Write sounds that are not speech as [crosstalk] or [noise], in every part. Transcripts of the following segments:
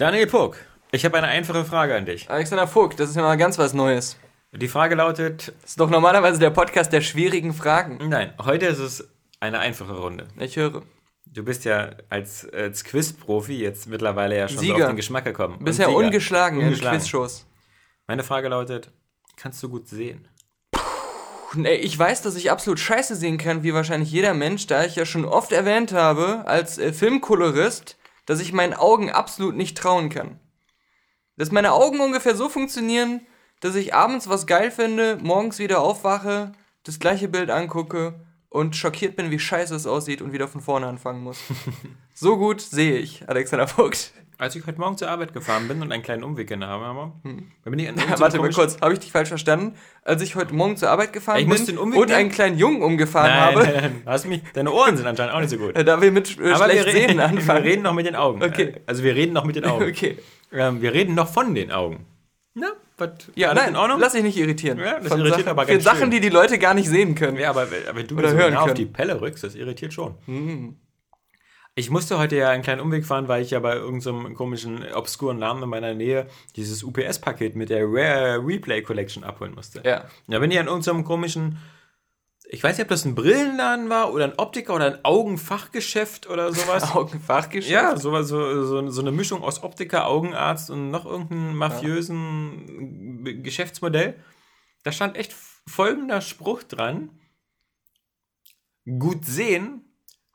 Daniel Puck, ich habe eine einfache Frage an dich. Alexander Vogt, das ist ja mal ganz was Neues. Die Frage lautet: Das ist doch normalerweise der Podcast der schwierigen Fragen. Nein, heute ist es eine einfache Runde. Ich höre. Du bist ja als, als Quiz-Profi jetzt mittlerweile ja schon so Sieger. auf den Geschmack gekommen. Bisher Sieger. ungeschlagen, Ungeschlagen. in Quizshows. Meine Frage lautet: Kannst du gut sehen? Puh, ey, Ich weiß, dass ich absolut scheiße sehen kann, wie wahrscheinlich jeder Mensch, da ich ja schon oft erwähnt habe, als äh, Filmkolorist, dass ich meinen Augen absolut nicht trauen kann. Dass meine Augen ungefähr so funktionieren, dass ich abends was geil finde, morgens wieder aufwache, das gleiche Bild angucke und schockiert bin, wie scheiße es aussieht und wieder von vorne anfangen muss. [laughs] so gut sehe ich, Alexander Vogt. Als ich heute Morgen zur Arbeit gefahren bin und einen kleinen Umweg genommen habe, da bin ich an [laughs] Ja, warte mal kurz, habe ich dich falsch verstanden? Als ich heute Morgen zur Arbeit gefahren Ich bin und nehmen? einen kleinen Jungen umgefahren Nein, habe, nein, nein, mich, deine Ohren sind anscheinend auch nicht so gut. [laughs] da wir mit äh, Aber wir schlecht reden, sehen [laughs] wir anfangen. reden noch mit den Augen. Okay. Also wir reden noch mit den Augen. Okay. Ähm, wir reden noch von den Augen. Na, was? Ja, nein, in Ordnung? lass dich nicht irritieren. Ja, das Von irritiert Sachen, aber für ganz Sachen, schön. die die Leute gar nicht sehen können. Ja, aber, aber du Oder so hören nah auf die Pelle rückst, das irritiert schon. Mhm. Ich musste heute ja einen kleinen Umweg fahren, weil ich ja bei irgendeinem komischen, obskuren Namen in meiner Nähe dieses UPS-Paket mit der Rare Replay Collection abholen musste. Ja. Da bin ich an irgendeinem komischen, ich weiß nicht, ob das ein Brillenladen war oder ein Optiker oder ein Augenfachgeschäft oder sowas. [laughs] Augenfachgeschäft. Ja, so, so, so, so eine Mischung aus Optiker, Augenarzt und noch irgendeinem mafiösen Geschäftsmodell. Da stand echt folgender Spruch dran. Gut sehen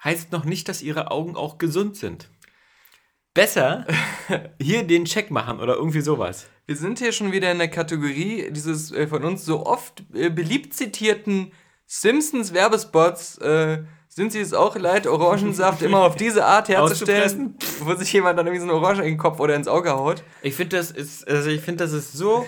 heißt noch nicht, dass ihre Augen auch gesund sind. Besser [laughs] hier den Check machen oder irgendwie sowas. Wir sind hier schon wieder in der Kategorie dieses äh, von uns so oft äh, beliebt zitierten Simpsons Werbespots. Äh, sind sie es auch leid, Orangensaft immer auf diese Art herzustellen, wo sich jemand dann irgendwie so eine Orange in den Kopf oder ins Auge haut? Ich finde, das ist, also ich finde, das ist so,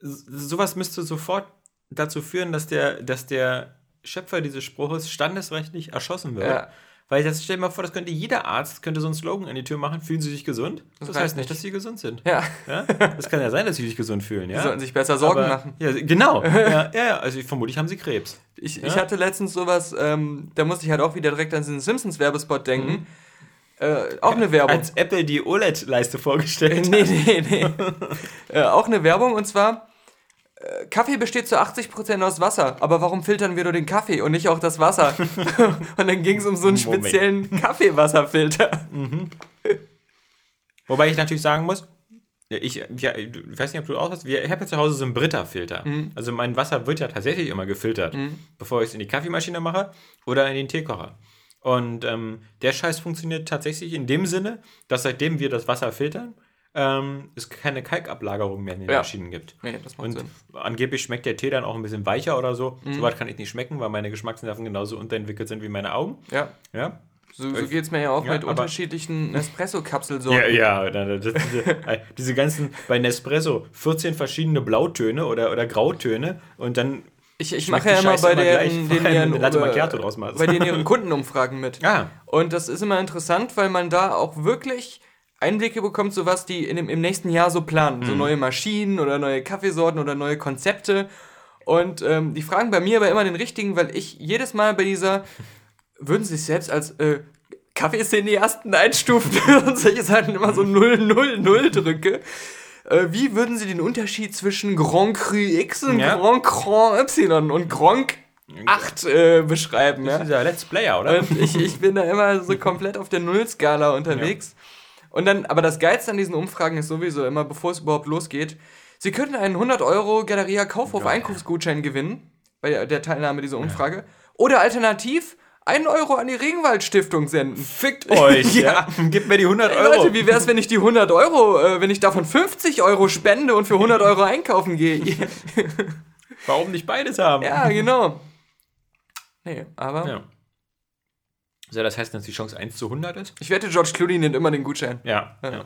sowas müsste sofort dazu führen, dass der, dass der Schöpfer dieses Spruches standesrechtlich erschossen wird. Ja. Weil das, stell dir mal vor, das könnte jeder Arzt, könnte so einen Slogan an die Tür machen, fühlen Sie sich gesund? Das, reicht heißt nicht, dass Sie gesund sind. Ja, Ja? Das kann ja sein, dass Sie sich gesund fühlen, ja? die sollten sich besser Sorgen Aber- machen. Ja, genau. [laughs] ja, ja, also ich, vermutlich haben Sie Krebs. Ich, Ja? ich hatte letztens sowas, ähm, da musste ich halt auch wieder direkt an diesen Simpsons-Werbespot denken. Äh, auch eine Werbung. Mhm. Als Apple die OLED-Leiste vorgestellt [laughs] nee, hat. nee, nee. [laughs] äh, auch eine Werbung und zwar: Kaffee besteht zu 80% aus Wasser, aber warum filtern wir nur den Kaffee und nicht auch das Wasser? [laughs] und dann ging es um so einen Moment. speziellen Kaffeewasserfilter. Wobei ich natürlich sagen muss, ich, ja, ich weiß nicht, ob du auch hast, wir- ich habe ja zu Hause so einen Brita-Filter. Mhm. Also mein Wasser wird ja tatsächlich immer gefiltert, bevor ich es in die Kaffeemaschine mache oder in den Teekocher. Und ähm, der Scheiß funktioniert tatsächlich in dem Sinne, dass seitdem wir das Wasser filtern, ähm, es keine Kalkablagerung mehr in den Ja. Maschinen gibt. Nee, das macht Und Sinn. angeblich schmeckt der Tee dann auch ein bisschen weicher oder so. Mhm. Soweit kann ich nicht schmecken, weil meine Geschmacksnerven genauso unterentwickelt sind wie meine Augen. Ja. Ja, So, so geht es mir ja auch Ja, mit unterschiedlichen [laughs] Nespresso-Kapselsorten. Ja, ja, das, diese, äh, diese ganzen, bei Nespresso 14 verschiedene Blautöne oder, oder Grautöne und dann, Ich, ich mache ja immer bei den, [laughs] ihren, Latte äh, Macchiato draus bei den ihren Kundenumfragen mit. [laughs] ah, Und das ist immer interessant, weil man da auch wirklich Einblicke bekommt, so was die in dem, im nächsten Jahr so planen. Mhm. So neue Maschinen oder neue Kaffeesorten oder neue Konzepte. Und ähm, die fragen bei mir aber immer den richtigen, weil ich jedes Mal bei dieser, würden sie sich selbst als äh, Kaffeecineasten einstufen [laughs] und solche Sachen immer so 0, 0, 0 drücke. Äh, wie würden Sie den Unterschied zwischen Grand Cru X und Ja. Grand Cran Y und Gronk 8 äh, beschreiben? Ja? dieser Let's Player, oder? Und ich, ich bin da immer so komplett auf der Nullskala unterwegs. Und dann, aber das Geilste an diesen Umfragen ist sowieso immer, bevor es überhaupt losgeht, Sie könnten einen 100 Euro Galeria Kaufhof Einkaufsgutschein gewinnen bei der, Teilnahme dieser Umfrage. Oder alternativ einen Euro an die Regenwald-Stiftung senden. Fickt [laughs] euch, ja. ja. Gib mir die 100 Ey, Euro. Leute, wie wär's, wenn ich die 100 Euro, äh, wenn ich davon 50 Euro spende und für 100 Euro einkaufen gehe? [laughs] [laughs] Warum nicht beides haben? ja, genau. Nee, aber ja. So, das heißt, dass die Chance 1 zu 100 ist? ich wette, George Clooney nimmt immer den Gutschein. Ja. Ja. ja.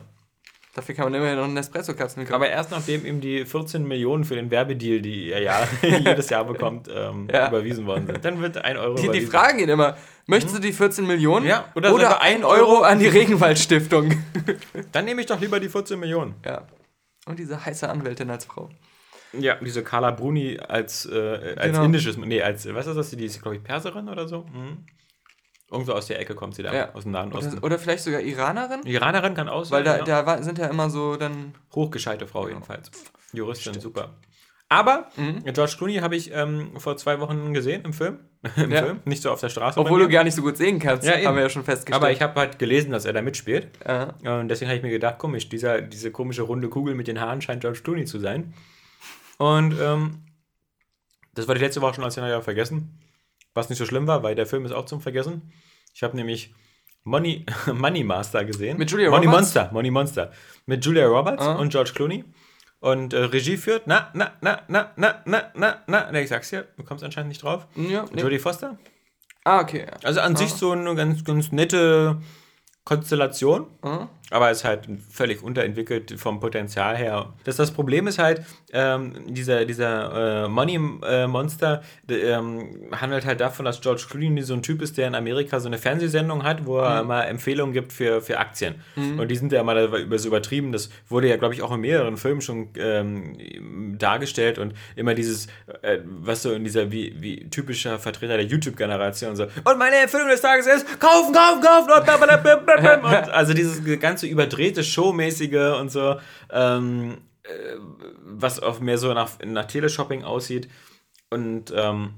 Dafür kann man immerhin noch einen Nespresso-Kapseln kaufen. Aber erst nachdem ihm die 14 Millionen für den Werbedeal, die er ja [laughs] jedes Jahr bekommt, ähm, Ja. überwiesen worden sind. Dann wird ein Euro Die, die fragen ihn immer, möchtest du die 14 Millionen? Ja, oder oder, ein Euro Euro. an die Regenwald-Stiftung. [laughs] Dann nehme ich doch lieber die 14 Millionen. ja. Und diese heiße Anwältin als Frau. Ja, diese Carla Bruni als, äh, als Genau. indisches, nee, als, was ist das, die ist, glaube ich, Perserin oder so. Mhm. Irgendwo aus der Ecke kommt sie da, Ja. aus dem Nahen Osten. Oder, oder vielleicht sogar Iranerin? Iranerin kann auch Weil sein, da, ja. da sind ja immer so dann. Hochgescheite Frau jedenfalls. Juristin, super. Aber Mhm. George Clooney habe ich ähm, vor zwei Wochen gesehen im Film. [laughs] Im Ja. Film, nicht so auf der Straße. Obwohl du gar nicht so gut sehen kannst, Ja, haben wir ja schon festgestellt. Aber ich habe halt gelesen, dass er da mitspielt. Und deswegen habe ich mir gedacht, komisch, dieser, diese komische runde Kugel mit den Haaren scheint George Clooney zu sein. Und ähm, das war die letzte Woche schon als Jahr vergessen. Was nicht so schlimm war, weil der Film ist auch zum Vergessen. Ich habe nämlich Money, [laughs] Money Master gesehen. Mit Julia Money Roberts? Monster, Money Monster. Mit Julia Roberts Ah. und George Clooney. Und äh, Regie führt, na, na, na, na, na, na, na, na, ich sag's dir, du kommst anscheinend nicht drauf. ja nee. Jodie Foster. Ah, okay. Ja. Also an sich so eine ganz, ganz nette Konstellation. Ah. Aber ist halt völlig unterentwickelt vom Potenzial her. Das, das Problem ist halt, ähm, dieser, dieser äh, Money äh, ähm, handelt halt davon, dass George Clooney so ein Typ ist, der in Amerika so eine Fernsehsendung hat, wo er mal Empfehlungen gibt für, für Aktien. Und die sind ja mal über so übertrieben. Das wurde ja, glaube ich, auch in mehreren Filmen schon ähm, dargestellt und immer dieses, äh, was so in dieser wie, wie typischer Vertreter der YouTube-Generation so. Und meine Empfehlung des Tages ist, kaufen, kaufen, kaufen. Und [laughs] und also dieses ganze überdrehte, showmäßige und so, ähm, äh, was auch mehr so nach, nach Teleshopping aussieht. Und ähm,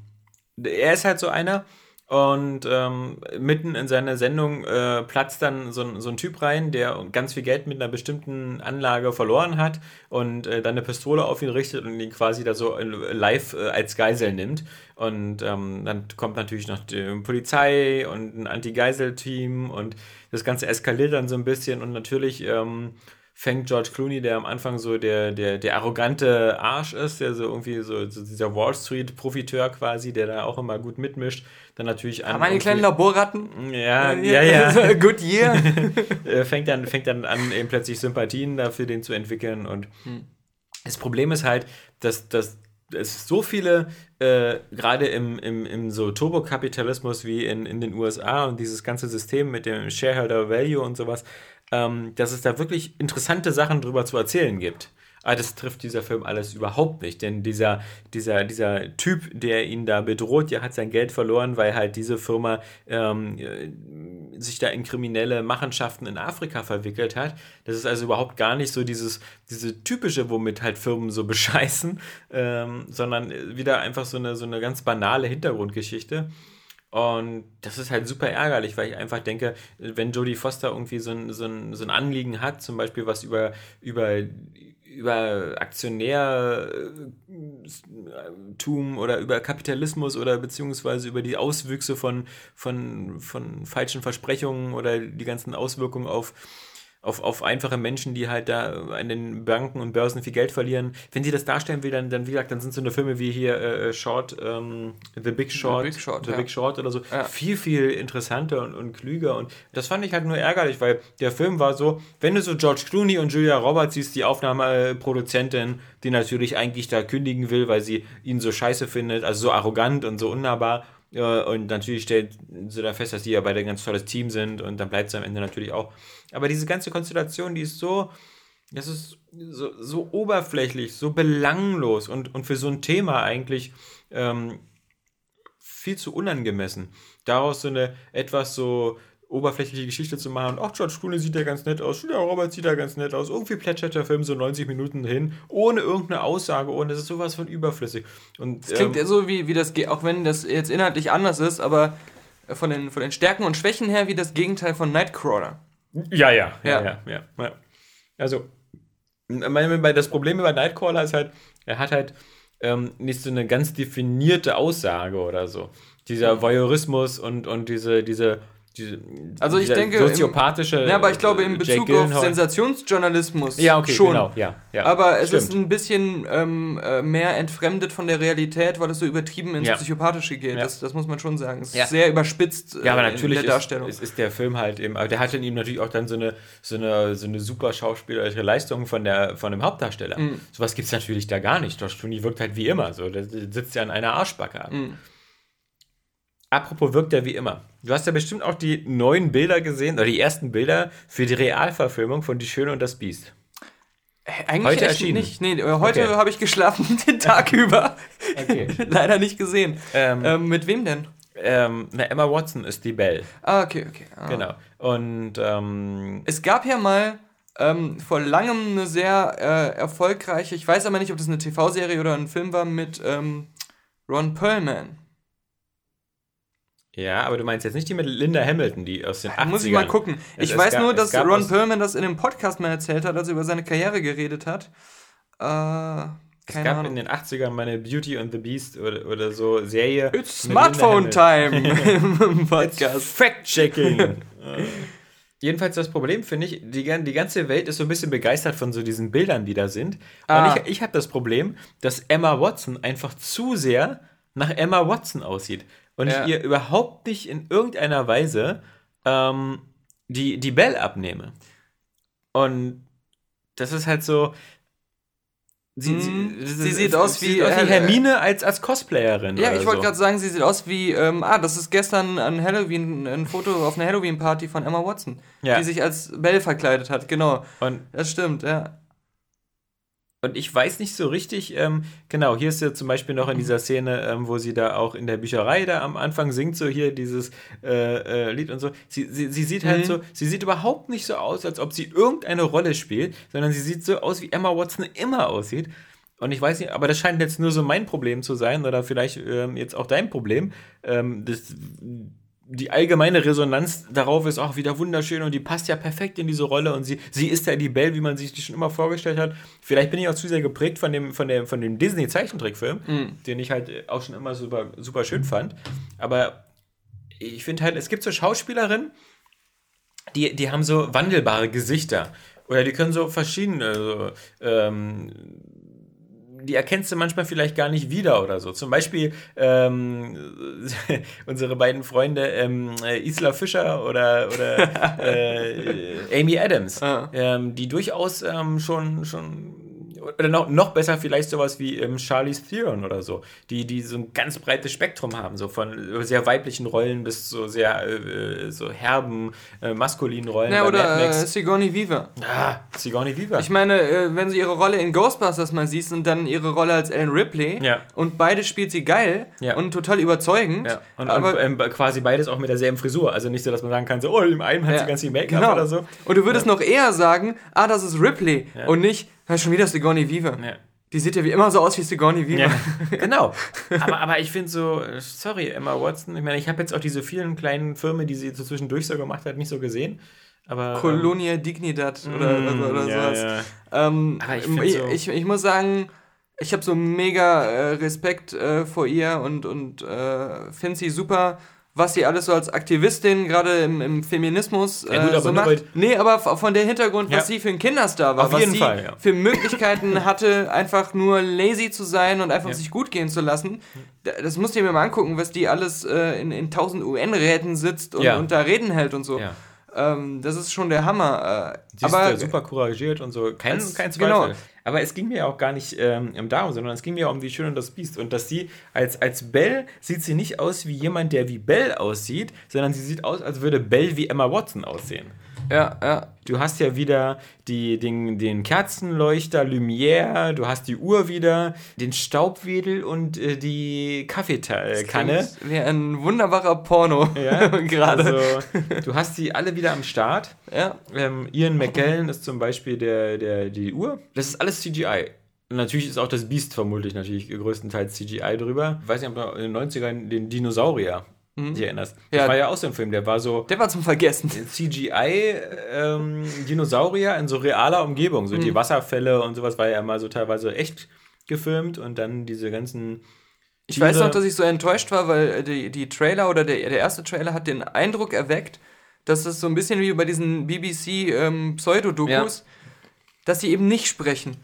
er ist halt so einer. Und ähm, mitten in seiner Sendung äh, platzt dann so ein, so ein Typ rein, der ganz viel Geld mit einer bestimmten Anlage verloren hat und äh, dann eine Pistole auf ihn richtet und ihn quasi da so live äh, als Geisel nimmt. Und ähm, dann kommt natürlich noch die Polizei und ein Anti-Geisel-Team und das Ganze eskaliert dann so ein bisschen und natürlich ähm, fängt George Clooney, der am Anfang so der, der, der arrogante Arsch ist, der so irgendwie so, so dieser Wall Street-Profiteur quasi, der da auch immer gut mitmischt, dann natürlich an. Aber meine kleinen Laborratten. ja, ja, ja. [laughs] Good year. [laughs] Äh, fängt, dann, fängt dann an, eben plötzlich Sympathien dafür den zu entwickeln. Und das Problem ist halt, dass, dass es so viele, äh, gerade im, im, im so Turbokapitalismus wie in, in den USA und dieses ganze System mit dem Shareholder Value und sowas, ähm, dass es da wirklich interessante Sachen drüber zu erzählen gibt. Aber das trifft dieser Film alles überhaupt nicht, denn dieser, dieser, dieser Typ, der ihn da bedroht, der hat sein Geld verloren, weil halt diese Firma ähm, äh, sich da in kriminelle Machenschaften in Afrika verwickelt hat. Das ist also überhaupt gar nicht so dieses, diese typische, womit halt Firmen so [laughs] bescheißen, ähm, sondern wieder einfach so eine, so eine ganz banale Hintergrundgeschichte. Und das ist halt super ärgerlich, weil ich einfach denke, wenn Jodie Foster irgendwie so ein, so ein, so ein Anliegen hat, zum Beispiel was über, über, über Aktionärtum oder über Kapitalismus oder beziehungsweise über die Auswüchse von, von, von falschen Versprechungen oder die ganzen Auswirkungen auf, auf, auf einfache Menschen, die halt da an den Banken und Börsen viel Geld verlieren. Wenn sie das darstellen will, dann, dann wie gesagt, dann sind so eine Filme wie hier äh, Short, ähm, The Big Short, Big Short, The ja. Big Short oder so, Ja. viel, viel interessanter und, und klüger. Und das fand ich halt nur ärgerlich, weil der Film war so, wenn du so George Clooney und Julia Roberts siehst, die Aufnahmeproduzentin, die natürlich eigentlich da kündigen will, weil sie ihn so scheiße findet, also so arrogant und so unnahbar. Und natürlich stellt sie da fest, dass die ja beide ein ganz tolles Team sind und dann bleibt es am Ende natürlich auch. Aber diese ganze Konstellation, die ist so, das ist so, so oberflächlich, so belanglos und, und für so ein Thema eigentlich ähm, viel zu unangemessen. Daraus so eine etwas so oberflächliche Geschichte zu machen. Ach, George Clooney sieht ja ganz nett aus, Julia Roberts sieht ja ganz nett aus. Irgendwie plätschert der Film so 90 Minuten hin, ohne irgendeine Aussage, ohne das ist sowas von überflüssig. Und, Das klingt ähm, ja so, wie, wie das, ge- auch wenn das jetzt inhaltlich anders ist, aber von den, von den Stärken und Schwächen her wie das Gegenteil von Nightcrawler. Ja, ja, ja, Ja. ja, ja. ja. Also, das Problem über Nightcrawler ist halt, er hat halt ähm, nicht so eine ganz definierte Aussage oder so. Dieser Voyeurismus und, und diese, diese, diese Also ich denke, im- soziopathische. Ja, aber ich glaube, äh, in Bezug auf Sensationsjournalismus Ja, okay, schon. genau, ja. ja Aber es stimmt. ist ein bisschen ähm, äh, mehr entfremdet von der Realität, weil es so übertrieben ins Ja. Psychopathische geht. Ja. Das, das muss man schon sagen. Es ist sehr überspitzt äh, Ja, aber natürlich in der Darstellung. Ist, ist, ist der Film halt eben, aber der hat in ihm natürlich auch dann so eine, so eine, so eine super schauspielerische Leistung von, der, von dem Hauptdarsteller. Mhm. Sowas gibt es natürlich da gar nicht. George Clooney wirkt halt wie immer. So, der sitzt ja an einer Arschbacke. ab. Mhm. Apropos wirkt er wie immer. Du hast ja bestimmt auch die neuen Bilder gesehen, oder die ersten Bilder für die Realverfilmung von Die Schöne und das Biest. Äh, Eigentlich Heute erschienen. nicht. Nee, äh, heute Okay. habe ich geschlafen [laughs] den Tag [laughs] über. Okay. [laughs] Leider nicht gesehen. Ähm, Ähm, mit wem denn? Ähm, na, Emma Watson ist die Belle. Ah, okay, okay. Ah. Genau. Und ähm, Es gab ja mal ähm, vor langem eine sehr äh, erfolgreiche, ich weiß aber nicht, ob das eine TV-Serie oder ein Film war, mit ähm, Ron Perlman. Ja, aber du meinst jetzt nicht die mit Linda Hamilton, die aus den 80ern. Muss ich mal gucken. Ich es weiß gab- nur, dass Ron Perlman das in dem Podcast mal erzählt hat, als er über seine Karriere geredet hat. Äh, Es gab Ahnung. in den 80ern mal eine Beauty and the Beast oder, oder so Serie. It's Smartphone-Time Hamilton. [laughs] im Podcast. Fact-Checking. [laughs] Jedenfalls das Problem finde ich, die, die ganze Welt ist so ein bisschen begeistert von so diesen Bildern, die da sind. Ah. Und ich, ich habe das Problem, dass Emma Watson einfach zu sehr nach Emma Watson aussieht. Und Ja. ich ihr überhaupt nicht in irgendeiner Weise ähm, die, die Belle abnehme. Und das ist halt so. Sie, Hm, das sie ist- sieht aus sie wie, sieht aus wie äh, Hermine als, als Cosplayerin. Ja, ich wollte so. gerade sagen, sie sieht aus wie, ähm, ah, das ist gestern an Halloween, ein Foto auf einer Halloween-Party von Emma Watson, Ja. die sich als Belle verkleidet hat, genau. Und Das stimmt, ja. Und ich weiß nicht so richtig, ähm, genau, hier ist ja zum Beispiel noch in dieser Szene, ähm, wo sie da auch in der Bücherei da am Anfang singt, so hier dieses äh, äh, Lied und so. Sie, sie, sie sieht halt Mhm. so, sie sieht überhaupt nicht so aus, als ob sie irgendeine Rolle spielt, sondern sie sieht so aus, wie Emma Watson immer aussieht. Und ich weiß nicht, aber das scheint jetzt nur so mein Problem zu sein oder vielleicht ähm, jetzt auch dein Problem. Ähm, das, die allgemeine Resonanz darauf ist auch wieder wunderschön und die passt ja perfekt in diese Rolle und sie, sie ist ja die Belle, wie man sich die schon immer vorgestellt hat. Vielleicht bin ich auch zu sehr geprägt von dem, von dem, von dem Disney-Zeichentrickfilm, den ich halt äh, auch schon immer super, super schön fand. Aber ich finde halt, es gibt so Schauspielerinnen, die, die haben so wandelbare Gesichter. Oder die können so verschiedene, so, ähm, die erkennst du manchmal vielleicht gar nicht wieder oder so. Zum Beispiel ähm, [laughs] unsere beiden Freunde ähm, äh, Isla Fischer oder, oder [laughs] äh, Amy Adams, Ah. ähm, die durchaus ähm, schon, schon oder noch, noch besser vielleicht sowas wie ähm, Charlize Theron oder so, die, die so ein ganz breites Spektrum haben, so von sehr weiblichen Rollen bis so sehr äh, so herben, äh, maskulinen Rollen. Ja, oder äh. Sigourney Weaver. ah, Sigourney Weaver. Ich meine, äh, wenn sie ihre Rolle in Ghostbusters mal siehst und dann ihre Rolle als Ellen Ripley Ja. und beide spielt sie geil Ja. und total überzeugend, Ja, und, aber und ähm, quasi beides auch mit derselben Frisur. Also nicht so, dass man sagen kann, so, oh, im einen hat sie ganz viel Make-up genau. oder so. Und du würdest noch eher sagen, ah, das ist Ripley und nicht, ja, schon wieder Sigourney Weaver. Ja. Die sieht ja wie immer so aus wie Sigourney Weaver. Ja, [laughs] genau. Aber, aber ich finde so, sorry, Emma Watson, ich meine, ich habe jetzt auch diese vielen kleinen Filme, die sie so zwischendurch so gemacht hat, nicht so gesehen. Aber. Colonia Dignidad oder, ähm, oder, oder ja, sowas. ja. Ähm, Aber ich ich, find ich, so- ich, ich muss sagen, ich habe so mega äh, Respekt äh, vor ihr und, und äh, finde sie super, was sie alles so als Aktivistin gerade im, im Feminismus äh, Ja, gut, aber so macht. Nee, aber von der Hintergrund, was Ja. sie für ein Kinderstar war, Auf was jeden sie Fall, ja. für Möglichkeiten [laughs] hatte, einfach nur lazy zu sein und einfach sich gut gehen zu lassen. Da- Das musst du dir mal angucken, was die alles äh, in, in tausend UN-Räten sitzt und, und da Reden hält und so. Ja. Ähm, das ist schon der Hammer. Äh, Sie ist aber äh, super couragiert und so, kein, Es- kein Zweifel. genau. Aber es ging mir ja auch gar nicht ähm, um darum, sondern es ging mir um die Schöne und das Biest. Und dass sie als, als Belle sieht sie nicht aus wie jemand, der wie Belle aussieht, sondern sie sieht aus, als würde Belle wie Emma Watson aussehen. Ja, ja. Du hast ja wieder die, den, den Kerzenleuchter Lumière, du hast die Uhr wieder, den Staubwedel und äh, die Kaffeekanne. Wie ein wunderbarer Porno [laughs] Ja, [laughs] gerade. Also, du hast die alle wieder am Start. ja. Ähm, Ian McKellen ist zum Beispiel der, der, die Uhr. Das ist alles CGI. Natürlich ist auch das Biest vermutlich natürlich größtenteils CGI drüber. Ich weiß nicht, ob du in den 90ern den Dinosaurier dich erinnerst. Das Mhm. Ja. war ja auch so ein Film, der war so Der war zum Vergessen. CGI-Dinosaurier ähm, in so realer Umgebung. So Mhm. die Wasserfälle und sowas war ja immer so teilweise echt gefilmt und dann diese ganzen. Ich weiß noch, dass ich so enttäuscht war, weil äh, die, die Trailer oder der, der erste Trailer hat den Eindruck erweckt, dass es so ein bisschen wie bei diesen BBC-Pseudodokus, dass die eben nicht sprechen.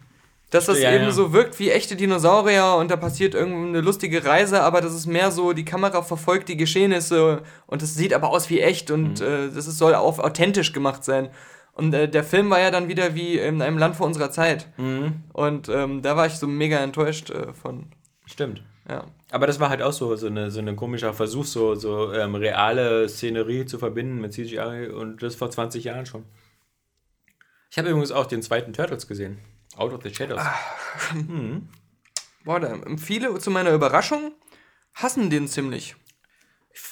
Dass das Ja, eben ja. so wirkt wie echte Dinosaurier und da passiert irgendeine lustige Reise, aber das ist mehr so, die Kamera verfolgt die Geschehnisse und das sieht aber aus wie echt und Mhm. äh, das ist, soll auch authentisch gemacht sein. Und äh, der Film war ja dann wieder wie in einem Land vor unserer Zeit. Mhm. Und ähm, da war ich so mega enttäuscht äh, von. Stimmt. Ja. Aber das war halt auch so, so, eine, so ein komischer Versuch, so, so ähm, reale Szenerie zu verbinden mit CGI und das vor 20 Jahren schon. Ich habe übrigens auch den zweiten Turtles gesehen. Out of the Shadows. Boah, da, viele zu meiner Überraschung hassen den ziemlich.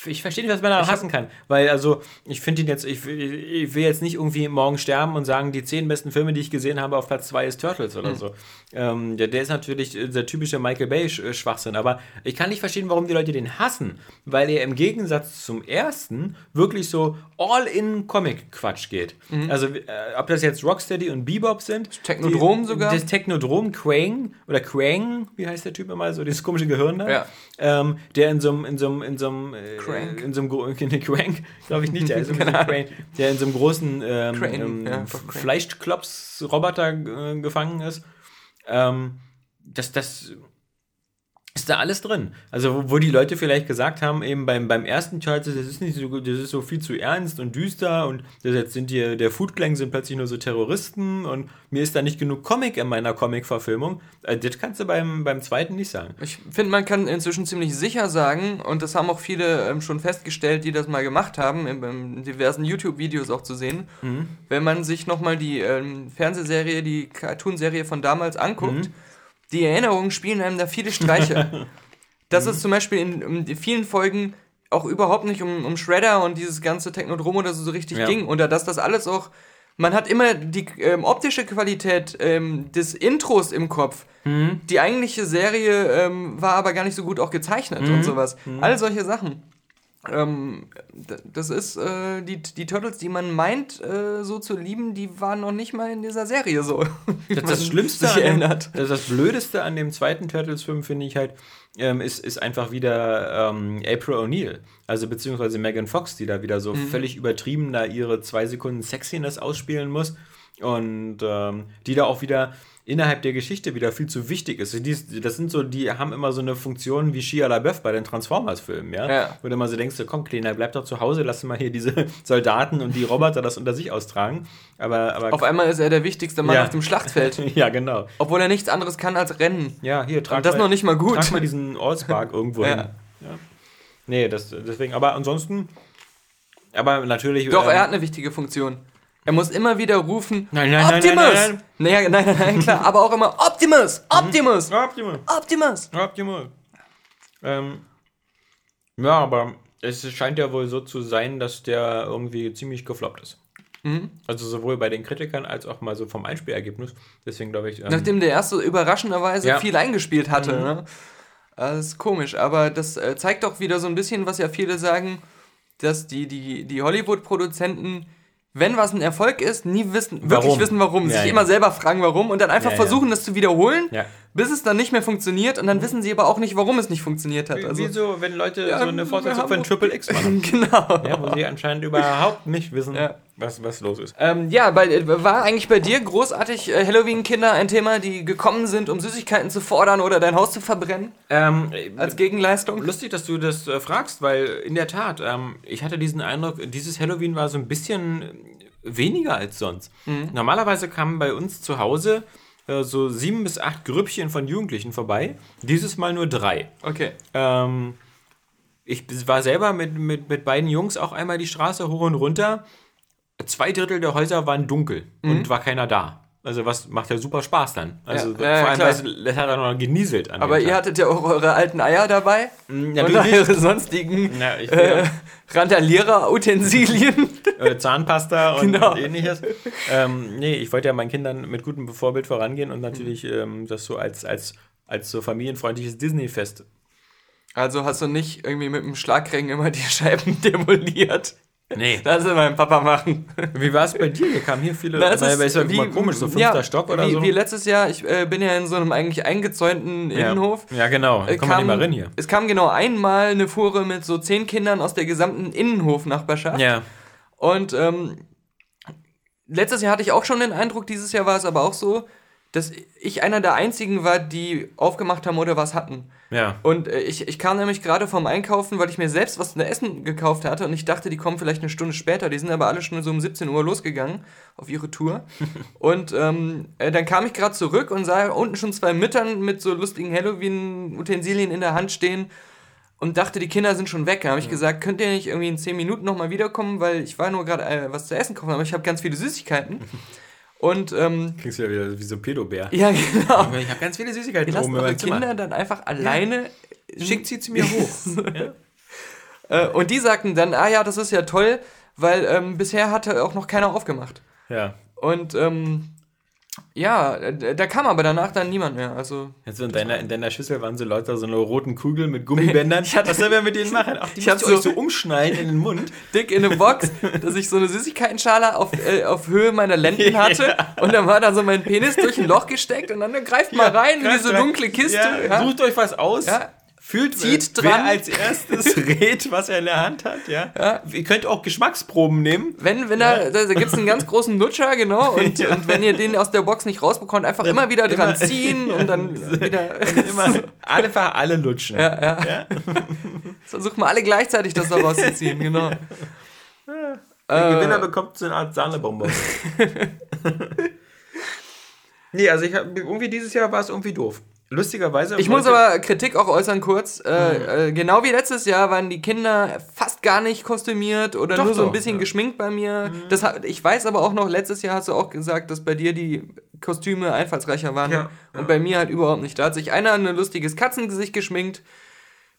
Ich verstehe nicht, was man daran hassen kann. Weil, also, ich finde ihn jetzt, ich, ich, will jetzt nicht irgendwie morgen sterben und sagen, die zehn besten Filme, die ich gesehen habe, auf Platz zwei ist Turtles oder mhm. so. Ähm, der, der ist natürlich der typische Michael Bay-Schwachsinn. Aber ich kann nicht verstehen, warum die Leute den hassen. Weil er im Gegensatz zum ersten wirklich so all-in-Comic-Quatsch geht. Mhm. Also, äh, ob das jetzt Rocksteady und Bebop sind. Technodrom die, sogar. Das Technodrom, Quang oder Quang, wie heißt der Typ immer so, dieses komische Gehirn da. Ja. Ähm, der in so einem, in so einem, in so einem, äh, Crank. in so einem, [laughs] Crank, glaube ich nicht, der ist in so einem, der in so einem großen ähm, ähm, ja, Fleischklops-Roboter äh, gefangen ist. Ähm, das, das ist da alles drin. Also, wo, wo, die Leute vielleicht gesagt haben, eben beim, beim ersten Teil, das ist nicht so, das ist so viel zu ernst und düster und jetzt sind hier, der Food Clan sind plötzlich nur so Terroristen und mir ist da nicht genug Comic in meiner Comic-Verfilmung. Äh, das kannst du beim, beim zweiten nicht sagen. Ich finde, man kann inzwischen ziemlich sicher sagen, und das haben auch viele ähm, schon festgestellt, die das mal gemacht haben, in, in diversen YouTube-Videos auch zu sehen, mhm. wenn man sich nochmal die ähm, Fernsehserie, die Cartoon-Serie von damals anguckt, mhm die Erinnerungen spielen einem da viele Streiche. [laughs] das ist zum Beispiel in, in, vielen Folgen auch überhaupt nicht um, um Shredder und dieses ganze Technodrom oder so, so richtig ja. ging. Und dass das alles auch. Man hat immer die ähm, optische Qualität ähm, des Intros im Kopf. Mhm. Die eigentliche Serie ähm, war aber gar nicht so gut auch gezeichnet mhm. und sowas. Mhm. All solche Sachen. Ähm, das ist äh, die, die Turtles, die man meint, äh, so zu lieben, die waren noch nicht mal in dieser Serie so. [laughs] Das, das Schlimmste, sich an dem, das, das Blödeste an dem zweiten Turtles-Film finde ich halt, ähm, ist, ist einfach wieder ähm, April O'Neil, also beziehungsweise Megan Fox, die da wieder so mhm. völlig übertrieben da ihre zwei Sekunden Sexiness ausspielen muss und ähm, die da auch wieder innerhalb der Geschichte wieder viel zu wichtig ist. Die, das sind so, die haben immer so eine Funktion wie Shia LaBeouf bei den Transformers-Filmen, ja? ja. Wo du immer so denkst, komm, Kleiner, bleib doch zu Hause, lass mal hier diese [laughs] Soldaten und die Roboter das unter sich austragen. Aber, aber auf einmal ist er der wichtigste Mann ja. auf dem Schlachtfeld. [laughs] ja, genau. Obwohl er nichts anderes kann als rennen. Ja, hier, trag und das mal, noch nicht mal gut. Trag mal diesen Allspark [laughs] irgendwo ja. hin. Ja. Nee, das, deswegen, aber ansonsten, aber natürlich. Doch, ähm, er hat eine wichtige Funktion. Er muss immer wieder rufen, nein, nein, Optimus! Nein, nein, [laughs] nein, nein. Naja, nein, nein, klar, aber auch immer Optimus! Optimus! Mhm. Optimus! Optimus! Optimus! Ähm, ja, aber es scheint ja wohl so zu sein, dass der irgendwie ziemlich gefloppt ist. Mhm. Also sowohl bei den Kritikern als auch mal so vom Einspielergebnis. Deswegen glaube ich. Ähm, Nachdem der erste überraschenderweise ja. viel eingespielt hatte. Mhm. Ne? Das ist komisch, aber das äh, zeigt doch wieder so ein bisschen, was ja viele sagen, dass die, die, die Hollywood-Produzenten wenn was ein Erfolg ist, nie wissen, warum? wirklich wissen, warum. Ja, sich ja. immer selber fragen, warum und dann einfach ja, versuchen, das zu wiederholen, bis es dann nicht mehr funktioniert und dann wissen sie aber auch nicht, warum es nicht funktioniert hat. Also, Wieso, wenn Leute so eine Fortsetzung von Triple [laughs] X machen? genau. Ja, wo sie anscheinend überhaupt nicht wissen, was, was los ist. Ähm, ja, bei, war eigentlich bei dir großartig äh, Halloween-Kinder ein Thema, die gekommen sind, um Süßigkeiten zu fordern oder dein Haus zu verbrennen? Ähm, als Gegenleistung? Lustig, dass du das äh, fragst, weil in der Tat, ähm, ich hatte diesen Eindruck, dieses Halloween war so ein bisschen weniger als sonst. Mhm. Normalerweise kamen bei uns zu Hause äh, so sieben bis acht Grüppchen von Jugendlichen vorbei. Dieses Mal nur drei. Okay. Ähm, ich war selber mit, mit, mit beiden Jungs auch einmal die Straße hoch und runter. Zwei Drittel der Häuser waren dunkel mhm. und war keiner da. Also was macht ja super Spaß dann. Also ja, ja, vor allem, weil es hat er noch genieselt. An Aber ihr hattet ja auch eure alten Eier dabei ja, und eure sonstigen ja, äh, Randalierer-Utensilien. [laughs] Äh, Zahnpasta und, genau. ähnliches. Ähm, nee, ich wollte ja meinen Kindern mit gutem Vorbild vorangehen und natürlich ähm, das so als, als, als so familienfreundliches Disney-Fest also hast du nicht irgendwie mit dem Schlagring immer die Scheiben [laughs] demoliert? Nee. Das will mein Papa machen. Wie war es bei dir? Hier kamen hier viele. Na, es ist, ist ja wie, komisch, so fünfter ja, Stock oder wie, so. Wie letztes Jahr, ich äh, bin ja in so einem eigentlich eingezäunten ja. Innenhof. Ja, genau. Äh, kam, mal rein hier. Es kam genau einmal eine Fuhre mit so zehn Kindern aus der gesamten Innenhofnachbarschaft. Ja. Und ähm, letztes Jahr hatte ich auch schon den Eindruck, dieses Jahr war es aber auch so, dass ich einer der einzigen war, die aufgemacht haben oder was hatten. Ja. Und äh, ich, ich kam nämlich gerade vom Einkaufen, weil ich mir selbst was zu Essen gekauft hatte und ich dachte, die kommen vielleicht eine Stunde später. Die sind aber alle schon so um 17 Uhr losgegangen auf ihre Tour. [laughs] und ähm, äh, dann kam ich gerade zurück und sah unten schon zwei Müttern mit so lustigen Halloween-Utensilien in der Hand stehen und dachte, die Kinder sind schon weg. Da habe ich ja. gesagt, könnt ihr nicht irgendwie in 10 Minuten nochmal wiederkommen, weil ich war nur gerade äh, was zu essen kaufen, aber ich habe ganz viele Süßigkeiten. [laughs] Und, ähm, Klingst ja wieder wie so ein Pedobär. Ja, genau. [laughs] Ich habe ganz viele Süßigkeiten oben in meinem Kinder dann einfach alleine. Ja. Schickt sie zu mir [laughs] hoch. ja. Äh, und die sagten dann, ah ja, das ist ja toll, weil ähm, bisher hatte auch noch keiner aufgemacht. Ja. Und ähm, ja, da kam aber danach dann niemand mehr. Also Jetzt in deiner, in deiner Schüssel waren so Leute so eine roten Kugel mit [laughs] Gummibändern. Ich hatte- Was sollen wir mit denen machen? Ach, die [laughs] Ich euch so- so umschneiden in den Mund. [laughs] dick in eine Box, dass ich so eine Süßigkeitenschale auf, äh, auf Höhe meiner Lenden hatte. Und dann war da so mein Penis durch ein Loch gesteckt und dann greift mal rein in diese dunkle Kiste. Ja, Ja. Sucht euch was aus. Ja. Fühlt, Zieht wer dran. als erstes [laughs] rät, was er in der Hand hat. Ja. Ja. Ihr könnt auch Geschmacksproben nehmen. Wenn, wenn da, da, da gibt es einen ganz großen Lutscher, genau, [laughs] und, Ja. und wenn ihr den aus der Box nicht rausbekommt, einfach immer wieder dran immer- ziehen [laughs] und dann wieder. Immer einfach alle lutschen. ja, ja. Ja? Versucht mal alle gleichzeitig das da rauszuziehen, genau. Der Äh, Gewinner bekommt so eine Art Sahnebonbon. nee, also ich hab, irgendwie dieses Jahr war es irgendwie doof. Lustigerweise. Ich muss aber Kritik auch äußern kurz. Äh, äh, genau wie letztes Jahr waren die Kinder fast gar nicht kostümiert oder Doch, nur so ein doch, bisschen ja. geschminkt bei mir. Das, hat- ich weiß aber auch noch, letztes Jahr hast du auch gesagt, dass bei dir die Kostüme einfallsreicher waren. Ja, Und bei mir halt überhaupt nicht. Da hat sich einer ein lustiges Katzengesicht geschminkt.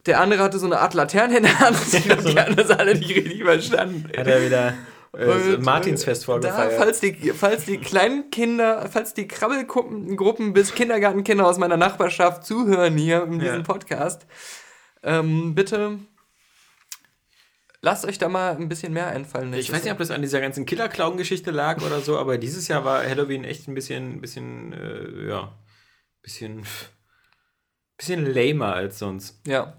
Der andere hatte so eine Art Laterne in der Hand. Ich glaube, [laughs] die haben das alle nicht richtig verstanden. Hat er wieder äh, Und, Martinsfest Da, vorgefeiert. falls die, falls die kleinen Kinder, falls die Krabbelgruppen Gruppen bis Kindergartenkinder aus meiner Nachbarschaft zuhören hier in diesem Ja. Podcast, ähm, bitte lasst euch da mal ein bisschen mehr einfallen. Ich weiß nicht, ob das an dieser ganzen Killer-Clown-Geschichte lag oder so, aber dieses Jahr war Halloween echt ein bisschen, bisschen, äh, ja, bisschen, bisschen lamer als sonst. Ja.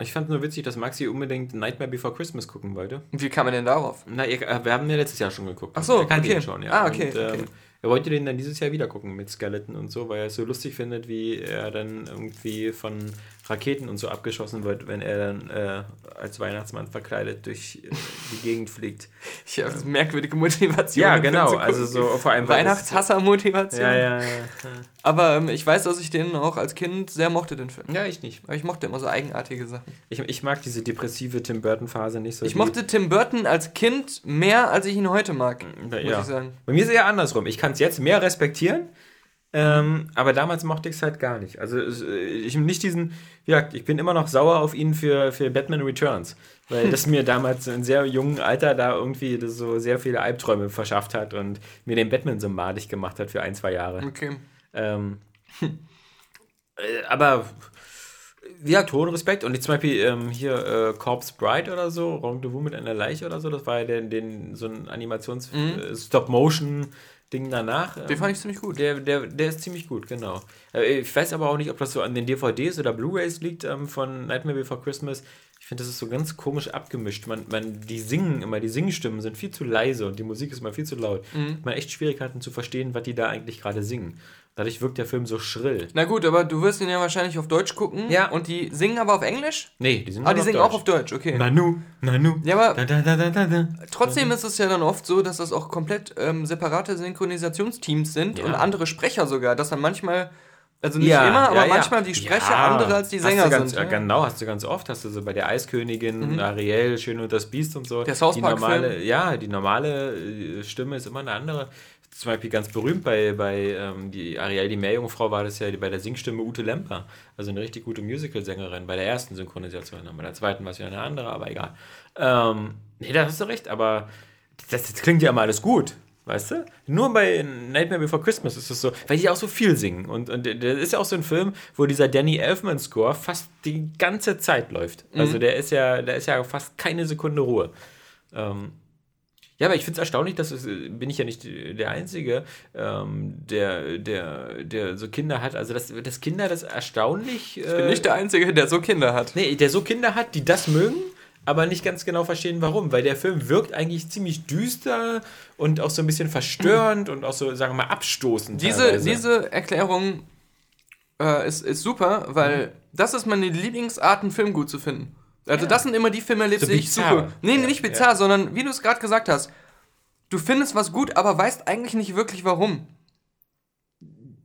Ich fand nur witzig, dass Maxi unbedingt Nightmare Before Christmas gucken wollte. Wie kam man denn darauf? Na, äh, wir haben ja letztes Jahr schon geguckt. Ach so, er kannte okay. ihn schon, ja. Ah, okay, Und, ähm, okay. Er wollte den dann dieses Jahr wieder gucken mit Skeleton und so, weil er es so lustig findet, wie er dann irgendwie von Raketen und so abgeschossen wird, wenn er dann äh, als Weihnachtsmann verkleidet durch äh, die Gegend fliegt. Ich habe merkwürdige Motivation. Ja, genau. Also so vor allem Weihnachtshasser-Motivation. Ja, ja, ja. Aber ähm, ich weiß, dass ich den auch als Kind sehr mochte, den Film. Ja, ich nicht. Aber ich mochte immer so eigenartige Sachen. Ich, ich mag diese depressive Tim Burton-Phase nicht so. Ich mochte Tim Burton als Kind mehr, als ich ihn heute mag. Muss ja. ich sagen. Bei mir ist es eher andersrum. Ich kann es jetzt mehr respektieren, ähm, aber damals mochte ich es halt gar nicht. Also äh, ich nicht diesen, gesagt, ich bin immer noch sauer auf ihn für, für Batman Returns, weil das mir damals in sehr jungen Alter da irgendwie das so sehr viele Albträume verschafft hat und mir den Batman so madig gemacht hat für ein, zwei Jahre. Okay. Ähm, äh, aber wie gesagt, hohen Respekt. Und jetzt zum Beispiel ähm, hier äh, Corpse Bride oder so, Rendezvous mit einer Leiche oder so, das war ja den, den, so ein Animations- äh, Stop-Motion-Ding danach. Den Ähm, fand ich ziemlich gut. der, der, der ist ziemlich gut, genau. Äh, Ich weiß aber auch nicht, ob das so an den DVDs oder Blu-Rays liegt ähm, von Nightmare Before Christmas. Ich finde, das ist so ganz komisch abgemischt. Man, man, die singen immer, die Singstimmen sind viel zu leise und die Musik ist immer viel zu laut. Mhm. Man hat echt Schwierigkeiten zu verstehen, was die da eigentlich gerade singen. Dadurch wirkt der Film so schrill. Na gut, aber du wirst ihn ja wahrscheinlich auf Deutsch gucken. Ja. Und die singen aber auf Englisch? Nee, die sind Ah, die auf singen Deutsch. auch auf Deutsch, okay. Nanu, Nanu. Ja, aber Da, da, da, da, da, da. trotzdem ist es ja dann oft so, dass das auch komplett ähm, separate Synchronisationsteams sind Ja. und andere Sprecher sogar, dass dann manchmal, also nicht Ja, immer, aber ja, ja. manchmal die Sprecher Ja. andere als die Sänger ganz, sind. ja. Genau, hast du ganz oft. Hast du so bei der Eiskönigin, Ariel, Schön und das Biest und so. Der South die Park-Film. normale, Ja, die normale äh, Stimme ist immer eine andere. Zum Beispiel ganz berühmt bei, bei ähm, die Ariel, die Meerjungfrau, war das ja bei der Singstimme Ute Lemper. Also eine richtig gute Musical-Sängerin bei der ersten Synchronisation. Bei der zweiten war es wieder eine andere, aber egal. Ähm, nee, da hast du recht, aber das, das klingt ja immer alles gut. Weißt du? Nur bei Nightmare Before Christmas ist es so, weil die auch so viel singen. Und, und der der ist ja auch so ein Film, wo dieser Danny Elfman-Score fast die ganze Zeit läuft. Also der ist ja, da ist ja fast keine Sekunde Ruhe. Ähm, ja, aber ich finde es erstaunlich, dass es, äh, bin ich ja nicht der Einzige, ähm, der, der, der so Kinder hat. Also, dass, dass Kinder das erstaunlich. Ich bin nicht der Einzige, der so Kinder hat. Nee, der so Kinder hat, die das mögen, aber nicht ganz genau verstehen, warum. Weil der Film wirkt eigentlich ziemlich düster und auch so ein bisschen verstörend und auch so, sagen wir mal, abstoßend. Diese, teilweise. diese Erklärung äh, ist, ist super, weil das ist meine Lieblingsart, einen Film gut zu finden. Also das sind immer die Filme, So die ich suche. Nee, nee, Ja, nicht bizarr, sondern wie du es gerade gesagt hast, du findest was gut, aber weißt eigentlich nicht wirklich warum.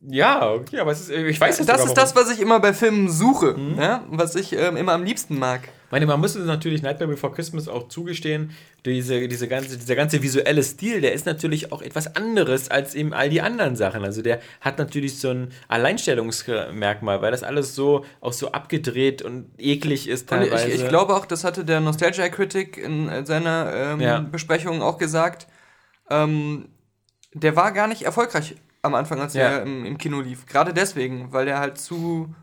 Ja, okay, aber ist, ich weiß das. Das ist das, was ich immer bei Filmen suche, mhm. ja? was ich ähm, immer am liebsten mag. Ich meine, man muss natürlich Nightmare Before Christmas auch zugestehen, diese, diese ganze, dieser ganze visuelle Stil, der ist natürlich auch etwas anderes als eben all die anderen Sachen. Also der hat natürlich so ein Alleinstellungsmerkmal, weil das alles so auch so abgedreht und eklig ist teilweise. Ich, ich, glaube auch, das hatte der Nostalgia Critic in seiner ähm, ja. Besprechung auch gesagt. Ähm, der war gar nicht erfolgreich am Anfang, als ja. er im, im, Kino lief. Gerade deswegen, weil der halt zu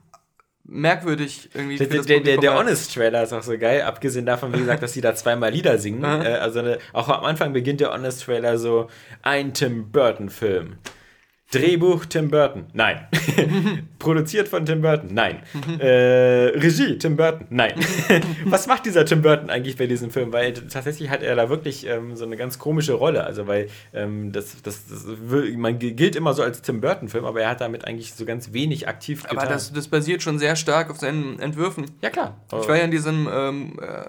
merkwürdig irgendwie. Der, der, der, der Honest-Trailer ist auch so geil, abgesehen davon, wie gesagt, dass sie da zweimal Lieder singen. äh, also eine, auch am Anfang beginnt der Honest-Trailer so: ein Tim Burton-Film. Drehbuch Tim Burton. Nein. [laughs] Produziert von Tim Burton. Nein. [laughs] äh, Regie Tim Burton. Nein. [laughs] Was macht dieser Tim Burton eigentlich bei diesem Film? Weil tatsächlich hat er da wirklich ähm, so eine ganz komische Rolle. Also, weil ähm, das, das, das, man gilt immer so als Tim Burton-Film, aber er hat damit eigentlich so ganz wenig aktiv getan. Aber das, das basiert schon sehr stark auf seinen Entwürfen. Ja, klar. Ich war ja in diesem ähm, äh,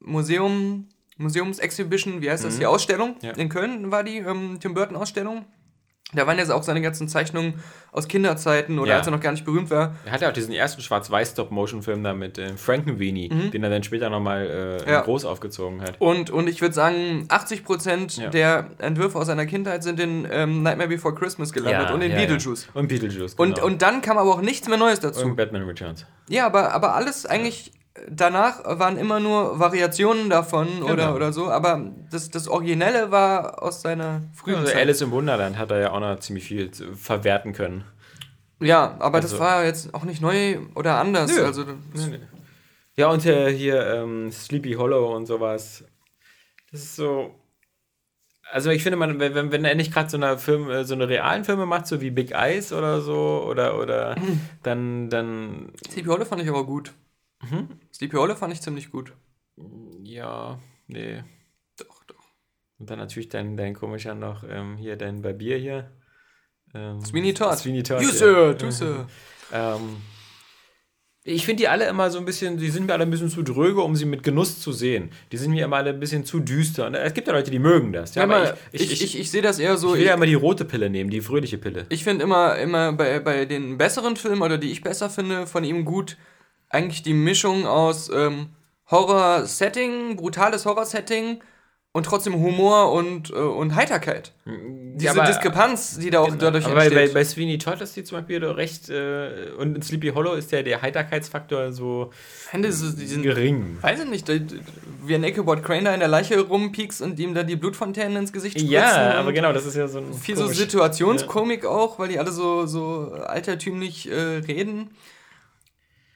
Museum, Museums-Exhibition, wie heißt das, mhm. die Ausstellung ja. in Köln war die ähm, Tim Burton-Ausstellung. Da waren ja auch seine ganzen Zeichnungen aus Kinderzeiten oder ja. als er noch gar nicht berühmt war. Er hatte auch diesen ersten Schwarz-Weiß-Stop-Motion-Film da mit äh, Frankenweenie, mhm. den er dann später nochmal äh, ja. groß aufgezogen hat. Und, und ich würde sagen, 80% ja. der Entwürfe aus seiner Kindheit sind in ähm, Nightmare Before Christmas gelandet und in Beetlejuice. Und Beetlejuice, genau. und, und dann kam aber auch nichts mehr Neues dazu. Und Batman Returns. Ja, aber, aber alles eigentlich danach waren immer nur Variationen davon genau. oder, oder so, aber das, das Originelle war aus seiner frühen also Zeit. Alice im Wunderland hat er ja auch noch ziemlich viel verwerten können. Ja, aber also. das war jetzt auch nicht neu oder anders. Nö. Also, Nö. Ja, und äh, hier ähm, Sleepy Hollow und sowas. Das ist so. Also ich finde, man, wenn, wenn er nicht gerade so eine Film, äh, so eine realen Filme macht, so wie Big Eyes oder so, oder, oder dann, dann. Sleepy Hollow fand ich aber gut. Mhm. Sleepy Hollow fand ich ziemlich gut. Ja, nee. Doch, doch. Und dann natürlich dein, dein komischer noch, ähm, hier dein Barbier hier. Ähm, Sweeney Todd. Sweeney Todd. You sir, du sir. ähm, ich finde die alle immer so ein bisschen, die sind mir alle ein bisschen zu dröge, um sie mit Genuss zu sehen. Die sind mir immer alle ein bisschen zu düster. Und es gibt ja Leute, die mögen das. Ja, aber ich, ich, ich, ich, ich sehe das eher so. Ich will ja immer die rote Pille nehmen, die fröhliche Pille. Ich finde immer, immer bei, bei den besseren Filmen oder die ich besser finde von ihm gut, eigentlich die Mischung aus ähm, Horror-Setting, brutales Horror-Setting und trotzdem Humor und, äh, und Heiterkeit. Diese aber, Diskrepanz, die da auch genau. dadurch aber entsteht. Bei, bei, bei Sweeney Todd ist die zum Beispiel recht, äh, und in Sleepy Hollow ist ja der Heiterkeitsfaktor so Hände, gering. Weiß ich nicht, wie ein Ichabod Crane da in der Leiche rumpiekst und ihm da die Blutfontänen ins Gesicht spritzen. Ja, aber genau, das ist ja so ein Viel komisch. so Situationskomik ja. auch, weil die alle so, so altertümlich äh, reden.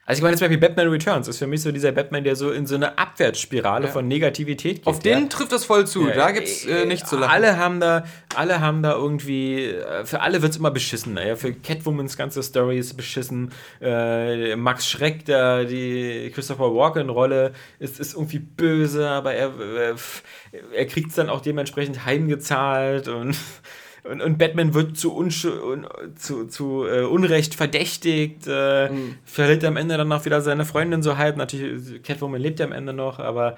Also ich meine zum Beispiel Batman Returns ist für mich so dieser Batman, der so in so eine Abwärtsspirale ja. von Negativität geht. Auf den ja. trifft das voll zu, ja, da gibt's äh, nichts zu lachen. Alle haben da, alle haben da irgendwie, äh, für alle wird's immer beschissen. Ja? Für Catwomans ganze Story ist beschissen. Äh, Max Schreck, da die Christopher Walken-Rolle, ist, ist irgendwie böse, aber er, äh, er kriegt's dann auch dementsprechend heimgezahlt und [laughs] und, und Batman wird zu, zu, zu uh, Unrecht verdächtigt, äh, mhm. verliert am Ende dann noch wieder seine Freundin so halb. Natürlich, Catwoman lebt ja am Ende noch, aber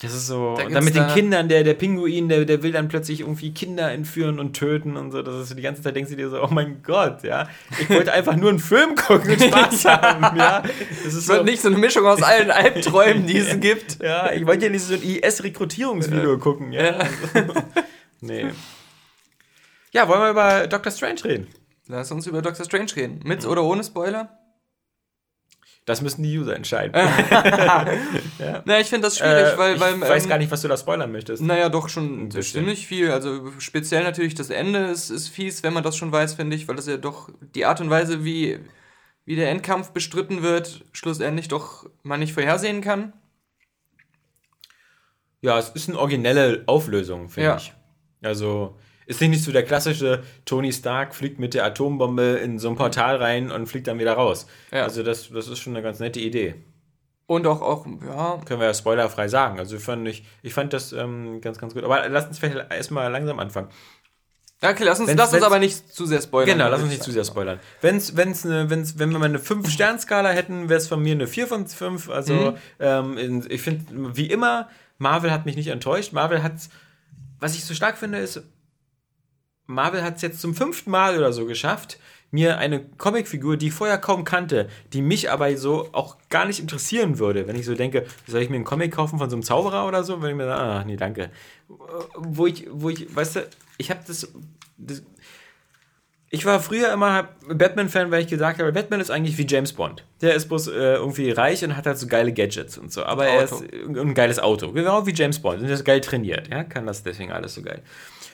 das ist so. Da dann mit den Kindern, der, der Pinguin, der, der will dann plötzlich irgendwie Kinder entführen und töten und so. Das ist so die ganze Zeit denkst du dir so, oh mein Gott, ja. Ich wollte einfach nur einen Film gucken und [laughs] Spaß haben, ja. Das ist so, nicht so eine Mischung aus allen [laughs] Albträumen, die es gibt. Ja, ich wollte ja nicht so ein IS-Rekrutierungsvideo gucken, ja. ja. [laughs] nee. Ja, wollen wir über Doctor Strange reden? Lass uns über Doctor Strange reden. Mit mhm. oder ohne Spoiler? Das müssen die User entscheiden. [laughs] [laughs] ja. Na, ich finde das schwierig, äh, weil, weil. Ich weiß ähm, gar nicht, was du da spoilern möchtest. Naja, doch schon ziemlich viel. Also speziell natürlich das Ende ist, ist fies, wenn man das schon weiß, finde ich, weil das ja doch die Art und Weise, wie, wie der Endkampf bestritten wird, schlussendlich doch man nicht vorhersehen kann. Ja, es ist eine originelle Auflösung, finde ja. ich. Also, ist nicht so der klassische Tony Stark fliegt mit der Atombombe in so ein Portal rein und fliegt dann wieder raus. Ja. Also das, das ist schon eine ganz nette Idee. Und auch, auch, ja. Können wir ja spoilerfrei sagen. Also fand ich, ich fand das ähm, ganz, ganz gut. Aber lass uns vielleicht erstmal langsam anfangen. Okay, lass uns, wenn's, lass uns aber nicht zu sehr spoilern. Genau, lass uns nicht zu sehr spoilern. Wenn's, wenn's eine, wenn's, wenn wir mal eine 5-Stern-Skala hätten, wäre es von mir eine 4 von 5. Also, mhm. ähm, ich finde, wie immer, Marvel hat mich nicht enttäuscht. Marvel hat, was ich so stark finde, ist, Marvel hat es jetzt zum fünften Mal oder so geschafft, mir eine Comicfigur, die ich vorher kaum kannte, die mich aber so auch gar nicht interessieren würde, wenn ich so denke, soll ich mir einen Comic kaufen von so einem Zauberer oder so, wenn ich mir sage, ach nee, danke. Wo ich, wo ich, weißt du, ich habe das, das ich war früher immer Batman-Fan, weil ich gesagt habe, Batman ist eigentlich wie James Bond. Der ist bloß äh, irgendwie reich und hat halt so geile Gadgets und so. Aber Auto. er ist ein geiles Auto. Genau wie James Bond. Und er ist geil trainiert. Ja, kann das deswegen alles so geil.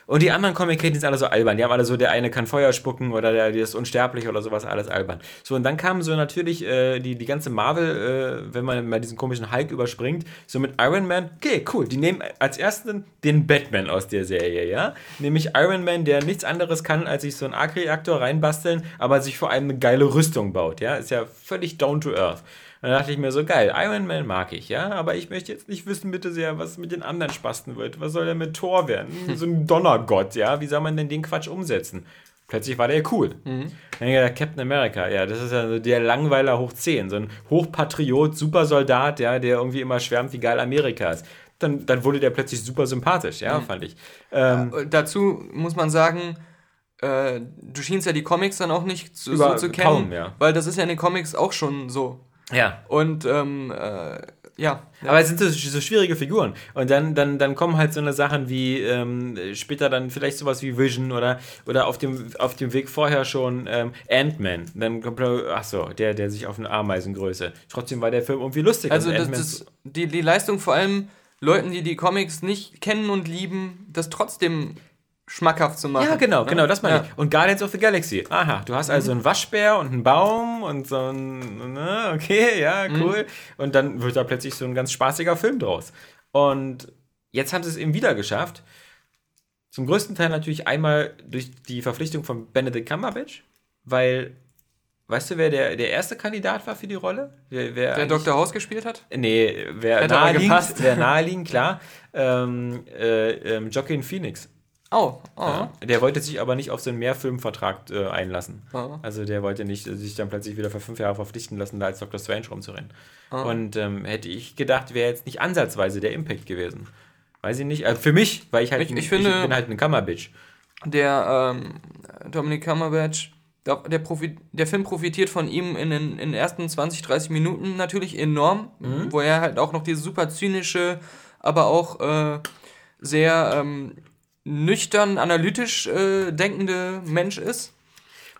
Und die anderen Comic-Helden sind alle so albern. Die haben alle so, der eine kann Feuer spucken oder der, der ist unsterblich oder sowas, alles albern. So, und dann kam so natürlich äh, die, die ganze Marvel, äh, wenn man mal diesen komischen Hulk überspringt, so mit Iron Man. Okay, cool. Die nehmen als ersten den Batman aus der Serie, ja? Nämlich Iron Man, der nichts anderes kann, als sich so einen Arc-Reaktor reinbasteln, aber sich vor allem eine geile Rüstung baut, ja? Ist ja völlig down to earth. Dann dachte ich mir so, geil, Iron Man mag ich, ja, aber ich möchte jetzt nicht wissen, bitte sehr, was mit den anderen Spasten wird. Was soll der mit Thor werden? [laughs] So ein Donnergott, ja, wie soll man denn den Quatsch umsetzen? Plötzlich war der cool. Mhm. Dann der Captain America, ja, das ist ja so der Langweiler hoch 10, so ein Hochpatriot, Supersoldat, ja, der irgendwie immer schwärmt, wie geil Amerika ist. Dann, dann wurde der plötzlich super sympathisch, ja, mhm. fand ich. Ähm, ja, dazu muss man sagen, äh, du schienst ja die Comics dann auch nicht so, so zu kennen, kaum, ja. weil das ist ja in den Comics auch schon so. Ja. Und ähm, äh, ja. Aber es sind so, so, schwierige Figuren. Und dann, dann, dann kommen halt so eine Sachen wie ähm, später dann vielleicht sowas wie Vision oder, oder auf, dem, auf dem Weg vorher schon ähm, Ant-Man. Dann kommt, ach so, der, der sich auf eine Ameisengröße. Trotzdem war der Film irgendwie lustig. Also, das, das, die, die Leistung vor allem Leuten, die die Comics nicht kennen und lieben, das trotzdem schmackhaft zu machen. Ja, genau, ne? genau, das meine ja. ich. Und Guardians of the Galaxy. Aha, du hast also mhm. einen Waschbär und einen Baum und so ein, ne, okay, ja, mhm. cool. Mhm. Und dann wird da plötzlich so ein ganz spaßiger Film draus. Und jetzt haben sie es eben wieder geschafft. Zum größten Teil natürlich einmal durch die Verpflichtung von Benedict Cumberbatch, weil Weißt du, wer der, der erste Kandidat war für die Rolle? Wer, wer der Dr. House gespielt hat? Nee, wer naheliegend, wer naheliegend, klar. Ähm, äh, ähm, Joaquin Phoenix. Oh, oh. Ja, der wollte sich aber nicht auf so einen Mehrfilmvertrag äh, einlassen. Oh. Also der wollte nicht äh, sich dann plötzlich wieder für fünf Jahre verpflichten lassen, da als Dr. Strange rumzurennen. Oh. Und ähm, hätte ich gedacht, wäre jetzt nicht ansatzweise der Impact gewesen. Weiß ich nicht. Also für mich, weil ich halt ich, ich, finde, ich bin halt eine Kammerbitch. Der ähm, Dominic Cumberbatch, der, der, der, Film profitiert von ihm in den, in den ersten 20, 30 Minuten natürlich enorm, mhm. wo er halt auch noch diese super zynische, aber auch äh, sehr ähm, nüchtern, analytisch äh, denkende Mensch ist.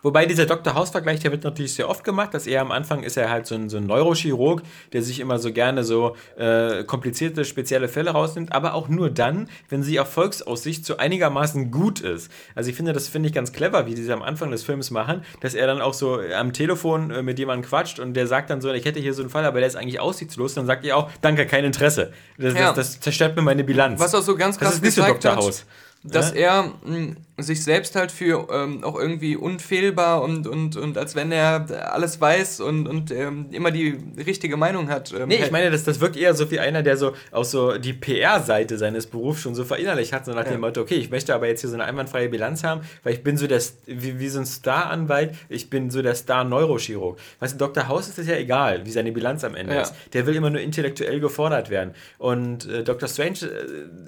Wobei dieser Dr. House-Vergleich, der wird natürlich sehr oft gemacht, dass er am Anfang ist er halt so ein, so ein Neurochirurg, der sich immer so gerne so äh, komplizierte, spezielle Fälle rausnimmt, aber auch nur dann, wenn sie Erfolgsaussicht so einigermaßen gut ist. Also ich finde, das finde ich ganz clever, wie sie am Anfang des Films machen, dass er dann auch so am Telefon äh, mit jemandem quatscht und der sagt dann so, ich hätte hier so einen Fall, aber der ist eigentlich aussichtslos, dann sagt er auch, danke, kein Interesse. Das, ja. das, das zerstört mir meine Bilanz. Was auch so ganz krass das ist nicht so Dr. House dass ja? er mh, hm, sich selbst halt für ähm, auch irgendwie unfehlbar und, und, und als wenn er alles weiß und, und ähm, immer die richtige Meinung hat. Ähm, nee, ich meine, das, das wirkt eher so wie einer, der so auch so die PR-Seite seines Berufs schon so verinnerlicht hat, so nach ja. dem Motto, okay, ich möchte aber jetzt hier so eine einwandfreie Bilanz haben, weil ich bin so der, wie, wie so ein Star-Anwalt, ich bin so der Star-Neurochirurg. Weißt du, Dr. House ist es ja egal, wie seine Bilanz am Ende ja. ist. Der will immer nur intellektuell gefordert werden. Und äh, Dr. Strange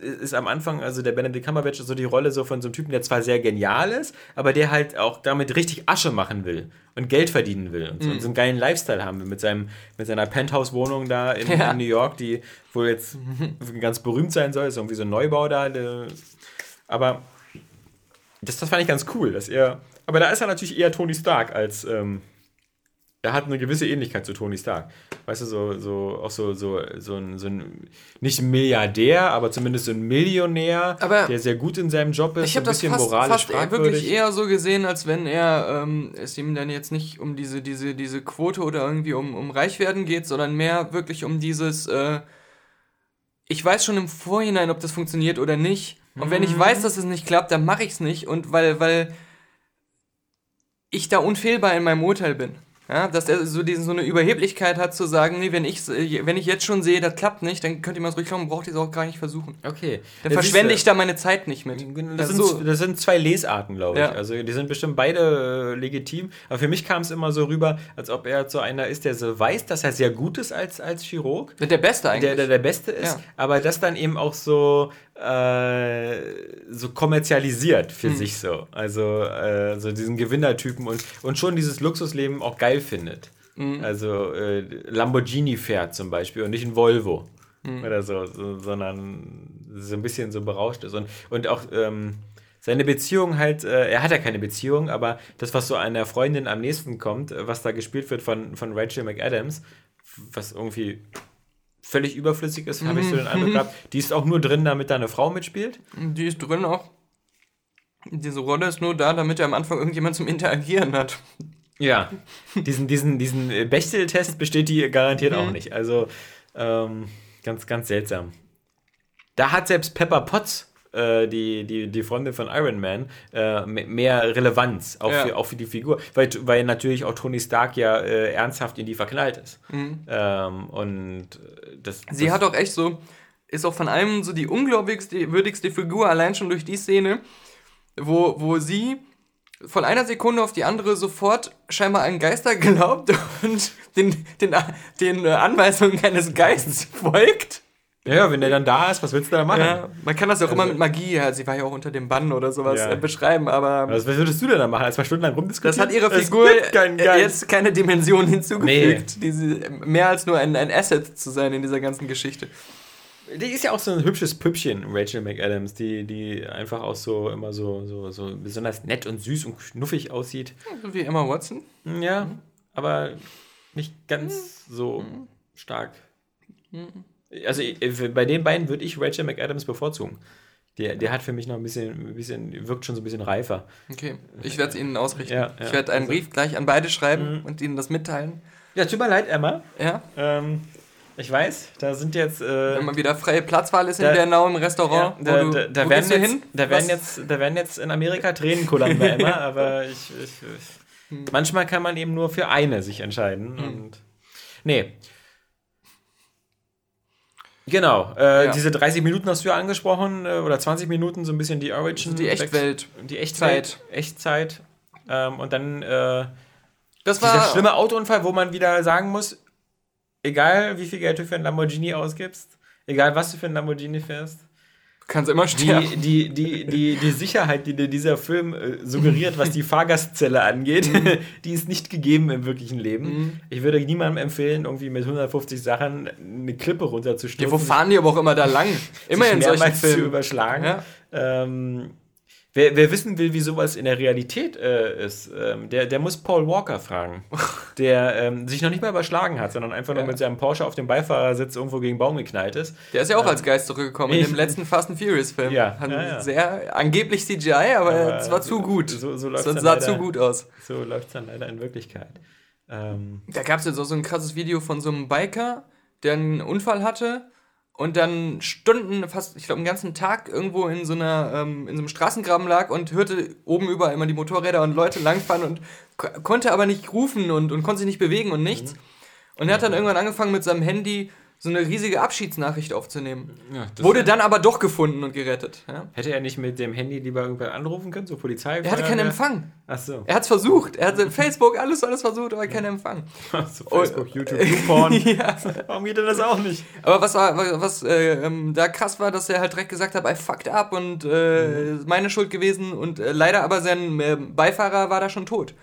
äh, ist am Anfang, also der Benedict Cumberbatch so die Rolle so von so einem Typen, der zwar sehr genial ist, aber der halt auch damit richtig Asche machen will und Geld verdienen will und so, mhm. und so einen geilen Lifestyle haben will mit, seinem, mit seiner Penthouse-Wohnung da in, ja. in, New York, die wohl jetzt ganz berühmt sein soll. Ist irgendwie so ein Neubau da. aber das, das fand ich ganz cool, dass er. Aber da ist er natürlich eher Tony Stark als. Ähm, er hat eine gewisse Ähnlichkeit zu Tony Stark. Weißt du, so, so auch so, so, so, ein, so ein, nicht ein Milliardär, aber zumindest so ein Millionär, aber der sehr gut in seinem Job ist, ich bisschen das fast, fast wirklich eher so gesehen, als wenn er ähm, es ihm dann jetzt nicht um diese, diese, diese Quote oder irgendwie um, um Reichwerden geht, sondern mehr wirklich um dieses, äh, ich weiß schon im Vorhinein, ob das funktioniert oder nicht. Und wenn ich mhm. weiß, dass es nicht klappt, dann mache ich es nicht. Und weil, weil ich da unfehlbar in meinem Urteil bin. Ja, dass er so, diesen, so eine Überheblichkeit hat zu sagen, nee, wenn ich, wenn ich jetzt schon sehe, das klappt nicht, dann könnt ihr mal ruhig glauben, braucht ihr es auch gar nicht versuchen. Okay. Dann ja, verschwende ich da meine Zeit nicht mit. Das, sind, so. das sind zwei Lesarten, glaube ich. Ja. Also die sind bestimmt beide äh, legitim. Aber für mich kam es immer so rüber, als ob er so einer ist, der so weiß, dass er sehr gut ist als, als Chirurg. Der Beste eigentlich. Der, der, der Beste ist, ja. aber das dann eben auch so äh, so kommerzialisiert für sich so. Also äh, so diesen Gewinnertypen und, und schon dieses Luxusleben auch geil findet. Also äh, Lamborghini fährt zum Beispiel und nicht ein Volvo oder so, so, sondern so ein bisschen so berauscht ist. Und, und auch ähm, seine Beziehung halt, äh, er hat ja keine Beziehung, aber das, was so einer Freundin am nächsten kommt, was da gespielt wird von, von Rachel McAdams, was irgendwie völlig überflüssig ist, habe ich so den Eindruck [laughs] gehabt. Die ist auch nur drin, damit da eine Frau mitspielt. Die ist drin auch. Diese Rolle ist nur da, damit er am Anfang irgendjemand zum Interagieren hat. Ja, diesen, diesen, diesen äh, Bechtel-Test besteht die garantiert auch nicht. Also ähm, ganz, ganz seltsam. Da hat selbst Pepper Potts, äh, die, die, die Freundin von Iron Man, äh, me- mehr Relevanz, auch, Ja. für, auch für die Figur, weil, weil natürlich auch Tony Stark ja äh, ernsthaft in die verknallt ist. Ähm, und äh, das, Sie das, hat auch echt so, ist auch von allem so die unglaubwürdigste würdigste Figur, allein schon durch die Szene, wo, wo sie von einer Sekunde auf die andere sofort scheinbar an Geister [laughs] glaubt und den, den, den Anweisungen eines Geistes folgt. Ja, wenn der dann da ist, was willst du da machen? Ja, man kann das ja auch immer mit Magie, ja, sie war ja auch unter dem Bann oder sowas Ja. äh, beschreiben, aber Was würdest du denn da machen? Als zwei Stunden lang rumdiskutieren? das hat ihre Figur keinen äh, jetzt keine Dimension [laughs] hinzugefügt, die sie, mehr als nur ein, ein Asset zu sein in dieser ganzen Geschichte. Die ist ja auch so ein hübsches Püppchen, Rachel McAdams, die, die einfach auch so immer so, so, so besonders nett und süß und knuffig aussieht. Wie Emma Watson. Ja, aber nicht ganz so stark. Also ich- bei den beiden würde ich Rachel McAdams bevorzugen. Der, der hat für mich noch ein bisschen, ein bisschen, wirkt schon so ein bisschen reifer. Okay, ich werde es Ihnen ausrichten. Ja, ja. ich werde einen Brief gleich an beide schreiben und Ihnen das mitteilen. Ja, tut mir leid, Emma. Ja, Ähm, ich weiß, da sind jetzt. Äh, wenn mal wieder freie Platzwahl ist Da- in Bernau im Ja, Restaurant. da, wo du, da, da, werden jetzt, hin? da, werden Was- jetzt, da werden jetzt in Amerika Tränen kullern bei Emma, [laughs] aber ich, ich, Hm. ich, manchmal kann man eben nur für eine sich entscheiden. Und, nee. Genau, äh, Ja. diese 30 Minuten hast du ja angesprochen, äh, oder 20 Minuten, so ein bisschen die Origin. Die Echtwelt. Die Echtzeit. Echtzeit. Ähm, und dann äh, Das dieser war schlimme Autounfall, wo man wieder sagen muss, egal wie viel Geld du für einen Lamborghini ausgibst, egal was du für einen Lamborghini fährst, Kannst immer sterben. die, die, die, die, die Sicherheit, die dir dieser Film äh, suggeriert, was die [laughs] Fahrgastzelle angeht, [laughs] die ist nicht gegeben im wirklichen Leben. Ich würde niemandem empfehlen, irgendwie mit 150 Sachen eine Klippe runterzustürzen. Ja, wo fahren die aber auch immer da lang? [laughs] Immer in solchen mehrmals zu Filmen. überschlagen. Ja. Ähm, wer, wer wissen will, wie sowas in der Realität äh, ist, ähm, der, der muss Paul Walker fragen, [laughs] der ähm, sich noch nicht mal überschlagen hat, sondern einfach nur Ja. mit seinem Porsche auf dem Beifahrersitz irgendwo gegen einen Baum geknallt ist. Der ist ja auch als Geist zurückgekommen in Ich- dem letzten Fast and Furious Film. Ja, Hat ja, ja. Sehr angeblich CGI, aber, Aber es war zu gut. so- so es läuft's sah dann zu leider. gut aus. So läuft es dann leider in Wirklichkeit. Ähm, Da gab es jetzt auch so ein krasses Video von so einem Biker, der einen Unfall hatte und dann Stunden, fast, ich glaube, einen ganzen Tag irgendwo in so einer, ähm, in so einem Straßengraben lag und hörte oben über immer die Motorräder und Leute langfahren und ko konnte aber nicht rufen und, und konnte sich nicht bewegen und nichts. Und er hat dann irgendwann angefangen mit seinem Handy so eine riesige Abschiedsnachricht aufzunehmen. ja, Wurde dann aber doch gefunden und gerettet. Ja? Hätte er nicht mit dem Handy lieber irgendwer anrufen können, so Polizei? Er hatte keinen Empfang. Achso. Er hat es versucht. Er hatte Facebook, alles, alles versucht, aber keinen Empfang. [laughs] So Facebook, YouTube, YouPorn. [laughs] ja. Warum geht er das auch nicht? Aber was war, was äh, ähm, da krass war, dass er halt direkt gesagt hat, I fucked up und äh, ist meine Schuld gewesen und äh, leider aber sein äh, Beifahrer war da schon tot.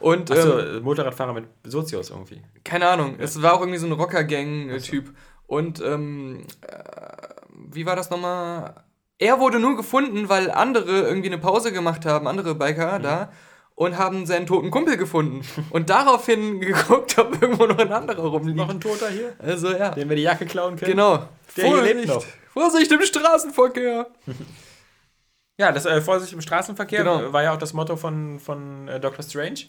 Und ähm, Achso, Motorradfahrer mit Sozios irgendwie. keine Ahnung, es war auch irgendwie so ein Rocker-Gang-Typ. Und ähm, äh, wie war das nochmal? Er wurde nur gefunden, weil andere irgendwie eine Pause gemacht haben, andere Biker da, und haben seinen toten Kumpel gefunden. [laughs] Und daraufhin geguckt, ob irgendwo noch ein anderer rumliegt. Noch ein Toter hier, Also ja. dem wir die Jacke klauen können. Genau. Der hier lebt noch. Vorsicht im Straßenverkehr. [laughs] Ja, das äh, Vorsicht im Straßenverkehr Genau. war ja auch das Motto von, von äh, Doctor Strange.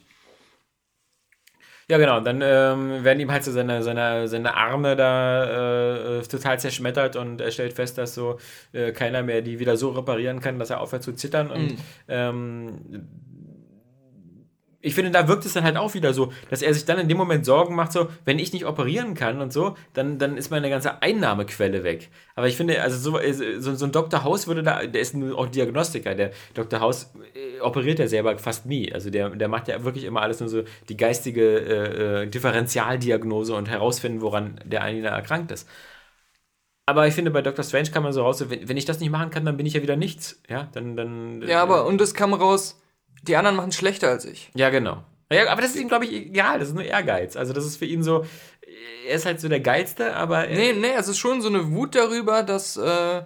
Ja, genau. Dann ähm, werden ihm halt so seine, seine, seine Arme da äh, äh, total zerschmettert und er stellt fest, dass so äh, keiner mehr die wieder so reparieren kann, dass er aufhört zu zittern. Und Mhm. ähm, ich finde, da wirkt es dann halt auch wieder so, dass er sich dann in dem Moment Sorgen macht, so, wenn ich nicht operieren kann und so, dann, dann ist meine ganze Einnahmequelle weg. Aber ich finde, also so, äh, so, so ein Dr. House würde da, der ist auch Diagnostiker, der Dr. House äh, operiert ja selber fast nie. Also der, der macht ja wirklich immer alles nur so die geistige äh, äh, Differentialdiagnose und herausfinden, woran der eine erkrankt ist. Aber ich finde, bei Doctor Strange kann man so raus, wenn, wenn ich das nicht machen kann, dann bin ich ja wieder nichts. Ja, dann. dann Ja, aber und es kam raus, die anderen machen es schlechter als ich. Ja, genau. Ja, aber das ist ihm, glaube ich, egal. Das ist nur Ehrgeiz. Also, das ist für ihn so. Er ist halt so der Geilste, aber. Nee, nee, es ist schon so eine Wut darüber, dass. Äh,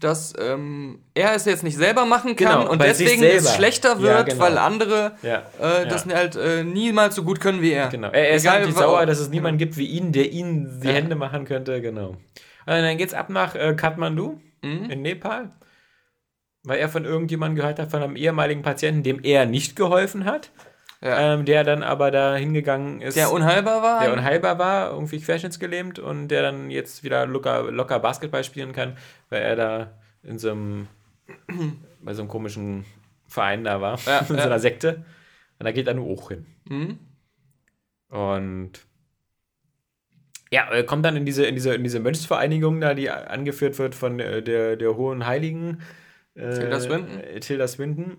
dass ähm, er es jetzt nicht selber machen kann Genau, und deswegen es schlechter Ja, wird, genau. weil andere Ja, äh, ja. das halt äh, niemals so gut können wie er. Genau. Er, er ist Egal, halt sauer, dass es niemanden gibt wie ihn, der ihnen die Ja. Hände machen könnte. Genau. Und dann geht's ab nach äh, Kathmandu Mhm. in Nepal, weil er von irgendjemandem gehört hat, von einem ehemaligen Patienten, dem er nicht geholfen hat, Ja. ähm, der dann aber da hingegangen ist. Der unheilbar war. der unheilbar war, irgendwie querschnittsgelähmt und der dann jetzt wieder locker, locker Basketball spielen kann, weil er da in so einem, bei so einem komischen Verein da war, Ja, [laughs] in so ja. einer Sekte. Und da geht er nur hoch hin. Mhm. Und ja, er kommt dann in diese, in diese, in diese Mönchsvereinigung da, die angeführt wird von der, der, der hohen Heiligen. Äh, Tilda Swinton. äh, Tilda Swinton.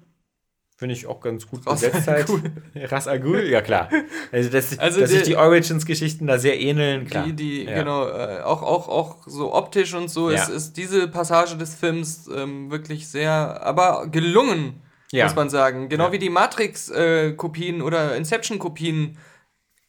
Finde ich auch ganz gut Ra's besetzt halt. al Ras Al Ghul, ja klar. Also, dass, [laughs] Also dass sich der- die Origins-Geschichten da sehr ähneln, klar. Die, die, ja. genau, äh, auch, auch, auch so optisch und so Ja. ist, ist diese Passage des Films ähm, wirklich sehr, aber gelungen, Ja. muss man sagen. Genau wie die Matrix-Kopien oder Inception-Kopien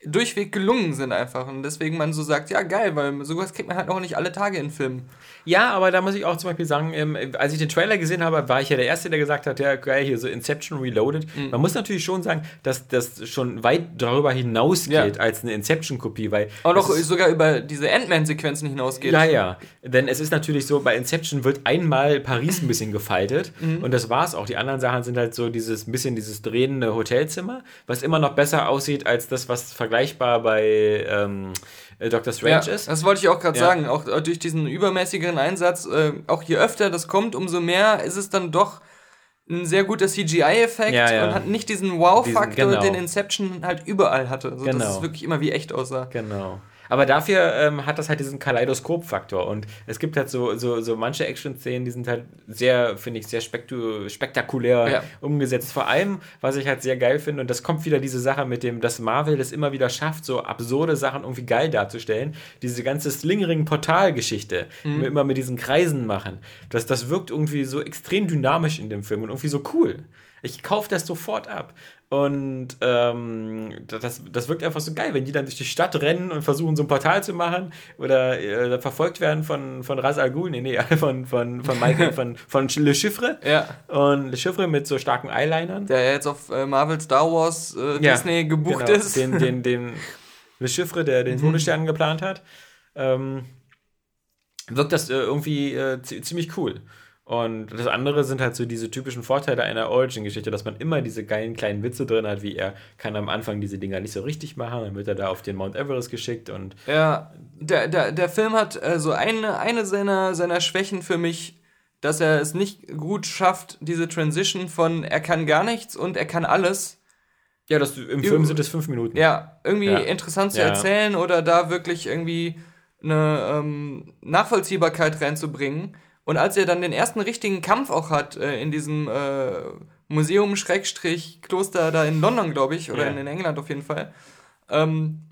durchweg gelungen sind einfach. Und deswegen man so sagt, ja geil, weil sowas kriegt man halt auch nicht alle Tage in Filmen. Ja, aber da muss ich auch zum Beispiel sagen, ähm, als ich den Trailer gesehen habe, war ich ja der Erste, der gesagt hat, ja geil, hier so Inception Reloaded. Mhm. Man muss natürlich schon sagen, dass das schon weit darüber hinausgeht Ja. als eine Inception-Kopie, weil Auch noch sogar über diese Ant-Man-Sequenzen hinausgeht. Ja, ja. Denn es ist natürlich so, bei Inception wird einmal Paris ein bisschen gefaltet Mhm. und das war's auch. Die anderen Sachen sind halt so dieses bisschen dieses drehende Hotelzimmer, was immer noch besser aussieht als das, was vergleichbar bei ähm, äh, Doctor Ja, Strange ist. das wollte ich auch gerade Ja. sagen. Auch äh, durch diesen übermäßigeren Einsatz, äh, auch je öfter das kommt, umso mehr ist es dann doch ein sehr guter CGI-Effekt Ja, ja. und hat nicht diesen Wow-Faktor, genau. den Inception halt überall hatte. Also Genau. Dass es wirklich immer wie echt aussah. Genau. Aber dafür ähm, hat das halt diesen Kaleidoskop-Faktor. Und es gibt halt so, so, so manche Action-Szenen, die sind halt sehr, finde ich, sehr spektakulär Ja. umgesetzt. Vor allem, was ich halt sehr geil finde, und das kommt wieder diese Sache mit dem, dass Marvel das immer wieder schafft, so absurde Sachen irgendwie geil darzustellen. Diese ganze Slingering-Portal-Geschichte, die wir immer mit diesen Kreisen machen. Das, das wirkt irgendwie so extrem dynamisch in dem Film und irgendwie so cool. Ich kaufe das sofort ab. Und ähm, das, das wirkt einfach so geil, wenn die dann durch die Stadt rennen und versuchen, so ein Portal zu machen oder äh, verfolgt werden von, von Ras Al Ghul, nee, nee, [laughs] von, von, von Michael, von, von Le Chiffre. [laughs] Ja. Und Le Chiffre mit so starken Eyelinern. Der jetzt auf äh, Marvel Star Wars äh, Ja, Disney gebucht genau, ist. Den, den, den [laughs] Le Chiffre, der den Todesstern geplant hat. Ähm, wirkt das äh, irgendwie äh, zi- ziemlich cool. Und das andere sind halt so diese typischen Vorteile einer Origin-Geschichte, dass man immer diese geilen kleinen Witze drin hat, wie er kann am Anfang diese Dinger nicht so richtig machen, dann wird er da auf den Mount Everest geschickt und Ja, der, der, der Film hat äh, so eine, eine seiner, seiner Schwächen für mich, dass er es nicht gut schafft, diese Transition von er kann gar nichts und er kann alles, ja, das, im Film sind es fünf Minuten. ja, irgendwie Ja. interessant zu Ja. erzählen oder da wirklich irgendwie eine ähm, Nachvollziehbarkeit reinzubringen. Und als er dann den ersten richtigen Kampf auch hat äh, in diesem äh, Museum Schrägstrich Kloster da in London, glaube ich, oder Ja. in, England auf jeden Fall, ähm,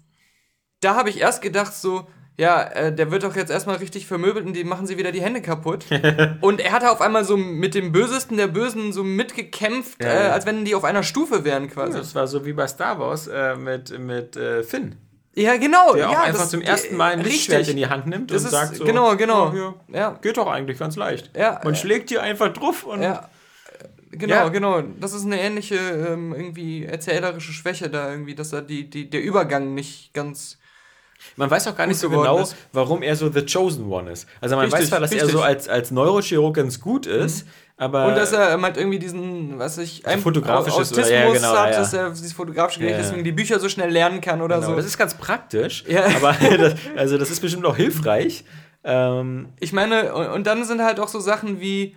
da habe ich erst gedacht so, ja, äh, der wird doch jetzt erstmal richtig vermöbelt und die machen sie wieder die Hände kaputt. [laughs] und er hatte auf einmal so mit dem Bösesten der Bösen so mitgekämpft, Ja, äh, ja. als wenn die auf einer Stufe wären quasi. Das war so wie bei Star Wars äh, mit, mit äh, Finn, Ja, genau. der auch ja, einfach das- zum ersten Mal ein richtig. Lichtschwert in die Hand nimmt Das und ist- sagt so, genau, genau. "Ja, Ja, geht doch eigentlich ganz leicht. Ja, Man äh, schlägt hier einfach drauf und ja. Genau, Ja. genau. Das ist eine ähnliche ähm, irgendwie erzählerische Schwäche da irgendwie, dass da die, die, der Übergang nicht ganz. Man weiß auch gar nicht so genau, ist. warum er so The Chosen One ist. Also man Richtig, weiß zwar, dass er richtig. Mhm. so als, als Neurochirurg ganz gut ist, aber Und dass er ähm, halt irgendwie diesen, was ich, ein fotografisches oder- Autismus ja, genau, hat, ja. dass er dieses fotografische Gerät Ja, ja. deswegen die Bücher so schnell lernen kann oder genau, so. das ist ganz praktisch, Ja. aber [laughs] das, also das ist bestimmt auch hilfreich. Ähm, Ich meine, und, und dann sind halt auch so Sachen wie,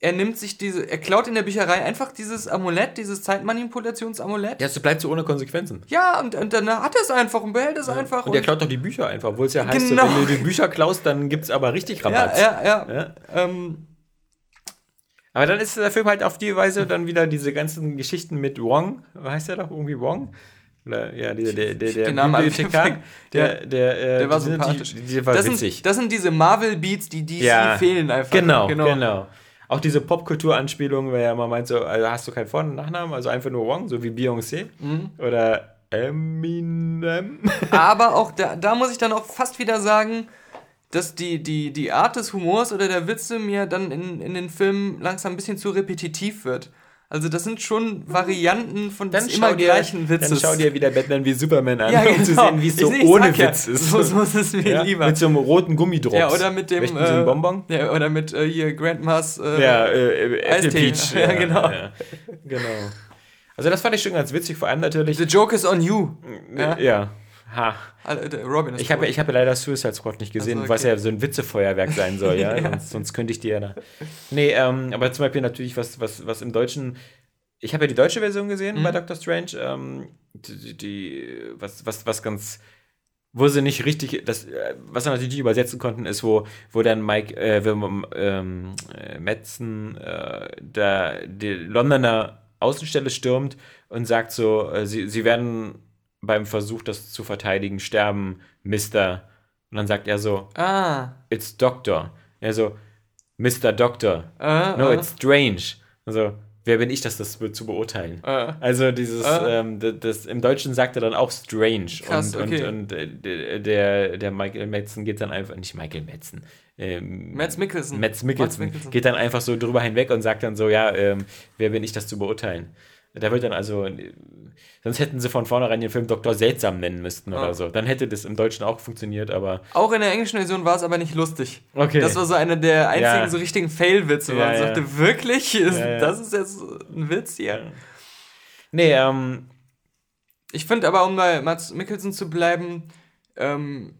er nimmt sich diese, er klaut in der Bücherei einfach dieses Amulett, dieses Zeitmanipulationsamulett. ja, es bleibt so ohne Konsequenzen. Ja, und, und dann hat er es einfach und behält es einfach. Und er klaut doch die Bücher einfach, obwohl es ja heißt, Genau. so, wenn du die Bücher klaust, dann gibt es aber richtig ja, Rabatt. ja, ja. Ja. Ähm, Aber dann ist der Film halt auf die Weise dann wieder diese ganzen Geschichten mit Wong, heißt der doch irgendwie Wong? Oder, ja, dieser, der, der, der ich Bibliothekar, der, der, äh, Der war die sympathisch. Die, die war das, witzig. sind, das sind diese Marvel-Beats, die DC Ja, fehlen einfach. Genau, genau. Auch diese Popkultur-Anspielung, ja immer meint, so, also hast du keinen Vor- und Nachnamen, also einfach nur Wong, so wie Beyoncé. Mhm. Oder Eminem. Aber auch da, da muss ich dann auch fast wieder sagen, dass die, die, die Art des Humors oder der Witze mir dann in, in den Filmen langsam ein bisschen zu repetitiv wird. Also das sind schon Varianten von Dann des immer dir, gleichen dann Witzes. schau dir wieder Batman wie Superman an, ja, genau. um zu sehen, wie es so Ich- ich ohne ja, Witz ist. So, so ist es mir ja, lieber. Mit so einem roten Gummidrops. ja, oder mit dem einen Bonbon? Ja, oder mit äh, hier Grandmas äh, Ja, äh, äh, Apple. Peach. [laughs] Ja, genau. Ja, genau. Also das fand ich schon ganz witzig, vor allem natürlich. The joke is on you. Ja. Ja. Ha. Alter, der Robin ist Ich habe ich hab ja leider Suicide Squad nicht gesehen, Ach so, was okay. ja so ein Witzefeuerwerk sein soll, ja. [laughs] Ja. Sonst, sonst könnte ich dir ja da. Nee, ähm, aber zum Beispiel natürlich, was, was, was im Deutschen. Ich habe ja die deutsche Version gesehen Mhm. bei Doctor Strange. Ähm, die, die, was, was, was ganz. Wo sie nicht richtig, das, äh, was sie natürlich nicht übersetzen konnten, ist, wo, wo dann Mike, äh, ähm, äh, Metzen, äh, da die Londoner Außenstelle stürmt und sagt so, äh, sie, sie werden beim Versuch, das zu verteidigen, sterben, Mister. Und dann sagt er so, Ah. it's Doctor. Er so, Mr. Doctor. Äh, No, äh, it's strange. Also, wer bin ich, das das zu beurteilen? äh. Also dieses, Äh. ähm, d- das, im Deutschen sagt er dann auch strange. Krass, und, okay. und, und äh, der- der, Michael Metzen geht dann einfach, nicht Michael Metzen, ähm, Mads Mikkelsen. Mads Mikkelsen, Mikkelsen. geht dann einfach so drüber hinweg und sagt dann so, ja, ähm, wer bin ich, das zu beurteilen? Da wird dann also, sonst hätten sie von vornherein den Film Doktor Seltsam nennen müssten oder Ah. so. Dann hätte das im Deutschen auch funktioniert, aber Auch in der englischen Version war es aber nicht lustig. okay. Das war so einer der einzigen Ja. so richtigen Fail-Witze, wo Ja, man ja. sagte, wirklich? Ist. Das ist jetzt ein Witz hier. nee, ähm, Ich finde aber, um bei Mats Mikkelsen zu bleiben, ähm,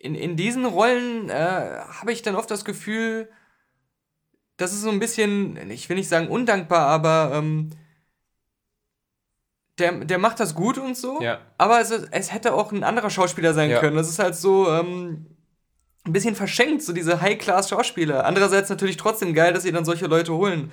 in, in diesen Rollen äh, habe ich dann oft das Gefühl, das ist so ein bisschen, ich will nicht sagen undankbar, aber ähm, der, der macht das gut und so. ja. Aber es, es hätte auch ein anderer Schauspieler sein Ja. können. Das ist halt so ähm, ein bisschen verschenkt, so diese High-Class-Schauspieler. Andererseits natürlich trotzdem geil, dass sie dann solche Leute holen.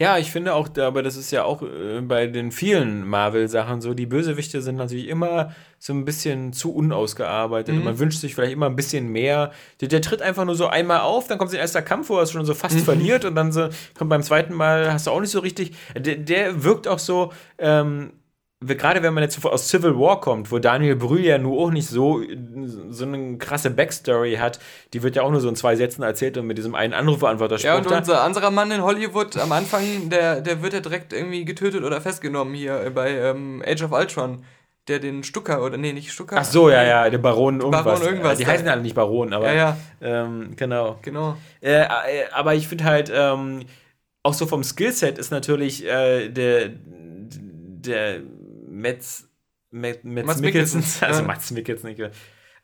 Ja, ich finde auch, aber das ist ja auch äh, bei den vielen Marvel-Sachen so, die Bösewichte sind natürlich immer so ein bisschen zu unausgearbeitet Mhm. und man wünscht sich vielleicht immer ein bisschen mehr. Der, der tritt einfach nur so einmal auf, dann kommt sein erster Kampf, wo er es schon so Mhm. fast verliert und dann so, kommt beim zweiten Mal, hast du auch nicht so richtig. Der, der wirkt auch so, ähm, gerade wenn man jetzt aus Civil War kommt, wo Daniel Brühl ja nur auch nicht so, so eine krasse Backstory hat, die wird ja auch nur so in zwei Sätzen erzählt und mit diesem einen Anrufbeantworter Ja, und unser anderer Mann in Hollywood am Anfang, der, der wird ja direkt irgendwie getötet oder festgenommen hier äh, bei ähm, Age of Ultron. Der den Stucker, oder nee, nicht Stucker. Ach so, ja, ja, der Baron irgendwas. Baron irgendwas, Die ja. heißen alle nicht Baron, aber Ja, ja, Ähm, genau. genau. Äh, äh, aber ich finde halt, ähm, auch so vom Skillset ist natürlich äh, der, der Metz, Metz, Metz Mats Mikkelsen, Mikkelsen, [laughs] also ja. Mats Mikkelsen,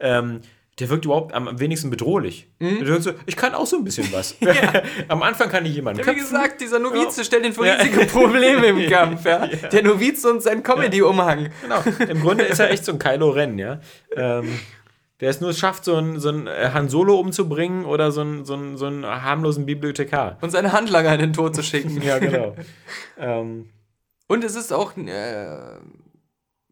ähm, der wirkt überhaupt am wenigsten bedrohlich. Mhm. So, ich kann auch so ein bisschen was. [laughs] [laughs] am Anfang kann ich jemanden Ja, wie gesagt, dieser Novize Ja. stellt ihn vor Ja. riesige Probleme im Kampf, ja. Ja. Der Novize und sein Comedy-Umhang. Genau. Im Grunde ist er echt so ein Kylo Ren, ja. Ähm, der es nur schafft, so einen so einen äh, Han Solo umzubringen oder so einen, so einen, so einen harmlosen Bibliothekar. Und seine Handlanger in den Tod zu schicken. Ja, genau. ähm, Und es ist auch äh,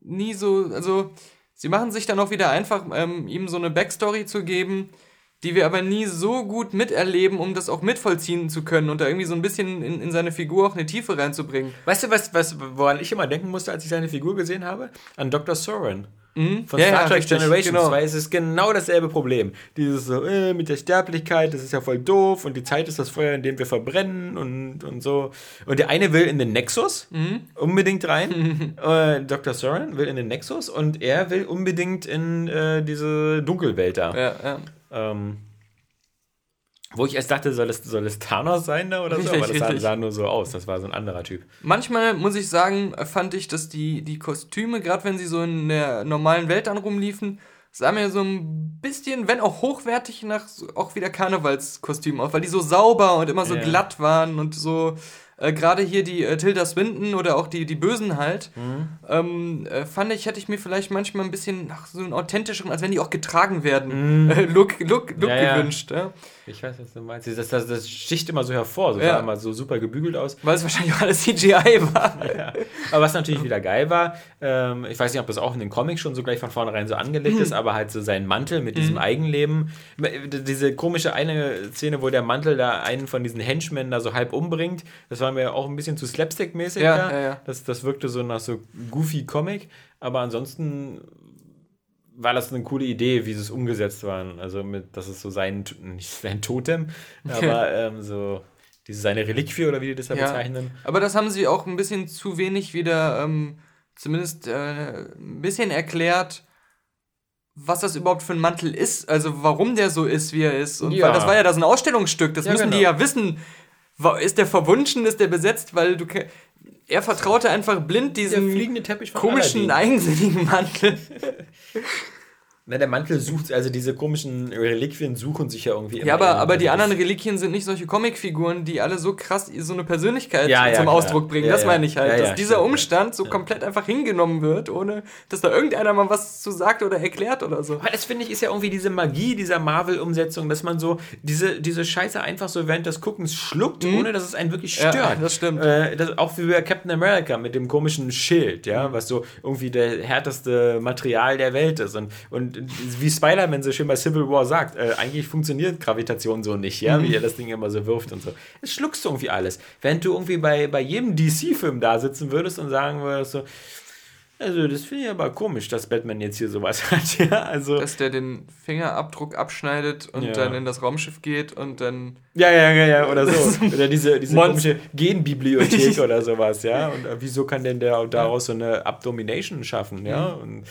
nie so, also sie machen sich dann auch wieder einfach, ähm, ihm so eine Backstory zu geben, die wir aber nie so gut miterleben, um das auch mitvollziehen zu können und da irgendwie so ein bisschen in, in seine Figur auch eine Tiefe reinzubringen. weißt du, was, was, woran ich immer denken musste, als ich seine Figur gesehen habe? An Dr. Soren. Mhm. Von Ja, Star ja, Trek richtig, Generations, genau. weil es ist genau dasselbe Problem. Dieses so, äh, mit der Sterblichkeit, das ist ja voll doof und die Zeit ist das Feuer, in dem wir verbrennen und, und so. Und der eine will in den Nexus Mhm. unbedingt rein. [laughs] äh, Dr. Soren will in den Nexus und er will unbedingt in äh, diese Dunkelwelt da. Ja, ja. Ähm, wo ich erst dachte, soll es, soll es Thanos sein da oder so, Richtig, aber das sah, sah nur so aus. Das war so ein anderer Typ. Manchmal muss ich sagen, fand ich, dass die, die Kostüme, gerade wenn sie so in der normalen Welt dann rumliefen, sah mir so ein bisschen, wenn auch hochwertig, nach so, auch wieder Karnevalskostümen aus, weil die so sauber und immer so Ja. glatt waren und so äh, gerade hier die äh, Tilda Swinton oder auch die, die Bösen halt, ähm, äh, fand ich, hätte ich mir vielleicht manchmal ein bisschen nach so einen authentischeren, als wenn die auch getragen werden, äh, Look, Look, Look Ja, ja. gewünscht. Ja? Ich weiß, was du meinst. Das, das, das sticht immer so hervor. So Ja. sah immer so super gebügelt aus. Weil es wahrscheinlich auch alles CGI war. Ja. Aber was natürlich wieder geil war, ähm, ich weiß nicht, ob das auch in den Comics schon so gleich von vornherein so angelegt ist, aber halt so sein Mantel mit diesem Eigenleben. Diese komische eine Szene, wo der Mantel da einen von diesen Henchmen da so halb umbringt, das war mir auch ein bisschen zu slapstick-mäßig. Ja, da. ja, ja. Das, das wirkte so nach so goofy Comic, aber ansonsten war das eine coole Idee, wie sie es umgesetzt waren. Also mit, das ist so sein, nicht sein Totem, [laughs] aber ähm, so diese seine Reliquie oder wie die das da Ja. bezeichnen. Aber das haben sie auch ein bisschen zu wenig wieder, ähm, zumindest äh, ein bisschen erklärt, was das überhaupt für ein Mantel ist. Also warum der so ist, wie er ist. Und Ja. weil das war ja das ein Ausstellungsstück. Das Ja, müssen die genau. ja wissen. Ist der verwunschen, ist der besetzt? Weil du er vertraute einfach blind diesem fliegende Teppich von komischen, eigensinnigen Mantel. [laughs] Na, der Mantel sucht, also diese komischen Reliquien suchen sich ja irgendwie immer. Ja, aber, aber die anderen Reliquien sind nicht solche Comicfiguren, die alle so krass so eine Persönlichkeit Ja, ja, zum klar. Ausdruck bringen. Ja, das meine ich halt. Dass dieser. Umstand so komplett einfach hingenommen wird, ohne dass da irgendeiner mal was zu sagt oder erklärt oder so. Aber das finde ich ist ja irgendwie diese Magie dieser Marvel-Umsetzung, dass man so diese, diese Scheiße einfach so während des Guckens schluckt, ohne dass es einen wirklich Mhm. Ja, stört. das stimmt. Äh, das, auch wie bei Captain America mit dem komischen Schild, ja, was so irgendwie der härteste Material der Welt ist. Und, und wie Spider-Man so schön bei Civil War sagt, äh, eigentlich funktioniert Gravitation so nicht, ja, Mhm. wie er das Ding immer so wirft und so. Das schluckst du irgendwie alles. Während du irgendwie bei, bei jedem DC-Film da sitzen würdest und sagen würdest so, also das finde ich aber komisch, dass Batman jetzt hier sowas [laughs] hat, ja, also... Dass der den Fingerabdruck abschneidet und Ja. dann in das Raumschiff geht und dann. Ja, ja, ja, ja, oder so. [laughs] Oder diese, diese komische Genbibliothek [laughs] oder sowas, ja. Und äh, wieso kann denn der daraus so eine Abdomination schaffen, ja? Mhm. Und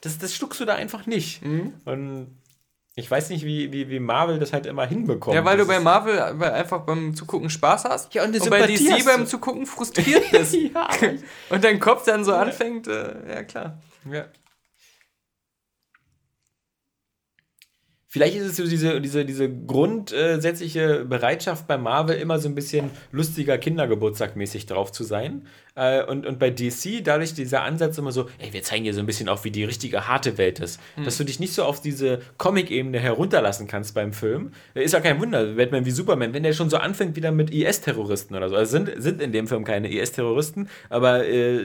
das, das schluckst du da einfach nicht. Und ich weiß nicht, wie, wie, wie Marvel das halt immer hinbekommt. Ja, weil du Das bei ist- Marvel bei- einfach beim Zugucken Spaß hast. Ja, und und bei DC beim du. Zugucken frustriert bist. [laughs] Ja, [laughs] und dein Kopf dann so anfängt, äh, ja klar. Ja. Vielleicht ist es so diese, diese, diese grundsätzliche Bereitschaft bei Marvel immer so ein bisschen lustiger Kindergeburtstag mäßig drauf zu sein. Äh, Und, und bei DC, dadurch dieser Ansatz immer so, ey, wir zeigen dir so ein bisschen auch, wie die richtige harte Welt ist. Dass du dich nicht so auf diese Comic-Ebene herunterlassen kannst beim Film. Äh, Ist ja kein Wunder, Batman wie Superman, wenn der schon so anfängt wieder mit IS-Terroristen oder so. Also sind, sind in dem Film keine IS-Terroristen, aber äh,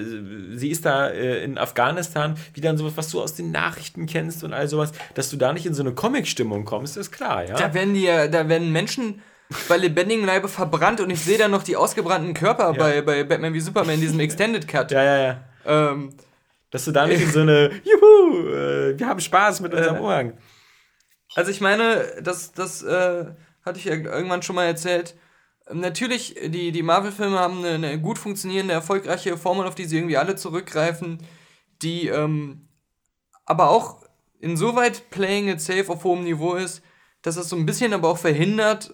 sie ist da äh, in Afghanistan wieder in sowas, was du aus den Nachrichten kennst und all sowas, dass du da nicht in so eine Comic-Stimmung kommst, ist klar, ja. Da werden die da werden Menschen bei lebendigem Leibe verbrannt und ich sehe da noch die ausgebrannten Körper bei, bei Batman wie Superman in diesem [laughs] Extended Cut. Ja, ja, ja. Ähm, Dass du da nicht in so eine, [laughs] juhu, äh, wir haben Spaß mit unserem Äh, Umhang. also ich meine, das, das äh, hatte ich ja irgendwann schon mal erzählt. Natürlich, die, die Marvel-Filme haben eine, eine gut funktionierende, erfolgreiche Formel, auf die sie irgendwie alle zurückgreifen, die ähm, aber auch insoweit playing it safe auf hohem Niveau ist, dass es so ein bisschen aber auch verhindert,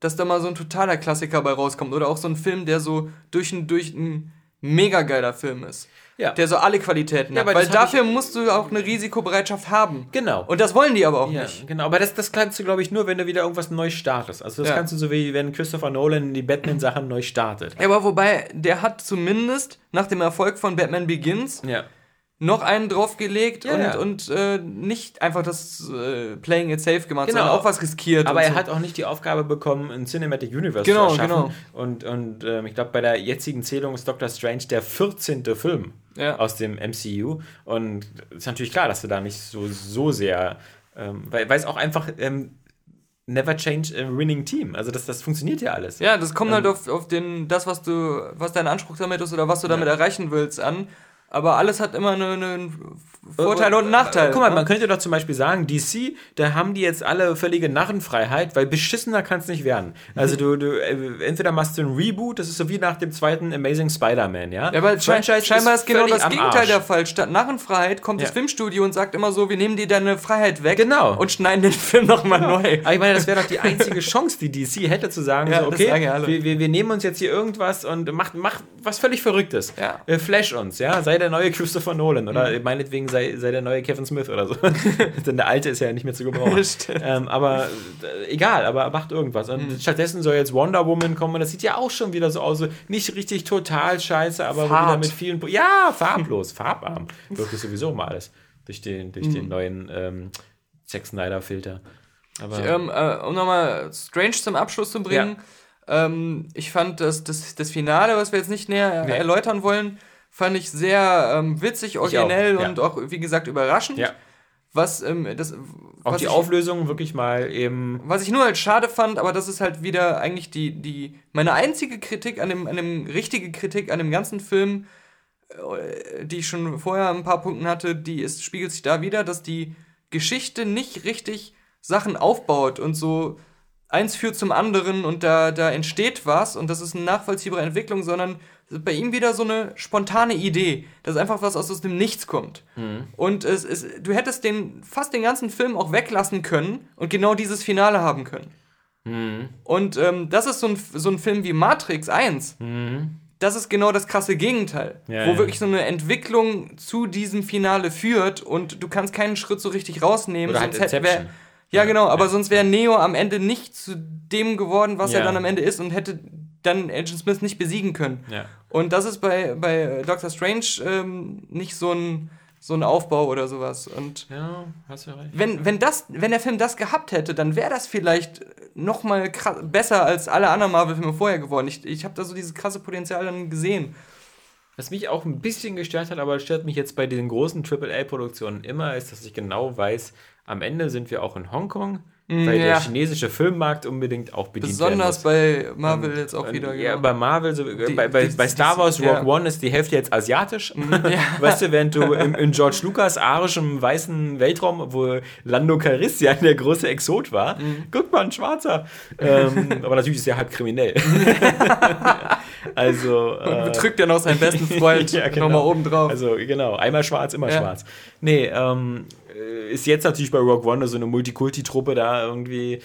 dass da mal so ein totaler Klassiker bei rauskommt. Oder auch so ein Film, der so durch und durch ein mega geiler Film ist. Ja. Der so alle Qualitäten Ja, hat. Weil dafür musst du auch eine Risikobereitschaft haben. Genau. Und das wollen die aber auch Ja, nicht. genau. Aber das, das kannst du, glaube ich, nur, wenn du wieder irgendwas neu startest. Also das Ja. kannst du so wie, wenn Christopher Nolan die Batman-Sachen neu startet. Ja, aber wobei, der hat zumindest nach dem Erfolg von Batman Begins Ja. Noch einen draufgelegt Ja, und, ja. und äh, nicht einfach das äh, Playing it safe gemacht, Genau. sondern auch was riskiert. Aber er so. hat auch nicht die Aufgabe bekommen, ein Cinematic Universe Genau, zu erschaffen. genau. Und, und ähm, ich glaube, bei der jetzigen Zählung ist Doctor Strange der 14. Film Ja. aus dem MCU. Und ist natürlich klar, dass du da nicht so, so sehr, ähm, weil, weil es auch einfach ähm, never change a winning team. Also das, das funktioniert ja alles. Ja, das kommt halt Ähm, auf, auf den, das, was du, was dein Anspruch damit ist oder was du damit erreichen willst, an. Aber alles hat immer eine, einen Vorteil und einen Nachteil. Guck mal, ne? man könnte doch zum Beispiel sagen, DC, da haben die jetzt alle völlige Narrenfreiheit, weil beschissener kann es nicht werden. Also du, du äh, entweder machst du ein Reboot, das ist so wie nach dem zweiten Amazing Spider-Man, ja? Ja, weil schein, scheinbar ist genau völlig das Gegenteil der Fall. Statt Narrenfreiheit kommt das Ja. Filmstudio und sagt immer so, wir nehmen dir deine Freiheit weg Genau. und schneiden den Film nochmal neu. Aber ich meine, das wäre doch die einzige Chance, die DC hätte zu sagen, Ja, so, das okay, sagen wir, wir, wir nehmen uns jetzt hier irgendwas und mach, mach was völlig Verrücktes. Ja. Äh, Flash uns, ja, sei sei der neue Christopher Nolan oder mhm. meinetwegen sei, sei der neue Kevin Smith oder so. [laughs] Denn der alte ist ja nicht mehr zu gebrauchen. [laughs] ähm, aber äh, egal, aber macht irgendwas. Und mhm. stattdessen soll jetzt Wonder Woman kommen und das sieht ja auch schon wieder so aus. nicht richtig total scheiße, aber wieder mit vielen. Ja, farblos, [laughs] farbarm. Wirklich sowieso mal alles. Durch den, durch mhm. den neuen ähm, Zack Snyder-Filter. Ich, ähm, äh, um nochmal Strange zum Abschluss zu bringen. Ja. Ähm, ich fand das, das, das Finale, was wir jetzt nicht näher nee. erläutern wollen, fand ich sehr ähm, witzig, originell auch, ja. und auch, wie gesagt, überraschend. Ja. Was, ähm, das, auch was die ich, Auflösung wirklich mal eben. Was ich nur als schade fand, aber das ist halt wieder eigentlich die, die meine einzige Kritik an dem, an dem richtige Kritik an dem ganzen Film, äh, die ich schon vorher ein paar Punkten hatte, die ist, spiegelt sich da wieder, dass die Geschichte nicht richtig Sachen aufbaut und so eins führt zum anderen und da, da entsteht was und das ist eine nachvollziehbare Entwicklung, sondern bei ihm wieder so eine spontane Idee, dass einfach was aus dem Nichts kommt. Mhm. Und es, es, du hättest den fast den ganzen Film auch weglassen können und genau dieses Finale haben können. Mhm. Und ähm, das ist so ein, so ein Film wie Matrix 1. Mhm. Das ist genau das krasse Gegenteil, ja, wo ja. wirklich so eine Entwicklung zu diesem Finale führt und du kannst keinen Schritt so richtig rausnehmen. Oder sonst halt ja, genau, aber ja. sonst wäre Neo am Ende nicht zu dem geworden, was ja. er dann am Ende ist und hätte dann Agent Smith nicht besiegen können. Ja. Und das ist bei, bei Doctor Strange ähm, nicht so ein, so ein Aufbau oder sowas. Und ja, hast du recht. Wenn, wenn, das, wenn der Film das gehabt hätte, dann wäre das vielleicht noch mal besser als alle anderen Marvel-Filme vorher geworden. Ich, ich habe da so dieses krasse Potenzial dann gesehen. Was mich auch ein bisschen gestört hat, aber stört mich jetzt bei den großen AAA-Produktionen immer, ist, dass ich genau weiß, am Ende sind wir auch in Hongkong, mm, weil ja. der chinesische Filmmarkt unbedingt auch bedient Besonders bei Marvel jetzt auch wieder. Ja, genau. bei Marvel, so, die, bei, bei, die, bei, Star Wars Rogue ja. One ist die Hälfte jetzt asiatisch. [laughs] Ja. [laughs] Weißt du, während du in, in George Lucas arischem weißen Weltraum, wo Lando Calrissian der große Exot war, mm. guck mal, ein Schwarzer. ähm, [laughs] aber natürlich ist er halb kriminell. also. Und betrügt ja noch seinen besten Freund ja, genau. nochmal oben drauf. Also, genau, einmal schwarz, immer schwarz. Nee, ähm, äh, ist jetzt natürlich bei Rogue One so eine Multikulti-Truppe da irgendwie.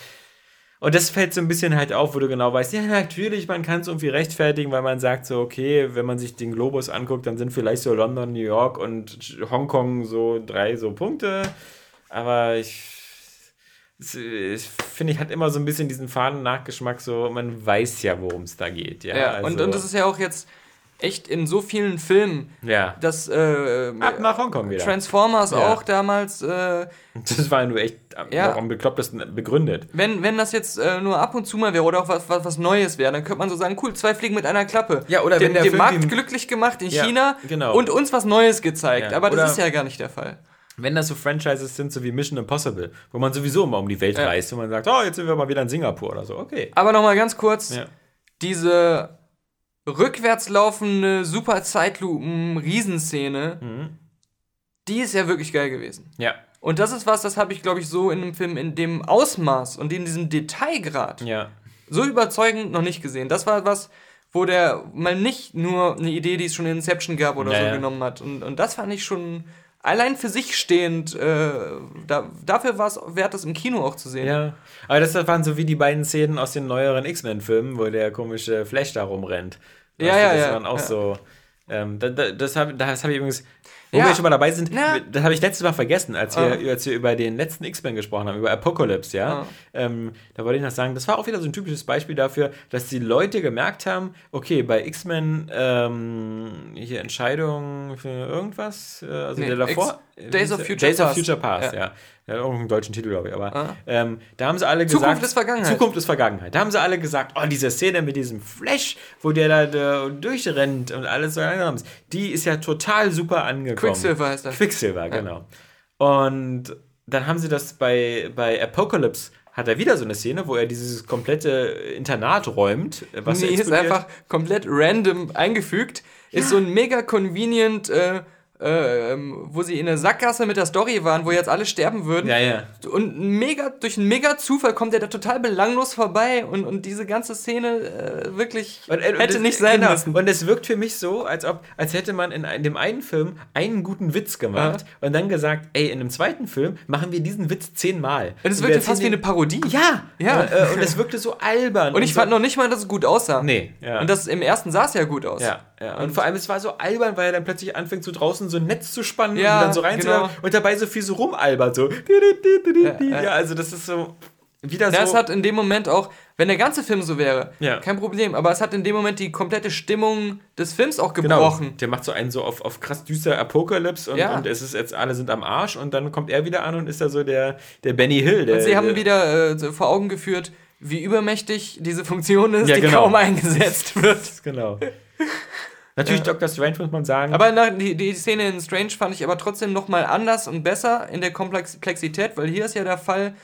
Und das fällt so ein bisschen halt auf, wo du genau weißt, ja, natürlich, man kann es irgendwie rechtfertigen, weil man sagt so, okay, wenn man sich den Globus anguckt, dann sind vielleicht so London, New York und Hongkong so drei so Punkte. Aber ich, ich finde, ich hat immer so ein bisschen diesen faden Nachgeschmack, so, man weiß ja, worum es da geht. Ja, ja also, und, und das ist ja auch jetzt echt in so vielen Filmen. Ja. Das, äh, Ab nach Hongkong wieder. Transformers ja. auch damals. Äh, das war ja nur echt ja. am beklopptesten begründet. Wenn, wenn das jetzt äh, nur ab und zu mal wäre oder auch was, was, was Neues wäre, dann könnte man so sagen, cool, zwei Fliegen mit einer Klappe. Ja, oder den, wenn der den Markt glücklich gemacht in ja, China genau. und uns was Neues gezeigt. Ja. Aber das oder ist ja gar nicht der Fall. Wenn das so Franchises sind, so wie Mission Impossible, wo man sowieso immer um die Welt reist und man sagt, oh, jetzt sind wir mal wieder in Singapur oder so, okay. Aber nochmal ganz kurz, diese rückwärts laufende super Zeitlupen Riesenszene, mhm. die ist ja wirklich geil gewesen. Ja. Und das ist was, das habe ich glaube ich so in einem Film in dem Ausmaß und in diesem Detailgrad ja. so überzeugend noch nicht gesehen. Das war was, wo der mal nicht nur eine Idee, die es schon in Inception gab oder naja. so genommen hat. Und, und das fand ich schon allein für sich stehend, äh, da, dafür war es wert, das im Kino auch zu sehen. Ja, aber das waren so wie die beiden Szenen aus den neueren X-Men-Filmen, wo der komische Flash da rumrennt. Ja, ja, ja. Das waren auch ja. so. Ähm, das das habe das hab ich übrigens wo ja. wir schon mal dabei sind, ja. das habe ich letztes Mal vergessen, als wir, oh. als wir über den letzten X-Men gesprochen haben, über Apocalypse, ja. Oh. Ähm, da wollte ich noch sagen, das war auch wieder so ein typisches Beispiel dafür, dass die Leute gemerkt haben, okay, bei X-Men ähm, hier Entscheidungen für irgendwas, äh, also nee, der davor. X Days of Future Days Past. of Future Past, ja. ja. Ja, irgendeinen deutschen Titel, glaube ich. Aber ah. ähm, da haben sie alle gesagt. Zukunft ist Vergangenheit. Zukunft ist Vergangenheit. Da haben sie alle gesagt, oh, diese Szene mit diesem Flash, wo der da, da durchrennt und alles so langsam ist, die ist ja total super angekommen. Quicksilver heißt das. Quicksilver, ja. genau. Und dann haben sie das bei, bei Apocalypse hat er wieder so eine Szene, wo er dieses komplette Internat räumt. Was nee, ist einfach komplett random eingefügt. Ja. Ist so ein mega convenient äh, äh, ähm, wo sie in der Sackgasse mit der Story waren, wo jetzt alle sterben würden. Ja, ja. Und mega, durch einen mega Zufall kommt er da total belanglos vorbei und, und diese ganze Szene äh, wirklich und, äh, hätte das, nicht sein genau. müssen. Und es wirkt für mich so, als ob, als hätte man in, in dem einen Film einen guten Witz gemacht ja. und dann gesagt, ey, in dem zweiten Film machen wir diesen Witz zehnmal. Und es wirkte fast wie eine Parodie. Ja, ja. Und, äh, und es wirkte so albern. [laughs] Und ich und fand noch nicht mal, dass es gut aussah. Nee. Ja. Und das im ersten sah es ja gut aus. Ja. Ja, und, vor allem, es war so albern, weil er dann plötzlich anfängt, so draußen so ein Netz zu spannen Ja, und dann so reinzuhören genau. und dabei so viel so rumalbert. So. Ja, [laughs] also das ist so wieder so. Das hat in dem Moment auch, wenn der ganze Film so wäre, Ja. kein Problem, aber es hat in dem Moment die komplette Stimmung des Films auch Genau, gebrochen. der macht so einen so auf, auf krass düster Apokalypse und, Ja. und es ist jetzt, alle sind am Arsch und dann kommt er wieder an und ist da so der, der Benny Hill. Der, Und sie haben der, wieder äh, vor Augen geführt, wie übermächtig diese Funktion ist, Ja, die genau. kaum eingesetzt [laughs] wird. Genau. Natürlich Dr. Strange muss man sagen. Aber nach, die, die Szene in Strange fand ich aber trotzdem nochmal anders und besser in der Komplexität, weil hier ist ja der Fall,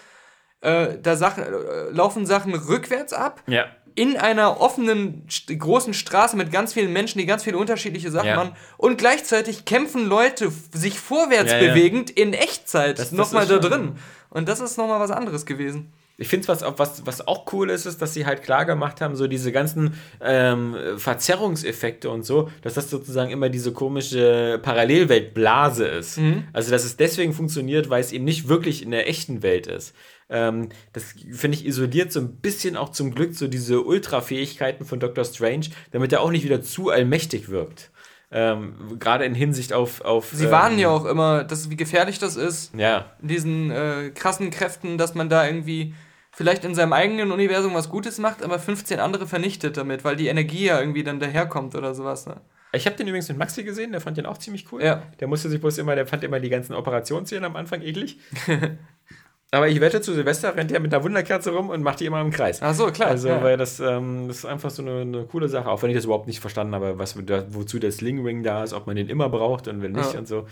äh, da Sachen, äh, laufen Sachen rückwärts ab, ja. in einer offenen, großen Straße mit ganz vielen Menschen, die ganz viele unterschiedliche Sachen Ja. machen. Und gleichzeitig kämpfen Leute sich vorwärts Ja, ja. bewegend in Echtzeit nochmal da drin. Und das ist nochmal was anderes gewesen. Ich finde was, was, was auch cool ist, ist, dass sie halt klar gemacht haben, so diese ganzen ähm, Verzerrungseffekte und so, dass das sozusagen immer diese komische Parallelweltblase ist. Mhm. Also, dass es deswegen funktioniert, weil es eben nicht wirklich in der echten Welt ist. Ähm, das finde ich isoliert so ein bisschen auch zum Glück so diese Ultrafähigkeiten von Dr. Strange, damit er auch nicht wieder zu allmächtig wirkt. Ähm, Gerade in Hinsicht auf. auf Sie ähm, warnen ja auch immer, dass, wie gefährlich das ist, Ja, diesen äh, krassen Kräften, dass man da irgendwie vielleicht in seinem eigenen Universum was Gutes macht, aber 15 andere vernichtet damit, weil die Energie ja irgendwie dann daherkommt oder sowas. Ne? Ich habe den übrigens mit Maxi gesehen, der fand den auch ziemlich cool. Ja. Der musste sich bloß immer, der fand immer die ganzen Operationsszenen am Anfang eklig. [laughs] Aber ich wette, zu Silvester rennt er mit einer Wunderkerze rum und macht die immer im Kreis. Ach so, klar. Also, ja. weil das, ähm, das ist einfach so eine, eine coole Sache, auch wenn ich das überhaupt nicht verstanden habe, was, wozu der Sling Ring da ist, ob man den immer braucht und wenn nicht Ja. und so.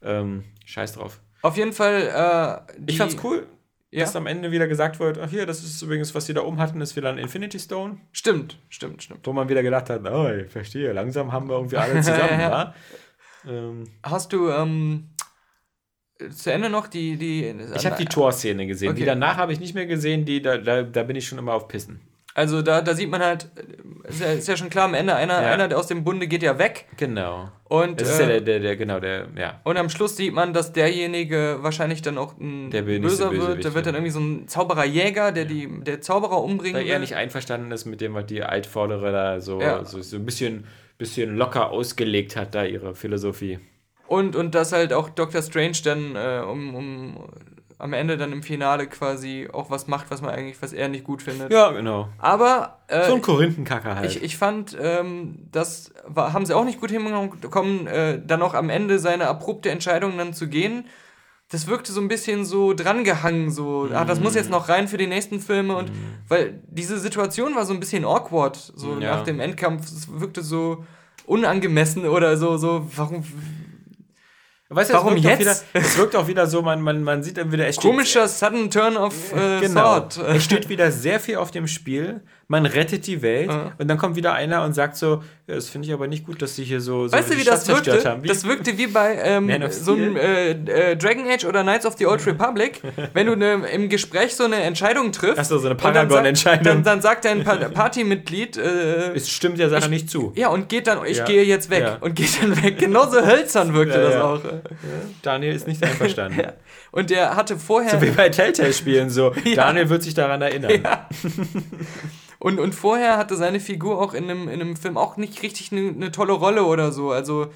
Ähm, scheiß drauf. Auf jeden Fall. Äh, Ich fand's cool, Ja. dass am Ende wieder gesagt wird, ach hier, das ist übrigens, was die da oben hatten, ist wieder ein Infinity Stone. Stimmt, stimmt, stimmt. Wo man wieder gedacht hat, oh, ich verstehe, langsam haben wir irgendwie alle [laughs] zusammen, wa? Ähm, Hast du ähm, zu Ende noch die. die Ich habe die Torszene gesehen. Okay. Die danach habe ich nicht mehr gesehen. Die, da, da, da bin ich schon immer auf Pissen. Also da, da sieht man halt, äh, ist ja, ist ja schon klar, am Ende, einer, Ja. einer der aus dem Bunde geht ja weg. Genau. Und, Das ist ja äh, der, der, der, genau, der, ja. und am Schluss sieht man, dass derjenige wahrscheinlich dann auch ein Der Böser wird. Der wird dann ja. irgendwie so ein Zaubererjäger, der die, der Zauberer umbringen Weil er nicht einverstanden ist mit dem, was die Altvordere da so, Ja. so, so ein bisschen, bisschen locker ausgelegt hat, da ihre Philosophie. Und, und dass halt auch Dr. Strange dann äh, um, um am Ende dann im Finale quasi auch was macht, was man eigentlich, was er nicht gut findet. Ja, genau. Aber äh, So ein Korinthenkacker halt. ich, ich fand, ähm, das war, haben sie auch nicht gut hinbekommen, äh, dann auch am Ende seine abrupte Entscheidung dann zu gehen. Das wirkte so ein bisschen so drangehangen, so, ah, das muss jetzt noch rein für die nächsten Filme und weil diese Situation war so ein bisschen awkward, so Ja. nach dem Endkampf, es wirkte so unangemessen oder so, so, warum, weißt du, warum es wirkt jetzt? Wieder, es wirkt auch wieder so, man, man, man sieht dann wieder, es steht, komischer sudden turn of äh, Genau. thought. Es steht wieder sehr viel auf dem Spiel. Man rettet die Welt Ja. und dann kommt wieder einer und sagt so, ja, das finde ich aber nicht gut, dass sie hier so, so Weißt du, wie das Stadt zerstört wirkte? haben. Wie, Das wirkte wie bei ähm, so einem äh, äh, Dragon Age oder Knights of the Old Republic, wenn du ne, im Gespräch so eine Entscheidung triffst. Ach so, eine und dann sagt- Paragon-Entscheidung. Dann, dann sagt dein pa Partymitglied, äh, es stimmt der Sache nicht zu. ja, und geht dann, ich Ja. gehe jetzt weg. Ja. Und [laughs] geht dann weg. Genauso hölzern wirkte das auch. Daniel ist nicht einverstanden. [laughs] Und der hatte vorher. So wie bei Telltale-Spielen so. [laughs] Daniel wird sich daran erinnern. Und, und vorher hatte seine Figur auch in einem, in einem Film auch nicht richtig eine ne tolle Rolle oder so. Also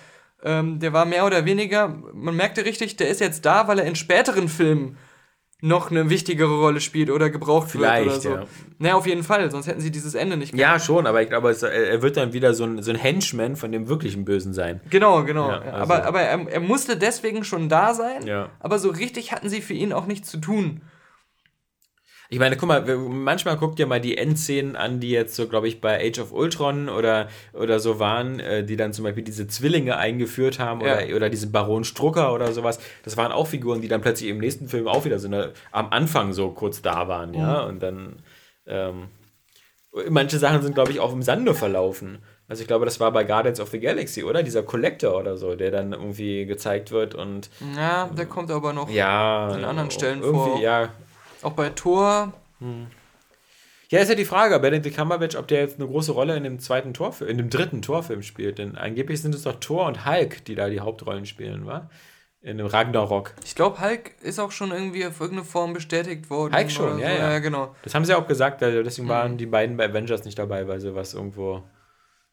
ähm, der war mehr oder weniger, man merkte richtig, der ist jetzt da, weil er in späteren Filmen noch eine wichtigere Rolle spielt oder gebraucht Vielleicht, wird oder so. ja. Naja, auf jeden Fall, sonst hätten sie dieses Ende nicht Ja, schon, aber ich glaube, er wird dann wieder so ein, so ein Henchman von dem wirklichen Bösen sein. Genau, genau. Ja, also- aber aber er, er musste deswegen schon da sein, Ja. aber so richtig hatten sie für ihn auch nichts zu tun. Ich meine, guck mal, manchmal guckt ihr mal die Endszenen an, die jetzt so, glaube ich, bei Age of Ultron oder, oder so waren, äh, die dann zum Beispiel diese Zwillinge eingeführt haben oder, Ja. oder diesen Baron Strucker oder sowas. Das waren auch Figuren, die dann plötzlich im nächsten Film auch wieder so eine, am Anfang so kurz da waren, ja. Mhm. Und dann, ähm, manche Sachen sind, glaube ich, auch im Sande verlaufen. Also ich glaube, das war bei Guardians of the Galaxy, oder? Dieser Collector oder so, der dann irgendwie gezeigt wird und Ja, der kommt aber noch. ja. An anderen Stellen irgendwie, vor. Ja, Auch bei Thor. Ja, ist ja die Frage, Benedict Cumberbatch, ob der jetzt eine große Rolle in dem zweiten Torfilm, in dem dritten Torfilm spielt. Denn angeblich sind es doch Thor und Hulk, die da die Hauptrollen spielen, wa? In dem Ragnarok. Ich glaube, Hulk ist auch schon irgendwie auf irgendeine Form bestätigt worden. Hulk schon, ja, so. ja. ja. genau. Das haben sie auch gesagt, weil deswegen Mhm. waren die beiden bei Avengers nicht dabei, weil sie was irgendwo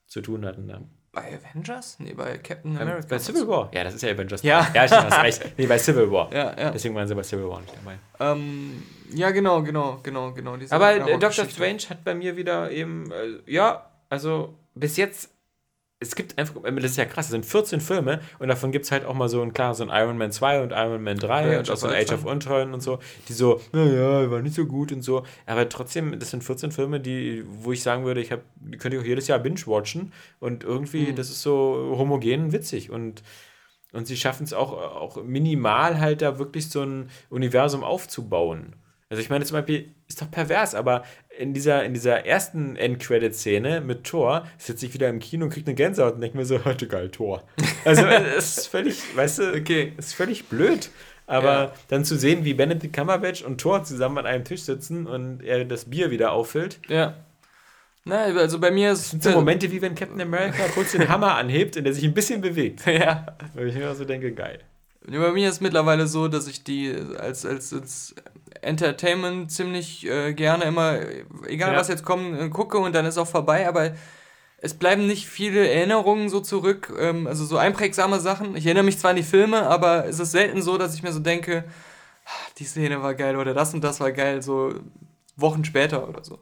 zu tun hatten. Da. Bei Avengers? Nee, bei Captain Ähm, America. bei Civil War. Ja, das ist ja Avengers. Ja. Ja, stimmt, hast recht. Nee, bei Civil War. [laughs] Ja, ja. Deswegen waren sie bei Civil War nicht dabei. Ähm, ja, genau, genau, genau, genau. Aber äh, Doctor. Strange hat bei mir wieder eben, äh, ja, also bis jetzt, es gibt einfach, äh, das ist ja krass, es sind 14 Filme und davon gibt es halt auch mal so ein, klar, so ein Iron Man 2 und Iron Man 3 Ja, und auch so ein Age of Ultron und so, die so, naja, war nicht so gut und so. Aber trotzdem, das sind 14 Filme, die, wo ich sagen würde, ich habe, die könnte ich auch jedes Jahr binge-watchen und irgendwie, das ist so homogen witzig und und sie schaffen es auch, auch minimal halt da wirklich so ein Universum aufzubauen. Also ich meine zum Beispiel, ist doch pervers, aber in dieser, in dieser ersten End-Credit-Szene mit Thor sitze ich wieder im Kino und kriege eine Gänsehaut und denke mir so, [laughs] heute geil, Thor. Also es ist völlig, weißt du, Okay. es ist völlig blöd. Aber Ja. dann zu sehen, wie Benedict Cumberbatch und Thor zusammen an einem Tisch sitzen und er das Bier wieder auffüllt, Ja. Na, also bei mir ist. sind so Momente wie wenn Captain America kurz den Hammer anhebt und er sich ein bisschen bewegt. [laughs] ja. Wo ich mir so denke, geil. Bei mir ist mittlerweile so, dass ich die als, als, als Entertainment ziemlich äh, gerne immer, egal Ja. was jetzt kommt, äh, gucke und dann ist auch vorbei, aber es bleiben nicht viele Erinnerungen so zurück, ähm, also so einprägsame Sachen. Ich erinnere mich zwar an die Filme, aber es ist selten so, dass ich mir so denke, "Ah, die Szene war geil oder das und das war geil, so Wochen später oder so.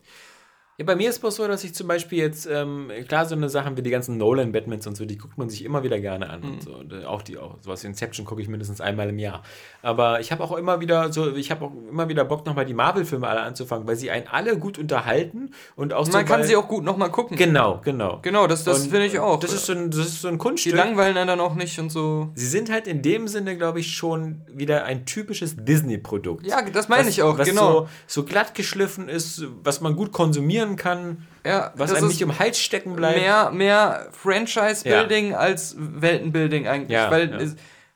Ja, bei mir ist es so, dass ich zum Beispiel jetzt, ähm, klar, so eine Sachen wie die ganzen Nolan-Batmans und so, die guckt man sich immer wieder gerne an. Und so. Und, äh, auch die, auch sowas wie Inception gucke ich mindestens einmal im Jahr. Aber ich habe auch immer wieder so, ich habe auch immer wieder Bock, nochmal die Marvel-Filme alle anzufangen, weil sie einen alle gut unterhalten und auch so. Man kann weil- sie auch gut nochmal gucken. Genau, genau. Genau, das, das finde ich auch. Das ist so ein, das ist so ein die Kunststück. langweilen einen dann auch nicht und so. Sie sind halt in dem Sinne, glaube ich, schon wieder ein typisches Disney-Produkt. Ja, das meine ich auch, was genau. So, so glatt geschliffen ist, was man gut konsumieren kann, Ja, was einem nicht im Hals stecken bleibt. mehr, mehr Franchise-Building als Weltenbuilding eigentlich. Ja, weil ja.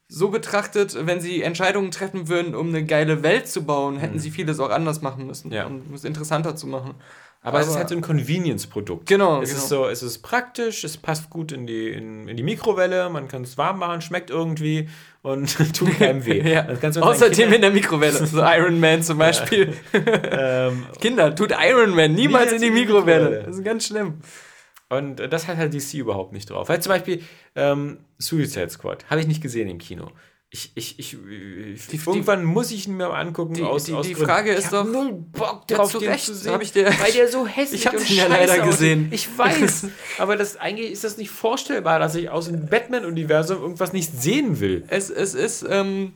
so betrachtet, wenn sie Entscheidungen treffen würden, um eine geile Welt zu bauen, hätten sie vieles auch anders machen müssen, Mhm. Ja. um es interessanter zu machen. Aber, es ist halt so ein Convenience-Produkt. Genau, Es genau. ist so, es ist praktisch, es passt gut in die, in, in die Mikrowelle, man kann es warm machen, schmeckt irgendwie und [laughs] tut keinem weh. ja. Mit Außerdem in der Mikrowelle. So Iron Man zum Beispiel. [laughs] Ähm, Kinder, tut Iron Man niemals Niemals in die in die Mikrowelle. Mikrowelle. Das ist ganz schlimm. Und äh, das hat halt DC überhaupt nicht drauf. Weil zum Beispiel ähm, Suicide Squad habe ich nicht gesehen im Kino. Ich, ich, ich, ich Die- irgendwann muss ich ihn mir mal angucken. Die- aus, die- aus die. Frage ist doch- null Bock drauf, zu den Recht. zu sehen, Hab ich dir- weil der so hässlich [laughs] Ich hab und den ja leider gesehen. Ich weiß, [laughs] aber das eigentlich ist das nicht vorstellbar, dass ich aus dem Batman-Universum irgendwas nicht sehen will. Es, es ist, ähm,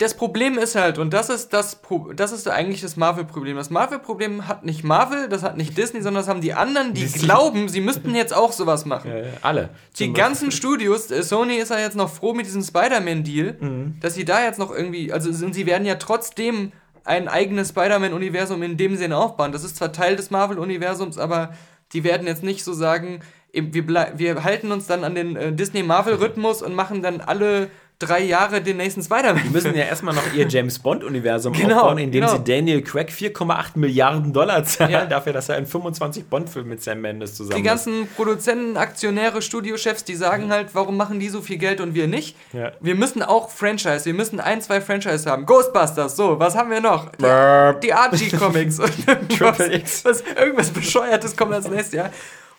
das Problem ist halt, und das ist das, das ist eigentlich das Marvel-Problem. Das Marvel-Problem hat nicht Marvel, das hat nicht Disney, sondern das haben die anderen, die Disney. glauben, sie müssten jetzt auch sowas machen. Äh, alle. Die ganzen Studios, äh, Sony ist ja jetzt noch froh mit diesem Spider-Man-Deal, Mhm. dass sie da jetzt noch irgendwie, also sie werden ja trotzdem ein eigenes Spider-Man-Universum in dem Sinne aufbauen. Das ist zwar Teil des Marvel-Universums, aber die werden jetzt nicht so sagen, wir, wir halten uns dann an den äh, Disney-Marvel-Rhythmus und machen dann alle drei Jahre den nächsten Spider-Man. Die müssen ja erstmal noch ihr James Bond-Universum Genau, aufbauen, indem genau. sie Daniel Craig 4,8 Milliarden Dollar zahlen, Ja. dafür, dass er einen 25 Bond-Film mit Sam Mendes zusammen Die ganzen Produzenten, Aktionäre, Studiochefs, die sagen halt, warum machen die so viel Geld und wir nicht? Ja. Wir müssen auch Franchise, wir müssen ein, zwei Franchise haben. Ghostbusters, so, was haben wir noch? Burp. Die Archie-Comics [laughs] Triple X. was, irgendwas Bescheuertes kommt als nächstes Jahr.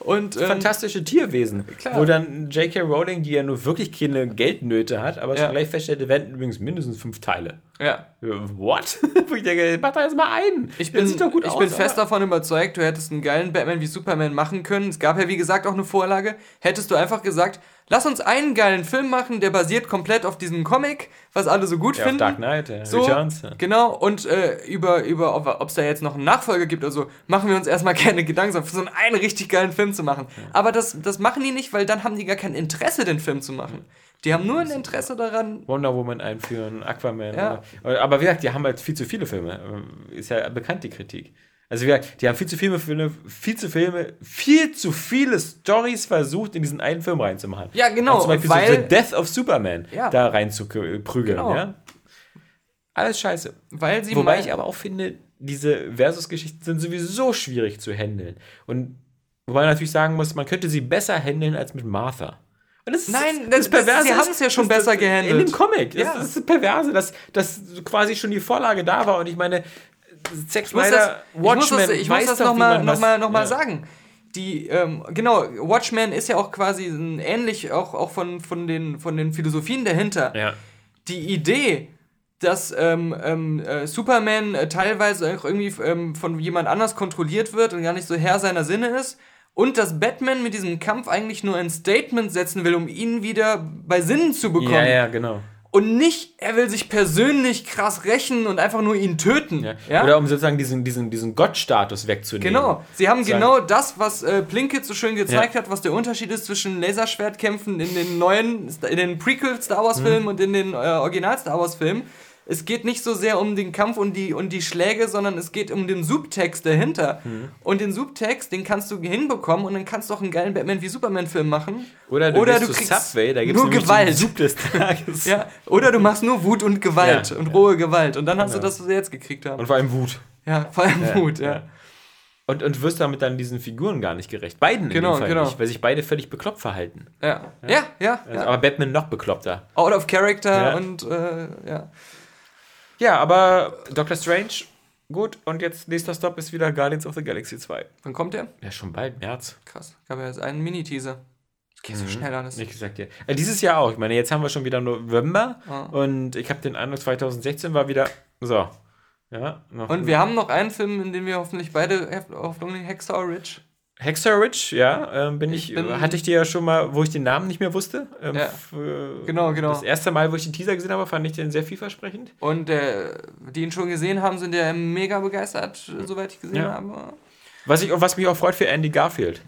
Und ähm, fantastische Tierwesen. Klar. Wo dann J.K. Rowling, die ja nur wirklich keine Geldnöte hat, aber Ja. schon gleich feststellt, da werden übrigens mindestens fünf Teile. ja. What? [laughs] Wo ich denke, mach doch jetzt mal einen. Ich bin, sieht doch gut ich aus, bin fest davon überzeugt, du hättest einen geilen Batman wie Superman machen können. Es gab ja, wie gesagt, auch eine Vorlage. Hättest du einfach gesagt, lass uns einen geilen Film machen, der basiert komplett auf diesem Comic, was alle so gut Ja, auf finden. Dark Knight, ja. So, Returns. Ja. genau, und äh, über, über ob es da jetzt noch einen Nachfolger gibt oder so, machen wir uns erstmal [laughs] keine Gedanken, sondern für so einen, einen richtig geilen Film zu machen. Aber das, das machen die nicht, weil dann haben die gar kein Interesse, den Film zu machen. Die haben nur ein Interesse daran. Wonder Woman einführen, Aquaman. Ja. oder- Aber wie gesagt, die haben halt viel zu viele Filme. Ähm, Ist ja bekannt, die Kritik. Also wie gesagt, die haben viel zu viele Filme, viel zu Filme, viel zu viele Stories versucht, in diesen einen Film reinzumachen. Ja, genau, Und zum Beispiel weil- so The Death of Superman Ja. da reinzuprügeln. Genau. Ja? Alles scheiße. Weil sie Wobei ich aber auch finde, diese Versus-Geschichten sind sowieso schwierig zu handeln. Und wobei man natürlich sagen muss, man könnte sie besser handeln als mit Martha. Und das ist, Nein, das- das- sie ist, haben es ja schon besser gehandelt. In dem Comic. Das, Ja. das ist das Perverse, dass, dass quasi schon die Vorlage da war. Und ich meine, Zack Ich muss das, Snyder, das, Watchmen, ich muss das wie nochmal noch mal, noch mal ja. sagen. die, ähm, genau, Watchmen ist ja auch quasi ein ähnlich, auch, auch von, von, den, von den Philosophien dahinter. Ja. Die Idee, dass ähm, ähm, äh, Superman äh, teilweise auch irgendwie ähm, von jemand anders kontrolliert wird und gar nicht so Herr seiner Sinne ist. Und dass Batman mit diesem Kampf eigentlich nur ein Statement setzen will, um ihn wieder bei Sinnen zu bekommen. Ja, ja, genau. Und nicht, er will sich persönlich krass rächen und einfach nur ihn töten. Ja. Ja? Oder um sozusagen diesen, diesen, diesen Gottstatus wegzunehmen. Genau, sie haben Sagen- genau das, was äh, Plinkett so schön gezeigt Ja. hat, was der Unterschied ist zwischen Laserschwertkämpfen in den neuen, in den Prequel Star Wars Mhm. Filmen und in den äh, Original Star Wars Filmen. Es geht nicht so sehr um den Kampf und die, und die Schläge, sondern es geht um den Subtext dahinter. Mhm. Und den Subtext, den kannst du hinbekommen und dann kannst du auch einen geilen Batman wie Superman Film machen. Oder du, Oder du kriegst Subway, da gibt es nur Gewalt. Sub des Tages. [laughs] Ja, oder du machst nur Wut und Gewalt Ja, und ja. rohe Gewalt. Und dann hast Ja. du das, was wir jetzt gekriegt haben. Und vor allem Wut. ja, vor allem Ja, Wut, ja. Und, und wirst damit dann diesen Figuren gar nicht gerecht. Beiden in Genau, dem Fall genau. nicht, weil sich beide völlig bekloppt verhalten. Ja, ja, ja. Also. Aber Batman noch bekloppter. Out of character und äh, ja. Ja, aber Doctor Strange, gut. Und jetzt nächster Stop ist wieder Guardians of the Galaxy 2. Wann kommt der? Ja, schon bald, März. Krass. Gab ja jetzt einen Mini-Teaser. Das geht so schnell alles. Nicht gesagt, ja. Äh, dieses Jahr auch. Ich meine, jetzt haben wir schon wieder November. Ah. Und ich habe den Eindruck, 2016 war wieder so. Ja, noch Und wir haben noch einen Film, in dem wir hoffentlich beide Hoffnung Hexer Ridge. Hexer Ridge, ja, ähm, bin ich, Ich bin- hatte ich dir ja schon mal, wo ich den Namen nicht mehr wusste. Ähm, Ja. äh, Genau, genau. Das erste Mal, wo ich den Teaser gesehen habe, fand ich den sehr vielversprechend. Und äh, die ihn schon gesehen haben, sind ja mega begeistert, äh, soweit ich gesehen Ja. habe. Was, ich, was mich auch freut für Andy Garfield.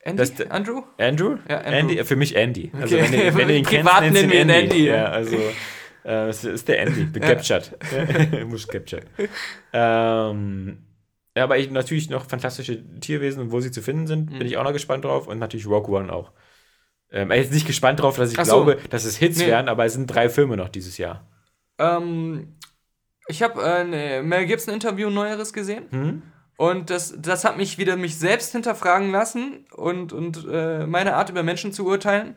Andy? Das- Andrew? Andrew? Ja, Andrew. Andy, äh, für mich Andy. Also Okay. wenn, du- wenn du ihn kennst, nennst wir ihn Andy, ja. Ja, also äh, es ist der Andy, [laughs] gecaptured. [laughs] Muss captured. [laughs] Ähm, ja, aber ich natürlich noch fantastische Tierwesen und wo sie zu finden sind, Mhm. bin ich auch noch gespannt drauf und natürlich Rogue One auch. Ähm, jetzt nicht gespannt drauf, dass ich so. glaube, dass es Hits Nee. werden, aber es sind drei Filme noch dieses Jahr. Ähm, ich habe äh, ein Mel Gibson Interview Neueres gesehen. Hm? Und das, das hat mich wieder mich selbst hinterfragen lassen und, und äh, meine Art über Menschen zu urteilen.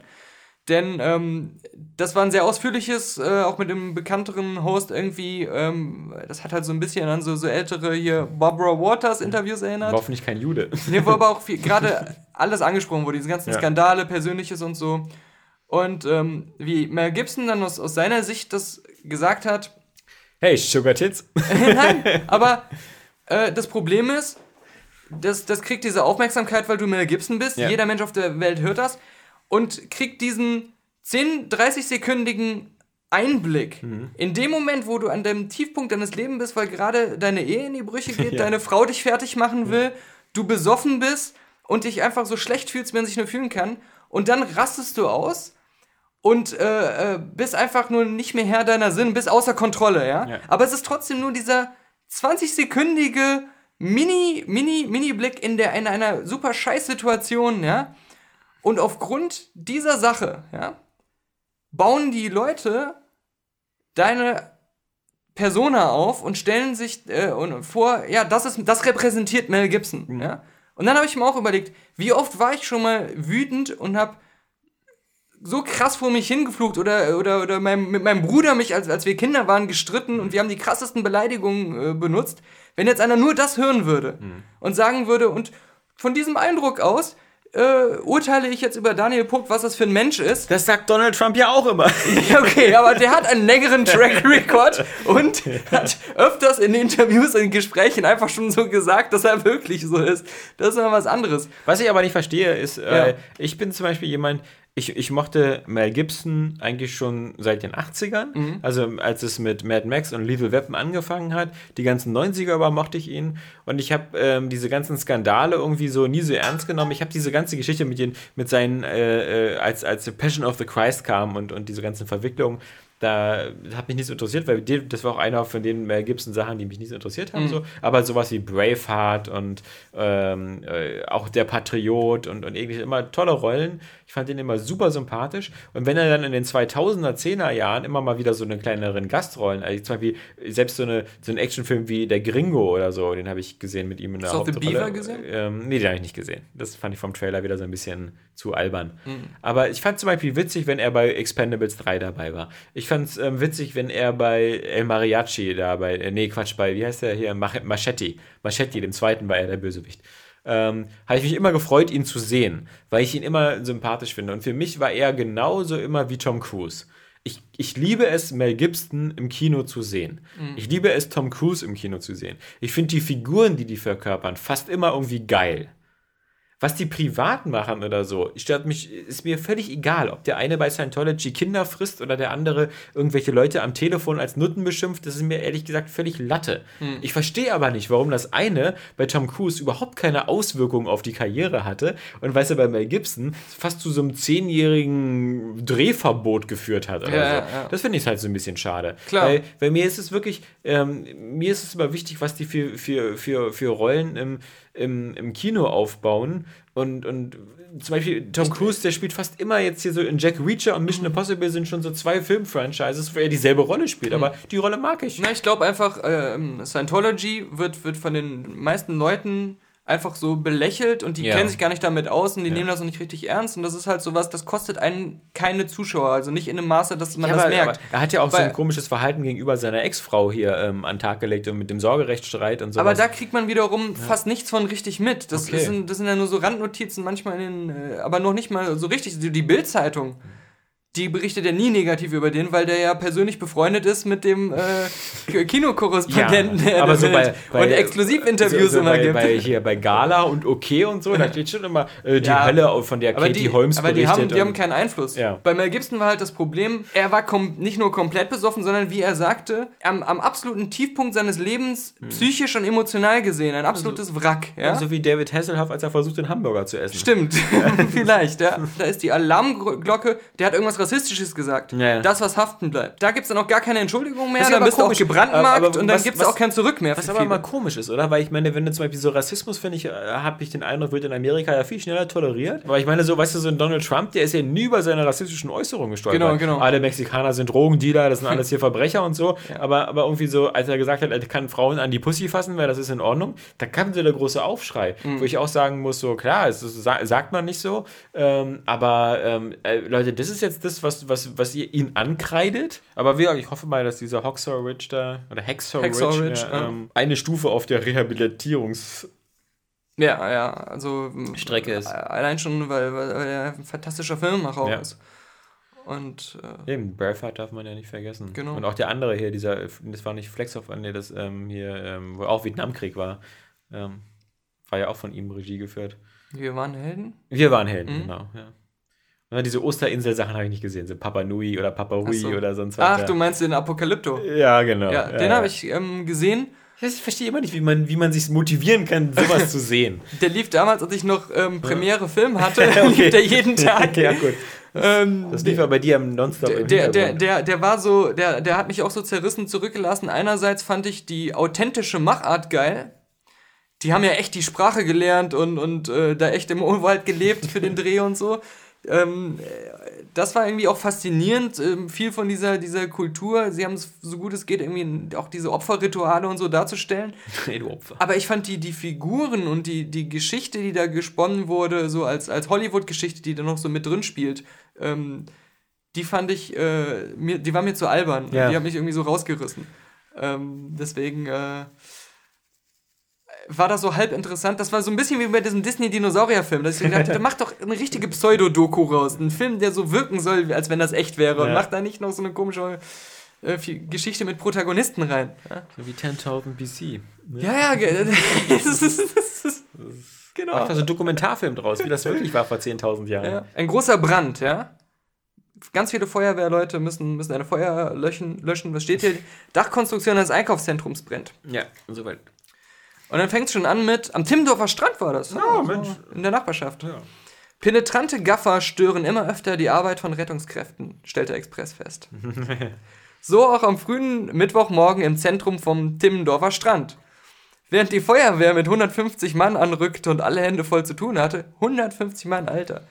Denn ähm, das war ein sehr ausführliches, äh, auch mit dem bekannteren Host irgendwie, ähm, das hat halt so ein bisschen an so, so ältere hier Barbara Waters Interviews erinnert. War hoffentlich kein Jude. Hier wo aber auch [laughs] gerade alles angesprochen wurde, diese ganzen Ja. Skandale, Persönliches und so. Und ähm, wie Mel Gibson dann aus, aus seiner Sicht das gesagt hat, Hey, Sugar Tits. [laughs] Nein, aber äh, das Problem ist, das, das kriegt diese Aufmerksamkeit, weil du Mel Gibson bist. Ja. Jeder Mensch auf der Welt hört das. Und kriegt diesen 10, 30-sekündigen Einblick Mhm. in dem Moment, wo du an dem Tiefpunkt deines Lebens bist, weil gerade deine Ehe in die Brüche geht, [laughs] Ja. deine Frau dich fertig machen will, du besoffen bist und dich einfach so schlecht fühlst, wie man sich nur fühlen kann. Und dann rastest du aus und äh, äh, bist einfach nur nicht mehr Herr deiner Sinn, bist außer Kontrolle, ja? Ja. Aber es ist trotzdem nur dieser 20-sekündige Mini, Mini, Mini-Blick in, der, in einer super Scheiß-Situation, ja? Und aufgrund dieser Sache, ja, bauen die Leute deine Persona auf und stellen sich äh, und vor, ja, das ist, das repräsentiert Mel Gibson, ja. Und dann habe ich mir auch überlegt, wie oft war ich schon mal wütend und habe so krass vor mich hingeflucht oder, oder, oder mein, mit meinem Bruder mich, als, als wir Kinder waren, gestritten und wir haben die krassesten Beleidigungen äh, benutzt. Wenn jetzt einer nur das hören würde und sagen würde, und von diesem Eindruck aus äh, urteile ich jetzt über Daniel Puck, was das für ein Mensch ist. Das sagt Donald Trump ja auch immer. [laughs] Ja, okay, aber der hat einen längeren Track Record und hat öfters in Interviews, in Gesprächen einfach schon so gesagt, dass er wirklich so ist. Das ist mal was anderes. Was ich aber nicht verstehe, ist, äh, Ja. ich bin zum Beispiel jemand, ich, ich mochte Mel Gibson eigentlich schon seit den 80ern. Mhm. Also als es mit Mad Max und Lethal Weapon angefangen hat. Die ganzen 90er aber mochte ich ihn. Und ich habe ähm, diese ganzen Skandale irgendwie so nie so ernst genommen. Ich habe diese ganze Geschichte mit, den, mit seinen, äh, äh, als, als The Passion of the Christ kam und, und diese ganzen Verwicklungen, da hat mich nicht so interessiert, weil das war auch einer von den Mel Gibson Sachen, die mich nicht so interessiert haben. So. Aber sowas wie Braveheart und ähm, äh, auch der Patriot und, und irgendwie immer tolle Rollen. Ich fand den immer super sympathisch. Und wenn er dann in den 2000er, 10er Jahren immer mal wieder so eine kleineren Gastrollen, also zum Beispiel selbst so, eine, so ein Actionfilm wie Der Gringo oder so, den habe ich gesehen mit ihm in der Hast du auch The Hauptrolle. Beaver gesehen? Ähm, nee, den habe ich nicht gesehen. Das fand ich vom Trailer wieder so ein bisschen zu albern. Mhm. Aber ich fand zum Beispiel witzig, wenn er bei Expendables 3 dabei war. Ich fand es ähm, witzig, wenn er bei El Mariachi da bei, äh, nee, Quatsch, bei, wie heißt der hier, Mach Machetti. Machetti, dem zweiten war er der Bösewicht. Ähm, habe ich mich immer gefreut, ihn zu sehen, weil ich ihn immer sympathisch finde. Und für mich war er genauso immer wie Tom Cruise. Ich, ich liebe es, Mel Gibson im Kino zu sehen. Ich liebe es, Tom Cruise im Kino zu sehen. Ich finde die Figuren, die die verkörpern, fast immer irgendwie geil. Was die privat machen oder so, stört mich, ist mir völlig egal, ob der eine bei Scientology Kinder frisst oder der andere irgendwelche Leute am Telefon als Nutten beschimpft. Das ist mir ehrlich gesagt völlig Latte. Ich verstehe aber nicht, warum das eine bei Tom Cruise überhaupt keine Auswirkungen auf die Karriere hatte und weißt du, bei Mel Gibson fast zu so einem zehnjährigen Drehverbot geführt hat oder Ja, so. ja. Das finde ich halt so ein bisschen schade. Klar. Weil, weil mir ist es wirklich, ähm, mir ist es immer wichtig, was die für, für, für, für Rollen im, im, im Kino aufbauen. Und, und zum Beispiel Tom Cruise, der spielt fast immer jetzt hier so in Jack Reacher und Mhm. Mission Impossible sind schon so zwei Filmfranchises, wo er dieselbe Rolle spielt. Mhm. Aber die Rolle mag ich. Na, ich glaube einfach, ähm, Scientology wird, wird von den meisten Leuten einfach so belächelt und die Ja. kennen sich gar nicht damit aus und die nehmen das auch nicht richtig ernst und das ist halt sowas, das kostet einen keine Zuschauer, also nicht in dem Maße, dass man Ja, das aber, merkt. aber er hat ja auch so Weil- ein komisches Verhalten gegenüber seiner Ex-Frau hier ähm, an den Tag gelegt und mit dem Sorgerechtsstreit und so. Aber da kriegt man wiederum fast nichts von richtig mit. Das, Okay. sind, das sind ja nur so Randnotizen, manchmal in den, äh, aber noch nicht mal so richtig. Die, die Bild-Zeitung, die berichtet ja nie negativ über den, weil der ja persönlich befreundet ist mit dem äh, Kinokorrespondenten Ja, der aber so bei, bei und Exklusivinterviews so, so immer bei, gibt. bei hier bei Gala und Okay und so, da steht schon immer äh, die Ja. Hölle, von der Katie die, Holmes aber die berichtet. haben, die haben keinen Einfluss. Ja. Bei Mel Gibson war halt das Problem, er war nicht nur komplett besoffen, sondern wie er sagte, am, am absoluten Tiefpunkt seines Lebens, psychisch und emotional gesehen, ein absolutes Wrack. Ja? So wie David Hasselhoff, als er versucht, den Hamburger zu essen. Stimmt, [laughs] vielleicht, ja. Da ist die Alarmglocke, der hat irgendwas Rassistisches gesagt. Ja, ja. Das, was haften bleibt. Da gibt es dann auch gar keine Entschuldigung mehr, Das ist dann bist du auch komisch. gebrandmarkt und dann gibt es auch kein Zurück mehr. Was aber viele. mal komisch ist, oder? Weil ich meine, wenn du zum Beispiel so Rassismus, finde ich, äh, habe ich den Eindruck, wird in Amerika ja viel schneller toleriert. Aber ich meine, so, weißt du, so ein Donald Trump, der ist ja nie über seine rassistischen Äußerungen gestolpert. Genau, genau. Alle Mexikaner sind Drogendealer, das sind alles hier [laughs] Verbrecher und so. Aber, aber irgendwie so, als er gesagt hat, er kann Frauen an die Pussy fassen, weil das ist in Ordnung, da kam so der große Aufschrei. Mhm. Wo ich auch sagen muss, so, klar, es ist, sa- sagt man nicht so. Ähm, aber ähm, äh, Leute, das ist jetzt das, was, was, was ihr ihn ankreidet. Aber wir, ich hoffe mal, dass dieser Hoxor Ridge da, oder Hexor, Hexor Ridge, Ridge, ja, ja. ähm, eine Stufe auf der Rehabilitierungs- Ja, ja, also. Strecke ist. Allein schon, weil, weil weil er ein fantastischer Filmemacher Ja. ist. Und äh, Eben, Braveheart darf man ja nicht vergessen. Genau. Und auch der andere hier, dieser, das war nicht Flex of, nee, das ähm, hier, ähm, wo auch Vietnamkrieg war, ähm, war ja auch von ihm Regie geführt. wir waren Helden. Wir waren Helden, Mhm. genau, ja. Diese Osterinsel-Sachen habe ich nicht gesehen, so Papa Nui oder Papa Hui so. oder sonst was. Ach, ja. du meinst den Apokalypto. Ja, genau. Ja, den habe ich ähm, gesehen. Ich verstehe immer nicht, wie man, wie man sich motivieren kann, sowas [laughs] zu sehen. Der lief damals, als ich noch ähm, Premiere Film [laughs] hatte, [laughs] Okay. lief der jeden Tag. ja, gut. Ähm, Das lief ja bei dir im Nonstop der, im der, der, der, der war so, der, der hat mich auch so zerrissen zurückgelassen. Einerseits fand ich die authentische Machart geil. Die haben ja echt die Sprache gelernt und, und äh, da echt im Urwald gelebt für den Dreh und so. Ähm, äh, das war irgendwie auch faszinierend, ähm, viel von dieser, dieser Kultur. Sie haben es so gut es geht, irgendwie auch diese Opferrituale und so darzustellen. [laughs] Ey, du Opfer. Aber ich fand die, die Figuren und die, die Geschichte, die da gesponnen wurde, so als, als Hollywood-Geschichte, die da noch so mit drin spielt, ähm, die fand ich, äh, mir, die war mir zu albern. Ja. Die hat mich irgendwie so rausgerissen. Ähm, deswegen äh, war das so halb interessant. Das war so ein bisschen wie bei diesem Disney-Dinosaurier-Film, dass ich mir gedacht hätte, mach doch eine richtige Pseudo-Doku raus. Ein Film, der so wirken soll, als wenn das echt wäre. Und Ja. mach da nicht noch so eine komische äh, Geschichte mit Protagonisten rein. Ja? So wie 10.000 BC. Ja, ja, ge- [laughs] das ist, das ist, genau. Macht da so einen Dokumentarfilm draus, wie das [laughs] wirklich war vor 10.000 Jahren. Ja. Ein großer Brand, ja. Ganz viele Feuerwehrleute müssen, müssen eine Feuer löschen, löschen. Was steht hier? Dachkonstruktion eines Einkaufszentrums brennt. Ja, soweit. Und dann fängt es schon an mit, am Timmendorfer Strand war das. Ja, Mensch. In der Nachbarschaft. Ja. Penetrante Gaffer stören immer öfter die Arbeit von Rettungskräften, stellt der Express fest. [laughs] so auch am frühen Mittwochmorgen im Zentrum vom Timmendorfer Strand. Während die Feuerwehr mit 150 Mann anrückte und alle Hände voll zu tun hatte, 150 Mann, Alter,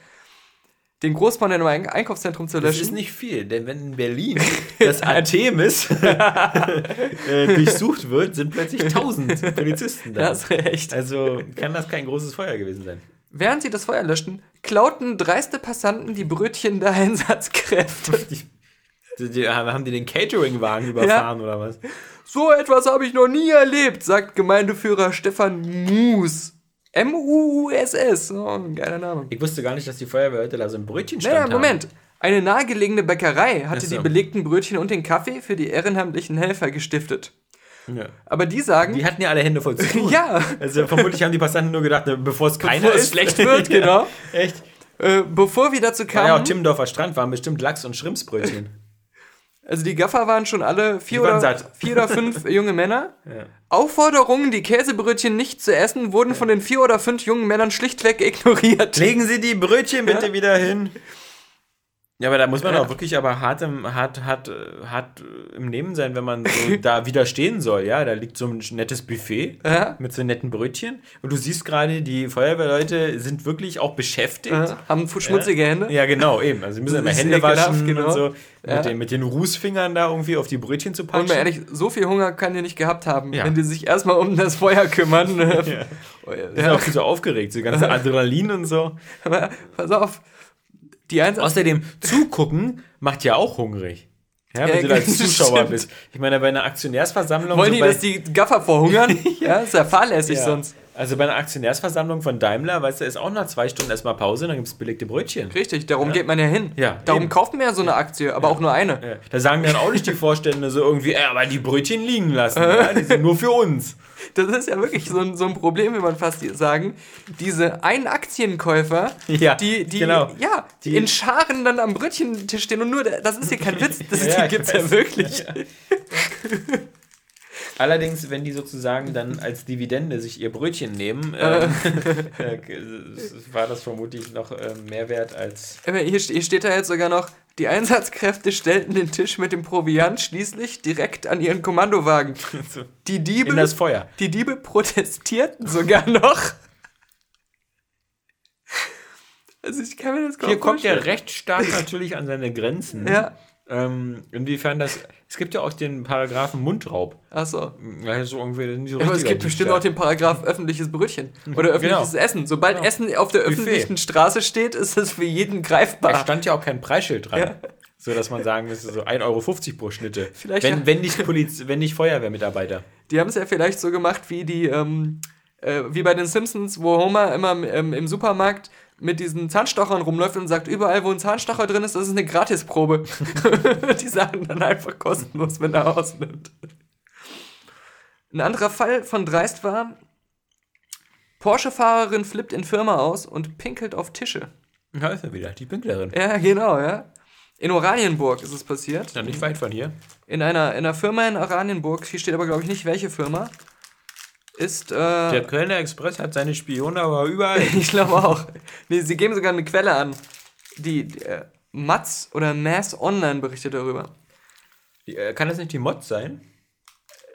den Großbrand in einem Einkaufszentrum zu Das löschen. ist nicht viel, denn wenn in Berlin [laughs] das Artemis [laughs] äh, durchsucht wird, sind plötzlich 1000 Polizisten da. Da hast du recht. Also kann das kein großes Feuer gewesen sein. Während sie das Feuer löschten, klauten dreiste Passanten die Brötchen der Einsatzkräfte. [laughs] Die, die, haben die den Catering-Wagen überfahren oder was? So etwas habe ich noch nie erlebt, sagt Gemeindeführer Stefan Mus. M-U-U-S-S. Oh, ein geiler Name. Ich wusste gar nicht, dass die Feuerwehrleute da so ein Brötchenstand Naja, haben. Moment. Eine nahegelegene Bäckerei hatte so. die belegten Brötchen und den Kaffee für die ehrenamtlichen Helfer gestiftet. Ja. Aber die sagen, Die hatten ja alle Hände voll zu tun. [laughs] ja, Also vermutlich haben die Passanten nur gedacht, ne, bevor es keiner ist. schlecht [laughs] wird, genau. Echt? Äh, bevor wir dazu kamen, ja auch Timmendorfer Strand, waren bestimmt Lachs- und Schrimpsbrötchen. Also die Gaffer waren schon alle vier, oder, vier oder fünf [laughs] junge Männer. Ja. Aufforderungen, die Käsebrötchen nicht zu essen, wurden von den vier oder fünf jungen Männern schlichtweg [laughs] ignoriert. Legen Sie die Brötchen bitte Ja. wieder hin. Ja, aber da muss man Ja. auch wirklich aber hart im, hart, hart, äh, hart äh, im Nehmen sein, wenn man so [laughs] da widerstehen soll. Ja, da liegt so ein nettes Buffet Ja. mit so netten Brötchen. Und du siehst gerade, die Feuerwehrleute sind wirklich auch beschäftigt. Äh, haben schmutzige Hände. Ja, genau, eben. Also sie müssen immer Hände waschen genau. und so. Ja. Mit, den, mit den Rußfingern da irgendwie auf die Brötchen zu Und patschen. mal ehrlich, so viel Hunger kann die nicht gehabt haben, Ja. wenn die sich erstmal um das Feuer kümmern. [laughs] ja. ja. Die sind auch so aufgeregt, so ganze [laughs] Adrenalin und so. Aber pass auf, die Einsatz... Außerdem, zugucken macht ja auch hungrig. Ja, wenn Ja, du da als [laughs] Zuschauer stimmt. bist. Ich meine, bei einer Aktionärsversammlung. Wollen so die, dass die Gaffer verhungern? [laughs] ja, ist ja fahrlässig ja. sonst. Also bei einer Aktionärsversammlung von Daimler, weißt du, ist auch nach zwei Stunden erstmal Pause, dann gibt es belegte Brötchen. Richtig, darum geht man ja hin. Ja, darum eben. kauft man ja so eine Aktie, aber auch nur eine. Ja. Da sagen dann auch nicht die Vorstände so irgendwie, ey, aber die Brötchen liegen lassen. [laughs] ja, die sind nur für uns. Das ist ja wirklich so ein, so ein Problem, will man fast sagen. Diese einen Aktienkäufer, Ja, die, die, genau. ja, die in Scharen dann am Brötchentisch stehen und nur, das ist hier kein Witz, das Ja, ich gibt's ja wirklich. [laughs] Allerdings, wenn die sozusagen dann als Dividende sich ihr Brötchen nehmen, ähm, äh, [laughs] war das vermutlich noch äh, mehr wert als. Hier, hier steht da jetzt sogar noch, die Einsatzkräfte stellten den Tisch mit dem Proviant schließlich direkt an ihren Kommandowagen. [laughs] Die Diebe, In das Feuer. die Diebe protestierten sogar noch. Also ich kann mir das kaum Hier kommt der vorstellen. Rechtsstaat natürlich an seine Grenzen. Ja, Ähm, inwiefern das. Es gibt ja auch den Paragraphen Mundraub. achso. Ja, so irgendwie, das so Aber es gibt bestimmt auch den Paragraph öffentliches Brötchen oder öffentliches Genau. Essen. Sobald Genau. Essen auf der Buffet. öffentlichen Straße steht, ist es für jeden Da greifbar. stand ja auch kein Preisschild dran. Ja. So dass man sagen müsste, so 1,50 Euro pro Schnitte. Vielleicht wenn, ja. wenn, nicht Poliz wenn nicht Feuerwehrmitarbeiter. Die haben es ja vielleicht so gemacht wie die, ähm, äh, wie bei den Simpsons, wo Homer immer ähm, im Supermarkt mit diesen Zahnstochern rumläuft und sagt, überall wo ein Zahnstocher drin ist, das ist eine Gratisprobe. [laughs] die sagen dann einfach kostenlos, wenn er ausnimmt. Ein anderer Fall von Dreist war, Porsche-Fahrerin flippt in Firma aus und pinkelt auf Tische. Da ist er wieder, die Pinklerin. Ja, genau, ja. In Oranienburg ist es passiert. Ja, nicht weit von hier. In einer, in einer Firma in Oranienburg, hier steht aber, glaube ich, nicht welche Firma, ist, äh, Der Kölner Express hat seine Spione aber überall. [laughs] ich glaube auch. Nee, sie geben sogar eine Quelle an. Die, die äh, Matz oder Mass Online berichtet darüber. Die, äh, Kann das nicht die Mod sein?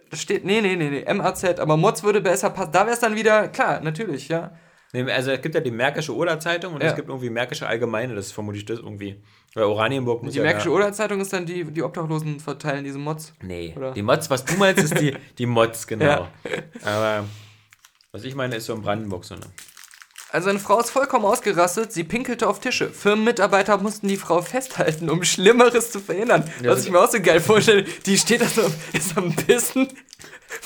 Das steht, nee, nee, nee, nee, MAZ, aber Mods würde besser passen. Da wäre es dann wieder, klar, natürlich, ja. Nee, also es gibt ja die Märkische Oder-Zeitung und Ja. es gibt irgendwie Märkische Allgemeine, das ist vermutlich das irgendwie. Weil Oranienburg muss Die ja Märkische Oder-Zeitung ist dann die, die Obdachlosen verteilen diese Mods. Nee, Oder? die Mods, was du meinst, ist die, [laughs] die Mods, genau. Ja. Aber was ich meine, ist so in Brandenburg so eine. Also eine Frau ist vollkommen ausgerastet, sie pinkelte auf Tische. Firmenmitarbeiter mussten die Frau festhalten, um Schlimmeres zu verhindern. Ja, Was ich mir auch so geil vorstelle, die steht da so, ist am Pissen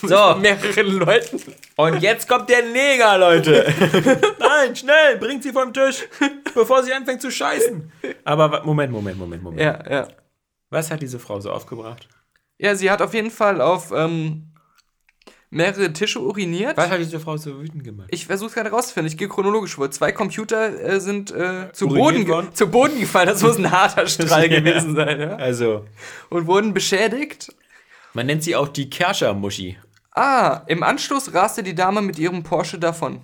So. mehreren Leuten. Und jetzt kommt der Neger, Leute. [laughs] Nein, schnell, bringt sie vom Tisch, bevor sie anfängt zu scheißen. Aber Moment, Moment, Moment, Moment. Ja, ja. Was hat diese Frau so aufgebracht? Ja, sie hat auf jeden Fall auf ähm, mehrere Tische uriniert. Was hat diese Frau so wütend gemacht? Ich versuche es gerade rauszufinden, ich gehe chronologisch vor. Zwei Computer äh, sind äh, zu, Boden zu Boden gefallen, das muss ein harter [laughs] Strahl gewesen sein, ja. Also, Und wurden beschädigt. Man nennt sie auch die Kerscher-Muschi. Ah, im Anschluss raste die Dame mit ihrem Porsche davon.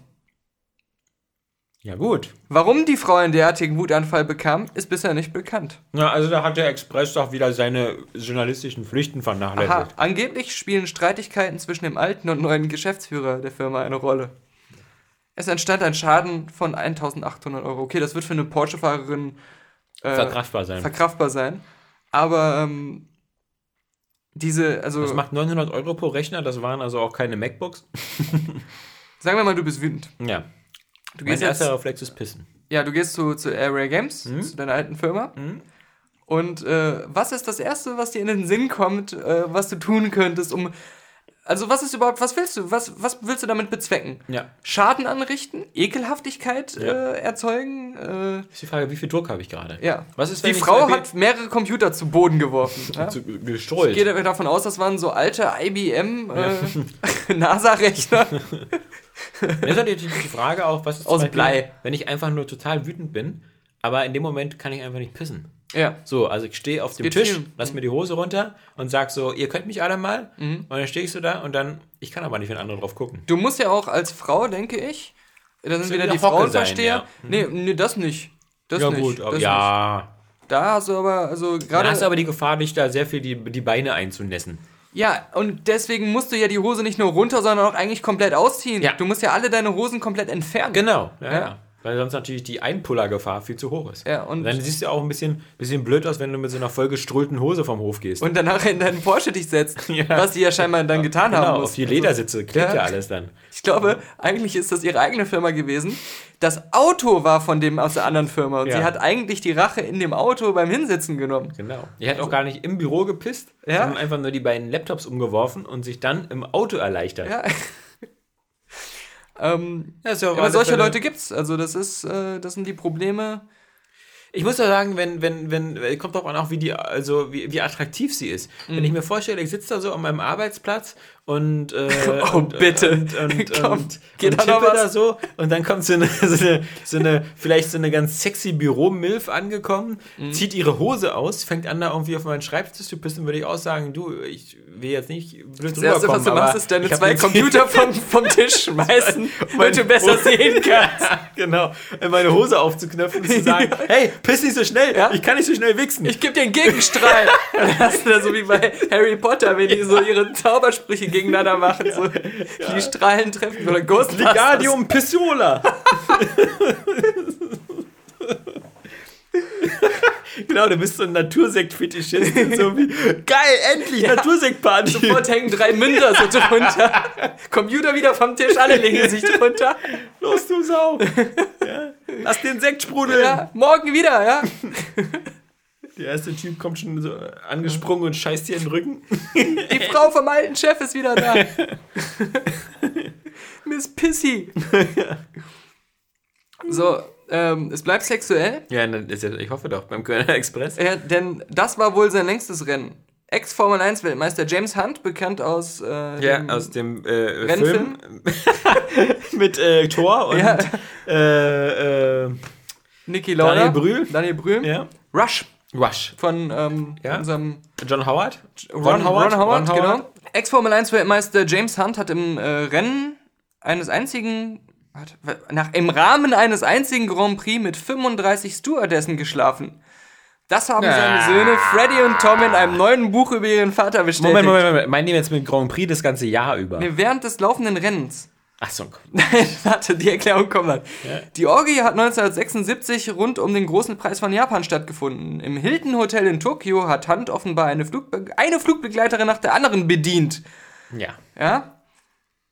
Ja, gut. Warum die Frau einen derartigen Wutanfall bekam, ist bisher nicht bekannt. Na, also da hat der Express doch wieder seine journalistischen Pflichten vernachlässigt. Aha, angeblich spielen Streitigkeiten zwischen dem alten und neuen Geschäftsführer der Firma eine Rolle. Es entstand ein Schaden von 1800 Euro. Okay, das wird für eine Porsche-Fahrerin äh, Verkraftbar sein. verkraftbar sein. Aber ähm, diese, also das macht 900 Euro pro Rechner, das waren also auch keine MacBooks. [laughs] sagen wir mal, du bist wütend. Ja. Du Mein gehst jetzt, erster Reflex ist Pissen. ja, du gehst zu, zu Area Games, Mhm. zu deiner alten Firma. Und äh, was ist das Erste, was dir in den Sinn kommt, äh, was du tun könntest, um Also was ist überhaupt, was willst du, was, was willst du damit bezwecken? Ja. Schaden anrichten, Ekelhaftigkeit Ja. äh, erzeugen? Äh, Ist die Frage, wie viel Druck habe ich gerade? ja. Was ist, Die Frau hat mehrere Computer zu Boden geworfen. [laughs] ja? Zu, gestreut? Ich gehe davon aus, das waren so alte IBM äh, [laughs] NASA-Rechner. Jetzt ist natürlich die Frage auch, was ist Aus Beispiel, Blei. wenn ich einfach nur total wütend bin, aber in dem Moment kann ich einfach nicht pissen. Ja. So, also ich stehe auf dem geht Tisch, vielen. Mhm. lass mir die Hose runter und sag so, ihr könnt mich alle mal. Und dann stehst du da und dann, ich kann aber nicht, wenn andere drauf gucken. Du musst ja auch als Frau, denke ich, da sind wieder wieder die Frauenversteher. sein, Nee, nee, das nicht. Das nicht. aber das ja. Nicht. Da hast du aber, also Da gerade. hast du aber die Gefahr, dich da sehr viel die, die Beine einzunässen. Ja, und deswegen musst du ja die Hose nicht nur runter, sondern auch eigentlich komplett ausziehen. Ja. Du musst ja alle deine Hosen komplett entfernen. Genau, ja, Ja. Weil sonst natürlich die Einpullergefahr viel zu hoch ist. Ja, und- dann siehst du auch ein bisschen, bisschen blöd aus, wenn du mit so einer vollgeströhlten Hose vom Hof gehst. Und danach in deinen Porsche dich setzt. [laughs] Ja. Was sie ja scheinbar dann getan haben genau, muss. auf die Ledersitze klebt Ja. ja alles dann. Ich glaube, eigentlich ist das ihre eigene Firma gewesen. Das Auto war von dem aus der anderen Firma und Ja. sie hat eigentlich die Rache in dem Auto beim Hinsitzen genommen. Genau. Die hat auch gar nicht im Büro gepisst, sondern einfach nur die beiden Laptops umgeworfen und sich dann im Auto erleichtert. Ja. Ähm, Ja, ja aber solche Fälle- Leute gibt's. Also das ist, äh, das sind die Probleme. Ich muss ja sagen, wenn, wenn, wenn, äh, kommt doch auch, wie die, also wie, wie attraktiv sie ist. Mhm. Wenn ich mir vorstelle, ich sitze da so an meinem Arbeitsplatz und, äh, [laughs] Oh, und, bitte. und, und, [laughs] Komm, und, geht und da da so und dann kommt so eine, [laughs] so eine, so eine vielleicht so eine ganz sexy Büro-Milf angekommen, Mhm. zieht ihre Hose aus, fängt an da irgendwie auf meinen Schreibtisch zu pissen, würde ich auch sagen, du, ich will jetzt nicht blöd Das Erste, was du machst, ist deine zwei Computer vom, vom Tisch schmeißen, damit du besser sehen kannst. genau, meine Hose aufzuknöpfen und zu sagen, hey, piss nicht so schnell, Ja? ich kann nicht so schnell wichsen. Ich gebe dir einen Gegenstrahl. Dann hast du da so wie bei Harry Potter, wenn die so ihre Zaubersprüche gegeneinander machen, so die [laughs] Strahlen treffen oder Ghostbusters. Ligadium Pissola. [laughs] genau, du bist so ein Natursekt-Fetischist. so wie, geil, endlich, Natursekt-Party. [laughs] Sofort hängen drei Münder so drunter. Computer wieder vom Tisch, alle legen sich drunter. Los, du Sau. Ja. Lass den Sekt sprudeln. Ja, morgen wieder, ja. Der erste Typ kommt schon so angesprungen und scheißt dir in den Rücken. [laughs] Die Frau vom alten Chef ist wieder da. [laughs] Miss Pissy. So, ähm, es bleibt sexuell, Ja, ja, ich hoffe doch, beim Kölner Express. äh, denn das war wohl sein längstes Rennen. Ex-Formel 1 Weltmeister James Hunt, bekannt aus, äh, Ja, dem- aus dem äh, Rennfilm? Film [laughs] mit äh, Thor und Ja. äh, äh, Niki Lauda. Daniel Brühl. Daniel Brühl. ja. Rush Rush. von ähm, Ja. unserem John Howard? Ron, Ron Howard, Ron genau. Ex-Formel 1 Weltmeister James Hunt hat im äh, Rennen eines einzigen, warte, nach, im Rahmen eines einzigen Grand Prix mit 35 Stewardessen geschlafen. Das haben seine Ah. Söhne Freddy und Tom in einem neuen Buch über ihren Vater bestätigt. Moment, Moment, Moment. Meinen die jetzt mit Grand Prix das ganze Jahr über? Nee, während des laufenden Rennens. Ach so. [laughs] Nein, warte, die Erklärung kommt dann. Die Orgie hat 1976 rund um den großen Preis von Japan stattgefunden. Im Hilton Hotel in Tokio hat Hunt offenbar eine, Flugbe eine Flugbegleiterin nach der anderen bedient. Ja. Ja?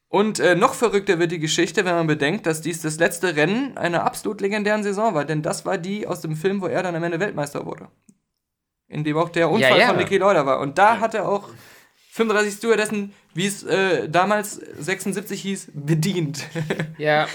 Und äh, noch verrückter wird die Geschichte, wenn man bedenkt, dass dies das letzte Rennen einer absolut legendären Saison war. Denn das war die aus dem Film, wo er dann am Ende Weltmeister wurde. In dem auch der Unfall Ja, ja. von Niki Lauda war. Und da hat er auch 35 Stewardessen, wie es äh, damals 76 hieß, bedient. [laughs] Ja.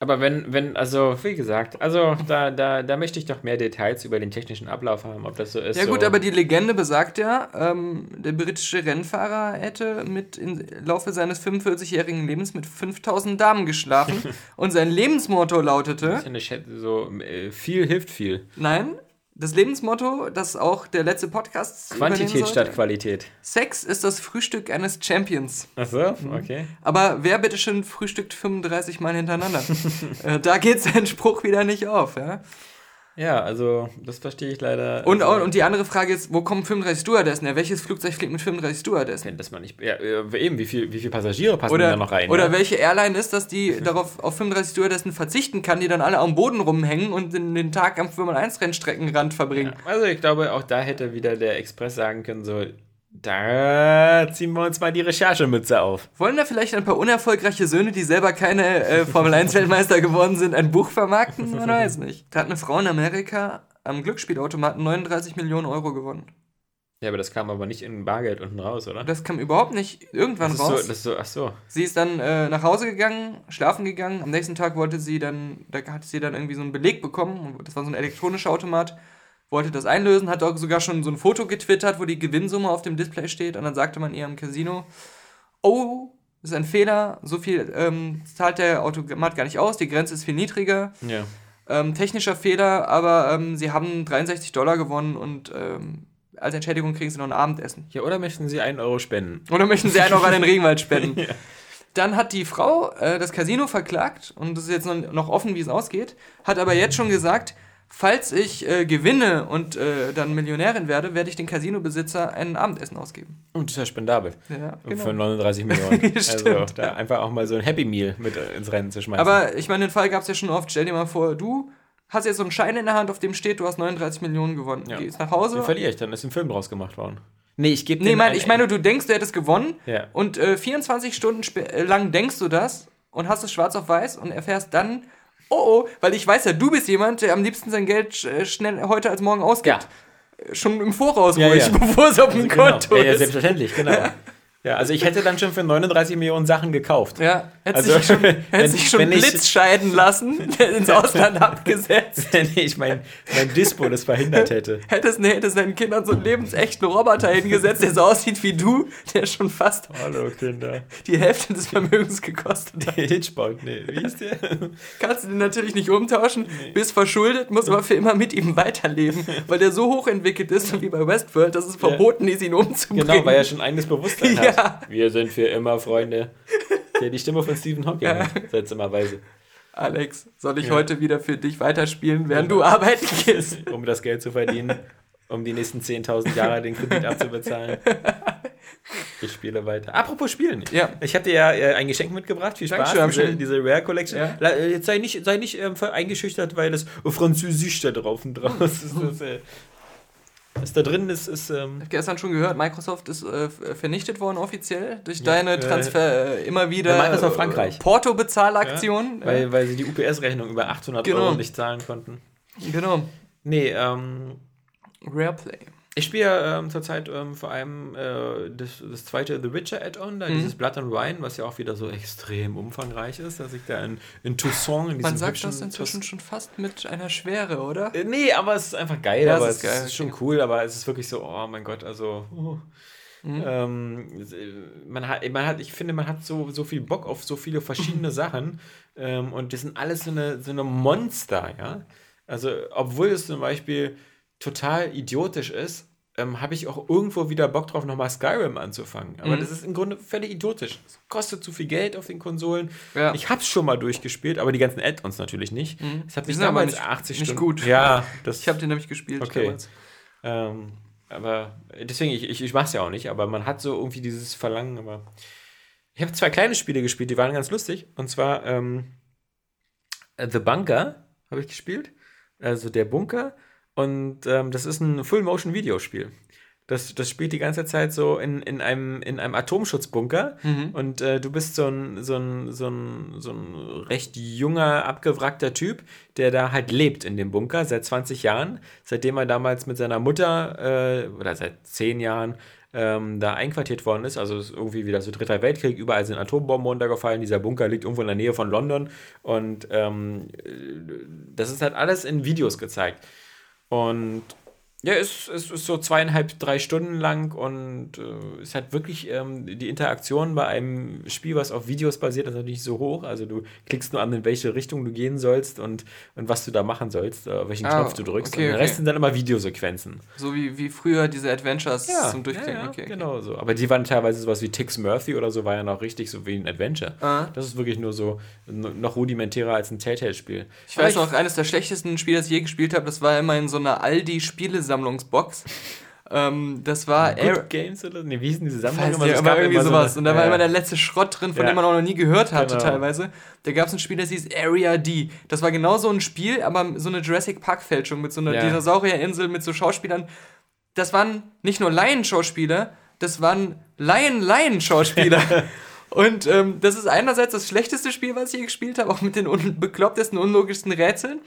Aber wenn, wenn, also, wie gesagt, also da, da, da möchte ich doch mehr Details über den technischen Ablauf haben, ob das so ist. Ja gut, so. aber die Legende besagt ja, ähm, der britische Rennfahrer hätte mit im Laufe seines 45-jährigen Lebens mit 5000 Damen geschlafen [laughs] und sein Lebensmotto lautete, Das ist ja eine Chat- so, äh, viel hilft viel. nein, das Lebensmotto, das auch der letzte Podcast Quantität statt Qualität. Sex ist das Frühstück eines Champions. Ach so, okay. Aber wer bitteschön frühstückt 35 Mal hintereinander? [laughs] äh, da geht sein [laughs] Spruch wieder nicht auf, ja? Ja, also, das verstehe ich leider. Und, also, und die andere Frage ist, wo kommen 35 Stewardessen her? Welches Flugzeug fliegt mit 35 Stewardessen? dass man nicht. Ja, äh, eben, wie viel, wie viel Passagiere passen Oder, da noch rein? oder ja? welche Airline ist das, die [laughs] darauf auf 35 Stewardessen verzichten kann, die dann alle am Boden rumhängen und den, den Tag am Formel 1 Rennstreckenrand verbringen? Also ich glaube, auch da hätte wieder der Express sagen können, so, da ziehen wir uns mal die Recherchemütze auf. Wollen da vielleicht ein paar unerfolgreiche Söhne, die selber keine äh, Formel 1 Weltmeister geworden sind, ein Buch vermarkten? Man weiß nicht. Da hat eine Frau in Amerika am Glücksspielautomaten 39 Millionen Euro gewonnen. Ja, aber das kam aber nicht in Bargeld unten raus, oder? Das kam überhaupt nicht irgendwann das ist raus. So, das ist so, ach so. Sie ist dann äh, nach Hause gegangen, schlafen gegangen. Am nächsten Tag wollte sie dann, da hat sie dann irgendwie so einen Beleg bekommen. Das war so ein elektronischer Automat. Wollte das einlösen, hat auch sogar schon so ein Foto getwittert, wo die Gewinnsumme auf dem Display steht. Und dann sagte man ihr im Casino: Oh, das ist ein Fehler. So viel ähm, zahlt der Automat gar nicht aus. Die Grenze ist viel niedriger. Ja. Ähm, technischer Fehler, aber ähm, sie haben 63 Dollar gewonnen und ähm, als Entschädigung kriegen sie noch ein Abendessen. Ja, oder möchten sie einen Euro spenden? Oder möchten sie einen Euro an den Regenwald spenden? [laughs] ja. Dann hat die Frau äh, das Casino verklagt und das ist jetzt noch, noch offen, wie es ausgeht, hat aber jetzt schon gesagt, falls ich äh, gewinne und äh, dann Millionärin werde, werde ich den Casinobesitzer ein Abendessen ausgeben. Und das ist ja spendabel. Ja, genau. Für 39 Millionen. [laughs] also da einfach auch mal so ein Happy Meal mit äh, ins Rennen zu schmeißen. Aber ich meine, den Fall gab es ja schon oft. Stell dir mal vor, du hast jetzt so einen Schein in der Hand, auf dem steht, du hast 39 Millionen gewonnen. Ja. Gehst nach Hause. Den verliere ich, dann ist ein Film draus gemacht worden. Nee, ich gebe Nee, mein, ich meine, du denkst, du hättest gewonnen Ja. und äh, 24 Stunden äh, lang denkst du das und hast es schwarz auf weiß und erfährst dann, oh oh, weil ich weiß ja, du bist jemand, der am liebsten sein Geld äh, schnell heute als morgen ausgibt. Äh, Schon im Voraus Ja, ruhig, ja. [laughs] bevor es auf dem genau. Konto ja, ja, ist. selbstverständlich, genau. [laughs] Ja, also ich hätte dann schon für 39 Millionen Sachen gekauft. Ja, hätte Also, sich schon, [laughs] wenn- sich schon ich- Blitz scheiden lassen, [laughs] ins Ausland abgesetzt. [laughs] Wenn ich mein, mein Dispo das verhindert hätte. Hättest, nee, hättest deinen Kindern so einen lebensechten Roboter hingesetzt, der so aussieht wie du, der schon fast Hallo Kinder. die Hälfte des Vermögens gekostet hat. Hitchbot, nee, wie hieß der? Kannst du den natürlich nicht umtauschen, bist verschuldet, musst aber für immer mit ihm weiterleben, weil der so hochentwickelt ist, wie bei Westworld, dass es verboten ist, ihn umzubringen. Genau, weil er schon eigenes Bewusstsein Ja. hat. [laughs] Wir sind für immer Freunde. Ja, die Stimme von Stephen Hawking, Ja. seltsamerweise. Alex, soll ich Ja. heute wieder für dich weiterspielen, während du arbeiten gehst? [laughs] Um das Geld zu verdienen, um die nächsten 10.000 Jahre den Kredit abzubezahlen. [laughs] Ich spiele weiter. Apropos Spielen. Ja. Ich habe dir ja äh, ein Geschenk mitgebracht. Viel Spaß. Dankeschön, diese, diese Rare Collection. Ja. La- äh, Jetzt sei nicht, sei nicht ähm, eingeschüchtert, weil das Französisch da drauf und drauf ist. Das, äh, was da drin ist, ist. Ähm, Ich habe gestern schon gehört, Microsoft ist äh, vernichtet worden offiziell durch Ja, deine äh, Transfer äh, immer wieder Ja, Microsoft Frankreich. äh, Porto-Bezahlaktion. ja, weil, weil sie die UPS-Rechnung über 800 Genau. Euro nicht zahlen konnten. genau. Nee, ähm, Rareplay. Ich spiele ähm, zurzeit ähm, vor allem äh, das, das zweite The Witcher Add-on, da Mhm. dieses Blood and Wine, was ja auch wieder so extrem umfangreich ist, dass ich da in, in Toussaint, in diesem Man sagt das inzwischen Tus- schon fast mit einer Schwere, oder? Äh, Nee, aber es ist einfach geil, Ja, es aber ist es geil, ist schon okay. cool, aber es ist wirklich so, oh mein Gott, also. oh. Mhm. Ähm, äh, man hat, man hat, ich finde, man hat so, so viel Bock auf so viele verschiedene [laughs] Sachen ähm, und das sind alles so eine, so eine Monster, ja. Also, obwohl es zum Beispiel total idiotisch ist, ähm, habe ich auch irgendwo wieder Bock drauf, nochmal Skyrim anzufangen. Aber Mhm. das ist im Grunde völlig idiotisch. Es kostet zu viel Geld auf den Konsolen. Ja. Ich habe es schon mal durchgespielt, aber die ganzen Add-ons natürlich nicht. Mhm. Es hat mich damals nicht- 80 nicht Stunden. gut. Ja, [laughs] das Ich habe den nämlich gespielt Okay. ähm, aber deswegen, ich, ich, ich mache es ja auch nicht, aber man hat so irgendwie dieses Verlangen. Aber ich habe zwei kleine Spiele gespielt, die waren ganz lustig. Und zwar ähm, The Bunker habe ich gespielt, also der Bunker. Und ähm, das ist ein Full-Motion-Videospiel. Das, das spielt die ganze Zeit so in, in, einem, in einem Atomschutzbunker. Mhm. Und äh, du bist so ein, so, ein, so, ein, so ein recht junger, abgewrackter Typ, der da halt lebt in dem Bunker seit 20 Jahren, seitdem er damals mit seiner Mutter äh, oder seit 10 Jahren ähm, da einquartiert worden ist. Also ist irgendwie wieder so Dritter Weltkrieg, überall sind Atombomben runtergefallen. Dieser Bunker liegt irgendwo in der Nähe von London. Und ähm, äh, das ist halt alles in Videos gezeigt. Und ja, es, es ist so zweieinhalb, drei Stunden lang und äh, ist halt wirklich ähm, die Interaktion bei einem Spiel, was auf Videos basiert, ist natürlich so hoch. Also du klickst nur an, in welche Richtung du gehen sollst und, und was du da machen sollst, äh, welchen Ah, Knopf du drückst. okay, und der okay. Rest sind dann immer Videosequenzen. So wie, wie früher diese Adventures zum Durchklicken. Ja, ja, okay, genau so. Aber die waren teilweise sowas wie Tix Murphy oder so, war ja noch richtig so wie ein Adventure. Ah. Das ist wirklich nur so noch rudimentärer als ein Telltale-Spiel. Ich weiß noch, eines der schlechtesten Spiele, das ich je gespielt habe, das war immer in so einer Aldi-Spielesammlungsbox. Ähm, das war Air Good Games oder? Nee, wie hießen diese Sammlungen? Weiß immer? irgendwie immer so sowas. und da war ja, immer ja. der letzte Schrott drin, von Ja. dem man auch noch nie gehört hatte Genau. teilweise. Da gab es ein Spiel, das hieß Area D. Das war genau so ein Spiel, aber so eine Jurassic Park-Fälschung mit so einer Ja. Dinosaurierinsel mit so Schauspielern. Das waren nicht nur Laienschauspieler, das waren Laien-Laien-Schauspieler. [laughs] Und ähm, das ist einerseits das schlechteste Spiel, was ich je gespielt habe, auch mit den un beklopptesten, unlogischsten Rätseln,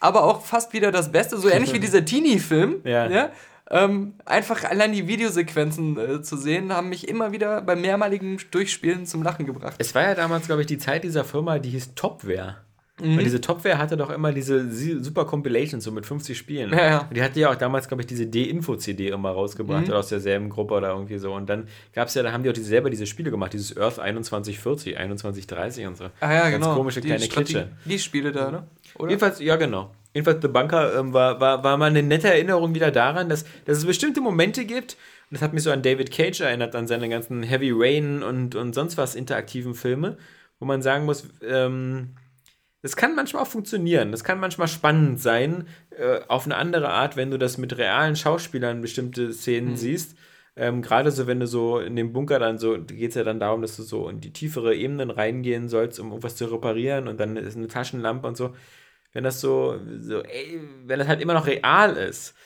aber auch fast wieder das Beste, so ähnlich wie [laughs] dieser Teenie-Film. Ja. ja? Ähm, einfach allein die Videosequenzen äh, zu sehen, haben mich immer wieder bei mehrmaligen Durchspielen zum Lachen gebracht. Es war ja damals, glaube ich, die Zeit dieser Firma, die hieß Topware. Mhm. Und diese Topware hatte doch immer diese super Compilations, so mit 50 Spielen. Ja, ja. Und die hatte ja auch damals, glaube ich, diese D-Info-CD immer rausgebracht, mhm. aus derselben Gruppe oder irgendwie so. Und dann gab es ja, da haben die auch diese, selber diese Spiele gemacht, dieses Earth 2140, 2130 und so. Ah ja, Ganz genau. komische die kleine Klitsche. Die Spiele da, ne? Oder? Jedenfalls, ja, genau. Jedenfalls, The Bunker ähm, war, war, war mal eine nette Erinnerung wieder daran, dass, dass es bestimmte Momente gibt, und das hat mich so an David Cage erinnert, an seine ganzen Heavy Rain und, und sonst was interaktiven Filme, wo man sagen muss, ähm, das kann manchmal auch funktionieren. Das kann manchmal spannend sein, äh, auf eine andere Art, wenn du das mit realen Schauspielern bestimmte Szenen mhm. siehst. Ähm, Gerade so, wenn du so in dem Bunker dann so, geht es ja dann darum, dass du so in die tiefere Ebenen reingehen sollst, um irgendwas zu reparieren und dann ist eine Taschenlampe und so. Wenn das so, so ey, wenn das halt immer noch real ist,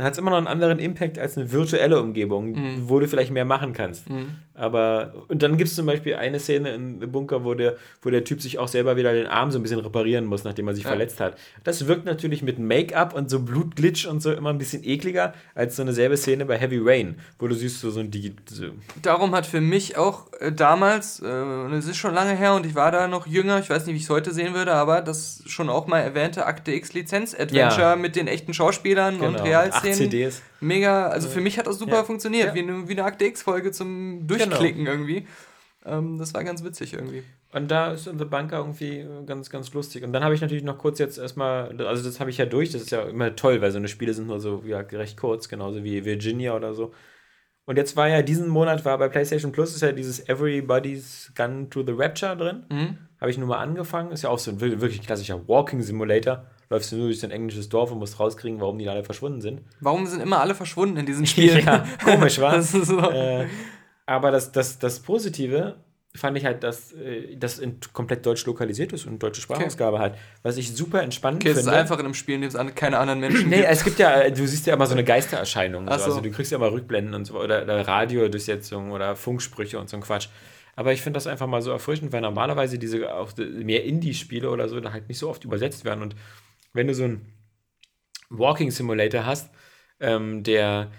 dann hat es immer noch einen anderen Impact als eine virtuelle Umgebung, mhm. wo du vielleicht mehr machen kannst. Mhm. Aber, und dann gibt es zum Beispiel eine Szene im Bunker, wo der, wo der Typ sich auch selber wieder den Arm so ein bisschen reparieren muss, nachdem er sich ja. verletzt hat. Das wirkt natürlich mit Make-up und so Blutglitch und so immer ein bisschen ekliger als so eine selbe Szene bei Heavy Rain, wo du siehst so, so ein Digi so. Darum hat für mich auch äh, damals, äh, es ist schon lange her und ich war da noch jünger, ich weiß nicht, wie ich es heute sehen würde, aber das schon auch mal erwähnte Akte X Lizenz-Adventure ja. mit den echten Schauspielern genau. und Realszenen Szenen. CDs. Mega, also für mich hat das super ja. funktioniert, ja. Wie, eine, wie eine Akte X-Folge zum Durchklicken genau. irgendwie. Ähm, das war ganz witzig irgendwie. Und da ist The Bunker irgendwie ganz, ganz lustig. Und dann habe ich natürlich noch kurz jetzt erstmal, also das habe ich ja durch, das ist ja immer toll, weil so eine Spiele sind nur so ja, recht kurz, genauso wie Virginia oder so. Und jetzt war ja diesen Monat war bei PlayStation Plus ist ja dieses Everybody's Gun to the Rapture drin. Mhm. Habe ich nur mal angefangen. Ist ja auch so ein wirklich klassischer Walking Simulator läufst du nur durch ein englisches Dorf und musst rauskriegen, warum die alle verschwunden sind. Warum sind immer alle verschwunden in diesen [laughs] Spielen? ja, komisch, war. [laughs] so. äh, aber das, das, das Positive fand ich halt, dass äh, das in komplett deutsch lokalisiert ist und deutsche Sprachausgabe okay. hat, was ich super entspannend okay, finde. Es ist einfach in einem Spiel, in dem es keine anderen Menschen nee, gibt. es gibt ja, du siehst ja immer so eine Geistererscheinung. So. So. Also du kriegst ja immer Rückblenden und so, oder, oder Radiodurchsetzungen oder Funksprüche und so ein Quatsch. Aber ich finde das einfach mal so erfrischend, weil normalerweise diese auch mehr Indie-Spiele oder so da halt nicht so oft übersetzt werden und wenn du so einen Walking Simulator hast, ähm, der,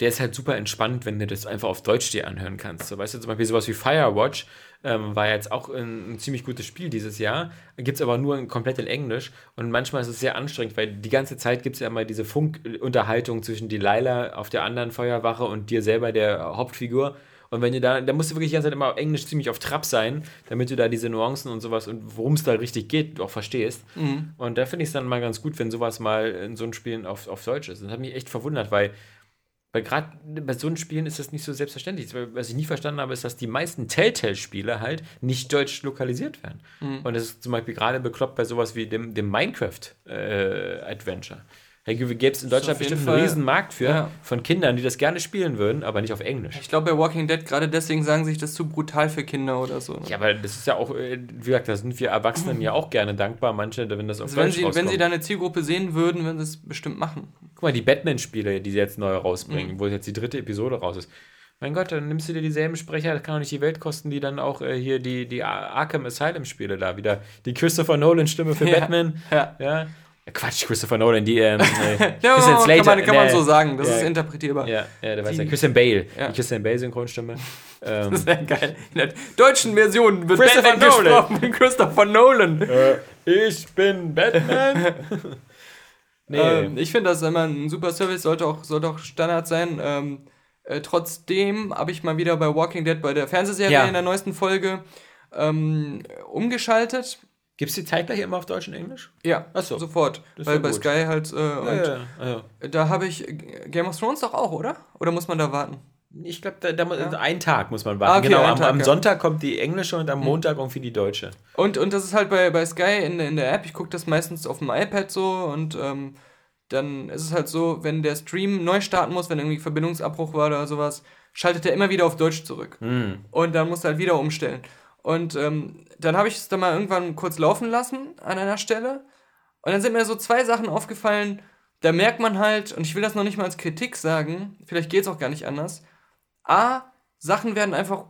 der ist halt super entspannt, wenn du das einfach auf Deutsch dir anhören kannst. So, weißt du, zum Beispiel sowas wie Firewatch ähm, war jetzt auch ein, ein, ziemlich gutes Spiel dieses Jahr, gibt es aber nur komplett in Englisch und manchmal ist es sehr anstrengend, weil die ganze Zeit gibt es ja immer diese Funkunterhaltung zwischen Delilah auf der anderen Feuerwache und dir selber, der Hauptfigur. Und wenn du da, da musst du wirklich die ganze Zeit immer auf Englisch ziemlich auf Trab sein, damit du da diese Nuancen und sowas und worum es da richtig geht, auch verstehst. Mhm. Und da finde ich es dann mal ganz gut, wenn sowas mal in so einem Spielen auf, auf Deutsch ist. Das hat mich echt verwundert, weil, weil gerade bei so einem Spielen ist das nicht so selbstverständlich. Was ich nie verstanden habe, ist, dass die meisten Telltale-Spiele halt nicht deutsch lokalisiert werden. Mhm. Und das ist zum Beispiel gerade bekloppt bei sowas wie dem, dem Minecraft-Adventure. Äh, gäbe es in Deutschland bestimmt Fall, einen riesen Markt für, ja. von Kindern, die das gerne spielen würden, aber nicht auf Englisch. Ich glaube, bei Walking Dead gerade deswegen sagen sich das zu brutal für Kinder oder so. Ne? Ja, aber das ist ja auch, äh, wie gesagt, da sind wir Erwachsenen ja auch gerne dankbar, manche, wenn das auf also wenn Deutsch sie, Wenn sie da eine Zielgruppe sehen würden, würden sie es bestimmt machen. Guck mal, die Batman-Spiele, die sie jetzt neu rausbringen, mhm. wo jetzt die dritte Episode raus ist. Mein Gott, dann nimmst du dir dieselben Sprecher, das kann doch nicht die Welt kosten, die dann auch äh, hier die, die Arkham Asylum-Spiele da wieder. Die Christopher Nolan-Stimme für [laughs] ja. Batman. Ja. ja. Quatsch, Christopher Nolan, die ähm, [laughs] äh, ja, Christian Slater. Kann man, kann man so sagen, das ja, ist interpretierbar. Ja, ja der weiß ja. Christian Bale, ja. die Christian Bale Synchronstimme. [laughs] Ähm, das ist ja geil. In der deutschen Version wird Christopher Batman Nolan. gesprochen Christopher Nolan. Äh, ich bin Batman. [laughs] nee. Ähm, ich finde, das immer ein super Service sollte auch, sollte auch Standard sein. Ähm, äh, trotzdem habe ich mal wieder bei Walking Dead bei der Fernsehserie in der neuesten Folge ähm, umgeschaltet Gibt es die zeitgleich immer auf Deutsch und Englisch? Ja, Achso. sofort. Weil bei gut. Sky halt. Äh, ja, ja, ja. Da habe ich Game of Thrones doch auch, oder? Oder muss man da warten? Ich glaube, da, da einen Tag muss man warten. Ah, okay, genau, am, Tag, am Sonntag kommt die englische und am hm. Montag irgendwie die deutsche. Und, und das ist halt bei, bei Sky in, in der App. Ich gucke das meistens auf dem iPad so und ähm, dann ist es halt so, wenn der Stream neu starten muss, wenn irgendwie Verbindungsabbruch war oder sowas, schaltet er immer wieder auf Deutsch zurück. Hm. Und dann muss er halt wieder umstellen. Und ähm, dann habe ich es dann mal irgendwann kurz laufen lassen an einer Stelle. Und dann sind mir so zwei Sachen aufgefallen. Da merkt man halt, und ich will das noch nicht mal als Kritik sagen, vielleicht geht es auch gar nicht anders. A, Sachen werden einfach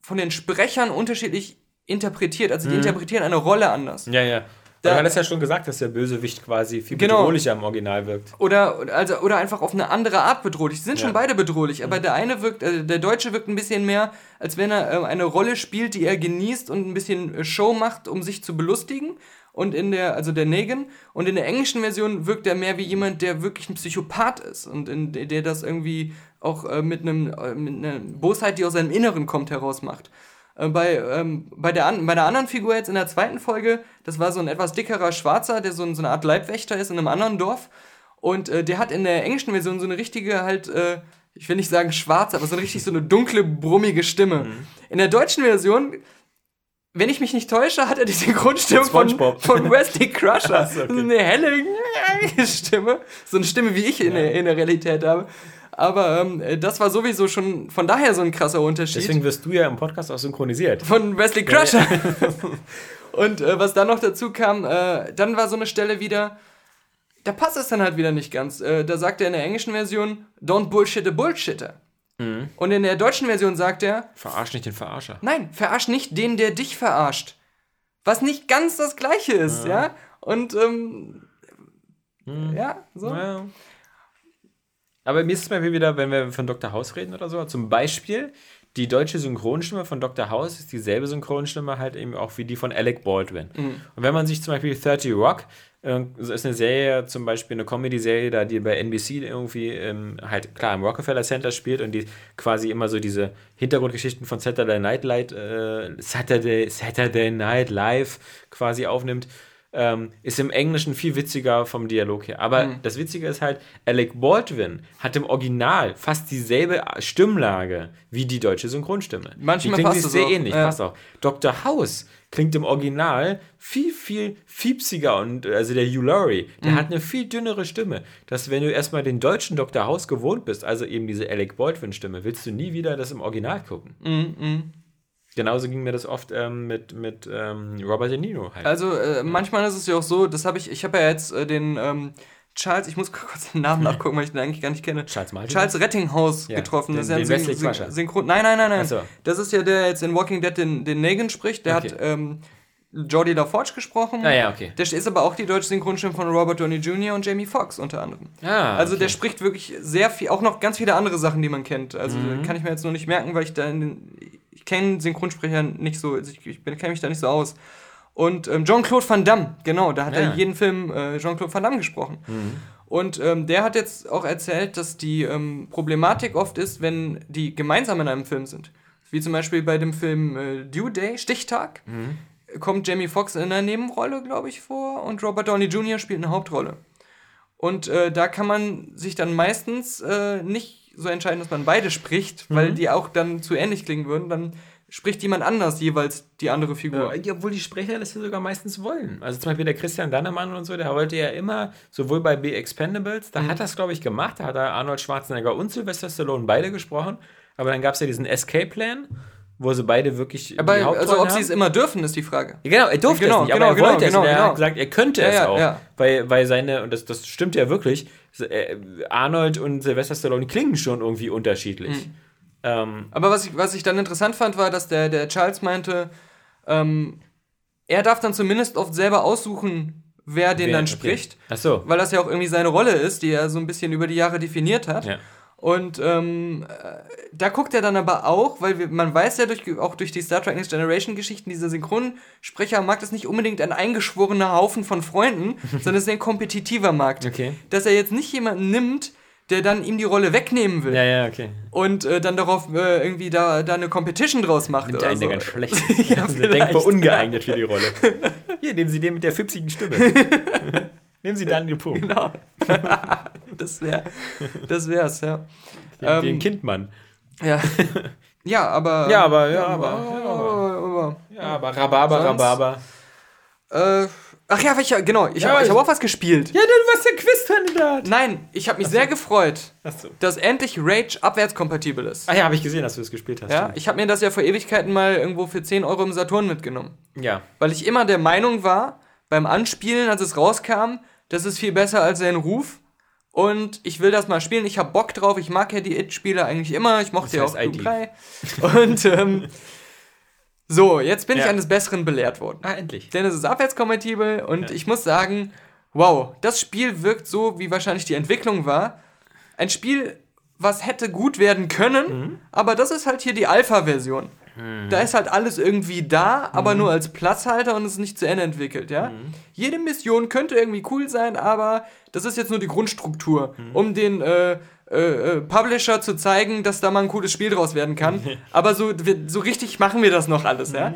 von den Sprechern unterschiedlich interpretiert. Also die mhm. interpretieren eine Rolle anders. Ja, ja. Da, du hattest ja schon gesagt, dass der Bösewicht quasi viel Genau. bedrohlicher im Original wirkt. Oder, also, oder einfach auf eine andere Art bedrohlich. Die sind schon Ja. beide bedrohlich, aber der eine wirkt, äh, der Deutsche wirkt ein bisschen mehr, als wenn er äh, eine Rolle spielt, die er genießt und ein bisschen äh, Show macht, um sich zu belustigen. Und in der, also der Negan, und in der englischen Version wirkt er mehr wie jemand, der wirklich ein Psychopath ist und in, der der das irgendwie auch äh, mit, einem, äh, mit einer Bosheit, die aus seinem Inneren kommt, herausmacht. Äh, bei, ähm, bei, der an, bei der anderen Figur jetzt in der zweiten Folge, das war so ein etwas dickerer Schwarzer, der so, ein, so eine Art Leibwächter ist in einem anderen Dorf. Und äh, der hat in der englischen Version so eine richtige halt, äh, ich will nicht sagen schwarze, aber so eine richtig so eine dunkle, brummige Stimme. In der deutschen Version, wenn ich mich nicht täusche, hat er die Synchronstimme von, von Wesley Crusher. [laughs] So, okay. Eine helle [laughs] Stimme. So eine Stimme, wie ich in, der, in der Realität habe. Aber ähm, das war sowieso schon von daher so ein krasser Unterschied Deswegen wirst du ja im Podcast auch synchronisiert. von Wesley Crusher. [laughs] Und äh, was dann noch dazu kam, äh, dann war so eine Stelle wieder, da passt es dann halt wieder nicht ganz. Äh, da sagt er in der englischen Version, don't bullshit a bullshitter. Und in der deutschen Version sagt er, Verarsch nicht den Verarscher. nein, verarsch nicht den, der dich verarscht. Was nicht ganz das gleiche ist, ja? Und, ähm, ja, so. Ja. Aber mir ist es mal wieder, wenn wir von Dr. House reden oder so, zum Beispiel, die deutsche Synchronstimme von Dr. House ist dieselbe Synchronstimme halt eben auch wie die von Alec Baldwin. Und wenn man sich zum Beispiel 30 Rock, äh, ist eine Serie, zum Beispiel eine Comedy-Serie, da die bei NBC irgendwie ähm, halt klar im Rockefeller Center spielt und die quasi immer so diese Hintergrundgeschichten von Saturday Night Light, äh, Saturday, Saturday Night Live quasi aufnimmt ähm, ist im Englischen viel witziger vom Dialog her. Aber Mhm. das Witzige ist halt, Alec Baldwin hat im Original fast dieselbe Stimmlage wie die deutsche Synchronstimme. Manchmal die klingt passt sich sehr auch, ähnlich, ja. passt auch. Dr. House klingt im Original viel, viel fiepsiger und also der Hugh Laurie, der Mhm. hat eine viel dünnere Stimme, dass wenn du erstmal den deutschen Dr. House gewohnt bist, also eben diese Alec Baldwin Stimme, willst du nie wieder das im Original gucken. Mhm, Genauso ging mir das oft ähm, mit, mit ähm, Robert De Niro halt. Also äh, manchmal ist es ja auch so, das habe ich, ich habe ja jetzt äh, den ähm, Charles, ich muss [laughs] kurz den Namen [laughs] nachgucken, weil ich den eigentlich gar nicht kenne. Charles Martin? Charles Rettinghaus Ja, getroffen. den- das ist ja ein Syn Syn. Synchron. Nein, nein, nein, nein. So. Das ist ja der jetzt in Walking Dead den, den Negan spricht. Der Okay. hat ähm, Jordi LaForge gesprochen. Ah ja, okay. Der ist aber auch die deutsche Synchronstimme von Robert Downey Jr. und Jamie Foxx unter anderem. Ah, Also der okay. spricht wirklich sehr viel, auch noch ganz viele andere Sachen, die man kennt. Also Mhm. kann ich mir jetzt nur nicht merken, weil ich da in den, ich kenne Synchronsprecher nicht so, also ich, ich kenne mich da nicht so aus. Und ähm, Jean-Claude Van Damme, genau, da hat Ja. er jeden Film äh, Jean-Claude Van Damme gesprochen. Und ähm, der hat jetzt auch erzählt, dass die ähm, Problematik oft ist, wenn die gemeinsam in einem Film sind. Wie zum Beispiel bei dem Film äh, Due Day, Stichtag, kommt Jamie Foxx in einer Nebenrolle, glaube ich, vor und Robert Downey Jr. spielt eine Hauptrolle. Und äh, da kann man sich dann meistens äh, nicht so entscheiden, dass man beide spricht, weil die auch dann zu ähnlich klingen würden. Dann spricht jemand anders jeweils die andere Figur. Ja, obwohl die Sprecher das ja sogar meistens wollen. Also zum Beispiel der Christian Dannemann und so, der wollte ja immer, sowohl bei The Expendables, da hat er es, glaube ich, gemacht, da hat er Arnold Schwarzenegger und Sylvester Stallone beide gesprochen, aber dann gab es ja diesen Escape-Plan, wo sie beide wirklich Aber die Hauptrollen also ob sie es immer dürfen, ist die Frage. Ja, Genau, er durfte Genau, es nicht, genau, aber er genau, wollte es. genau, er genau. hat gesagt, er könnte Ja, es ja, auch. Weil, weil seine, und das, das stimmt ja wirklich, äh, Arnold und Sylvester Stallone klingen schon irgendwie unterschiedlich. Mhm. Ähm, Aber was ich, was ich dann interessant fand, war, dass der, der Charles meinte, ähm, er darf dann zumindest oft selber aussuchen, wer den wer- dann okay. spricht. Ach so. Weil das ja auch irgendwie seine Rolle ist, die er so ein bisschen über die Jahre definiert hat. Ja. Und ähm, äh, da guckt er dann aber auch, weil wir, man weiß ja durch, auch durch die Star Trek Next Generation Geschichten, dieser Synchronsprecher mag das nicht unbedingt ein eingeschworener Haufen von Freunden, [laughs] sondern es ist ein kompetitiver Markt. Okay. Dass er jetzt nicht jemanden nimmt, der dann ihm die Rolle wegnehmen will Ja, ja, okay. und äh, dann darauf äh, irgendwie da, da eine Competition draus macht. Nimmt oder einen, der so. ganz schlecht [laughs] Ja, Der vielleicht. denkbar ungeeignet für die Rolle. [laughs] Hier, nehmen Sie den mit der fipsigen Stimme. Nehmen Sie Daniel Pum. [laughs] Genau. [laughs] das wäre, das wär's, ja. Den, Ähm, den Kindmann. Ja. Ja, aber. [laughs] Ja, aber, ja, aber, aber. Ja, aber Rhabarber? Rhabarber. äh, ach ja, ich, genau. Ich Ja, habe hab auch was gespielt. Ja, du warst der Quizkandidat. Nein, ich habe mich sehr gefreut, Achso. dass endlich Rage abwärtskompatibel ist. Ah ja, habe ich gesehen, dass du das gespielt hast. Ja, stimmt. ich habe mir das ja vor Ewigkeiten mal irgendwo für 10 Euro im Saturn mitgenommen. ja. Weil ich immer der Meinung war, beim Anspielen, als es rauskam, das ist viel besser als sein Ruf. Und ich will das mal spielen. Ich habe Bock drauf. Ich mag ja die It-Spiele eigentlich immer. Ich mochte Das ja heißt auch Doom 3. Und ähm, So, jetzt bin ich Ja. eines Besseren belehrt worden. Ah, endlich. Denn es ist abwärtskompatibel und ich muss sagen, wow, das Spiel wirkt so, wie wahrscheinlich die Entwicklung war. Ein Spiel, was hätte gut werden können, aber das ist halt hier die Alpha-Version. Da ist halt alles irgendwie da, aber nur als Platzhalter und es ist nicht zu Ende entwickelt, ja. Jede Mission könnte irgendwie cool sein, aber das ist jetzt nur die Grundstruktur, um den äh, äh, äh, Publisher zu zeigen, dass da mal ein cooles Spiel draus werden kann. [laughs] aber so, wir, so richtig machen wir das noch alles, ja.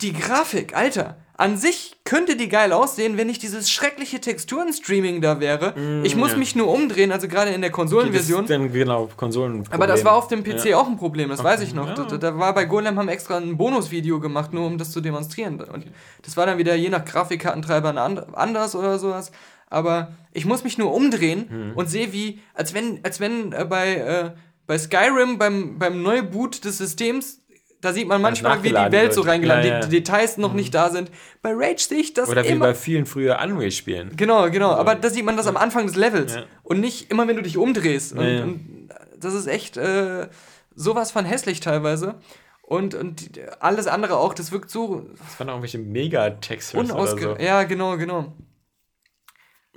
Die Grafik, Alter, an sich könnte die geil aussehen, wenn nicht dieses schreckliche Texturenstreaming da wäre. ich muss ja. mich nur umdrehen, also gerade in der Konsolenversion. Dann genau Konsolen. Aber das war auf dem PC Ja. auch ein Problem, das weiß ich noch. Ja. Da, da war bei Golem haben extra ein Bonusvideo gemacht, nur um das zu demonstrieren. Und das war dann wieder je nach Grafikkartentreiber and- anders oder sowas. Aber ich muss mich nur umdrehen Hm. und sehe wie, als wenn, als wenn äh, bei, äh, bei Skyrim beim, beim Neuboot des Systems, da sieht man manchmal, wie die Welt so wird. reingeladen, Ja, ja. die, die Details noch nicht da sind. Bei Rage sehe ich das Oder wie immer. bei vielen früher Unreal-Spielen. Genau, genau. Aber da sieht man das am Anfang des Levels. Ja. Und nicht immer, wenn du dich umdrehst. Und, und das ist echt äh, sowas von hässlich teilweise. Und, und alles andere auch, das wirkt so Das waren auch irgendwelche Megatextures oder so. Ja, genau, genau.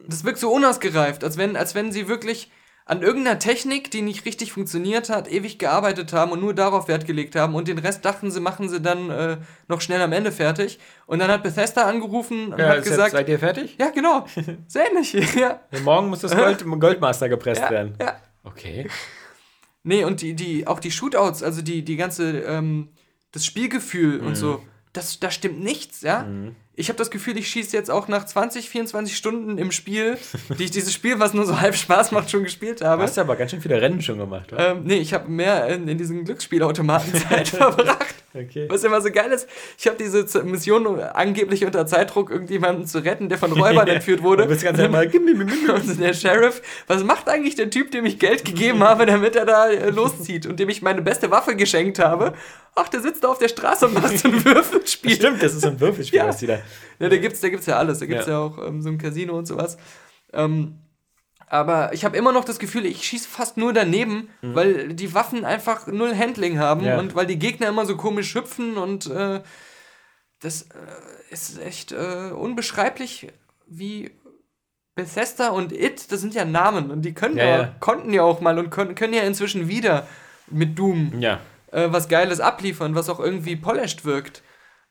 Das wirkt so unausgereift, als wenn, als wenn sie wirklich an irgendeiner Technik, die nicht richtig funktioniert hat, ewig gearbeitet haben und nur darauf Wert gelegt haben und den Rest dachten sie, machen sie dann äh, noch schnell am Ende fertig. Und dann hat Bethesda angerufen und Ja, hat gesagt, seid ihr fertig? ja, genau, [laughs] sehr ähnlich. [laughs] ja. Morgen muss das Gold, Goldmaster gepresst Ja, werden. ja. Okay. Nee, und die, die, auch die Shootouts, also die, die ganze, ähm, das Spielgefühl Mhm. und so, das, da stimmt nichts, ja. Ich habe das Gefühl, ich schieße jetzt auch nach 20, 24 Stunden im Spiel, die ich dieses Spiel, was nur so [laughs] halb Spaß macht, schon gespielt Du habe. hast aber ganz schön viele Rennen schon gemacht, oder? Ähm, nee, ich habe mehr in, in diesen Glücksspielautomaten Zeit [laughs] verbracht. Okay. Was immer so geil ist, ich habe diese Mission angeblich unter Zeitdruck, irgendjemanden zu retten, der von Räubern [laughs] entführt wurde. Du bist ganz einmal. Und der Sheriff, was macht eigentlich der Typ, dem ich Geld gegeben habe, damit er da äh, loszieht und dem ich meine beste Waffe geschenkt habe? Ach, der sitzt da auf der Straße und macht so ein [laughs] Würfelspiel. Stimmt, das ist so ein Würfelspiel, Ja. was die da. Ja, da gibt's, da gibt's ja alles. Da gibt's ja, Ja. auch ähm, so ein Casino und sowas. Ähm, aber ich habe immer noch das Gefühl, ich schieße fast nur daneben, weil die Waffen einfach null Handling haben Mhm. Ja. und weil die Gegner immer so komisch hüpfen und äh, das äh, ist echt äh, unbeschreiblich, wie Bethesda und It, das sind ja Namen und die können Ja, ja, ja. konnten ja auch mal und können, können ja inzwischen wieder mit Doom Ja. Äh, was Geiles abliefern, was auch irgendwie polished wirkt.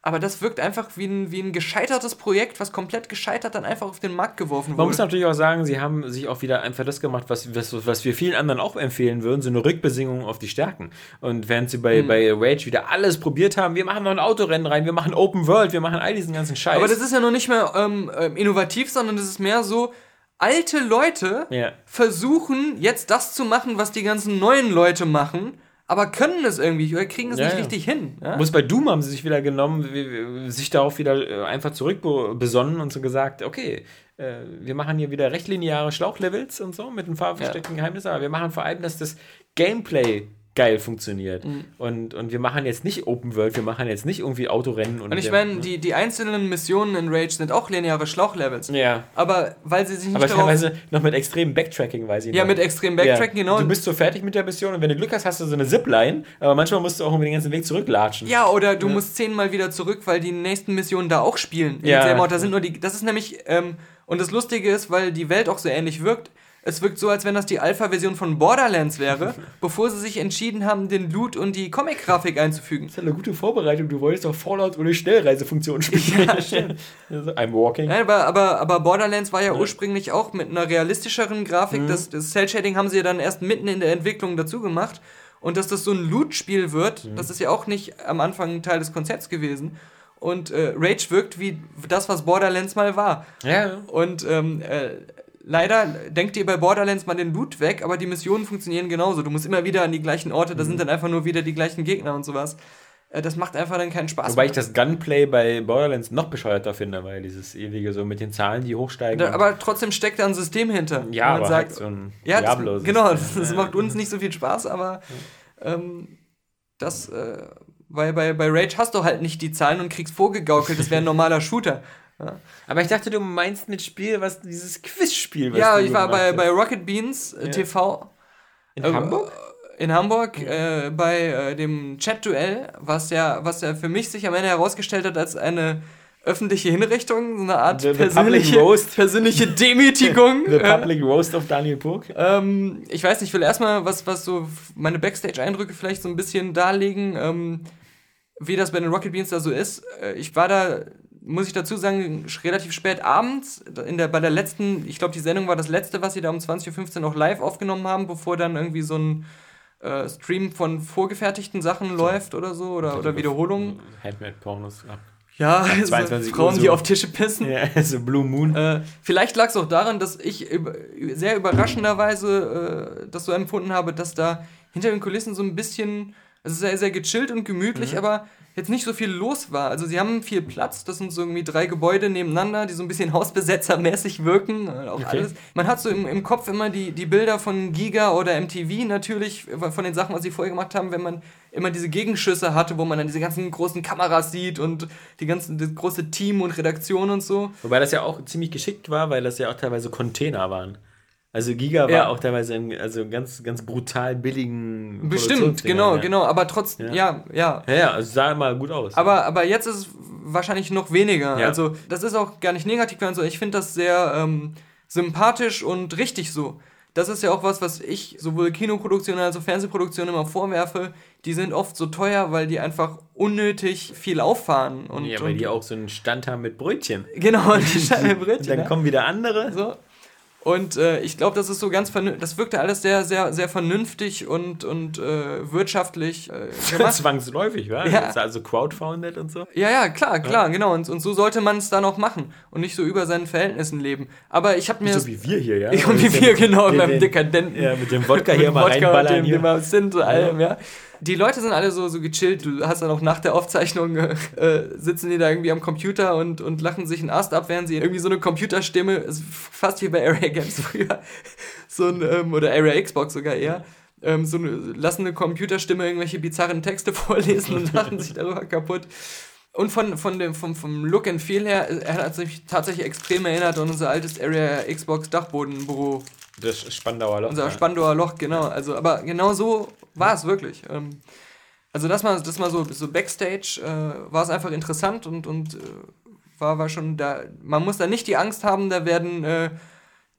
Aber das wirkt einfach wie ein, wie ein gescheitertes Projekt, was komplett gescheitert dann einfach auf den Markt geworfen Man muss wurde. natürlich auch sagen, sie haben sich auch wieder einfach das gemacht, was, was, was wir vielen anderen auch empfehlen würden, so eine Rückbesinnung auf die Stärken. Und während sie Hm. bei, bei Rage wieder alles probiert haben, wir machen noch ein Autorennen rein, wir machen Open World, wir machen all diesen ganzen Scheiß. Aber das ist ja noch nicht mehr ähm, ähm, innovativ, sondern das ist mehr so, alte Leute Ja. versuchen jetzt das zu machen, was die ganzen neuen Leute machen, aber können es irgendwie oder kriegen es Ja, nicht ja. richtig hin. Ja? Muss bei Doom haben sie sich wieder genommen, sich darauf wieder äh, einfach zurückbesonnen und so gesagt, okay, äh, wir machen hier wieder recht lineare Schlauchlevels und so mit einem versteckten Geheimnis, aber wir machen vor allem, dass das Gameplay geil funktioniert. Mhm. Und, und wir machen jetzt nicht Open World, wir machen jetzt nicht irgendwie Autorennen. Und, Und ich meine, die, die einzelnen Missionen in Rage sind auch lineare Schlauchlevels. Ja. Aber weil sie sich nicht Aber teilweise noch mit extremem Backtracking, weiß ich Ja, noch. mit extrem Backtracking, ja. genau. Du bist so fertig mit der Mission und wenn du Glück hast, hast du so eine Zipline, aber manchmal musst du auch über den ganzen Weg zurücklatschen. Ja, oder du musst zehnmal wieder zurück, weil die nächsten Missionen da auch spielen. Ja. Da sind nur die. Das ist nämlich, ähm, und das Lustige ist, weil die Welt auch so ähnlich wirkt. Es wirkt so, als wenn das die Alpha-Version von Borderlands wäre, [laughs] bevor sie sich entschieden haben, den Loot und die Comic-Grafik einzufügen. Das ist eine gute Vorbereitung. Du wolltest doch Fallout ohne Schnellreisefunktion [laughs] spielen. Ja, stimmt. I'm walking. Ja, aber, aber, aber Borderlands war ja, ursprünglich auch mit einer realistischeren Grafik. Das, das Cell-Shading haben sie ja dann erst mitten in der Entwicklung dazu gemacht. Und dass das so ein Loot-Spiel wird, das ist ja auch nicht am Anfang Teil des Konzepts gewesen. Und äh, Rage wirkt wie das, was Borderlands mal war. Ja. Und ähm, äh, leider denkt ihr bei Borderlands mal den Loot weg, aber die Missionen funktionieren genauso. Du musst immer wieder an die gleichen Orte, da sind dann einfach nur wieder die gleichen Gegner und sowas. Äh, das macht einfach dann keinen Spaß. Wobei ich das Gunplay bei Borderlands noch bescheuerter finde, weil dieses ewige so mit den Zahlen, die hochsteigen. Da, aber trotzdem steckt da ein System hinter. ja, aber sagt, halt so ein ja, das, Diablo. genau, das, das macht uns nicht so viel Spaß, aber ähm, das, äh, weil bei, bei Rage hast du halt nicht die Zahlen und kriegst vorgegaukelt, das wäre ein normaler Shooter. Aber ich dachte, du meinst mit Spiel, was dieses Quizspiel, was ja, ich war bei, bei Rocket Beans äh, Ja. TV. in äh, Hamburg? in Hamburg äh, bei äh, dem Chat-Duell, was ja, was ja für mich sich am Ende herausgestellt hat als eine öffentliche Hinrichtung, so eine Art The- the persönliche, persönliche [laughs] Demütigung. The Äh, Public Roast of Daniel Purk. ähm, ich weiß nicht, ich will erstmal was, was so meine Backstage-Eindrücke vielleicht so ein bisschen darlegen, ähm, wie das bei den Rocket Beans da so ist. Äh, ich war da, muss ich dazu sagen, relativ spät abends, in der, bei der letzten, ich glaube, die Sendung war das letzte, was sie da um 20.15 Uhr noch live aufgenommen haben, bevor dann irgendwie so ein äh, Stream von vorgefertigten Sachen läuft oder so, oder, oder Wiederholungen. Handmade-Pornos. ab. Ja, 22 Uhr Frauen, die so. auf Tische pissen. Ja, [laughs] so Blue Moon. Äh, vielleicht lag es auch daran, dass ich über, sehr überraschenderweise äh, das so empfunden habe, dass da hinter den Kulissen so ein bisschen, also sehr, sehr gechillt und gemütlich, aber jetzt nicht so viel los war. Also sie haben viel Platz, das sind so irgendwie drei Gebäude nebeneinander, die so ein bisschen [laughs] hausbesetzermäßig wirken. äh, Auch Okay. alles. Man hat so im, im Kopf immer die, die Bilder von Giga oder MTV natürlich, von den Sachen, was sie vorher gemacht haben, wenn man immer diese Gegenschüsse hatte, wo man dann diese ganzen großen Kameras sieht und die ganzen, das große Team und Redaktion und so. Wobei das ja auch ziemlich geschickt war, weil das ja auch teilweise Container waren. Also Giga war Ja. auch teilweise in, also ganz, ganz brutal billigen Bestimmt, genau, ja. genau, aber trotzdem, Ja. ja, ja. Ja, also sah immer gut aus. Aber, aber jetzt ist es wahrscheinlich noch weniger. Also, das ist auch gar nicht negativ, sondern ich finde das sehr ähm, sympathisch und richtig so. Das ist ja auch was, was ich sowohl Kinoproduktionen als auch Fernsehproduktionen immer vorwerfe. Die sind oft so teuer, weil die einfach unnötig viel auffahren. Und, ja, weil und, die auch so einen Stand haben mit Brötchen. Genau, [laughs] die Scheibe Und Brötchen. dann kommen wieder andere. So. Und äh, ich glaube, das ist so ganz vernünftig. Das wirkte alles sehr, sehr, sehr vernünftig und, und äh, wirtschaftlich äh. [laughs] Zwangsläufig, wa? Ja. Ist Also crowdfunded und so. Ja, ja, klar, klar, genau. Und, und so sollte man es dann auch machen und nicht so über seinen Verhältnissen leben. Aber ich habe mir. So wie wir hier, ja. [laughs] Ja, wie wir, genau, den, beim den, Dekadenten. Ja, mit dem Wodka hier Mit mal Wodka und reinballern dem, hier. dem Absinth und allem, ja. Die Leute sind alle so, so gechillt. Du hast dann auch nach der Aufzeichnung äh, sitzen die da irgendwie am Computer und, und lachen sich einen Ast ab, während sie irgendwie so eine Computerstimme, ist fast wie bei Area Games [laughs] früher, so ein, ähm, oder Area Xbox sogar eher, ähm, so eine, lassen eine Computerstimme irgendwelche bizarren Texte [laughs] vorlesen und lachen sich darüber kaputt. Und von, von dem, vom, vom Look and Feel her, äh, er hat sich tatsächlich extrem erinnert an unser altes Area Xbox Dachbodenbüro. Das Spandauer Loch. Unser. Spandauer Loch, genau. Also, aber genau so war es wirklich. Ähm, also das mal, das mal so, so Backstage äh, war es einfach interessant und, und äh, war, war schon da. Man muss da nicht die Angst haben, da werden äh,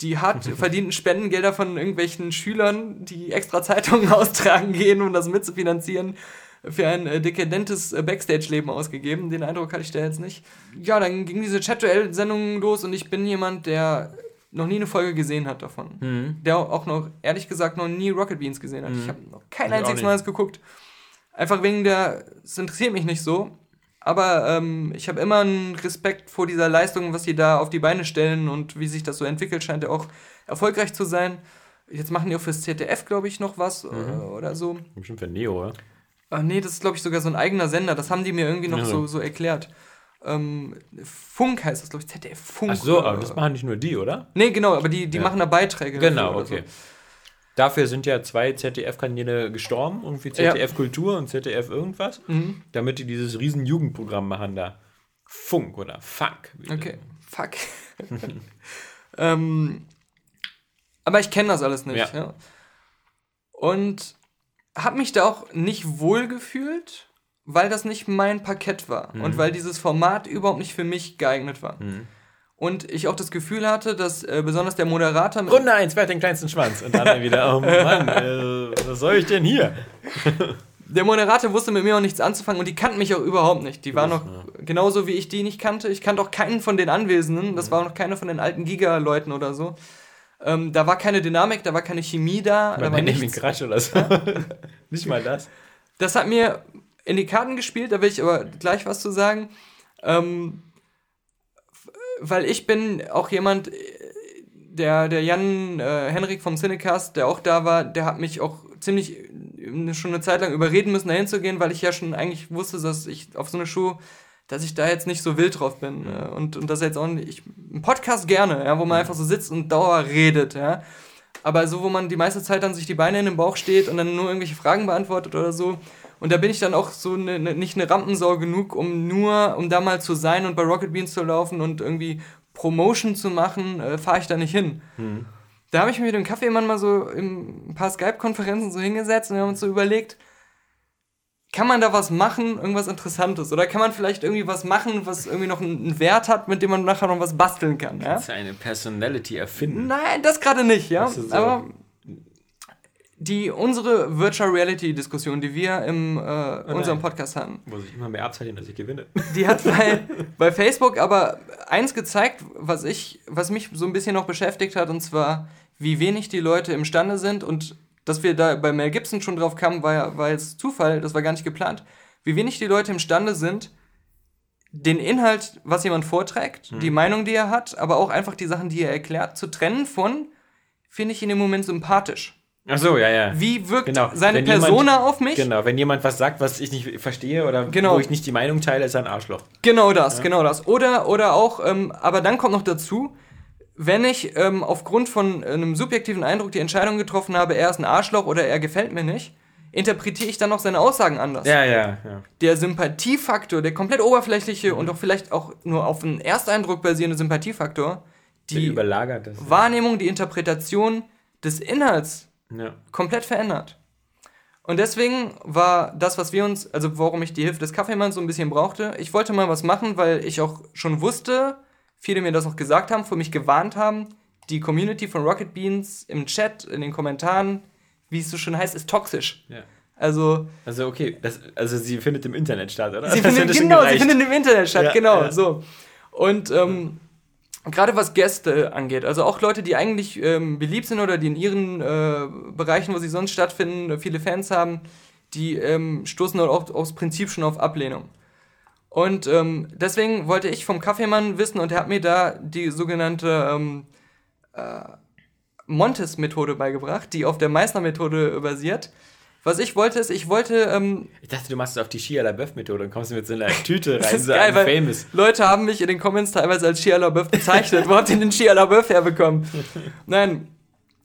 die hart [laughs] verdienten Spendengelder von irgendwelchen Schülern, die extra Zeitungen [laughs] austragen gehen, um das mitzufinanzieren, für ein äh, dekadentes äh, Backstage-Leben ausgegeben. Den Eindruck hatte ich da jetzt nicht. Ja, dann ging diese Chat-Duell-Sendung los und ich bin jemand, der noch nie eine Folge gesehen hat davon. Mhm. Der auch noch, ehrlich gesagt, noch nie Rocket Beans gesehen hat. Ich habe noch kein Ich einziges. Mal das geguckt. Einfach wegen der, es interessiert mich nicht so. Aber ähm, ich habe immer einen Respekt vor dieser Leistung, was die da auf die Beine stellen und wie sich das so entwickelt, scheint ja auch erfolgreich zu sein. Jetzt machen die auch fürs ZDF, glaube ich, noch was äh, oder so. Bestimmt für Neo, oder? Ach nee, das ist, glaube ich, sogar so ein eigener Sender. Das haben die mir irgendwie noch Ja. so, so erklärt. Ähm, Funk heißt das, glaube ich, ZDF Funk. Ach so, aber das machen nicht nur die, oder? Nee, genau, aber die, die Ja. machen da Beiträge. Genau, okay. Dafür sind ja zwei ZDF-Kanäle gestorben, irgendwie ZDF Kultur und ZDF irgendwas, Mhm. damit die dieses riesen Jugendprogramm machen da. Funk oder Fuck. Okay, fuck. [laughs] ähm, aber ich kenne das alles nicht. Ja. Ja. Und habe mich da auch nicht wohl gefühlt, weil das nicht mein Parkett war und weil dieses Format überhaupt nicht für mich geeignet war. Und ich auch das Gefühl hatte, dass äh, besonders der Moderator Runde 1, wer hat den kleinsten Schwanz? Und dann wieder, oh Mann, äh, was soll ich denn hier? Der Moderator wusste mit mir auch nichts anzufangen und die kannten mich auch überhaupt nicht. Die waren noch genauso wie ich die nicht kannte. Ich kannte auch keinen von den Anwesenden. Das war auch noch keiner von den alten Giga-Leuten oder so. Ähm, da war keine Dynamik, da war keine Chemie da. da Bei war Benjamin nichts. Crash oder so. [laughs] nicht mal das. Das hat mir in die Karten gespielt, da will ich aber gleich was zu sagen. Ähm, weil ich bin auch jemand, äh, der, der Jan äh, Henrik vom Cinecast, der auch da war, der hat mich auch ziemlich äh, schon eine Zeit lang überreden müssen, da hinzugehen, weil ich ja schon eigentlich wusste, dass ich auf so eine Show, dass ich da jetzt nicht so wild drauf bin. Äh, und, und das jetzt auch nicht. Ich, ein Podcast gerne, ja, wo man einfach so sitzt und Dauer redet, ja. Aber so, wo man die meiste Zeit dann sich die Beine in den Bauch steht und dann nur irgendwelche Fragen beantwortet oder so. Und da bin ich dann auch so ne, ne, nicht eine Rampensau genug, um nur, um da mal zu sein und bei Rocket Beans zu laufen und irgendwie Promotion zu machen, äh, fahre ich da nicht hin. da habe ich mich mit dem Kaffeemann mal so in ein paar Skype-Konferenzen so hingesetzt und wir haben uns so überlegt, kann man da was machen, irgendwas Interessantes? Oder kann man vielleicht irgendwie was machen, was irgendwie noch einen Wert hat, mit dem man nachher noch was basteln kann? Ja? Kannst du eine Personality erfinden? Nein, das gerade nicht, ja. So- Aber die, unsere Virtual Reality Diskussion, die wir im äh, unserem Podcast hatten, Muss ich immer mehr abzeichnen, dass ich gewinne. die hat [laughs] bei, bei Facebook aber eins gezeigt, was ich, was mich so ein bisschen noch beschäftigt hat, und zwar, wie wenig die Leute imstande sind und dass wir da bei Mel Gibson schon drauf kamen, war, war jetzt Zufall, das war gar nicht geplant, wie wenig die Leute imstande sind, den Inhalt, was jemand vorträgt, die Meinung, die er hat, aber auch einfach die Sachen, die er erklärt, zu trennen von, finde ich in dem Moment sympathisch. Ach so, ja, ja. Wie wirkt Genau. seine Wenn jemand- Persona auf mich? Genau, wenn jemand was sagt, was ich nicht verstehe oder Genau. wo ich nicht die Meinung teile, ist er ein Arschloch. Genau das, genau das. Oder, oder auch, ähm, aber dann kommt noch dazu, wenn ich ähm, aufgrund von einem subjektiven Eindruck die Entscheidung getroffen habe, er ist ein Arschloch oder er gefällt mir nicht, interpretiere ich dann noch seine Aussagen anders. Ja, ja, ja. Der Sympathiefaktor, der komplett oberflächliche und auch vielleicht auch nur auf einen Ersteindruck basierende Sympathiefaktor, Die. Wahrnehmung, die Interpretation des Inhalts Ja. komplett verändert. Und deswegen war das, was wir uns, also warum ich die Hilfe des Kaffeemanns so ein bisschen brauchte, ich wollte mal was machen, weil ich auch schon wusste, viele mir das auch gesagt haben, für mich gewarnt haben, die Community von Rocket Beans im Chat, in den Kommentaren, wie es so schön heißt, ist toxisch. ja. Also, Also, okay, das, also sie findet im Internet statt, oder? sie findet, genau, sie findet im Internet statt, Ja, genau, ja. so. Und ähm, gerade was Gäste angeht, also auch Leute, die eigentlich ähm, beliebt sind oder die in ihren äh, Bereichen, wo sie sonst stattfinden, viele Fans haben, die ähm, stoßen dort auch aus Prinzip schon auf Ablehnung. Und ähm, deswegen wollte ich vom Kaffeemann wissen und er hat mir da die sogenannte ähm, äh, Montes-Methode beigebracht, die auf der Meissner-Methode basiert. Was ich wollte, ist, ich wollte ähm, Ich dachte, du machst es auf die Shia LaBeouf-Methode und kommst mit so einer [laughs] Tüte rein, so geil, weil famous. Leute haben mich in den Comments teilweise als Shia LaBeouf bezeichnet. Wo habt ihr den Shia LaBeouf herbekommen? [laughs] Nein,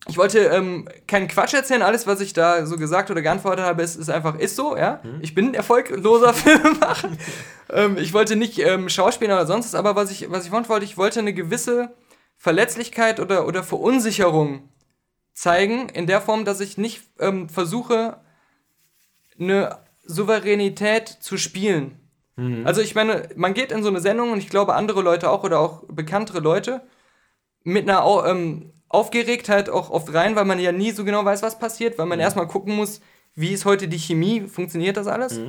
ich wollte ähm, keinen Quatsch erzählen. Alles, was ich da so gesagt oder geantwortet habe, ist, ist einfach, ist so, ja. Ich bin ein erfolgloser [laughs] Filmemacher. ähm, ich wollte nicht ähm, schauspielen oder sonst was, aber was ich, was ich wollte, ich wollte eine gewisse Verletzlichkeit oder, oder Verunsicherung zeigen, in der Form, dass ich nicht ähm, versuche, eine Souveränität zu spielen. Also ich meine, man geht in so eine Sendung und ich glaube andere Leute auch oder auch bekanntere Leute mit einer ähm, Aufgeregtheit auch oft rein, weil man ja nie so genau weiß, was passiert, weil man erstmal gucken muss, wie ist heute die Chemie, funktioniert das alles?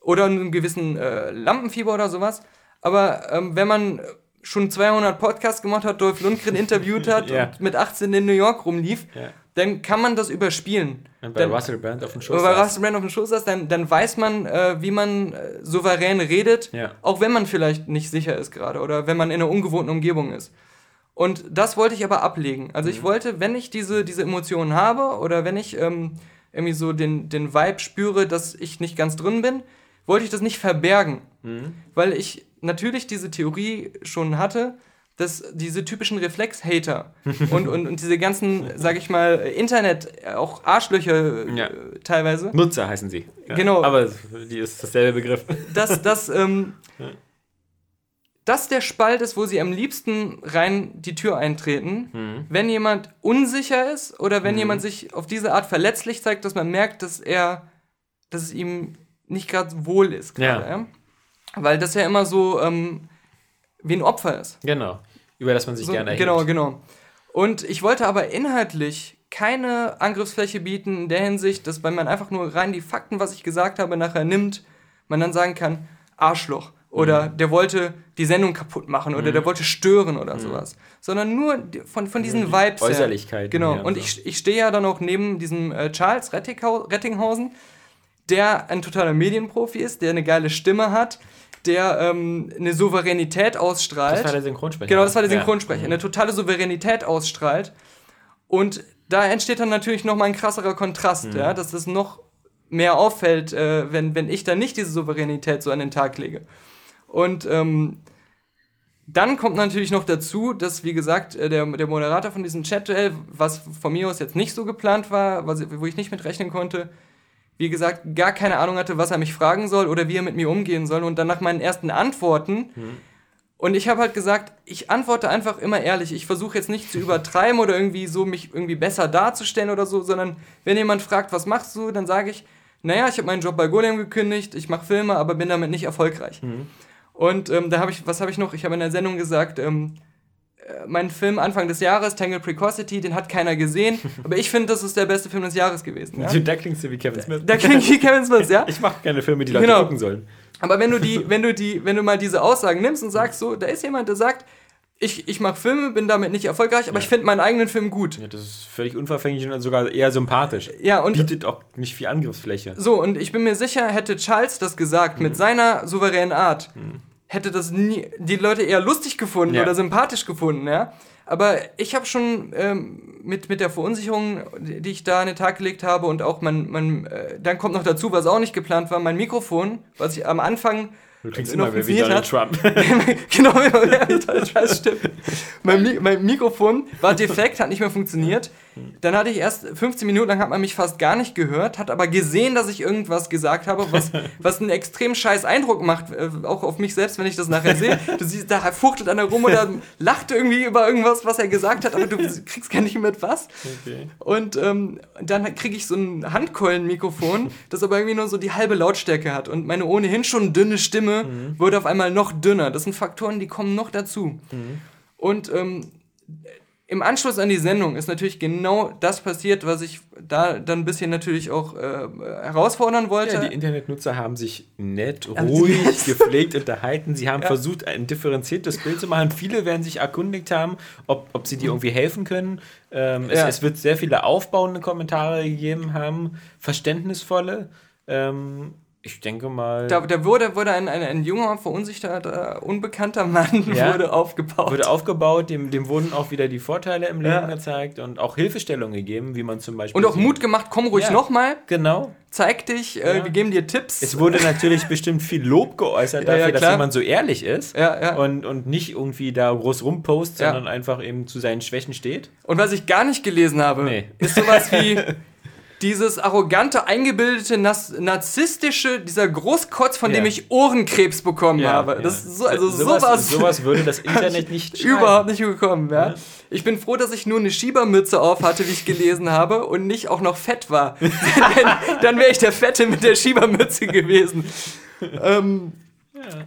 Oder einen gewissen äh, Lampenfieber oder sowas. Aber ähm, wenn man schon 200 Podcasts gemacht hat, Dolph Lundgren interviewt hat [laughs] Ja. und mit 18 in New York rumlief, Ja. Dann kann man das überspielen. Und bei Dann- Russell Brand auf dem Schoß. wenn saß. Russell Brand auf dem Schoß saß, dann, dann weiß man, äh, wie man äh, souverän redet, Ja. auch wenn man vielleicht nicht sicher ist gerade oder wenn man in einer ungewohnten Umgebung ist. Und das wollte ich aber ablegen. Also Mhm. ich wollte, wenn ich diese, diese Emotionen habe oder wenn ich ähm, irgendwie so den, den Vibe spüre, dass ich nicht ganz drin bin, wollte ich das nicht verbergen. Mhm. Weil ich natürlich diese Theorie schon hatte, dass diese typischen Reflex-Hater und, und, und diese ganzen, sag ich mal, Internet, äh, auch Arschlöcher Ja. äh, teilweise, Nutzer heißen sie. Ja. Genau. Aber die ist dasselbe Begriff. dass, dass, ähm, das der Spalt ist, wo sie am liebsten rein die Tür eintreten, Mhm. wenn jemand unsicher ist oder wenn jemand sich auf diese Art verletzlich zeigt, dass man merkt, dass er, dass es ihm nicht gerade wohl ist. Gerade, Ja. ja. Weil das ja immer so ähm, wie ein Opfer ist. Genau. Über das man sich So, gerne erhebt. genau, genau. Und ich wollte aber inhaltlich keine Angriffsfläche bieten in der Hinsicht, dass wenn man einfach nur rein die Fakten, was ich gesagt habe, nachher nimmt, man dann sagen kann, Arschloch. Oder Mhm. der wollte die Sendung kaputt machen oder der wollte stören oder sowas. Sondern nur die- von, von diesen Vibes. her. Mhm. Äußerlichkeiten, Genau. und so. ich, ich stehe ja dann auch neben diesem äh, Charles Rettinghausen, der ein totaler Medienprofi ist, der eine geile Stimme hat, der ähm, eine Souveränität ausstrahlt. Das war der Synchronsprecher. Genau, das war der Ja. Mhm. Synchronsprecher. Eine totale Souveränität ausstrahlt. Und da entsteht dann natürlich nochmal ein krasserer Kontrast, Mhm. ja, dass es noch mehr auffällt, äh, wenn, wenn ich dann nicht diese Souveränität so an den Tag lege. Und ähm, dann kommt natürlich noch dazu, dass, wie gesagt, äh, der, der Moderator von diesem Chat-Duell, was von mir aus jetzt nicht so geplant war, was, wo ich nicht mit rechnen konnte, wie gesagt, gar keine Ahnung hatte, was er mich fragen soll oder wie er mit mir umgehen soll. Und dann nach meinen ersten Antworten Und ich habe halt gesagt, ich antworte einfach immer ehrlich. Ich versuche jetzt nicht zu [laughs] übertreiben oder irgendwie so mich irgendwie besser darzustellen oder so, sondern wenn jemand fragt, was machst du, dann sage ich, naja, ich habe meinen Job bei Golem gekündigt, ich mache Filme, aber bin damit nicht erfolgreich. Mhm. Und ähm, da habe ich, was habe ich noch? Ich habe in der Sendung gesagt, ähm, äh, mein Film Anfang des Jahres, Tangle Precocity, den hat keiner gesehen, [laughs] aber ich finde, das ist der beste Film des Jahres gewesen. Ja? Da klingst du wie Kevin Smith. Da, da klingt wie Kevin Smith, ja. [laughs] Ich mache keine Filme, die Leute genau. gucken sollen. Aber wenn du die, [laughs] wenn du die, wenn du mal diese Aussagen nimmst und sagst, so, da ist jemand, der sagt, ich, ich mache Filme, bin damit nicht erfolgreich, aber ja. ich finde meinen eigenen Film gut. Ja, das ist völlig unverfänglich und sogar eher sympathisch. Ja, und bietet auch nicht viel Angriffsfläche. So, und ich bin mir sicher, hätte Charles das gesagt, mhm. mit seiner souveränen Art, mhm. Hätte das nie, die Leute eher lustig gefunden ja. oder sympathisch gefunden, ja. Aber ich habe schon ähm, mit, mit der Verunsicherung, die ich da an den Tag gelegt habe und auch mein, mein äh, dann kommt noch dazu, was auch nicht geplant war, mein Mikrofon, was ich am Anfang Du klingst immer wie [laughs] [laughs] Donald Trump. genau, immer wie Donald Trump, stimmt. Mein, Mi mein Mikrofon war defekt, hat nicht mehr funktioniert. Dann hatte ich erst 15 Minuten lang hat man mich fast gar nicht gehört, hat aber gesehen, dass ich irgendwas gesagt habe, was, [laughs] was einen extrem scheiß Eindruck macht, äh, auch auf mich selbst, wenn ich das nachher sehe. Du siehst, da fuchtelt einer rum oder lacht irgendwie über irgendwas, was er gesagt hat, aber du kriegst gar nicht mit was. Okay. Und ähm, dann kriege ich so ein Handkeulenmikrofon, das aber irgendwie nur so die halbe Lautstärke hat. Und meine ohnehin schon dünne Stimme mhm. wurde auf einmal noch dünner. Das sind Faktoren, die kommen noch dazu. Mhm. Und ähm, im Anschluss an die Sendung ist natürlich genau das passiert, was ich da dann ein bisschen natürlich auch äh, herausfordern wollte. Ja, die Internetnutzer haben sich nett, ruhig, gepflegt unterhalten. Sie haben ja. versucht, ein differenziertes Bild zu machen. Viele werden sich erkundigt haben, ob, ob sie dir irgendwie helfen können. Ähm, ja. es, es, wird sehr viele aufbauende Kommentare gegeben haben, verständnisvolle. Ähm, ich denke mal. Da, da wurde, wurde ein, ein, ein junger, verunsicherter, unbekannter Mann ja, wurde aufgebaut. Wurde aufgebaut, dem, dem wurden auch wieder die Vorteile im Leben ja. gezeigt und auch Hilfestellungen gegeben, wie man zum Beispiel. Und auch Mut gemacht, komm ruhig ja, nochmal. Genau. Zeig dich, äh, wir geben dir Tipps. Es wurde natürlich [laughs] bestimmt viel Lob geäußert dafür, dass jemand so ehrlich ist Und, und nicht irgendwie da groß rumpost, sondern einfach eben zu seinen Schwächen steht. Und was ich gar nicht gelesen habe, nee. ist sowas wie. [laughs] dieses arrogante, eingebildete, narzisstische, dieser Großkotz, von ja. dem ich Ohrenkrebs bekommen ja, habe. Das ja. so, also sowas, sowas, sowas würde das Internet nicht [laughs] Überhaupt nicht bekommen, ja. Ich bin froh, dass ich nur eine Schiebermütze auf hatte, wie ich gelesen habe, und nicht auch noch fett war. [laughs] dann wäre ich der Fette mit der Schiebermütze gewesen. ähm,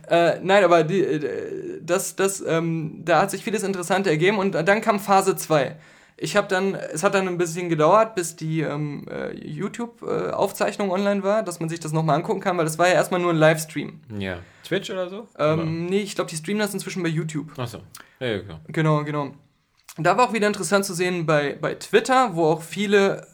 äh, nein, aber die, äh, das, das, ähm, da hat sich vieles Interessante ergeben und dann kam Phase 2 ich habe dann, es hat dann ein bisschen gedauert, bis die ähm, äh, YouTube-Aufzeichnung äh, online war, dass man sich das nochmal angucken kann, weil das war ja erstmal nur ein Livestream. Ja. Twitch oder so? Ähm, oder? Nee, ich glaube, die streamen das inzwischen bei YouTube. Achso. Ja, ja, genau. Genau, genau. Da war auch wieder interessant zu sehen bei, bei Twitter, wo auch viele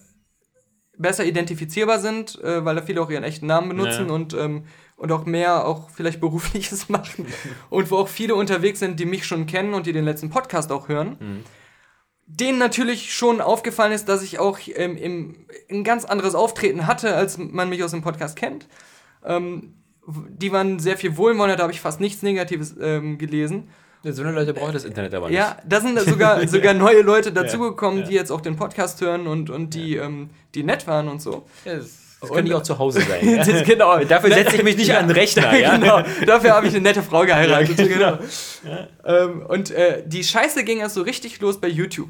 besser identifizierbar sind, äh, weil da viele auch ihren echten Namen benutzen ja. und, ähm, und auch mehr auch vielleicht [laughs] berufliches machen. [laughs] und wo auch viele unterwegs sind, die mich schon kennen und die den letzten Podcast auch hören. Mhm denen natürlich schon aufgefallen ist, dass ich auch ähm, im, ein ganz anderes Auftreten hatte, als man mich aus dem Podcast kennt. Ähm, die waren sehr viel wohlwollender, da habe ich fast nichts Negatives ähm, gelesen. Ja, so eine Leute braucht das Internet aber nicht. Ja, da sind sogar, [laughs] sogar neue Leute dazugekommen, ja, ja. die jetzt auch den Podcast hören und, und die, ähm, die nett waren und so. Ja, das kann ich auch zu Hause sein. [laughs] Ja? genau. Dafür setze ich mich nicht an den Rechner. [laughs] Ja? genau. Dafür habe ich eine nette Frau geheiratet. genau. Ja. Ähm, und äh, die Scheiße ging erst so richtig los bei YouTube.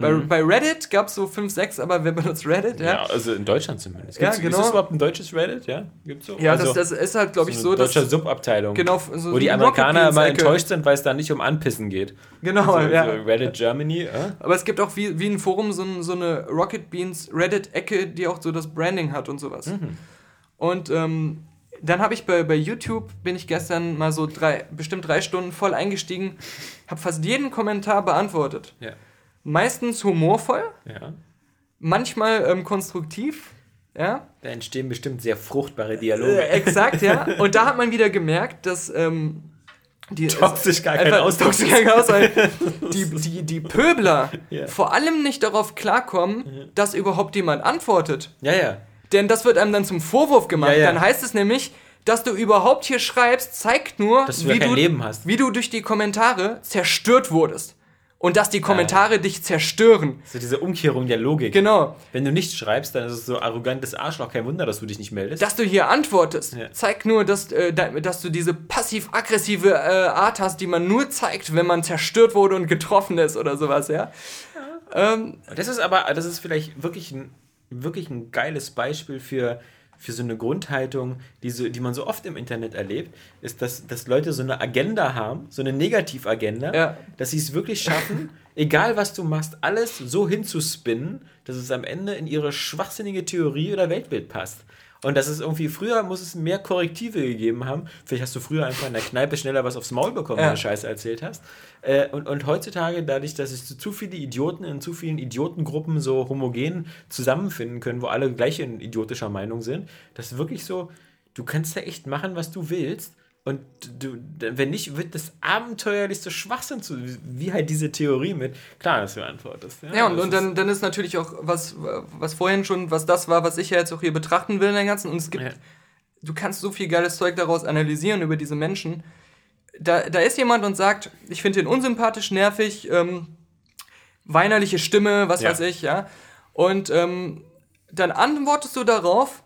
Bei, mhm. bei Reddit gab es so 5, 6, aber wer benutzt Reddit? Ja, ja also in Deutschland zumindest. Gibt's, ja, genau. Ist das überhaupt ein deutsches Reddit? Ja, gibt's so? Ja, also, das, das ist halt, glaube ich, so. Deutsche Subabteilung. Genau, so wo die Amerikaner immer enttäuscht sind, weil es da nicht um Anpissen geht. Genau, also, ja. So Reddit Germany. Äh? Aber es gibt auch wie, wie ein Forum so, so eine Rocket Beans Reddit-Ecke, die auch so das Branding hat und sowas. Mhm. Und ähm, dann habe ich bei, bei YouTube, bin ich gestern mal so drei, bestimmt drei Stunden voll eingestiegen, habe fast jeden Kommentar beantwortet. Ja meistens humorvoll, ja. manchmal ähm, konstruktiv. Ja. Da entstehen bestimmt sehr fruchtbare Dialoge. Äh, exakt, ja. Und da hat man wieder gemerkt, dass ähm, die [laughs] toxisch gar kein Austausch. [laughs] die, die, die Pöbler ja. vor allem nicht darauf klarkommen, ja. dass überhaupt jemand antwortet. Ja, ja. Denn das wird einem dann zum Vorwurf gemacht. Ja, dann heißt es nämlich, dass du überhaupt hier schreibst, zeigt nur, du wie, du, wie du durch die Kommentare zerstört wurdest. Und dass die Kommentare dich zerstören. So diese Umkehrung der Logik. Genau. Wenn du nichts schreibst, dann ist es so arrogantes Arschloch. Kein Wunder, dass du dich nicht meldest. Dass du hier antwortest, Ja. zeigt nur, dass, äh, da- dass du diese passiv-aggressive äh, Art hast, die man nur zeigt, wenn man zerstört wurde und getroffen ist oder sowas, ja. Ähm, Das ist aber, das ist vielleicht wirklich ein, wirklich ein geiles Beispiel für, für so eine Grundhaltung, die, so, die man so oft im Internet erlebt, ist, dass, dass Leute so eine Agenda haben, so eine Negativagenda, Ja. dass sie es wirklich schaffen, egal was du machst, alles so hinzuspinnen, dass es am Ende in ihre schwachsinnige Theorie oder Weltbild passt. Und das ist irgendwie, früher muss es mehr Korrektive gegeben haben. Vielleicht hast du früher einfach in der Kneipe schneller was aufs Maul bekommen, Ja. wenn du Scheiße erzählt hast. Äh, und, und heutzutage, dadurch, dass sich zu viele Idioten in zu vielen Idiotengruppen so homogen zusammenfinden können, wo alle gleich in idiotischer Meinung sind, das ist wirklich so, du kannst da echt machen, was du willst. Und du, wenn nicht, wird das abenteuerlichste Schwachsinn zu, wie halt diese Theorie mit, klar, dass du antwortest. Ja, und, das und dann, dann ist natürlich auch was, was vorhin schon, was das war, was ich ja jetzt auch hier betrachten will in der ganzen. Und es gibt, Ja. du kannst so viel geiles Zeug daraus analysieren über diese Menschen. Da, da ist jemand und sagt, ich finde den unsympathisch, nervig, ähm, weinerliche Stimme, was Ja. weiß ich, ja. Und ähm, dann antwortest du darauf,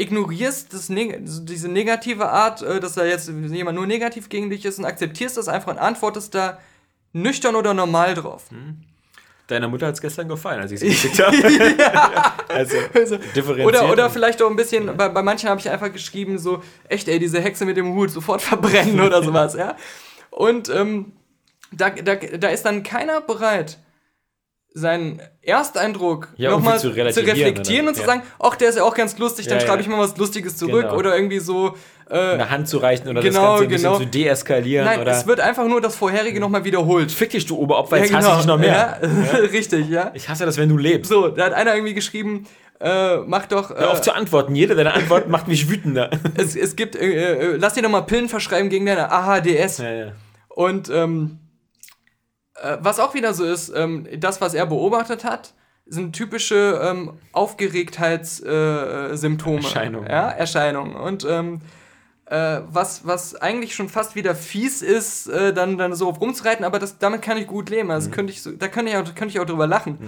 ignorierst das neg diese negative Art, äh, dass da jetzt jemand nur negativ gegen dich ist und akzeptierst das einfach und antwortest da nüchtern oder normal drauf. Deiner Mutter hat es gestern gefallen, als ich sie geschickt habe. also, differenziert. Oder, oder vielleicht auch ein bisschen, bei, bei manchen habe ich einfach geschrieben, so, echt, ey, diese Hexe mit dem Hut, sofort [laughs] verbrennen oder [laughs] sowas, ja. Und ähm, da, da, da ist dann keiner bereit, seinen Ersteindruck Ja, nochmal zu zu, reflektieren oder- und zu ja. sagen, ach, der ist ja auch ganz lustig, dann Ja, schreibe ich mal was Lustiges zurück Genau. oder irgendwie so. Äh, eine Hand zu reichen oder Genau, das Ganze ein bisschen genau. zu deeskalieren. nein, oder es wird einfach nur das vorherige nochmal wiederholt. Fick dich, du Oberopfer, jetzt hasse ich dich noch mehr. [laughs] Richtig, ja. Ich hasse das, wenn du lebst. So, da hat einer irgendwie geschrieben, äh, mach doch. Äh, Hör auf zu antworten. Jede deiner Antworten macht mich wütender. [laughs] es, es gibt, äh, äh, lass dir doch mal Pillen verschreiben gegen deine AHDS. Und ähm, äh, was auch wieder so ist, ähm, das, was er beobachtet hat, sind typische ähm, Aufgeregtheitssymptome. Äh. Erscheinungen. Ja, Erscheinungen. Und ähm, äh, was, was eigentlich schon fast wieder fies ist, äh, dann, dann so rumzureiten, aber das, damit kann ich gut leben. Also könnte ich so, da könnte ich, auch, könnte ich auch drüber lachen.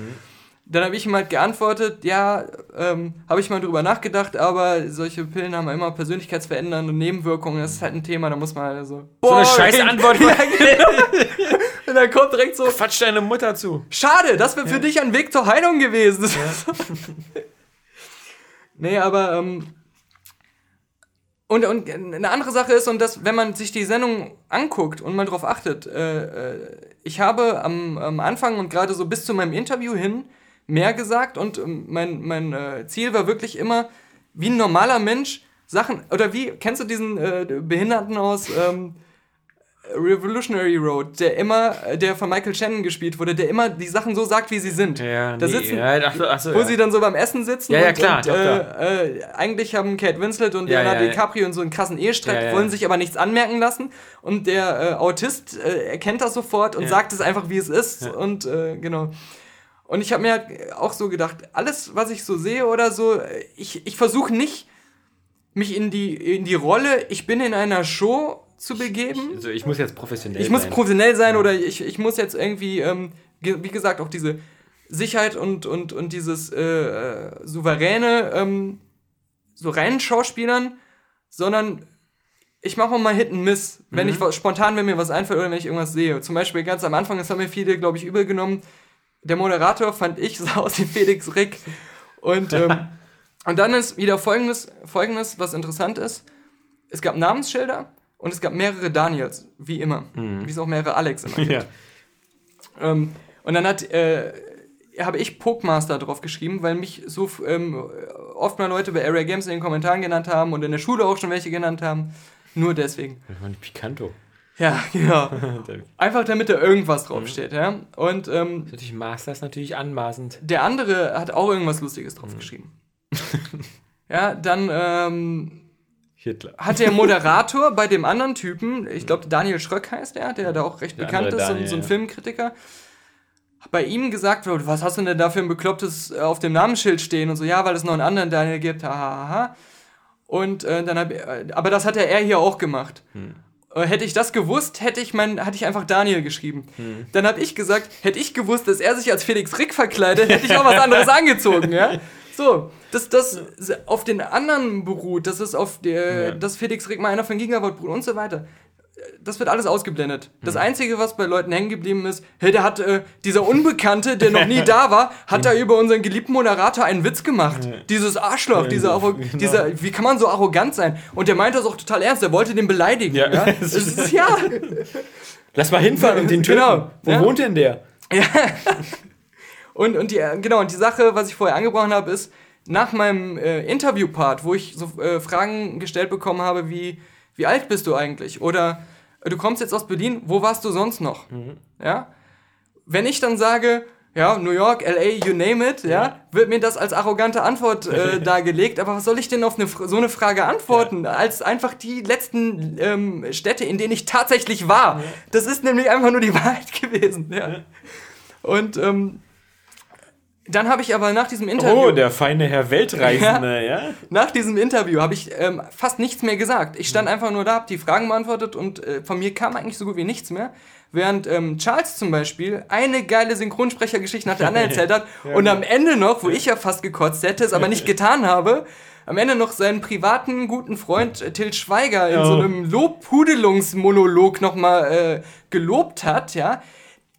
Dann habe ich ihm halt geantwortet, ja, ähm, habe ich mal drüber nachgedacht, aber solche Pillen haben immer persönlichkeitsverändernde Nebenwirkungen. Das ist halt ein Thema, da muss man halt so. So eine scheiß Antwort. [laughs] ja, genau. Und dann kommt direkt so, Quatsch deine Mutter zu. schade, das wäre für dich ein Weg zur Heilung gewesen. [laughs] nee, aber, ähm, und, und eine andere Sache ist, und das, wenn man sich die Sendung anguckt und mal drauf achtet, äh, äh, ich habe am, am Anfang und gerade so bis zu meinem Interview hin mehr gesagt und ähm, mein, mein äh, Ziel war wirklich immer, wie ein normaler Mensch Sachen, oder wie, kennst du diesen äh, Behinderten aus ähm, Revolutionary Road, der immer, äh, der von Michael Shannon gespielt wurde, der immer die Sachen so sagt, wie sie sind. Ja, da nee, sitzen, ja, ach so, ach so, wo ja. sie dann so beim Essen sitzen Ja, ja, und, klar, und doch, äh, äh, eigentlich haben Kate Winslet und Ja, Leonardo ja, ja. DiCaprio und so einen krassen Ehestreit, Ja, ja. wollen sich aber nichts anmerken lassen und der äh, Autist äh, erkennt das sofort und Ja. sagt es einfach, wie es ist Ja. und äh, genau. Und ich habe mir halt auch so gedacht, alles, was ich so sehe oder so, ich, ich versuche nicht, mich in die, in die Rolle, ich bin in einer Show zu begeben. Also ich muss jetzt professionell Ich muss sein. professionell sein oder ich, ich muss jetzt irgendwie, ähm, wie gesagt, auch diese Sicherheit und, und, und dieses äh, äh, souveräne, ähm, so reinen Schauspielern, sondern ich mache auch mal Hit and Miss, wenn ich was, spontan, wenn mir was einfällt oder wenn ich irgendwas sehe. Zum Beispiel ganz am Anfang, das haben mir viele, glaube ich, übel genommen. Der Moderator fand ich [laughs] sah aus wie Felix Rick. Und, ähm, und dann ist wieder folgendes, folgendes, was interessant ist. Es gab Namensschilder und es gab mehrere Daniels, wie immer. Wie es auch mehrere Alex immer gibt. Ja. Ähm, und dann hat, äh, habe ich Pokemaster drauf geschrieben, weil mich so ähm, oft mal Leute bei Area Games in den Kommentaren genannt haben und in der Schule auch schon welche genannt haben. Nur deswegen. Das war ein Picanto. Ja, [laughs] genau. Einfach damit da irgendwas draufsteht, ja. Und ähm, Natürlich Master ist natürlich anmaßend. der andere hat auch irgendwas Lustiges drauf geschrieben. [laughs] ja, dann ähm, Hitler. hat der Moderator [laughs] bei dem anderen Typen, ich glaube Daniel Schröck heißt er, der da auch recht Der bekannt ist, so, Daniel, so ein ja. Filmkritiker, bei ihm gesagt, was hast du denn da für ein beklopptes äh, auf dem Namensschild stehen und so, ja, weil es noch einen anderen Daniel gibt, hahaha. Und äh, dann hab, äh, aber das hat ja er hier auch gemacht. Hm. Äh, Hätte ich das gewusst, hätte ich mein, hatte ich einfach Daniel geschrieben. Hm. Dann habe ich gesagt, hätte ich gewusst, dass er sich als Felix Rick verkleidet, hätte ich auch was anderes [laughs] angezogen, ja. So, dass das auf den anderen beruht, dass es auf der, Ja. dass Felix Rick mal einer von Gigawatt beruht und so weiter. Das wird alles ausgeblendet. Das Hm. Einzige, was bei Leuten hängen geblieben ist, hey, der hat, äh, dieser Unbekannte, der noch nie da war, hat da über unseren geliebten Moderator einen Witz gemacht. Dieses Arschloch, dieser, Arro genau. dieser, wie kann man so arrogant sein? Und der meinte das auch total ernst, der wollte den beleidigen. Ja. Ja, [laughs] ist, ja. Lass mal hinfahren und den töten. Genau. Wo Ja. wohnt denn der? Und, und die, äh, genau, und die Sache, was ich vorher angebrochen habe, ist, nach meinem äh, Interviewpart, wo ich so äh, Fragen gestellt bekommen habe, wie, wie alt bist du eigentlich? Oder du kommst jetzt aus Berlin, wo warst du sonst noch? Ja? Wenn ich dann sage, ja, New York, LA, you name it, ja, wird mir das als arrogante Antwort äh, [laughs] dargelegt. Aber was soll ich denn auf eine, so eine Frage antworten, als einfach die letzten ähm, Städte, in denen ich tatsächlich war? Das ist nämlich einfach nur die [laughs] Wahrheit gewesen. Ja. Und ähm, dann habe ich aber nach diesem Interview, Oh, der feine Herr Weltreisende, [laughs] ja? nach diesem Interview habe ich ähm, fast nichts mehr gesagt. Ich stand einfach nur da, habe die Fragen beantwortet und äh, von mir kam eigentlich so gut wie nichts mehr. Während ähm, Charles zum Beispiel eine geile Synchronsprechergeschichte nach der anderen erzählt hat [laughs] und am Ende noch, wo ich ja fast gekotzt hätte, es aber nicht [laughs] getan habe, am Ende noch seinen privaten guten Freund äh, Till Schweiger in Ja. so einem Lobhudelungsmonolog nochmal äh, gelobt hat, ja.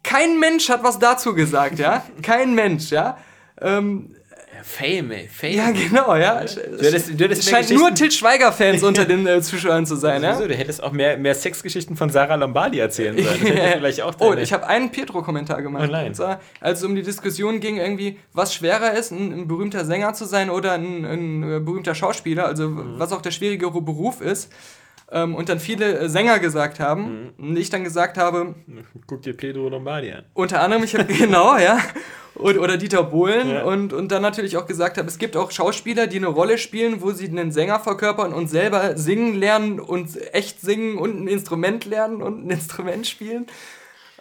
Kein Mensch hat was dazu gesagt, ja. [laughs] Kein Mensch, ja. Ähm, Fame, ey, Fame. ja, genau, ja. Du hättest, du hättest scheint nur Till Schweiger-Fans [laughs] unter den äh, Zuschauern zu sein, ja? Du hättest auch mehr, mehr Sexgeschichten von Sarah Lombardi erzählen sollen. [laughs] Vielleicht auch oh, ich habe einen Pietro-Kommentar gemacht. Oh nein. Und zwar, als es um die Diskussion ging, irgendwie, was schwerer ist, ein, ein berühmter Sänger zu sein oder ein, ein äh, berühmter Schauspieler, also Mhm. was auch der schwierigere Beruf ist. Ähm, und dann viele äh, Sänger gesagt haben. Mhm. Und ich dann gesagt habe, Guck dir Pedro Lombardi an. unter anderem, ich habe [laughs] genau, ja. Und, oder Dieter Bohlen Ja. und, und dann natürlich auch gesagt habe, es gibt auch Schauspieler, die eine Rolle spielen, wo sie einen Sänger verkörpern und selber singen lernen und echt singen und ein Instrument lernen und ein Instrument spielen.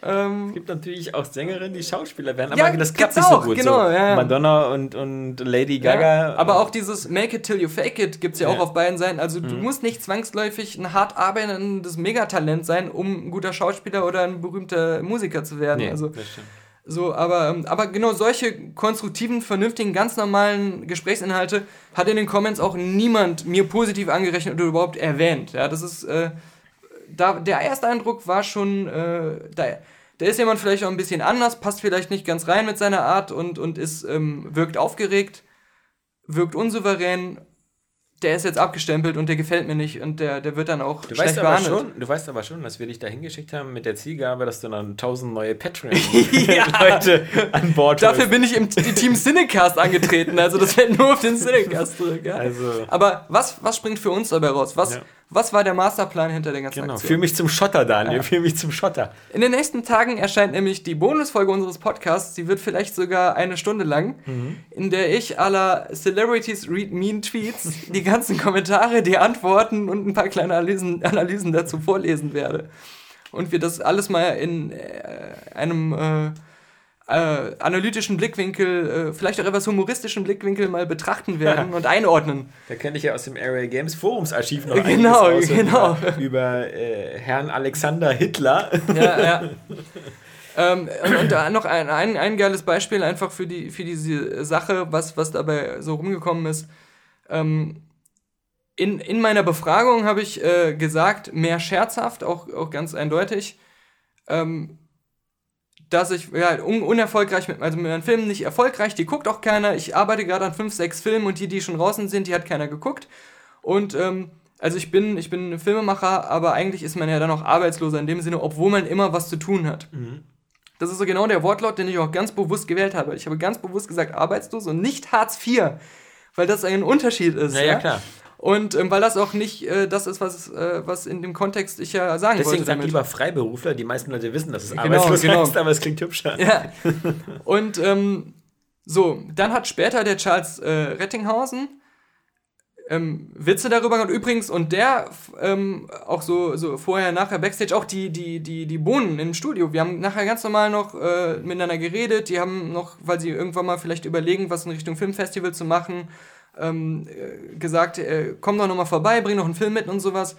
Ähm, Es gibt natürlich auch Sängerinnen, die Schauspieler werden, Ja, aber das klappt nicht so auch, gut. genau, so. ja, ja. Madonna und, und Lady Gaga. Ja, aber auch dieses Make it till you fake it gibt es ja, Ja. Mhm. auch auf beiden Seiten. Also du musst nicht zwangsläufig ein hart arbeitendes Megatalent sein, um ein guter Schauspieler oder ein berühmter Musiker zu werden. Nee, also das stimmt. so, aber, ähm, aber genau solche konstruktiven, vernünftigen, ganz normalen Gesprächsinhalte hat in den Comments auch niemand mir positiv angerechnet oder überhaupt erwähnt. Ja, das ist, äh, da, der erste Eindruck war schon, äh, da, da ist jemand vielleicht auch ein bisschen anders, passt vielleicht nicht ganz rein mit seiner Art und, und ist, ähm, wirkt aufgeregt, wirkt unsouverän. Der ist jetzt abgestempelt und der gefällt mir nicht und der, der wird dann auch Du schlecht weißt, aber behandelt. schon, du weißt aber schon, dass wir dich da hingeschickt haben mit der Zielgabe, dass du dann tausend neue Patreon-Leute [laughs] an Bord Dafür holst. bin ich im Team Cinecast angetreten, also das fällt nur auf den Cinecast zurück. Ja? Also- Aber was, was springt für uns dabei raus? Was, Ja. Was war der Masterplan hinter der ganzen Genau, Aktion? mich zum Schotter, Daniel, führ mich zum Schotter. In den nächsten Tagen erscheint nämlich die Bonusfolge unseres Podcasts, die wird vielleicht sogar eine Stunde lang, Mhm. in der ich aller Celebrities Read Mean Tweets die ganzen Kommentare, die Antworten und ein paar kleine Analysen, Analysen dazu vorlesen werde. Und wir das alles mal in äh, einem äh, äh, analytischen Blickwinkel, äh, vielleicht auch etwas humoristischen Blickwinkel mal betrachten werden [laughs] und einordnen. Da kenne ich ja aus dem Area Games Forumsarchiv noch Genau, genau. über, über äh, Herrn Alexander Hitler. Ja, ja. [laughs] ähm, und, und da noch ein, ein, ein geiles Beispiel einfach für, die, für diese Sache, was, was dabei so rumgekommen ist. Ähm, in, in meiner Befragung habe ich äh, gesagt, mehr scherzhaft, auch, auch ganz eindeutig, ähm, dass ich ja, un, unerfolgreich mit, also mit meinen Filmen nicht erfolgreich, die guckt auch keiner. Ich arbeite gerade an fünf, sechs Filmen und die, die schon draußen sind, die hat keiner geguckt. Und ähm, also ich bin, ich bin Filmemacher, aber eigentlich ist man ja dann auch arbeitsloser in dem Sinne, obwohl man immer was zu tun hat. Das ist so genau der Wortlaut, den ich auch ganz bewusst gewählt habe. Ich habe ganz bewusst gesagt arbeitslos und nicht Hartz IV, weil das ein Unterschied ist. Ja, ja, klar. Und ähm, weil das auch nicht äh, das ist, was, äh, was in dem Kontext ich ja sagen Deswegen wollte sag damit. lieber Freiberufler. Die meisten Leute wissen, dass es Genau, arbeitslos genau. heißt, aber es klingt hübscher. Ja. Und ähm, so, dann hat später der Charles äh, Rettinghausen ähm, Witze darüber gemacht. Übrigens, und der ähm, auch so, so vorher, nachher Backstage, auch die, die, die, die Bohnen im Studio. Wir haben nachher ganz normal noch äh, miteinander geredet. Die haben noch, weil sie irgendwann mal vielleicht überlegen, was in Richtung Filmfestival zu machen, ähm, äh, gesagt, äh, komm doch nochmal vorbei, bring noch einen Film mit und sowas.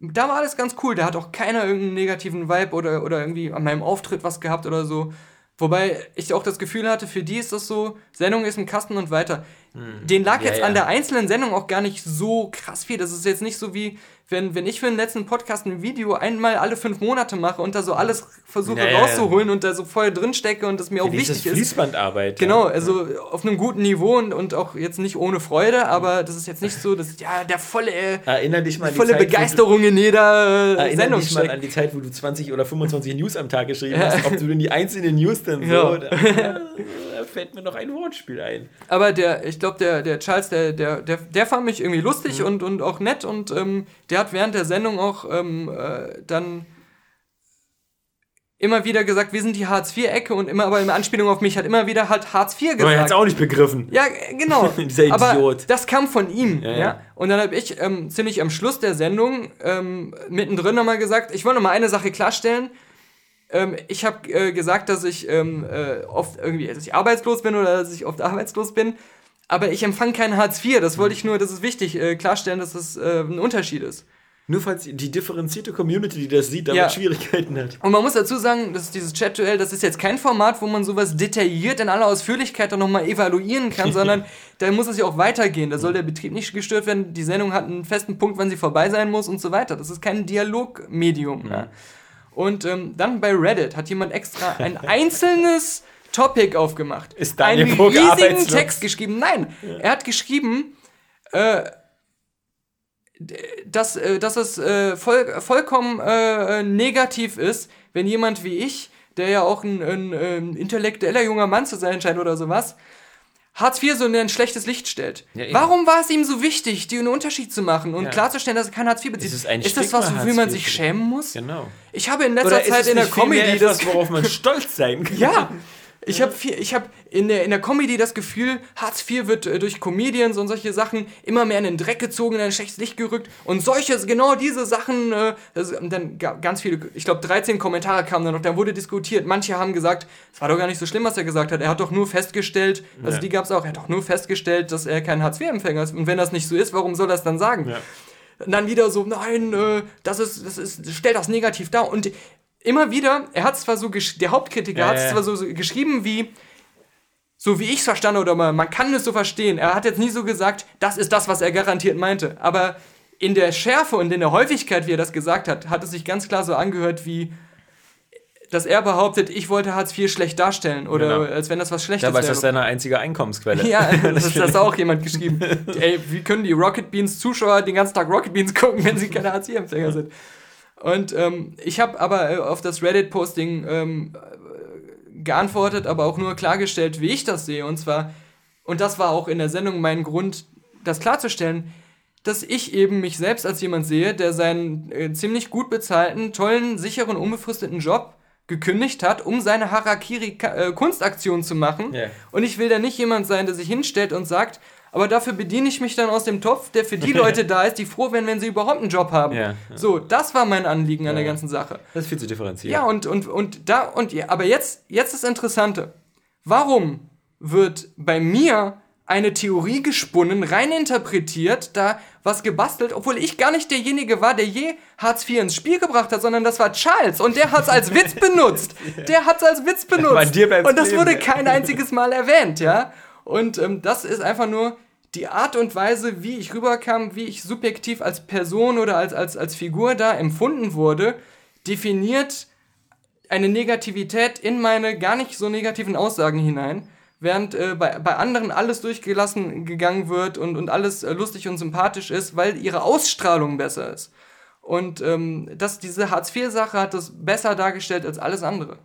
Da war alles ganz cool. Da hat auch keiner irgendeinen negativen Vibe oder, oder irgendwie an meinem Auftritt was gehabt oder so. Wobei ich auch das Gefühl hatte, für die ist das so, Sendung ist im Kasten und weiter. Den lag Hm. Ja, jetzt ja. an der einzelnen Sendung auch gar nicht so krass viel. Das ist jetzt nicht so wie, wenn, wenn ich für den letzten Podcast ein Video einmal alle fünf Monate mache und da so alles versuche Ja, ja, ja. rauszuholen und da so voll drin stecke und das mir auch wichtig ist. Fließbandarbeit. Genau, ja. also auf einem guten Niveau und, und auch jetzt nicht ohne Freude, aber das ist jetzt nicht so, dass ja der volle, äh, Erinner dich mal die volle Zeit, wo du- Begeisterung in jeder äh, Erinner Sendung dich mal steckt. an die Zeit, wo du 20 oder 25 News am Tag geschrieben hast, ob du in die einzelnen News dann so. Ja. Da, [laughs] da fällt mir noch ein Wortspiel ein. Aber der, ich glaube, der, der Charles, der, der, der, der fand mich irgendwie lustig und, und auch nett und ähm, der hat während der Sendung auch ähm, äh, dann immer wieder gesagt, wir sind die Hartz-IV-Ecke und immer aber in Anspielung auf mich hat immer wieder halt Hartz IV Aber er hat es gesagt. auch nicht begriffen. Ja, genau. [laughs] Dieser Aber Idiot. das kam von ihm. Ja, ja. Und dann habe ich ähm, ziemlich am Schluss der Sendung ähm, mittendrin nochmal gesagt, ich wollte nochmal eine Sache klarstellen. Ähm, ich habe äh, gesagt, dass ich ähm, äh, oft irgendwie, dass ich arbeitslos bin oder dass ich oft arbeitslos bin. Aber ich empfange kein Hartz IV. Das wollte ich nur, das ist wichtig, äh, klarstellen, dass das äh, ein Unterschied ist. Nur falls die differenzierte Community, die das sieht, damit Ja. Schwierigkeiten hat. Und man muss dazu sagen, dass dieses Chat-Duell, das ist jetzt kein Format, wo man sowas detailliert in aller Ausführlichkeit dann nochmal evaluieren kann, [laughs] sondern da muss es ja auch weitergehen. Da soll der Betrieb nicht gestört werden. Die Sendung hat einen festen Punkt, wann sie vorbei sein muss und so weiter. Das ist kein Dialogmedium. Ja. Und ähm, dann bei Reddit hat jemand extra ein einzelnes Topic aufgemacht. Ist Daniel einen Vogt riesigen arbeitslos? Text geschrieben. Nein, er hat geschrieben, äh, dass, äh, dass es äh, voll, vollkommen äh, negativ ist, wenn jemand wie ich, der ja auch ein, ein, ähm, intellektueller junger Mann zu sein scheint oder sowas, Hartz IV so in ein schlechtes Licht stellt. Ja. Warum war es ihm so wichtig, den Unterschied zu machen und Ja. klarzustellen, dass er kein Hartz IV bezieht? Es ist ein das was, wofür man sich schämen muss? Genau. Ich habe in letzter Oder ist Zeit es in der Comedy das worauf man stolz sein [laughs] kann? ja, ich habe ich hab in der, in der Comedy das Gefühl, Hartz IV wird äh, durch Comedians und solche Sachen immer mehr in den Dreck gezogen, in ein schlechtes Licht gerückt. Und solche, genau diese Sachen, äh, das, und dann ga- ganz viele, ich glaube 13 Kommentare kamen dann noch, dann wurde diskutiert. Manche haben gesagt, es war doch gar nicht so schlimm, was er gesagt hat. Er hat doch nur festgestellt, also Ja. die gab es auch, er hat doch nur festgestellt, dass er kein Hartz IV-Empfänger ist. Und wenn das nicht so ist, warum soll er es dann sagen? Ja. Und dann wieder so, nein, äh, das ist, das ist, stellt das negativ dar. Und immer wieder, er hat zwar so, der Hauptkritiker Ja, hat es zwar so, so geschrieben wie, so wie ich es verstanden oder man, man kann es so verstehen. Er hat jetzt nie so gesagt, das ist das, was er garantiert meinte. Aber in der Schärfe und in der Häufigkeit, wie er das gesagt hat, hat es sich ganz klar so angehört wie, dass er behauptet, ich wollte Hartz IV schlecht darstellen oder Genau. als wenn das was Schlechtes Dabei ist wäre. das deine einzige Einkommensquelle. Ja, [laughs] das ist das auch jemand geschrieben. [laughs] Ey, wie können die Rocket Beans Zuschauer den ganzen Tag Rocket Beans gucken, wenn sie keine Hartz-IV-Empfänger sind? Und ähm, ich habe aber äh, auf das Reddit-Posting ähm, äh, geantwortet, aber auch nur klargestellt, wie ich das sehe. Und zwar, und das war auch in der Sendung mein Grund, das klarzustellen, dass ich eben mich selbst als jemand sehe, der seinen äh, ziemlich gut bezahlten, tollen, sicheren, unbefristeten Job gekündigt hat, um seine Harakiri-Kunstaktion zu machen. Ja. Und ich will da nicht jemand sein, der sich hinstellt und sagt, aber dafür bediene ich mich dann aus dem Topf, der für die [laughs] Leute da ist, die froh werden, wenn sie überhaupt einen Job haben. Ja, ja. So, das war mein Anliegen an der Ja. ganzen Sache. Das ist viel zu differenziert. Ja, und, und, und da, und ja, aber jetzt, jetzt das Interessante. Warum wird bei mir eine Theorie gesponnen, rein interpretiert, da was gebastelt, obwohl ich gar nicht derjenige war, der je Hartz IV ins Spiel gebracht hat, sondern das war Charles und der hat es als Witz benutzt. [laughs] Der hat es als Witz benutzt. Und das wurde kein einziges Mal erwähnt, ja. Und ähm, das ist einfach nur die Art und Weise, wie ich rüberkam, wie ich subjektiv als Person oder als, als, als Figur da empfunden wurde, definiert eine Negativität in meine gar nicht so negativen Aussagen hinein, während äh, bei, bei anderen alles durchgelassen gegangen wird und, und alles äh, lustig und sympathisch ist, weil ihre Ausstrahlung besser ist. Und ähm, das, diese Hartz-IV-Sache hat das besser dargestellt als alles andere.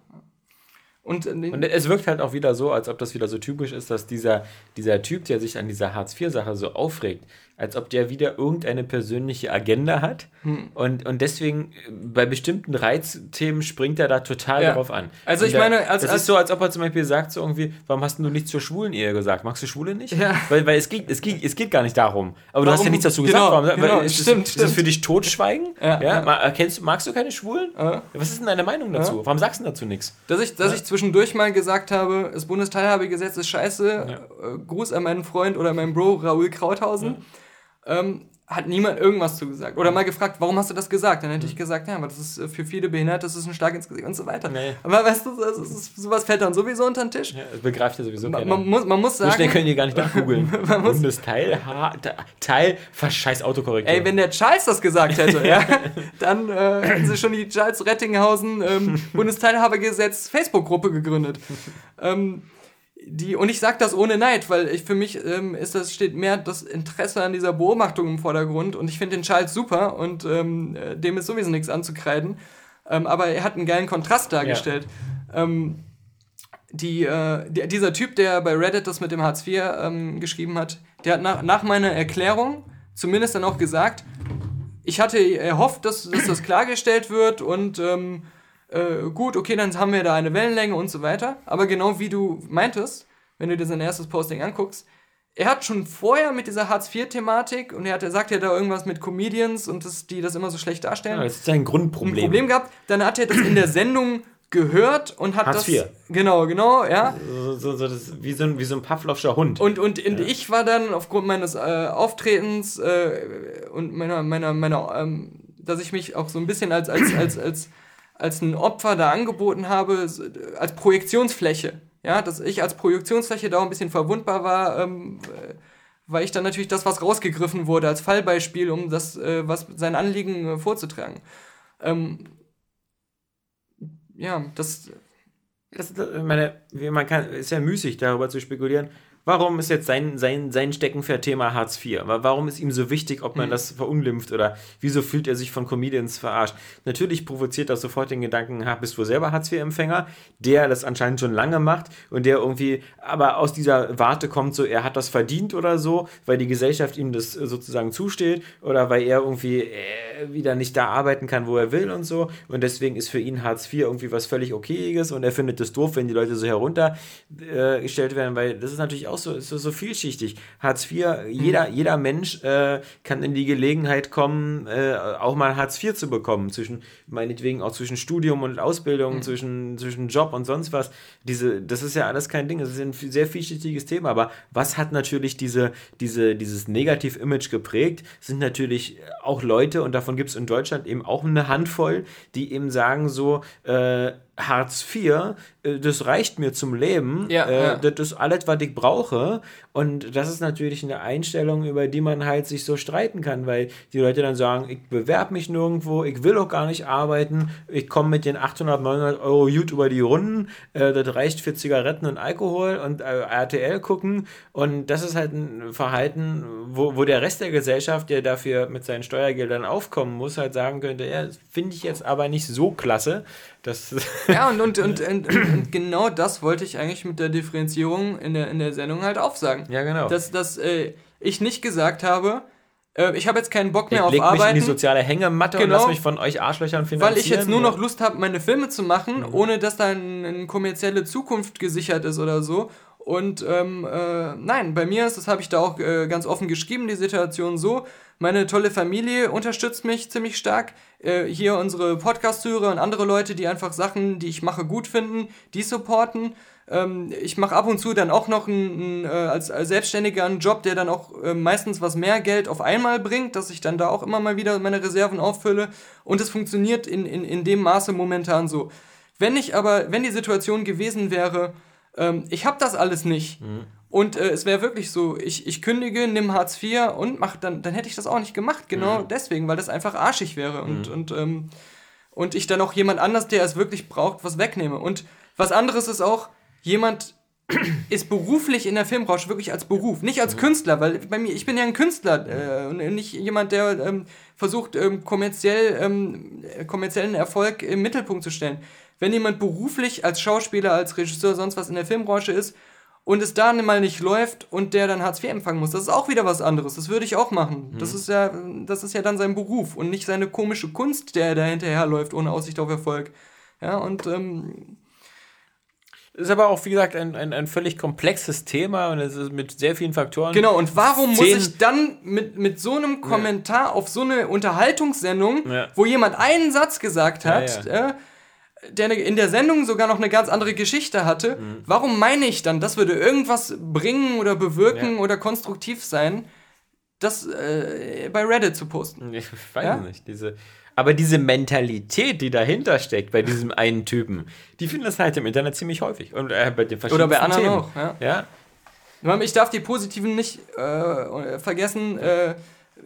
Und, äh, Und es wirkt halt auch wieder so, als ob das wieder so typisch ist, dass dieser, dieser Typ, der sich an dieser Hartz-IV-Sache so aufregt, als ob der wieder irgendeine persönliche Agenda hat. Hm. Und, und deswegen äh, bei bestimmten Reizthemen springt er da total Ja. darauf an. Also Und ich da- meine, als- das als- ist so, als ob er zum Beispiel sagt, so irgendwie, warum hast du nichts zur schwulen Ehe gesagt? Magst du Schwule nicht? Ja. Weil, weil es, geht, es, geht, es geht gar nicht darum. Aber du hast ja Warum? nichts dazu Genau, gesagt. Warum, genau, weil, ist, stimmt, das, ist das stimmt. für dich Totschweigen? Ja, ja. Erkennst, du- magst du keine Schwulen? Ja. Was ist denn deine Meinung dazu? Warum sagst du dazu nichts? Dass ich, dass ich zwischendurch mal gesagt habe, das Bundesteilhabegesetz ist scheiße. Äh, Gruß an meinen Freund oder meinen Bro Raoul Krauthausen. Ähm, hat niemand irgendwas zu gesagt. Oder mal gefragt, warum hast du das gesagt? Dann hätte ich gesagt, ja, aber das ist äh, für viele Behinderte, das ist ein Schlag ins Gesicht und so weiter. Nee. Aber weißt du, das ist, sowas fällt dann sowieso unter den Tisch. Ja, das begreift ja sowieso Man, man, muss, man muss so schnell sagen, können die gar nicht nachgoogeln. [laughs] Bundesteil, Teil, verscheiß Autokorrektur. ey, wenn der Charles das gesagt hätte, [laughs] ja, [laughs] dann äh, hätten sie schon die Charles Rettinghausen ähm, Bundesteilhabegesetz Facebook-Gruppe gegründet. Ähm, die, und ich sage das ohne Neid, weil ich für mich ähm, ist das steht mehr das Interesse an dieser Beobachtung im Vordergrund und ich finde den Charles super und ähm, äh, dem ist sowieso nichts anzukreiden. Ähm, aber er hat einen geilen Kontrast dargestellt. Ähm, die, äh, der, dieser Typ, der bei Reddit das mit dem Hartz IV ähm, geschrieben hat, der hat nach, nach meiner Erklärung zumindest dann auch gesagt, ich hatte erhofft, dass, dass das klargestellt wird und ähm, äh, gut, okay, dann haben wir da eine Wellenlänge und so weiter. Aber genau wie du meintest, wenn du dir sein erstes Posting anguckst, er hat schon vorher mit dieser Hartz-IV-Thematik und er, hat, er sagt ja da irgendwas mit Comedians und das, die das immer so schlecht darstellen ja, das ist ein Grundproblem. ein Problem gehabt. Dann hat er das in der Sendung gehört und hat Hartz das. IV. Genau, genau, ja. So, so, so, das wie, so ein, wie so ein Pavlovscher Hund. Und, und, und ich war dann aufgrund meines äh, Auftretens äh, und meiner, meiner, meiner, ähm, dass ich mich auch so ein bisschen als, als, als, als, als ein Opfer da angeboten habe, äh, als Projektionsfläche. Ja, dass ich als Projektionsfläche da auch ein bisschen verwundbar war, ähm, äh, weil ich dann natürlich das, was rausgegriffen wurde, als Fallbeispiel, um das, äh, was sein Anliegen äh, vorzutragen. Ähm, ja, das. Das, das, ich meine, man kann, ist ja müßig, darüber zu spekulieren. Warum ist jetzt sein, sein, sein Steckenpferd-Thema Hartz IV? Wa- Warum ist ihm so wichtig, ob man das verunglimpft oder wieso fühlt er sich von Comedians verarscht? Natürlich provoziert das sofort den Gedanken, ha, bist du selber Hartz-IV-Empfänger, der das anscheinend schon lange macht und der irgendwie aber aus dieser Warte kommt, so er hat das verdient oder so, weil die Gesellschaft ihm das sozusagen zusteht oder weil er irgendwie äh, wieder nicht da arbeiten kann, wo er will und so und deswegen ist für ihn Hartz IV irgendwie was völlig Okayiges und er findet es doof, wenn die Leute so heruntergestellt gestellt werden, weil das ist natürlich auch so, ist so, so vielschichtig. Hartz IV, jeder, jeder Mensch äh, kann in die Gelegenheit kommen, äh, auch mal Hartz IV zu bekommen, zwischen, meinetwegen auch zwischen Studium und Ausbildung, zwischen, zwischen Job und sonst was. Diese, das ist ja alles kein Ding, das ist ein sehr vielschichtiges Thema, aber was hat natürlich diese, diese, dieses Negativ-Image geprägt, sind natürlich auch Leute, und davon gibt es in Deutschland eben auch eine Handvoll, die eben sagen so, äh, Hartz IV, äh, das reicht mir zum Leben, Ja, äh, ja. das ist alles, was ich brauche. Und das ist natürlich eine Einstellung, über die man halt sich so streiten kann, weil die Leute dann sagen, ich bewerbe mich nirgendwo, ich will auch gar nicht arbeiten, ich komme mit den 800, 900 Euro gut über die Runden, äh, das reicht für Zigaretten und Alkohol und äh, RTL gucken. Und das ist halt ein Verhalten, wo, wo der Rest der Gesellschaft, der dafür mit seinen Steuergeldern aufkommen muss, halt sagen könnte, ja, das finde ich jetzt aber nicht so klasse. Das Ja, und, und, [laughs] und, und, und, und genau das wollte ich eigentlich mit der Differenzierung in der, in der Sendung halt aufsagen. Ja, genau. Dass, dass äh, ich nicht gesagt habe, äh, ich habe jetzt keinen Bock mehr ich auf leg mich in Arbeiten. die soziale Hängematte und Genau. lass mich von euch Arschlöchern finanzieren. weil ich jetzt nur noch Lust habe, meine Filme zu machen, Mhm. ohne dass da eine eine kommerzielle Zukunft gesichert ist oder so. Und ähm, äh, nein, bei mir ist, das habe ich da auch äh, ganz offen geschrieben, die Situation so. Meine tolle Familie unterstützt mich ziemlich stark. Äh, hier unsere Podcast-Hörer und andere Leute, die einfach Sachen, die ich mache, gut finden, die supporten. Ähm, ich mache ab und zu dann auch noch einen, einen, äh, als, als Selbstständiger einen Job, der dann auch äh, meistens was mehr Geld auf einmal bringt, dass ich dann da auch immer mal wieder meine Reserven auffülle. Und es funktioniert in, in, in dem Maße momentan so. Wenn ich aber, wenn die Situation gewesen wäre, ähm, ich habe das alles nicht. Und äh, es wäre wirklich so, ich, ich kündige, nimm Hartz IV und mach dann, dann hätte ich das auch nicht gemacht, genau deswegen, weil das einfach arschig wäre. Und, und, ähm, und ich dann auch jemand anders, der es wirklich braucht, was wegnehme. Und was anderes ist auch, jemand [clears throat] ist beruflich in der Filmbranche wirklich als Beruf, nicht als Künstler, weil bei mir, ich bin ja ein Künstler äh, und nicht jemand, der ähm, versucht, ähm, kommerziell, ähm, äh, kommerziellen Erfolg im Mittelpunkt zu stellen. Wenn jemand beruflich als Schauspieler, als Regisseur, sonst was in der Filmbranche ist und es da mal nicht läuft und der dann Hartz IV empfangen muss, das ist auch wieder was anderes. Das würde ich auch machen. Das ist ja, das ist ja dann sein Beruf und nicht seine komische Kunst, der da hinterherläuft ohne Aussicht auf Erfolg. Ja, und ähm, ist aber auch, wie gesagt, ein, ein, ein völlig komplexes Thema und es ist mit sehr vielen Faktoren. Genau, und warum muss Zehn- ich dann mit, mit so einem Kommentar auf so eine Unterhaltungssendung, Ja. wo jemand einen Satz gesagt hat, Ja, Äh, der in der Sendung sogar noch eine ganz andere Geschichte hatte, Mhm. warum meine ich dann, das würde irgendwas bringen oder bewirken Ja. oder konstruktiv sein? das äh, bei Reddit zu posten. [laughs] Ich weiß ja? nicht. Diese, aber diese Mentalität, die dahinter steckt bei diesem [laughs] einen Typen, die finden das halt im Internet ziemlich häufig. Und äh, bei den Oder bei anderen Themen. auch, ja. ja. Ich darf die positiven nicht äh, vergessen. Äh,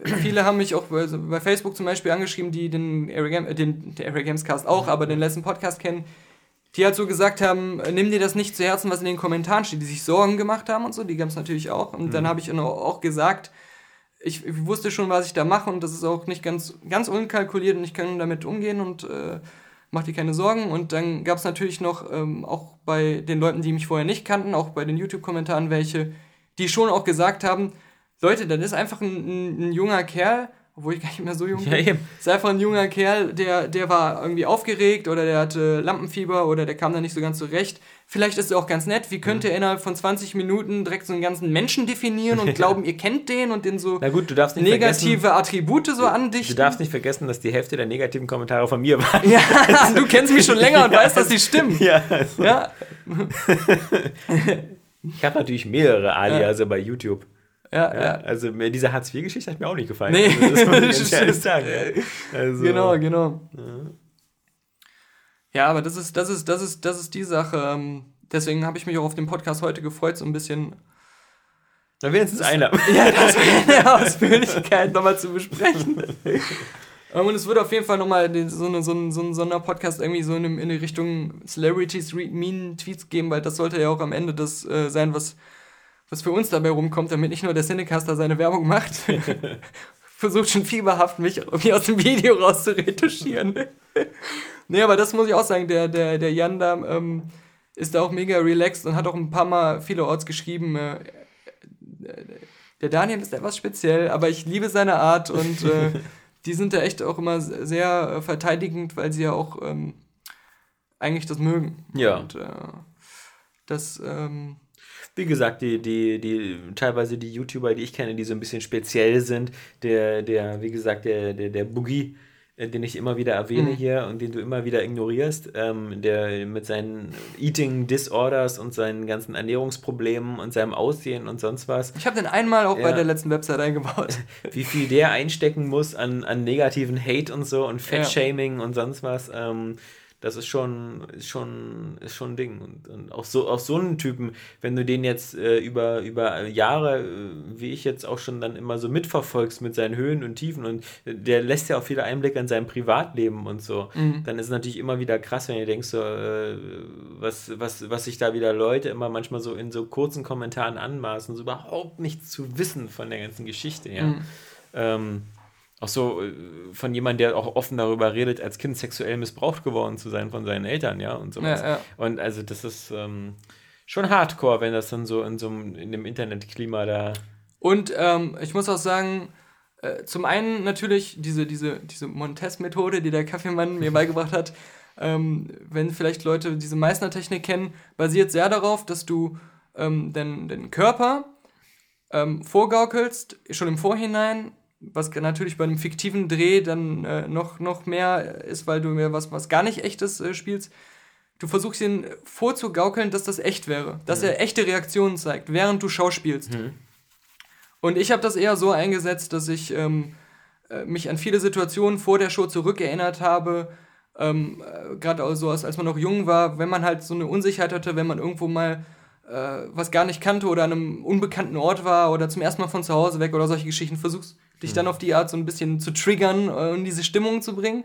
viele haben mich auch bei, Facebook zum Beispiel angeschrieben, die den Area, Game, äh, den, Area Games Cast auch, aber den letzten Podcast kennen, die halt so gesagt haben, äh, nimm dir das nicht zu Herzen, was in den Kommentaren steht, die sich Sorgen gemacht haben und so, die gab es natürlich auch. Und mhm. dann habe ich auch gesagt, ich, ich, wusste schon, was ich da mache und das ist auch nicht ganz, ganz unkalkuliert und ich kann damit umgehen und äh, mach dir keine Sorgen. Und dann gab es natürlich noch ähm, auch bei den Leuten, die mich vorher nicht kannten, auch bei den YouTube-Kommentaren welche, die schon auch gesagt haben, Leute, das ist einfach ein, ein, ein junger Kerl, obwohl ich gar nicht mehr so jung bin. Ja, eben. Ist einfach ein junger Kerl, der, der war irgendwie aufgeregt oder der hatte Lampenfieber oder der kam da nicht so ganz zurecht. Vielleicht ist er auch ganz nett. Wie könnt ihr mhm. innerhalb von 20 Minuten direkt so einen ganzen Menschen definieren und [laughs] glauben, ihr kennt den und den so Na gut, du darfst nicht negative Attribute so andichten? Du darfst nicht vergessen, dass die Hälfte der negativen Kommentare von mir waren. Ja, [laughs] [laughs] du kennst mich schon länger und ja, weißt, dass sie stimmen. Ja. Also. ja. ich habe natürlich mehrere Aliase ja. bei YouTube. Ja, ja, ja. Also diese Hartz-IV-Geschichte hat mir auch nicht gefallen. Nee, also, das muss [laughs] ich sagen. Also, genau, genau. Ja. ja, aber das ist, das ist, das ist, das ist die Sache. Ähm, deswegen habe ich mich auch auf den Podcast heute gefreut, so ein bisschen. Da wenigstens einer. [laughs] Ja, das der Ausführlichkeit nochmal zu besprechen. [laughs] Ähm, und es wird auf jeden Fall nochmal so, eine, so, ein, so ein Sonderpodcast irgendwie so in, in die Richtung Celebrities Read Mean Tweets geben, weil das sollte ja auch am Ende das äh, sein, was was für uns dabei rumkommt, damit nicht nur der Cinecaster seine Werbung macht. [laughs] Versucht schon fieberhaft, mich, mich aus dem Video rauszuretuschieren. nee, aber das muss ich auch sagen, der, der, der Jan da ähm, ist da auch mega relaxed und hat auch ein paar Mal vielerorts geschrieben. Äh, der Daniel ist etwas speziell, aber ich liebe seine Art und äh, [laughs] die sind da echt auch immer sehr äh, verteidigend, weil sie ja auch ähm, eigentlich das mögen. Ja. Und äh, das, ähm, wie gesagt, die, die, die, teilweise die YouTuber, die ich kenne, die so ein bisschen speziell sind, der, der, wie gesagt, der, der, der Boogie, äh, den ich immer wieder erwähne mhm. hier und den du immer wieder ignorierst, ähm, der mit seinen Eating Disorders und seinen ganzen Ernährungsproblemen und seinem Aussehen und sonst was. Ich habe den einmal auch ja. bei der letzten Website eingebaut. [laughs] Wie viel der einstecken muss an, an negativen Hate und so und Fettshaming ja. und sonst was. Ähm, das ist schon, ist schon, ist schon ein Ding. Und, und auch so, auch so einen Typen, wenn du den jetzt äh, über, über Jahre, äh, wie ich jetzt auch schon dann immer so mitverfolgst mit seinen Höhen und Tiefen und der lässt ja auch viele Einblicke in sein Privatleben und so, mhm. dann ist es natürlich immer wieder krass, wenn ihr denkst, so, äh, was, was, was sich da wieder Leute immer manchmal so in so kurzen Kommentaren anmaßen, so überhaupt nichts zu wissen von der ganzen Geschichte, ja. Mhm. Ähm, auch so äh, von jemandem, der auch offen darüber redet, als Kind sexuell missbraucht geworden zu sein von seinen Eltern, ja, und sowas. Ja, ja. Und also das ist ähm, schon hardcore, wenn das dann so in so einem, in dem Internetklima da. Und ähm, ich muss auch sagen, äh, zum einen natürlich diese, diese, diese Montes-Methode, die der Kaffeemann mir [laughs] beigebracht hat, ähm, wenn vielleicht Leute diese Meißner-Technik kennen, basiert sehr darauf, dass du ähm, den, den Körper ähm, vorgaukelst, schon im Vorhinein was natürlich bei einem fiktiven Dreh dann äh, noch, noch mehr ist, weil du mir was, was gar nicht echtes äh, spielst. Du versuchst ihn vorzugaukeln, dass das echt wäre, dass mhm. er echte Reaktionen zeigt, während du schauspielst. Mhm. Und ich habe das eher so eingesetzt, dass ich ähm, äh, mich an viele Situationen vor der Show zurückerinnert habe, ähm, äh, gerade also als, als man noch jung war, wenn man halt so eine Unsicherheit hatte, wenn man irgendwo mal was gar nicht kannte oder an einem unbekannten Ort war oder zum ersten Mal von zu Hause weg oder solche Geschichten, versuchst dich dann auf die Art so ein bisschen zu triggern äh, und diese Stimmung zu bringen.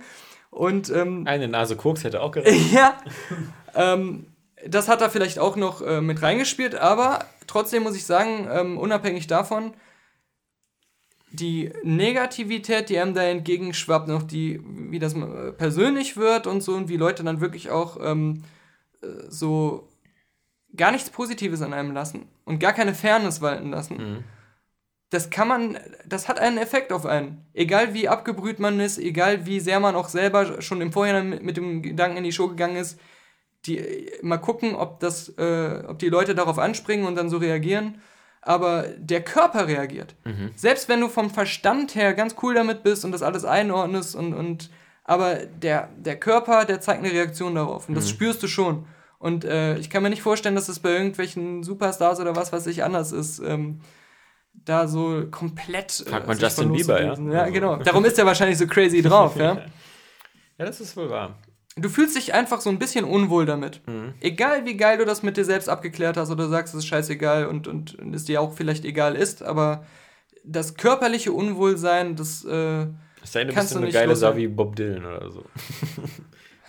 Und, ähm, Eine Nase Koks hätte auch [laughs] gereicht. ja. ähm, das hat da vielleicht auch noch äh, mit reingespielt, aber trotzdem muss ich sagen, ähm, unabhängig davon, die Negativität, die einem da entgegenschwappt, noch die, wie das äh, persönlich wird und so und wie Leute dann wirklich auch ähm, äh, so gar nichts Positives an einem lassen und gar keine Fairness walten lassen. Mhm das kann man, das hat einen Effekt auf einen. Egal wie abgebrüht man ist, egal wie sehr man auch selber schon im Vorhinein mit, mit dem Gedanken in die Show gegangen ist, die, mal gucken, ob das, äh, ob die Leute darauf anspringen und dann so reagieren. Aber der Körper reagiert. Mhm. Selbst wenn du vom Verstand her ganz cool damit bist und das alles einordnest und, und aber der, der Körper, der zeigt eine Reaktion darauf. Und das mhm. spürst du schon. Und äh, ich kann mir nicht vorstellen, dass es das bei irgendwelchen Superstars oder was weiß ich anders ist. Ähm, da so komplett. äh, Fragt man sich Justin Bieber, ja? Ja, Also- genau. [laughs] Darum ist er wahrscheinlich so crazy [laughs] drauf, ja. Ja, das ist wohl wahr. Du fühlst dich einfach so ein bisschen unwohl damit. Mhm. Egal wie geil du das mit dir selbst abgeklärt hast oder sagst, es ist scheißegal und, und, und es dir auch vielleicht egal ist, aber das körperliche Unwohlsein, das. Äh, sei denn, du Kannst du eine nicht geile loswerden. wie Bob Dylan oder so. [laughs]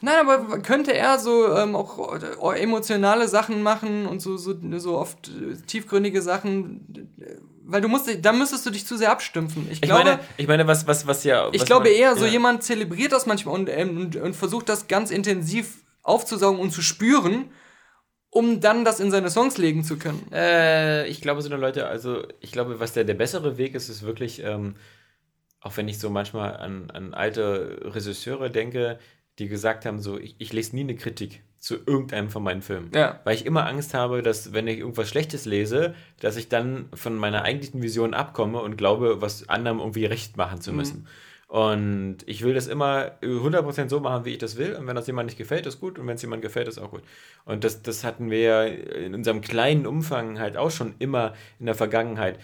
Nein, aber könnte er so ähm, auch äh, emotionale Sachen machen und so, so, so oft äh, tiefgründige Sachen, äh, weil du musst, dich- da müsstest du dich zu sehr abstumpfen. Ich, Ich glaube, meine, ich meine, was, was, was ja. ich was glaube man- eher, so ja. jemand zelebriert das manchmal und, ähm, und, und versucht das ganz intensiv aufzusaugen und zu spüren, um dann das in seine Songs legen zu können. Äh, ich glaube, so eine Leute, also ich glaube, was der, der bessere Weg ist, ist wirklich, ähm, auch wenn ich so manchmal an, an alte Regisseure denke, die gesagt haben, so, ich, ich lese nie eine Kritik zu irgendeinem von meinen Filmen. Ja. Weil ich immer Angst habe, dass, wenn ich irgendwas Schlechtes lese, dass ich dann von meiner eigentlichen Vision abkomme und glaube, was anderem irgendwie recht machen zu müssen. Und ich will das immer 100% so machen, wie ich das will. Und wenn das jemand nicht gefällt, ist gut. Und wenn es jemand gefällt, ist auch gut. Und das, das hatten wir ja in unserem kleinen Umfang halt auch schon immer in der Vergangenheit.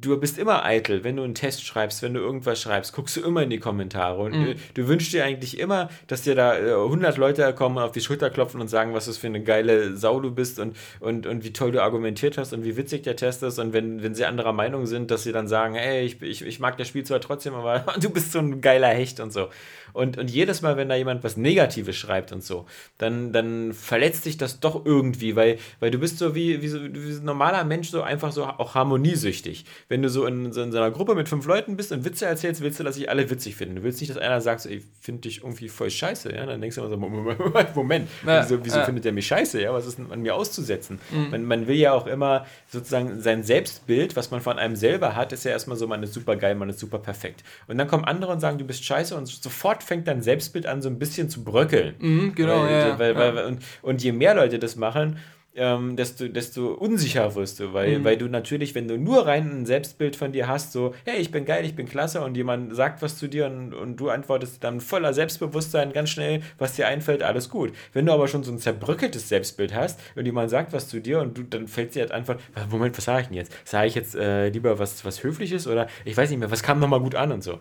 Du bist immer eitel, wenn du einen Test schreibst, wenn du irgendwas schreibst, guckst du immer in die Kommentare. Und äh, du wünschst dir eigentlich immer, dass dir da äh, 100 Leute kommen auf die Schulter klopfen und sagen, was das für eine geile Sau du bist und, und, und wie toll du argumentiert hast und wie witzig der Test ist. Und wenn, wenn sie anderer Meinung sind, dass sie dann sagen, ey, ich, ich, ich mag das Spiel zwar trotzdem, aber [laughs] du bist so ein geiler Hecht und so. Und, und jedes Mal, wenn da jemand was Negatives schreibt und so, dann, dann verletzt dich das doch irgendwie, weil, weil du bist so wie, wie, so, wie so ein normaler Mensch, so einfach so auch harmoniesüchtig. Wenn du so in, so in so einer Gruppe mit fünf Leuten bist und Witze erzählst, willst du, dass sich alle witzig finden. Du willst nicht, dass einer sagt, so, ich finde dich irgendwie voll scheiße. Ja? Dann denkst du immer so, Moment, Moment Ja, wieso, wieso ja. findet der mich scheiße? Ja? Was ist denn an mir auszusetzen? Man, man will ja auch immer sozusagen sein Selbstbild, was man von einem selber hat, ist ja erstmal so, man ist super geil, man ist super perfekt. Und dann kommen andere und sagen, du bist scheiße und sofort fängt dein Selbstbild an, so ein bisschen zu bröckeln. Mhm, genau, weil, ja. Weil, weil, und, und je mehr Leute das machen, ähm, desto, desto unsicher wirst du, weil, Mhm. weil du natürlich, wenn du nur rein ein Selbstbild von dir hast, so, hey, ich bin geil, ich bin klasse und jemand sagt was zu dir und, und du antwortest dann voller Selbstbewusstsein ganz schnell, was dir einfällt, alles gut. Wenn du aber schon so ein zerbröckeltes Selbstbild hast und jemand sagt was zu dir und du, dann fällt dir halt einfach, Moment, was sage ich denn jetzt? Sage ich jetzt äh, lieber was, was Höfliches oder ich weiß nicht mehr, was kam nochmal gut an und so.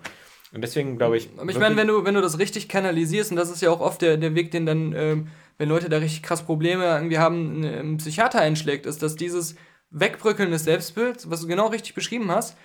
Und deswegen glaube ich. Ich meine, wenn du, wenn du das richtig kanalisierst, und das ist ja auch oft der, der Weg, den dann, ähm, wenn Leute da richtig krass Probleme irgendwie haben, ein Psychiater einschlägt, ist, dass dieses Wegbröckeln des Selbstbilds, was du genau richtig beschrieben hast,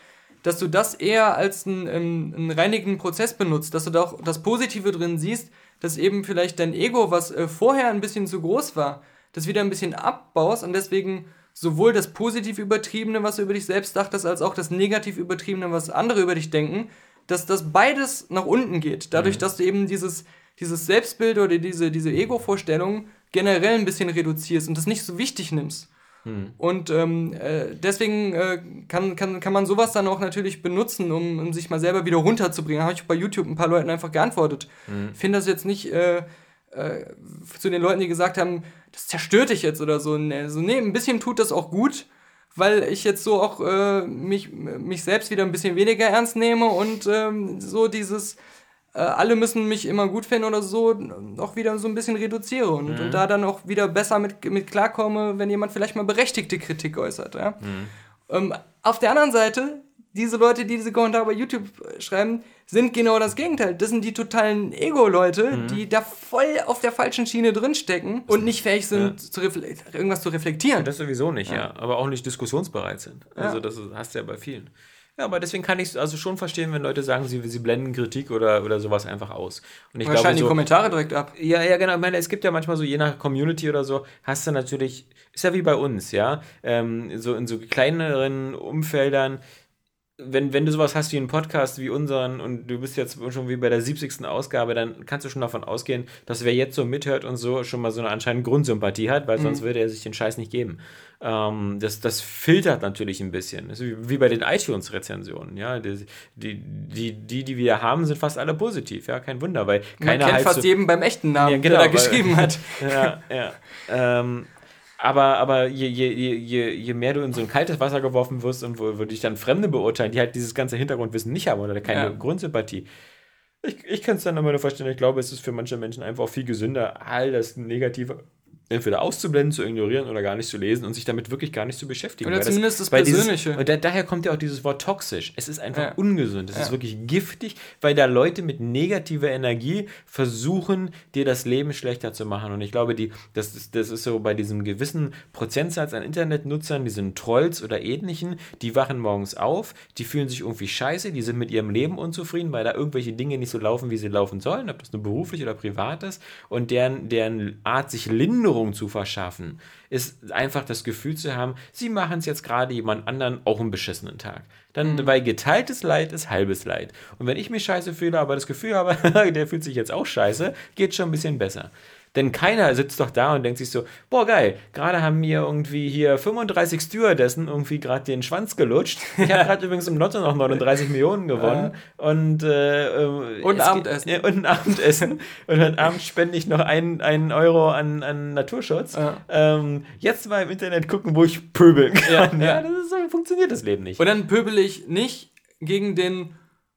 dass du das eher als einen, einen reinigenden Prozess benutzt, dass du da auch das Positive drin siehst, dass eben vielleicht dein Ego, was äh, vorher ein bisschen zu groß war, das wieder ein bisschen abbaust und deswegen sowohl das positiv Übertriebene, was du über dich selbst dachtest, als auch das negativ Übertriebene, was andere über dich denken, dass das beides nach unten geht. Dadurch, dass du eben dieses, dieses Selbstbild oder diese, diese Ego-Vorstellung generell ein bisschen reduzierst und das nicht so wichtig nimmst. Und ähm, äh, deswegen äh, kann, kann, kann man sowas dann auch natürlich benutzen, um, um sich mal selber wieder runterzubringen. Habe ich bei YouTube ein paar Leuten einfach geantwortet. Finde das jetzt nicht äh, äh, zu den Leuten, die gesagt haben, das zerstört dich jetzt oder so. Nee, so, nee, ein bisschen tut das auch gut, weil ich jetzt so auch äh, mich, mich selbst wieder ein bisschen weniger ernst nehme und ähm, so dieses äh, alle müssen mich immer gut finden oder so, auch wieder so ein bisschen reduziere und, und da dann auch wieder besser mit, mit klarkomme, wenn jemand vielleicht mal berechtigte Kritik äußert. Ja? Ähm, auf der anderen Seite, diese Leute, die diese Kommentare bei YouTube schreiben, sind genau das Gegenteil. Das sind die totalen Ego-Leute, die da voll auf der falschen Schiene drinstecken und nicht fähig sind, zu refle- irgendwas zu reflektieren. Das sowieso nicht, ja. Aber auch nicht diskussionsbereit sind. Also das ist- hast du ja bei vielen. Ja, aber deswegen kann ich es also schon verstehen, wenn Leute sagen, sie, sie blenden Kritik oder, oder sowas einfach aus. Und ich Oder die so, Kommentare direkt ab. Ja, ja, genau. Ich meine, es gibt ja manchmal so, je nach Community oder so, hast du natürlich, ist ja wie bei uns, ja, ähm, so in so kleineren Umfeldern, wenn, wenn du sowas hast wie einen Podcast wie unseren und du bist jetzt schon wie bei der 70. Ausgabe, dann kannst du schon davon ausgehen, dass wer jetzt so mithört und so schon mal so eine anscheinend Grundsympathie hat, weil sonst würde er sich den Scheiß nicht geben. Ähm, das, das filtert natürlich ein bisschen. Wie, wie bei den iTunes-Rezensionen, ja. Die, die, die, die, die wir haben, sind fast alle positiv, ja, kein Wunder, weil Man keiner kennt halt fast so, jeden beim echten Namen, Ja, genau, der da weil- geschrieben [laughs] hat. ja, ja. Ähm, aber aber je, je, je, je, mehr du in so ein kaltes Wasser geworfen wirst und wo, wo dich dann Fremde beurteilen, die halt dieses ganze Hintergrundwissen nicht haben oder keine Ja. Grundsympathie. Ich, ich kann es dann immer nur verstehen. Ich glaube, es ist für manche Menschen einfach auch viel gesünder, all das Negative entweder auszublenden, zu ignorieren oder gar nicht zu lesen und sich damit wirklich gar nicht zu beschäftigen. Oder zumindest das dieses- Persönliche. und da, daher kommt ja auch dieses Wort toxisch. Es ist einfach Ja. ungesund. Es Ja. ist wirklich giftig, weil da Leute mit negativer Energie versuchen, dir das Leben schlechter zu machen. Und ich glaube, die, das, ist, das ist so bei diesem gewissen Prozentsatz an Internetnutzern, diesen Trolls oder ähnlichen, die wachen morgens auf, die fühlen sich irgendwie scheiße, die sind mit ihrem Leben unzufrieden, weil da irgendwelche Dinge nicht so laufen, wie sie laufen sollen, ob das nur beruflich oder privat ist. Und deren, deren Art, sich Linderung zu verschaffen, ist einfach das Gefühl zu haben, sie machen es jetzt gerade jemand anderen auch einen beschissenen Tag. Dann, weil geteiltes Leid ist halbes Leid. Und wenn ich mich scheiße fühle, aber das Gefühl habe, [laughs] der fühlt sich jetzt auch scheiße, geht schon ein bisschen besser. Denn keiner sitzt doch da und denkt sich so, boah geil, gerade haben mir irgendwie hier 35 Stewardessen irgendwie gerade den Schwanz gelutscht. Ich habe [laughs] gerade übrigens im Lotto noch 39 Millionen gewonnen. und äh, äh, Und es Abendessen. Geht, ja, und ein Abendessen. und heute Abend spende ich noch einen, einen Euro an, an Naturschutz. Ja. Ähm, jetzt mal im Internet gucken, wo ich pöbeln kann. Ja, Ja, ja. das ist so funktioniert das Leben nicht. Und dann pöbel ich nicht gegen den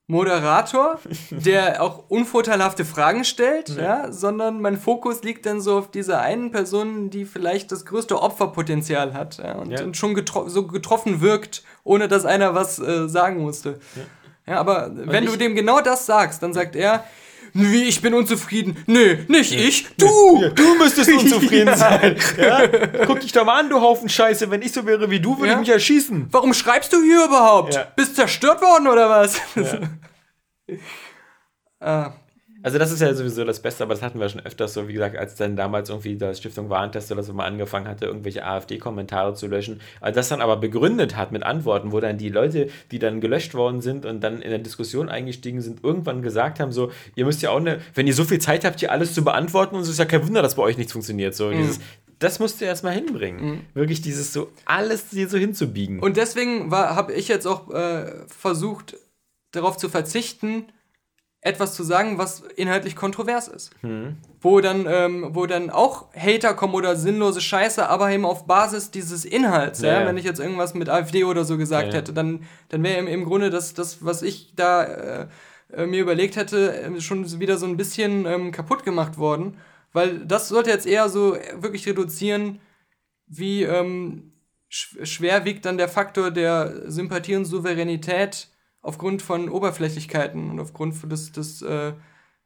Moderator, [laughs] der auch unvorteilhafte Fragen stellt, ja, sondern mein Fokus liegt dann so auf dieser einen Person, die vielleicht das größte Opferpotenzial hat ja, und, Ja. und schon getro so getroffen wirkt, ohne dass einer was äh, sagen musste. Ja, aber wenn du dem genau das sagst, dann sagt er, wie, ich bin unzufrieden. Nee, nicht ich, du! Ja, du müsstest [laughs] unzufrieden sein. Ja? Guck dich doch mal an, du Haufen Scheiße. Wenn ich so wäre wie du, würde ich mich erschießen. Warum schreibst du hier überhaupt? Bist zerstört worden oder was? [laughs] ah, Also das ist ja sowieso das Beste, aber das hatten wir schon öfters so, wie gesagt, als dann damals irgendwie die Stiftung Warentest oder so mal angefangen hatte, irgendwelche AfD-Kommentare zu löschen, äh, das dann aber begründet hat mit Antworten, wo dann die Leute, die dann gelöscht worden sind und dann in der Diskussion eingestiegen sind, irgendwann gesagt haben, so, ihr müsst ja auch eine, wenn ihr so viel Zeit habt, hier alles zu beantworten, und es ist ja kein Wunder, dass bei euch nichts funktioniert. So, dieses, das musst du erstmal hinbringen. Wirklich dieses so, alles hier so hinzubiegen. Und deswegen habe ich jetzt auch äh, versucht, darauf zu verzichten, etwas zu sagen, was inhaltlich kontrovers ist. Wo, dann, ähm, wo dann auch Hater kommen oder sinnlose Scheiße, aber eben auf Basis dieses Inhalts. Ja, Ja. Wenn ich jetzt irgendwas mit AfD oder so gesagt Ja, hätte, dann, dann wäre im, im Grunde das, das, was ich da äh, äh, mir überlegt hätte, äh, schon wieder so ein bisschen ähm, kaputt gemacht worden. Weil das sollte jetzt eher so äh, wirklich reduzieren, wie ähm, sch schwer wiegt dann der Faktor der Sympathie und Souveränität aufgrund von Oberflächlichkeiten und aufgrund des, des, äh,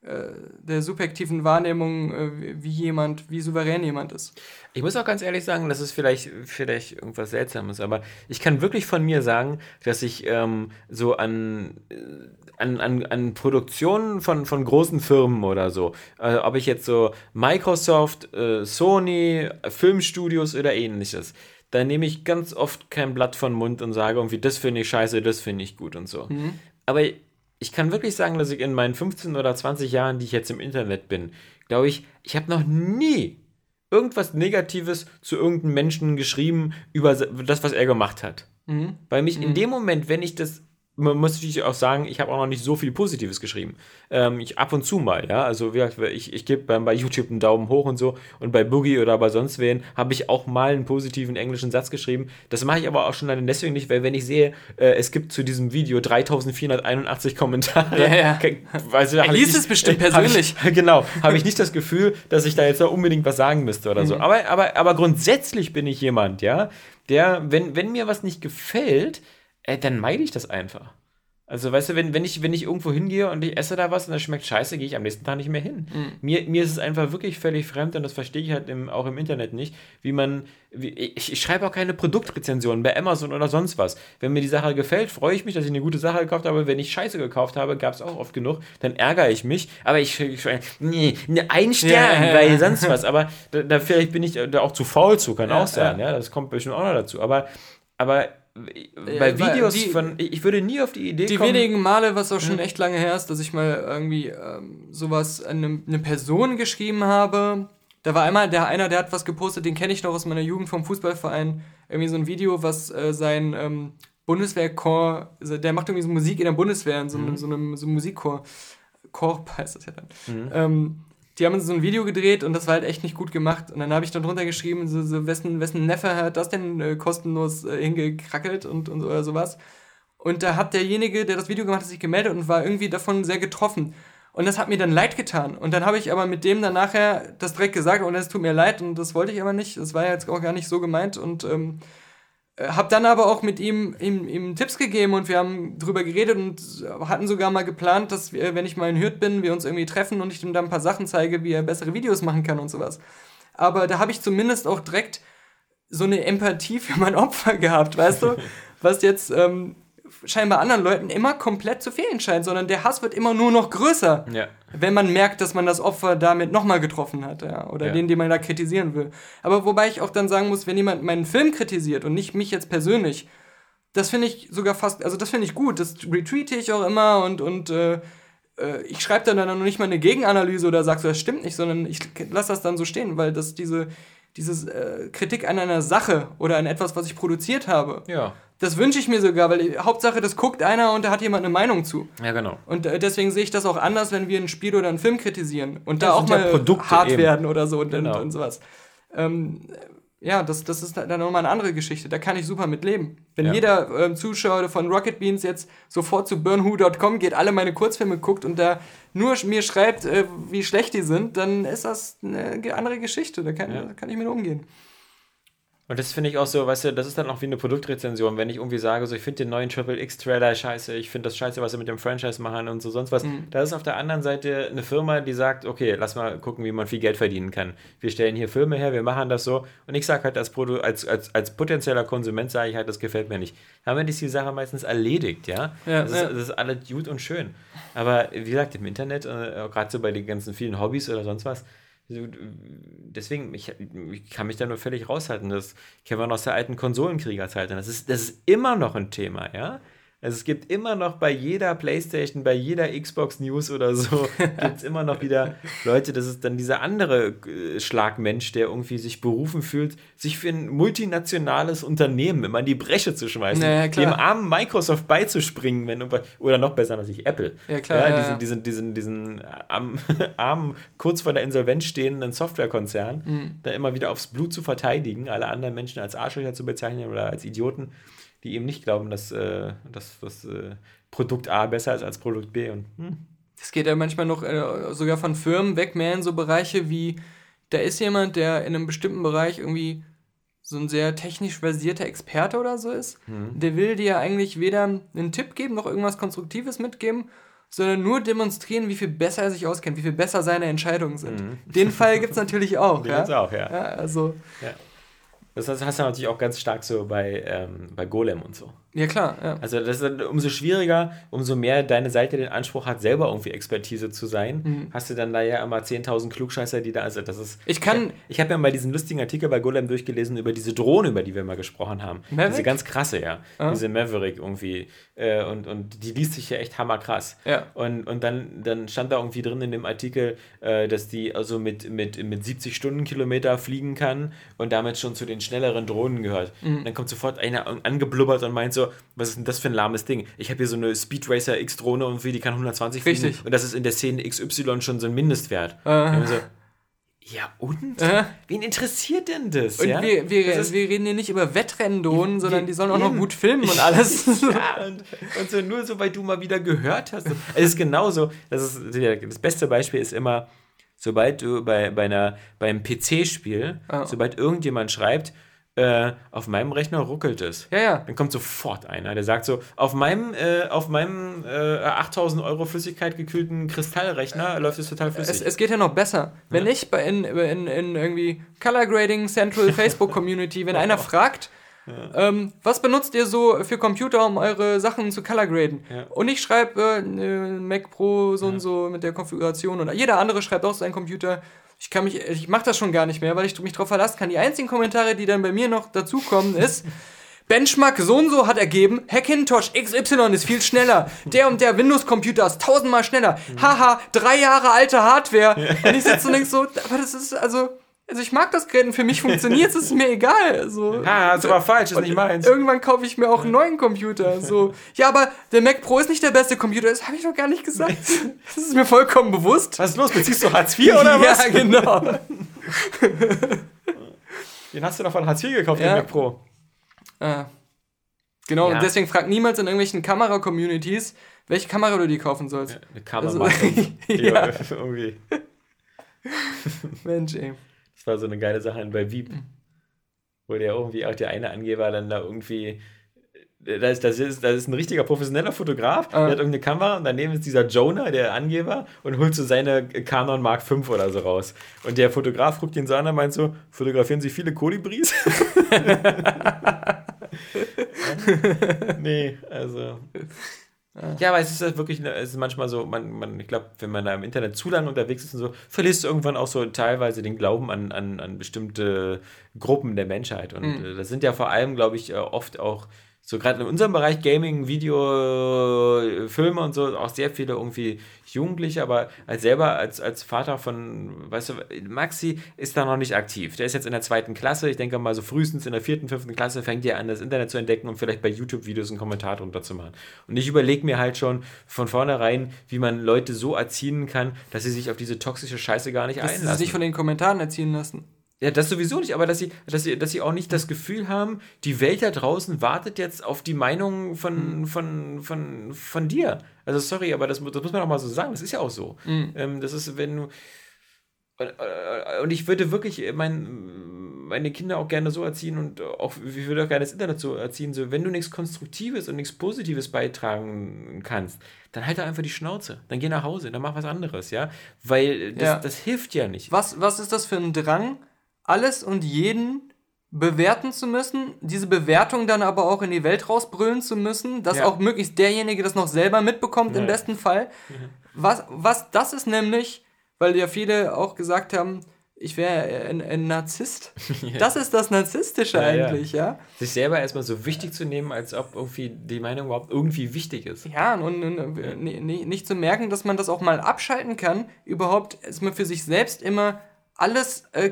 äh, der subjektiven Wahrnehmung, äh, wie- wie jemand, wie souverän jemand ist. Ich muss auch ganz ehrlich sagen, das ist vielleicht, vielleicht irgendwas Seltsames, aber ich kann wirklich von mir sagen, dass ich ähm, so an, äh, an, an, an Produktionen von, von großen Firmen oder so, äh, ob ich jetzt so Microsoft, äh, Sony, Filmstudios oder ähnliches, da nehme ich ganz oft kein Blatt von Mund und sage irgendwie, das finde ich scheiße, das finde ich gut und so. Aber ich kann wirklich sagen, dass ich in meinen 15 oder 20 Jahren, die ich jetzt im Internet bin, glaube ich, ich habe noch nie irgendwas Negatives zu irgendeinem Menschen geschrieben über das, was er gemacht hat. Weil mich in dem Moment, wenn ich das, man muss natürlich auch sagen, ich habe auch noch nicht so viel Positives geschrieben. Ähm, ich ab und zu mal, ja. Also wie gesagt, ich, ich gebe bei, bei YouTube einen Daumen hoch und so und bei Boogie oder bei sonst wen habe ich auch mal einen positiven englischen Satz geschrieben. Das mache ich aber auch schon dann deswegen nicht, weil wenn ich sehe, äh, es gibt zu diesem Video 3481 Kommentare, Ja, ja. Also, Er hab liest es bestimmt [laughs] hab persönlich. Ich, [laughs] genau, habe ich nicht das Gefühl, dass ich da jetzt noch unbedingt was sagen müsste oder Mhm. so. Aber, aber, aber grundsätzlich bin ich jemand, ja, der, wenn, wenn mir was nicht gefällt, äh, dann meide ich das einfach. Also, weißt du, wenn, wenn, ich, wenn ich irgendwo hingehe und ich esse da was und das schmeckt scheiße, gehe ich am nächsten Tag nicht mehr hin. Mhm. Mir, mir ist es einfach wirklich völlig fremd und das verstehe ich halt im, auch im Internet nicht, wie man, wie, ich, ich schreibe auch keine Produktrezensionen bei Amazon oder sonst was. Wenn mir die Sache gefällt, freue ich mich, dass ich eine gute Sache gekauft habe. Wenn ich Scheiße gekauft habe, gab es auch oft genug, dann ärgere ich mich. Aber ich, ich nee, ne, ein Stern, Ja, ja, weil ja. sonst was. Aber da, da vielleicht bin ich da auch zu faul zu, kann Ja, auch sein, ja. Das kommt bestimmt auch noch dazu. Aber, aber bei weil Videos die- von, ich würde nie auf die Idee Die kommen. wenigen Male, was auch schon echt lange her ist, dass ich mal irgendwie ähm, sowas an eine, eine Person geschrieben habe. Da war einmal der einer, der hat was gepostet, den kenne ich noch aus meiner Jugend vom Fußballverein. Irgendwie so ein Video, was äh, sein ähm, Bundeswehrchor, also der macht irgendwie so Musik in der Bundeswehr, in so, einem so einem so Musikchor. Korb [laughs] heißt das ja dann. Ähm, die haben so ein Video gedreht und das war halt echt nicht gut gemacht. Und dann habe ich dann drunter geschrieben, so, so, wessen, wessen Neffe hat das denn äh, kostenlos äh, hingekrackelt und, und oder sowas. Und da hat derjenige, der das Video gemacht hat, sich gemeldet und war irgendwie davon sehr getroffen. Und das hat mir dann leid getan. Und dann habe ich aber mit dem dann nachher das direkt gesagt und es tut mir leid und das wollte ich aber nicht. Das war jetzt auch gar nicht so gemeint und ähm, äh, habe dann aber auch mit ihm, ihm, ihm Tipps gegeben und wir haben drüber geredet und hatten sogar mal geplant, dass wir, wenn ich mal in Hürth bin, wir uns irgendwie treffen und ich ihm dann ein paar Sachen zeige, wie er bessere Videos machen kann und sowas. Aber da habe ich zumindest auch direkt so eine Empathie für mein Opfer gehabt, weißt du? [laughs] Was jetzt ähm, scheinbar anderen Leuten immer komplett zu fehlen scheint, sondern der Hass wird immer nur noch größer, Ja. Wenn man merkt, dass man das Opfer damit nochmal getroffen hat, ja, oder Ja. den, den man da kritisieren will. Aber wobei ich auch dann sagen muss, wenn jemand meinen Film kritisiert und nicht mich jetzt persönlich, das finde ich sogar fast, also das finde ich gut, das retweete ich auch immer und, und äh, äh, ich schreibe dann dann noch nicht mal eine Gegenanalyse oder sag so, das stimmt nicht, sondern ich lasse das dann so stehen, weil das diese, dieses äh, Kritik an einer Sache oder an etwas, was ich produziert habe, Ja. Das wünsche ich mir sogar, weil die Hauptsache, das guckt einer und da hat jemand eine Meinung zu. Ja, genau. Und äh, deswegen sehe ich das auch anders, wenn wir ein Spiel oder einen Film kritisieren und da Das auch sind ja mal Produkte hart eben. werden oder so und, Genau. und, und sowas. Ähm, ja, das, das ist dann nochmal eine andere Geschichte. Da kann ich super mit leben. Wenn Ja. jeder ähm, Zuschauer von Rocket Beans jetzt sofort zu burnwho.com geht, alle meine Kurzfilme guckt und da nur mir schreibt, äh, wie schlecht die sind, dann ist das eine andere Geschichte. Da kann, Ja. da kann ich mit umgehen. Und das finde ich auch so, weißt du, das ist dann auch wie eine Produktrezension, wenn ich irgendwie sage, so ich finde den neuen Triple X Trailer scheiße, ich finde das scheiße, was sie mit dem Franchise machen und so sonst was. Mhm. Da ist auf der anderen Seite eine Firma, die sagt, okay, lass mal gucken, wie man viel Geld verdienen kann. Wir stellen hier Filme her, wir machen das so. Und ich sage halt als, Produ als, als, als potenzieller Konsument, sage ich halt, das gefällt mir nicht. Damit ist die Sache meistens erledigt, ja. Ja, das, ist, ja. das ist alles gut und schön. Aber wie gesagt, im Internet, äh, gerade so bei den ganzen vielen Hobbys oder sonst was, deswegen, ich, ich kann mich da nur völlig raushalten. Das kennen wir noch aus der alten Konsolenkriegerzeit. Das ist, das ist immer noch ein Thema, ja. Also es gibt immer noch bei jeder Playstation, bei jeder Xbox News oder so, [laughs] gibt es immer noch wieder Leute, das ist dann dieser andere äh, Schlagmensch, der irgendwie sich berufen fühlt, sich für ein multinationales Unternehmen immer in die Bresche zu schmeißen, Naja, dem armen Microsoft beizuspringen, wenn oder noch besser natürlich Apple. Ja, klar, ja, diesen, diesen, diesen, diesen armen, [laughs] armen, kurz vor der Insolvenz stehenden Softwarekonzern, Mhm. da immer wieder aufs Blut zu verteidigen, alle anderen Menschen als Arschlöcher zu bezeichnen oder als Idioten, die eben nicht glauben, dass, äh, dass das äh, Produkt A besser ist als Produkt B. Und, hm. Es geht ja manchmal noch äh, sogar von Firmen weg, mehr in so Bereiche wie, da ist jemand, der in einem bestimmten Bereich irgendwie so ein sehr technisch versierter Experte oder so ist. Der will dir eigentlich weder einen Tipp geben, noch irgendwas Konstruktives mitgeben, sondern nur demonstrieren, wie viel besser er sich auskennt, wie viel besser seine Entscheidungen sind. Den Fall gibt es natürlich [laughs] auch. Den ja? auch, ja. ja. Also, Das hast du natürlich auch ganz stark so bei, ähm, bei Golem und so. Ja klar, ja. Also das ist umso schwieriger, umso mehr deine Seite den Anspruch hat, selber irgendwie Expertise zu sein, hast du dann da ja immer 10.000 Klugscheißer, die da, also das ist... Ich kann- Ich, habe ja mal diesen lustigen Artikel bei Golem durchgelesen über diese Drohne, über die wir mal gesprochen haben. Maverick? Diese ganz krasse, ja. Ah. Diese Maverick irgendwie. Äh, und, und die liest sich ja echt hammerkrass. Ja. Und, und dann, dann stand da irgendwie drin in dem Artikel, äh, dass die also mit, mit, mit 70 Stundenkilometer fliegen kann und damit schon zu den schnelleren Drohnen gehört. Mhm. Dann kommt sofort einer an- angeblubbert und meint so, was ist denn das für ein lahmes Ding? Ich habe hier so eine Speed Racer X-Drohne und die kann 120 fliegen. Richtig. Und das ist in der Szene XY schon so ein Mindestwert. Äh. So, ja und? Äh. Wen interessiert denn das? Und ja? wir, wir, Das wir reden hier nicht über Wettrennendrohnen, sondern die sollen auch noch gut filmen und [laughs] alles. Ja, und, und so nur so, weil du mal wieder gehört hast. Es ist genauso. Das, ist, das beste Beispiel ist immer, sobald du bei, bei einer, beim PC-Spiel, Ah. sobald irgendjemand schreibt, äh, auf meinem Rechner ruckelt es. ja, ja. Dann kommt sofort einer, der sagt so, auf meinem, äh, auf meinem äh, 8000 Euro Flüssigkeit gekühlten Kristallrechner läuft es total flüssig. Es, es geht ja noch besser. Wenn ich bei in, in, in irgendwie Color Grading Central [laughs] Facebook Community, wenn einer fragt, ähm, was benutzt ihr so für Computer, um eure Sachen zu color graden? Ja. Und ich schreibe äh, Mac Pro so und so mit der Konfiguration oder jeder andere schreibt auch seinen Computer. Ich kann mich, ich mache das schon gar nicht mehr, weil ich mich darauf verlassen kann. Die einzigen Kommentare, die dann bei mir noch dazukommen, ist [laughs] Benchmark so und so hat ergeben, Hackintosh XY ist viel schneller. Der und der Windows-Computer ist tausendmal schneller. Haha, drei Jahre alte Hardware. Und ich sitze und denk so, aber das ist also, also ich mag das Gerät und für mich funktioniert es, ist mir egal. Also, [laughs] ah, das war falsch, ist nicht meins. Irgendwann kaufe ich mir auch einen neuen Computer. So, ja, aber der Mac Pro ist nicht der beste Computer. Das habe ich doch gar nicht gesagt. Das ist mir vollkommen bewusst. Was ist los? Beziehst du Hartz IV oder [laughs] was? Ja, genau. [laughs] Den hast du doch von Hartz IV gekauft, Ja. den Mac Pro. Ah. Genau, Ja. und deswegen fragt niemals in irgendwelchen Kamera-Communities, welche Kamera du dir kaufen sollst. Ja, eine Kamera. Also, ja. irgendwie. Mensch, ey. Das war so eine geile Sache bei Wieb. Wo der irgendwie auch der eine Angeber dann da irgendwie das, das, ist, das ist ein richtiger professioneller Fotograf, ah. der hat irgendeine Kamera und daneben ist dieser Jonah, der Angeber, und holt so seine Canon Mark V oder so raus. Und der Fotograf guckt ihn so an und meint so, fotografieren Sie viele Kolibris? [laughs] [laughs] nee, also... Ja, aber es ist halt wirklich, es ist manchmal so, man, man, ich glaube, wenn man da im Internet zu lange unterwegs ist und so, verlierst du irgendwann auch so teilweise den Glauben an, an, an bestimmte Gruppen der Menschheit. Und mhm. das sind ja vor allem, glaube ich, oft auch so gerade in unserem Bereich Gaming, Video, Filme und so, auch sehr viele irgendwie Jugendliche, aber als selber als, als Vater von, weißt du, Maxi ist da noch nicht aktiv. Der ist jetzt in der zweiten Klasse, ich denke mal so frühestens in der vierten, fünften Klasse fängt er an, das Internet zu entdecken und vielleicht bei YouTube-Videos einen Kommentar drunter zu machen. Und ich überlege mir halt schon von vornherein, wie man Leute so erziehen kann, dass sie sich auf diese toxische Scheiße gar nicht dass einlassen. Dass sie sich von den Kommentaren erziehen lassen. Ja, das sowieso nicht, aber dass sie, dass sie, dass sie auch nicht das Gefühl haben, die Welt da draußen wartet jetzt auf die Meinung von, von, von, von dir. Also sorry, aber das, das muss man auch mal so sagen, das ist ja auch so. Mhm. Ähm, das ist, wenn du. Und ich würde wirklich mein, meine Kinder auch gerne so erziehen und auch, ich würde auch gerne das Internet so erziehen, so, wenn du nichts Konstruktives und nichts Positives beitragen kannst, dann halt einfach die Schnauze. Dann geh nach Hause, dann mach was anderes, ja. Weil das, ja. das hilft ja nicht. Was, was ist das für ein Drang? Alles und jeden bewerten zu müssen, diese Bewertung dann aber auch in die Welt rausbrüllen zu müssen, dass ja. auch möglichst derjenige das noch selber mitbekommt ja. im besten Fall. Mhm. Was, was das ist nämlich, weil ja viele auch gesagt haben, ich wäre ein, ein, Narzisst. [laughs] ja. Das ist das Narzisstische ja, eigentlich, ja. ja. Sich selber erstmal so wichtig zu nehmen, als ob irgendwie die Meinung überhaupt irgendwie wichtig ist. Ja, und, und nicht, nicht zu merken, dass man das auch mal abschalten kann, überhaupt erstmal für sich selbst immer alles äh,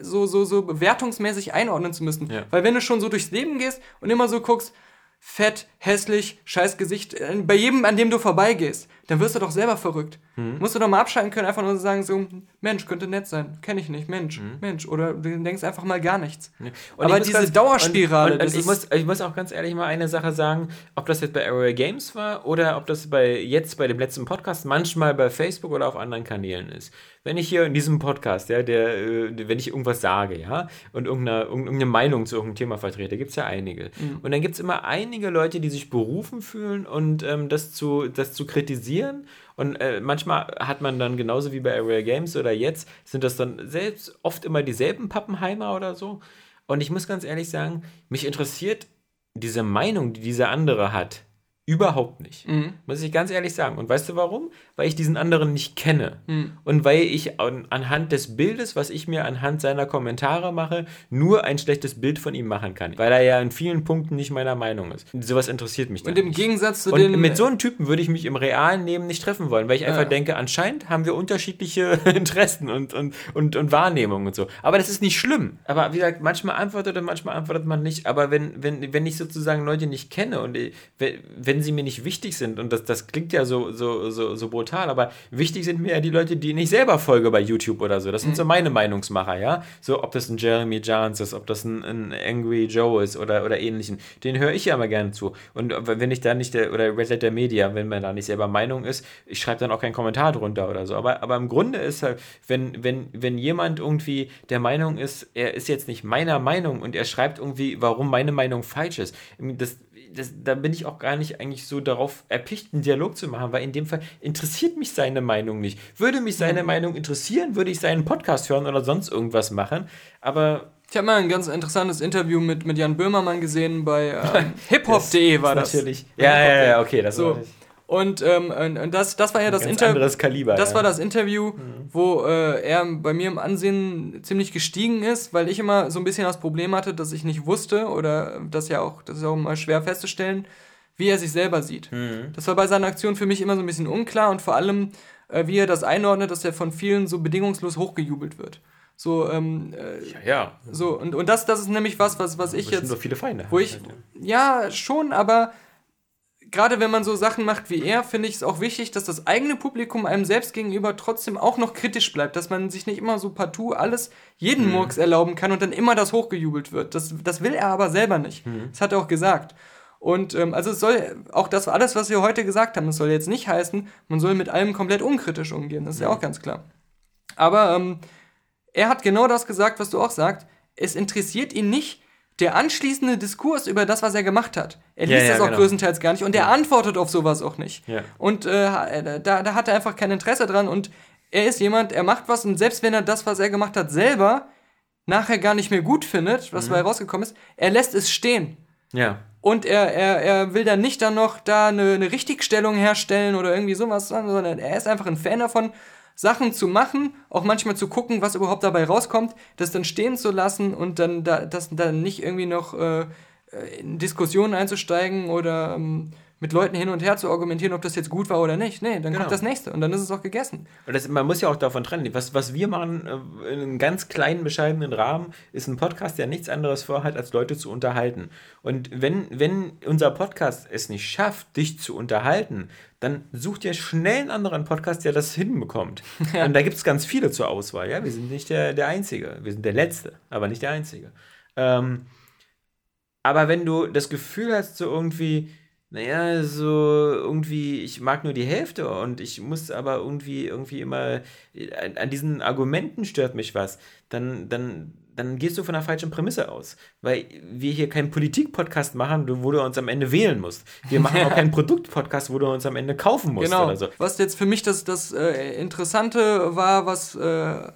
so, so, so bewertungsmäßig einordnen zu müssen. Ja. Weil wenn du schon so durchs Leben gehst und immer so guckst, fett, hässlich, scheiß Gesicht, äh, bei jedem, an dem du vorbeigehst, dann wirst du doch selber verrückt. Mhm. Musst du doch mal abschalten können, einfach nur sagen so, Mensch, könnte nett sein, kenne ich nicht, Mensch, mhm. Mensch. Oder du denkst einfach mal gar nichts. Ja. Aber diese ganz, Dauerspirale. Und, und, und ich, muss, ich muss auch ganz ehrlich mal eine Sache sagen, ob das jetzt bei Area Games war oder ob das bei jetzt bei dem letzten Podcast manchmal bei Facebook oder auf anderen Kanälen ist. Wenn ich hier in diesem Podcast, ja, der, äh, wenn ich irgendwas sage, ja, und irgendeine, irgendeine Meinung zu irgendeinem Thema vertrete, gibt es ja einige. Mhm. Und dann gibt es immer einige Leute, die sich berufen fühlen und ähm, das, zu, das zu kritisieren kritisieren. Und äh, manchmal hat man dann genauso wie bei Area Games oder jetzt, sind das dann selbst oft immer dieselben Pappenheimer oder so. Und ich muss ganz ehrlich sagen, mich interessiert diese Meinung, die dieser andere hat, Überhaupt nicht. Mhm. Muss ich ganz ehrlich sagen. Und weißt du warum? Weil ich diesen anderen nicht kenne. Mhm. Und weil ich an, anhand des Bildes, was ich mir anhand seiner Kommentare mache, nur ein schlechtes Bild von ihm machen kann. Weil er ja in vielen Punkten nicht meiner Meinung ist. Und sowas interessiert mich Und im nicht. Gegensatz zu Und den. mit so einem Typen würde ich mich im realen Leben nicht treffen wollen, weil ich einfach ja. denke, anscheinend haben wir unterschiedliche [laughs] Interessen und, und, und, und Wahrnehmungen und so. Aber das ist nicht schlimm. Aber wie gesagt, manchmal antwortet und manchmal antwortet man nicht. Aber wenn, wenn, wenn ich sozusagen Leute nicht kenne und wenn wenn sie mir nicht wichtig sind, und das, das klingt ja so, so, so, so brutal, aber wichtig sind mir ja die Leute, die ich selber folge bei YouTube oder so. Das sind mhm. so meine Meinungsmacher, ja. So, ob das ein Jeremy Johns ist, ob das ein, ein Angry Joe ist oder, oder ähnlichen. Den höre ich ja immer gerne zu. Und wenn ich da nicht, der, oder Red Letter Media, wenn man da nicht selber Meinung ist, ich schreibe dann auch keinen Kommentar drunter oder so. Aber, aber im Grunde ist halt, wenn, wenn, wenn jemand irgendwie der Meinung ist, er ist jetzt nicht meiner Meinung und er schreibt irgendwie, warum meine Meinung falsch ist, das das, da bin ich auch gar nicht eigentlich so darauf erpicht, einen Dialog zu machen, weil in dem Fall interessiert mich seine Meinung nicht. Würde mich seine mhm. Meinung interessieren, würde ich seinen Podcast hören oder sonst irgendwas machen, aber ich habe mal ein ganz interessantes Interview mit, mit Jan Böhmermann gesehen bei [laughs] ähm, hiphop.de war das. Natürlich. Ja, ja, ja, okay, das so. war und, ähm, das, das war ja das Interview. Kaliber. Das ja. war das Interview, mhm. wo äh, er bei mir im Ansehen ziemlich gestiegen ist, weil ich immer so ein bisschen das Problem hatte, dass ich nicht wusste oder das ja auch, das ist auch mal schwer festzustellen, wie er sich selber sieht. Mhm. Das war bei seiner Aktion für mich immer so ein bisschen unklar und vor allem, äh, wie er das einordnet, dass er von vielen so bedingungslos hochgejubelt wird. So, ähm, äh, ja, ja. So, und, und das, das ist nämlich was, was, was ich jetzt. so viele Feinde. Wo ich, ja, schon, aber gerade wenn man so Sachen macht wie er, finde ich es auch wichtig, dass das eigene Publikum einem selbst gegenüber trotzdem auch noch kritisch bleibt, dass man sich nicht immer so partout alles, jeden mhm. Murks erlauben kann und dann immer das hochgejubelt wird. Das, das will er aber selber nicht. Mhm. Das hat er auch gesagt. Und ähm, also es soll auch das alles, was wir heute gesagt haben, das soll jetzt nicht heißen, man soll mit allem komplett unkritisch umgehen. Das ist ja, ja auch ganz klar. Aber ähm, er hat genau das gesagt, was du auch sagst. Es interessiert ihn nicht der anschließende Diskurs über das, was er gemacht hat. Er liest ja, ja, das auch genau. größtenteils gar nicht und er antwortet auf sowas auch nicht. Und äh, da, da hat er einfach kein Interesse dran und er ist jemand, er macht was und selbst wenn er das, was er gemacht hat, selber nachher gar nicht mehr gut findet, was mhm. dabei rausgekommen ist, er lässt es stehen. Ja. Und er, er, er will dann nicht dann noch da eine, eine Richtigstellung herstellen oder irgendwie sowas, sondern er ist einfach ein Fan davon, Sachen zu machen, auch manchmal zu gucken, was überhaupt dabei rauskommt, das dann stehen zu lassen und dann da, das dann nicht irgendwie noch äh, in Diskussionen einzusteigen oder ähm, mit Leuten hin und her zu argumentieren, ob das jetzt gut war oder nicht. Nee, dann genau. kommt das nächste und dann ist es auch gegessen. Das, man muss ja auch davon trennen. Was, was wir machen äh, in einem ganz kleinen, bescheidenen Rahmen, ist ein Podcast, der nichts anderes vorhat, als Leute zu unterhalten. Und wenn, wenn unser Podcast es nicht schafft, dich zu unterhalten, dann sucht ihr schnell einen anderen Podcast, der das hinbekommt. [laughs] Ja. Und da gibt es ganz viele zur Auswahl. Ja? Wir sind nicht der, der Einzige. Wir sind der Letzte, aber nicht der Einzige. Ähm, aber wenn du das Gefühl hast, so irgendwie, naja, so irgendwie, ich mag nur die Hälfte und ich muss aber irgendwie, irgendwie immer, an, an diesen Argumenten stört mich was, dann, dann, dann gehst du von der falschen Prämisse aus. Weil wir hier keinen Politik-Podcast machen, wo du uns am Ende wählen musst. Wir machen auch [laughs] keinen Produkt-Podcast, wo du uns am Ende kaufen musst genau. oder so. Was jetzt für mich das, das äh, Interessante war, was, äh,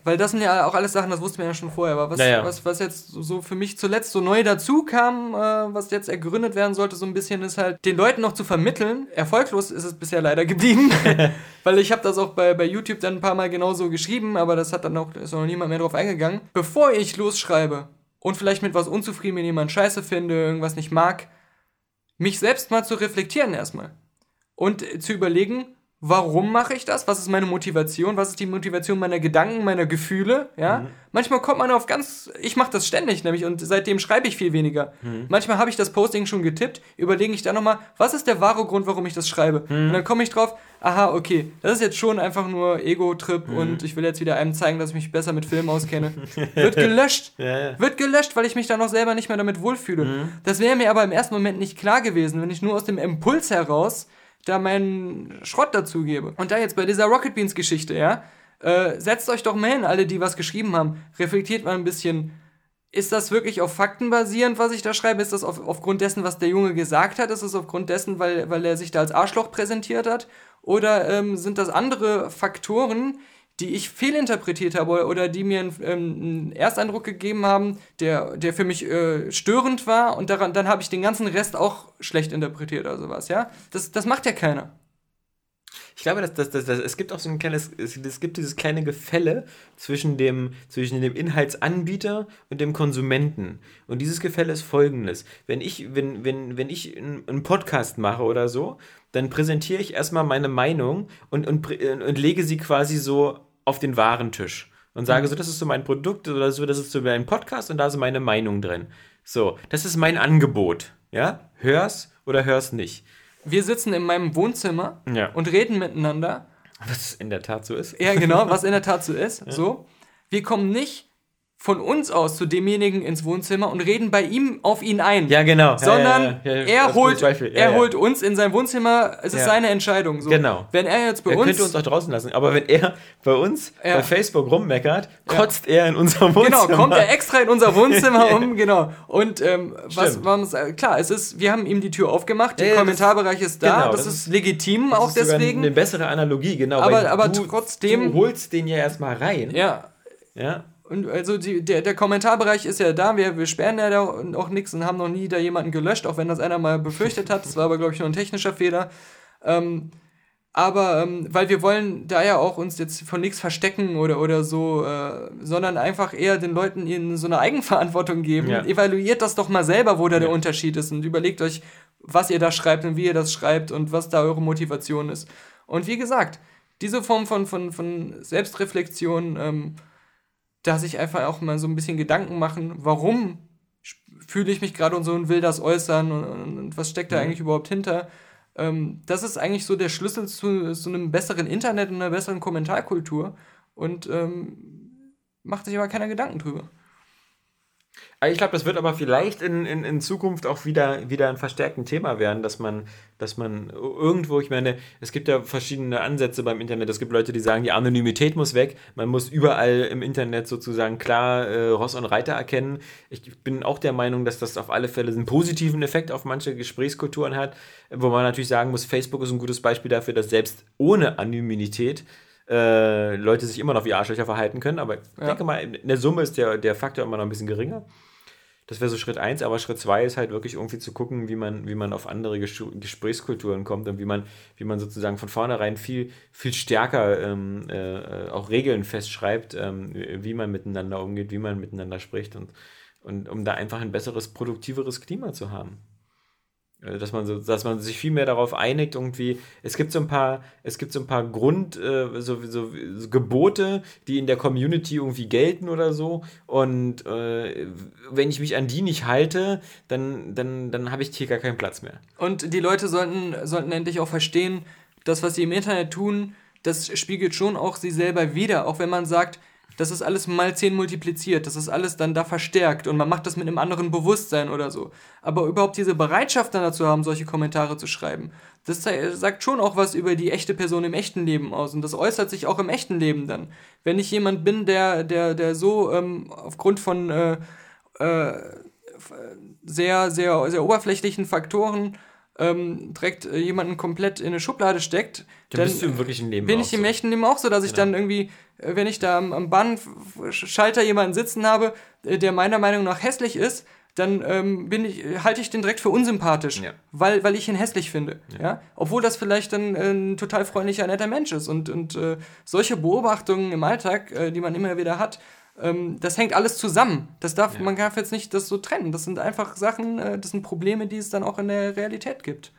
weil das sind ja auch alles Sachen, das wussten wir ja schon vorher, aber was, naja. was, was jetzt so für mich zuletzt so neu dazu kam, äh, was jetzt ergründet werden sollte, so ein bisschen, ist halt, den Leuten noch zu vermitteln. Erfolglos ist es bisher leider geblieben. [laughs] weil ich habe das auch bei, bei YouTube dann ein paar Mal genauso geschrieben, aber das hat dann auch, ist noch niemand mehr drauf eingegangen. Bevor ich los schreibe und vielleicht mit was unzufrieden bin, jemand scheiße finde, irgendwas nicht mag, mich selbst mal zu reflektieren erstmal. Und zu überlegen, warum mache ich das? Was ist meine Motivation? Was ist die Motivation meiner Gedanken, meiner Gefühle? Ja? Mhm. Manchmal kommt man auf ganz, ich mache das ständig nämlich und seitdem schreibe ich viel weniger. Mhm. Manchmal habe ich das Posting schon getippt, überlege ich dann nochmal, was ist der wahre Grund, warum ich das schreibe? Mhm. Und dann komme ich drauf, aha, okay, das ist jetzt schon einfach nur Ego-Trip mhm. und ich will jetzt wieder einem zeigen, dass ich mich besser mit Filmen auskenne. [laughs] Wird gelöscht. Ja, ja. Wird gelöscht, weil ich mich dann auch selber nicht mehr damit wohlfühle. Mhm. Das wäre mir aber im ersten Moment nicht klar gewesen, wenn ich nur aus dem Impuls heraus da meinen Schrott dazugebe. Und da jetzt bei dieser Rocket Beans Geschichte, ja, äh, setzt euch doch mal hin, alle, die was geschrieben haben, reflektiert mal ein bisschen. Ist das wirklich auf Fakten basierend, was ich da schreibe? Ist das auf, aufgrund dessen, was der Junge gesagt hat? Ist das aufgrund dessen, weil, weil er sich da als Arschloch präsentiert hat? Oder ähm, sind das andere Faktoren, die ich fehlinterpretiert habe oder die mir einen, ähm, einen Ersteindruck gegeben haben, der, der für mich äh, störend war und daran, dann habe ich den ganzen Rest auch schlecht interpretiert oder sowas, ja? Das, das macht ja keiner. Ich glaube, dass, dass, dass, dass, es gibt auch so ein kleines, es, es gibt dieses kleine Gefälle zwischen dem, zwischen dem Inhaltsanbieter und dem Konsumenten. Und dieses Gefälle ist folgendes. Wenn ich, wenn, wenn, wenn ich einen Podcast mache oder so, dann präsentiere ich erstmal meine Meinung und, und, und lege sie quasi so auf den Warentisch und sage mhm. so, das ist so mein Produkt oder so, das ist so mein Podcast und da ist meine Meinung drin. So, das ist mein Angebot. Ja, hör's oder hör's nicht. Wir sitzen in meinem Wohnzimmer ja. und reden miteinander. Was in der Tat so ist. Ja, genau, was in der Tat so [laughs] ist. Ja. So. Wir kommen nicht von uns aus zu demjenigen ins Wohnzimmer und reden bei ihm auf ihn ein. Ja, genau. Sondern ja, ja, ja, er, holt, er holt uns in sein Wohnzimmer, es ist seine Entscheidung. So. Genau. Wenn er jetzt bei er uns. könnte uns auch draußen lassen, aber wenn er bei uns bei Facebook rummeckert, kotzt er in unser Wohnzimmer. Genau, kommt er extra in unser Wohnzimmer [laughs] um, genau. Und ähm, was, was, äh, klar, es ist, wir haben ihm die Tür aufgemacht, der Kommentarbereich ist da, genau, das, das, ist legitim das auch ist deswegen. Eine bessere Analogie, genau. Aber, aber du, trotzdem. Du holst den ja erstmal rein. Ja. Ja. Und also die, der, der Kommentarbereich ist ja da, wir, wir sperren ja da auch nichts und haben noch nie da jemanden gelöscht, auch wenn das einer mal befürchtet hat. Das war aber, glaube ich, nur ein technischer Fehler. Ähm, aber ähm, weil wir wollen da ja auch uns jetzt von nichts verstecken oder, oder so, äh, sondern einfach eher den Leuten ihnen so eine Eigenverantwortung geben. Ja. Evaluiert das doch mal selber, wo da ja. der Unterschied ist und überlegt euch, was ihr da schreibt und wie ihr das schreibt und was da eure Motivation ist. Und wie gesagt, diese Form von, von, von Selbstreflexion ähm, da sich einfach auch mal so ein bisschen Gedanken machen, warum fühle ich mich gerade und so und will das äußern und, und, und was steckt da mhm. eigentlich überhaupt hinter. Ähm, das ist eigentlich so der Schlüssel zu, zu einem besseren Internet und einer besseren Kommentarkultur und ähm, macht sich aber keiner Gedanken drüber. Ich glaube, das wird aber vielleicht in, in, in Zukunft auch wieder, wieder ein verstärktes Thema werden, dass man, dass man irgendwo, ich meine, es gibt ja verschiedene Ansätze beim Internet. Es gibt Leute, die sagen, die Anonymität muss weg. Man muss überall im Internet sozusagen klar äh, Ross und Reiter erkennen. Ich bin auch der Meinung, dass das auf alle Fälle einen positiven Effekt auf manche Gesprächskulturen hat, wo man natürlich sagen muss, Facebook ist ein gutes Beispiel dafür, dass selbst ohne Anonymität äh, Leute sich immer noch wie Arschlöcher verhalten können. Aber ich ja. denke mal, in der Summe ist der, der Faktor immer noch ein bisschen geringer. Das wäre so Schritt eins, aber Schritt zwei ist halt wirklich irgendwie zu gucken, wie man, wie man auf andere Ges Gesprächskulturen kommt und wie man, wie man sozusagen von vornherein viel, viel stärker ähm, äh, auch Regeln festschreibt, ähm, wie man miteinander umgeht, wie man miteinander spricht und, und um da einfach ein besseres, produktiveres Klima zu haben. Äh, dass man so, dass man sich viel mehr darauf einigt, irgendwie, es gibt so ein paar, es gibt so ein paar Grund, äh, so, so, so, Gebote, die in der Community irgendwie gelten oder so. Und äh, wenn ich mich an die nicht halte, dann, dann, dann habe ich hier gar keinen Platz mehr. Und die Leute sollten, sollten endlich auch verstehen, das, was sie im Internet tun, das spiegelt schon auch sie selber wieder, auch wenn man sagt, das ist alles mal 10 multipliziert, das ist alles dann da verstärkt und man macht das mit einem anderen Bewusstsein oder so. Aber überhaupt diese Bereitschaft dann dazu haben, solche Kommentare zu schreiben, das sagt schon auch was über die echte Person im echten Leben aus und das äußert sich auch im echten Leben dann. Wenn ich jemand bin, der, der, der so ähm, aufgrund von äh, äh, sehr, sehr, sehr oberflächlichen Faktoren ähm, direkt äh, jemanden komplett in eine Schublade steckt, dann, dann bist du im wirklichen Leben bin ich im so. echten Leben auch so, dass ich genau. dann irgendwie, äh, wenn ich da am, am Bahnschalter jemanden sitzen habe, äh, der meiner Meinung nach hässlich ist, dann ähm, bin ich, halte ich den direkt für unsympathisch, ja. weil, weil ich ihn hässlich finde. Ja. ja? Obwohl das vielleicht dann äh, ein total freundlicher, netter Mensch ist. Und, und äh, solche Beobachtungen im Alltag, äh, die man immer wieder hat, ähm, das hängt alles zusammen. Das darf, ja. Man darf jetzt nicht das so trennen. Das sind einfach Sachen, äh, das sind Probleme, die es dann auch in der Realität gibt.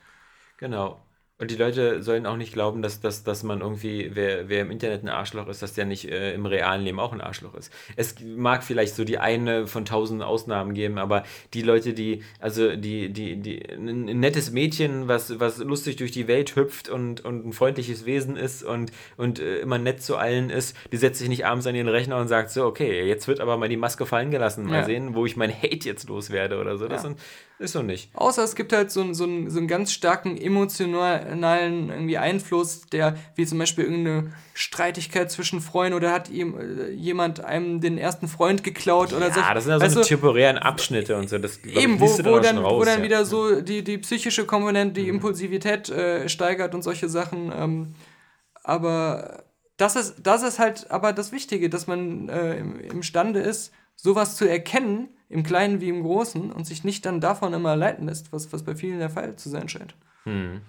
Genau. Und die Leute sollen auch nicht glauben, dass, dass, dass man irgendwie, wer, wer im Internet ein Arschloch ist, dass der nicht äh, im realen Leben auch ein Arschloch ist. Es mag vielleicht so die eine von tausend Ausnahmen geben, aber die Leute, die, also die, die, die, ein, nettes Mädchen, was, was lustig durch die Welt hüpft und, und ein freundliches Wesen ist und, und äh, immer nett zu allen ist, die setzt sich nicht abends an den Rechner und sagt so, okay, jetzt wird aber mal die Maske fallen gelassen, mal ja. sehen, wo ich mein Hate jetzt loswerde oder so. Das ja. sind ist so nicht. Außer es gibt halt so, so, einen, so einen ganz starken emotionalen irgendwie Einfluss, der, wie zum Beispiel irgendeine Streitigkeit zwischen Freunden oder hat ihm, äh, jemand einem den ersten Freund geklaut oder so. Ja, das sind ja so temporären Abschnitte und so. Das, eben, wo, wo, dann, raus, wo dann ja. wieder so die, die psychische Komponente, die mhm. Impulsivität äh, steigert und solche Sachen. Ähm, aber das ist, das ist halt aber das Wichtige, dass man äh, imstande ist, sowas zu erkennen im Kleinen wie im Großen und sich nicht dann davon immer leiten lässt, was, was bei vielen der Fall zu sein scheint. Hm.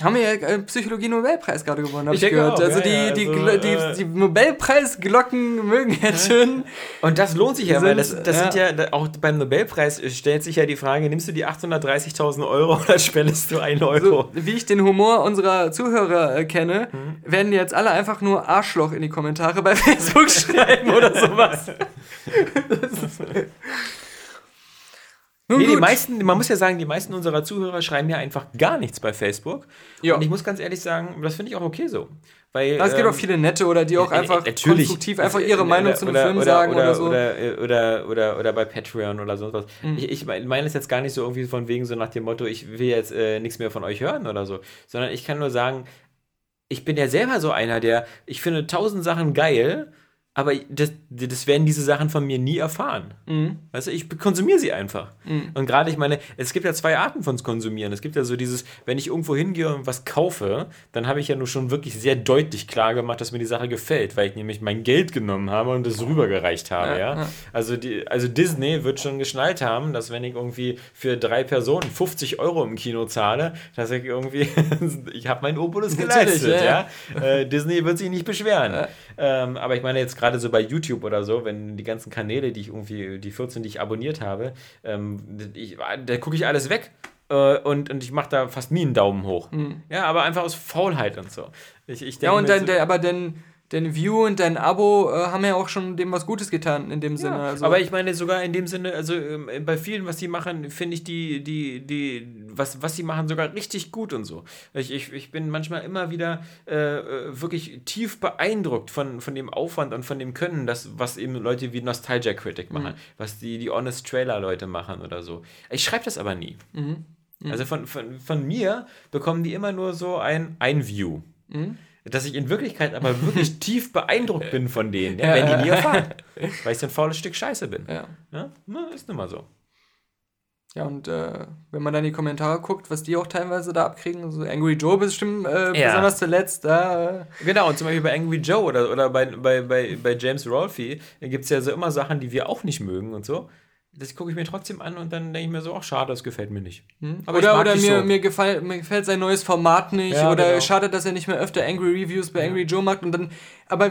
Haben wir ja äh, Psychologie-Nobelpreis gerade gewonnen, habe ich, ich gehört. Auch, also, ja, die, ja, die, also die, äh, die, Nobelpreisglocken mögen jetzt schön. Und das lohnt sich ja, weil das, das ja. sind ja, auch beim Nobelpreis stellt sich ja die Frage, nimmst du die 830.000 Euro [laughs] oder spendest du einen Euro? So, wie ich den Humor unserer Zuhörer äh, kenne, hm. werden jetzt alle einfach nur Arschloch in die Kommentare bei [laughs] Facebook schreiben oder sowas. [laughs] das ist, nee, die meisten, man muss ja sagen, die meisten unserer Zuhörer schreiben ja einfach gar nichts bei Facebook. Ja. Und ich muss ganz ehrlich sagen, das finde ich auch okay so. Weil, es gibt ähm, auch viele nette oder die auch einfach konstruktiv einfach ihre Meinung zu einem oder, Film oder, sagen oder, oder so. Oder, oder, oder, oder bei Patreon oder sonst was. Mhm. Ich, ich meine es jetzt gar nicht so irgendwie von wegen so nach dem Motto, ich will jetzt äh, nichts mehr von euch hören oder so. Sondern ich kann nur sagen, ich bin ja selber so einer, der, ich finde tausend Sachen geil aber das, das werden diese Sachen von mir nie erfahren. Mhm. Weißt du, ich konsumiere sie einfach. Mhm. Und gerade, ich meine, es gibt ja zwei Arten von Konsumieren. Es gibt ja so dieses, wenn ich irgendwo hingehe und was kaufe, dann habe ich ja nur schon wirklich sehr deutlich klar gemacht, dass mir die Sache gefällt, weil ich nämlich mein Geld genommen habe und das rübergereicht habe, ja. ja? ja. Also, die, also Disney wird schon geschnallt haben, dass wenn ich irgendwie für drei Personen 50 Euro im Kino zahle, dass ich irgendwie, [laughs] ich habe mein Obolus geleistet, ja. ja. Äh, Disney wird sich nicht beschweren. Ähm, aber ich meine jetzt gerade gerade so bei YouTube oder so, wenn die ganzen Kanäle, die ich irgendwie, die 14, die ich abonniert habe, ähm, ich, da gucke ich alles weg. Äh, und, und ich mache da fast nie einen Daumen hoch. Mhm. Ja, aber einfach aus Faulheit und so. Ich, ich ja, und dann, so, aber dann dein View und dein Abo äh, haben ja auch schon dem was Gutes getan in dem Sinne. Ja, Also, aber ich meine sogar in dem Sinne, also ähm, bei vielen, was die machen, finde ich die, die, die, was, was sie machen, sogar richtig gut und so. Ich, ich, ich bin manchmal immer wieder äh, äh, wirklich tief beeindruckt von, von dem Aufwand und von dem Können, das, was eben Leute wie Nostalgia Critic machen, was die, die Honest Trailer Leute machen oder so. Ich schreibe das aber nie. Also von, von, von mir bekommen die immer nur so ein, ein View. Dass ich in Wirklichkeit aber [laughs] wirklich tief beeindruckt bin von denen, ja, wenn die nie erfahren. Weil ich so ein faules Stück Scheiße bin. ja. Ja, na, ist nun mal so. Ja, und äh, wenn man dann die Kommentare guckt, was die auch teilweise da abkriegen, so Angry Joe bestimmt äh, Ja. besonders zuletzt, da. Äh, Genau, und zum Beispiel bei Angry Joe oder, oder bei, bei, bei, bei James Rolfe gibt es ja so immer Sachen, die wir auch nicht mögen und so. Das gucke ich mir trotzdem an und dann denke ich mir so, ach schade, das gefällt mir nicht. Aber ich oder oder mir, so. mir, gefall, mir gefällt sein neues Format nicht. Ja, oder genau. schade, dass er nicht mehr öfter Angry Reviews bei Angry Joe macht. Und dann, aber,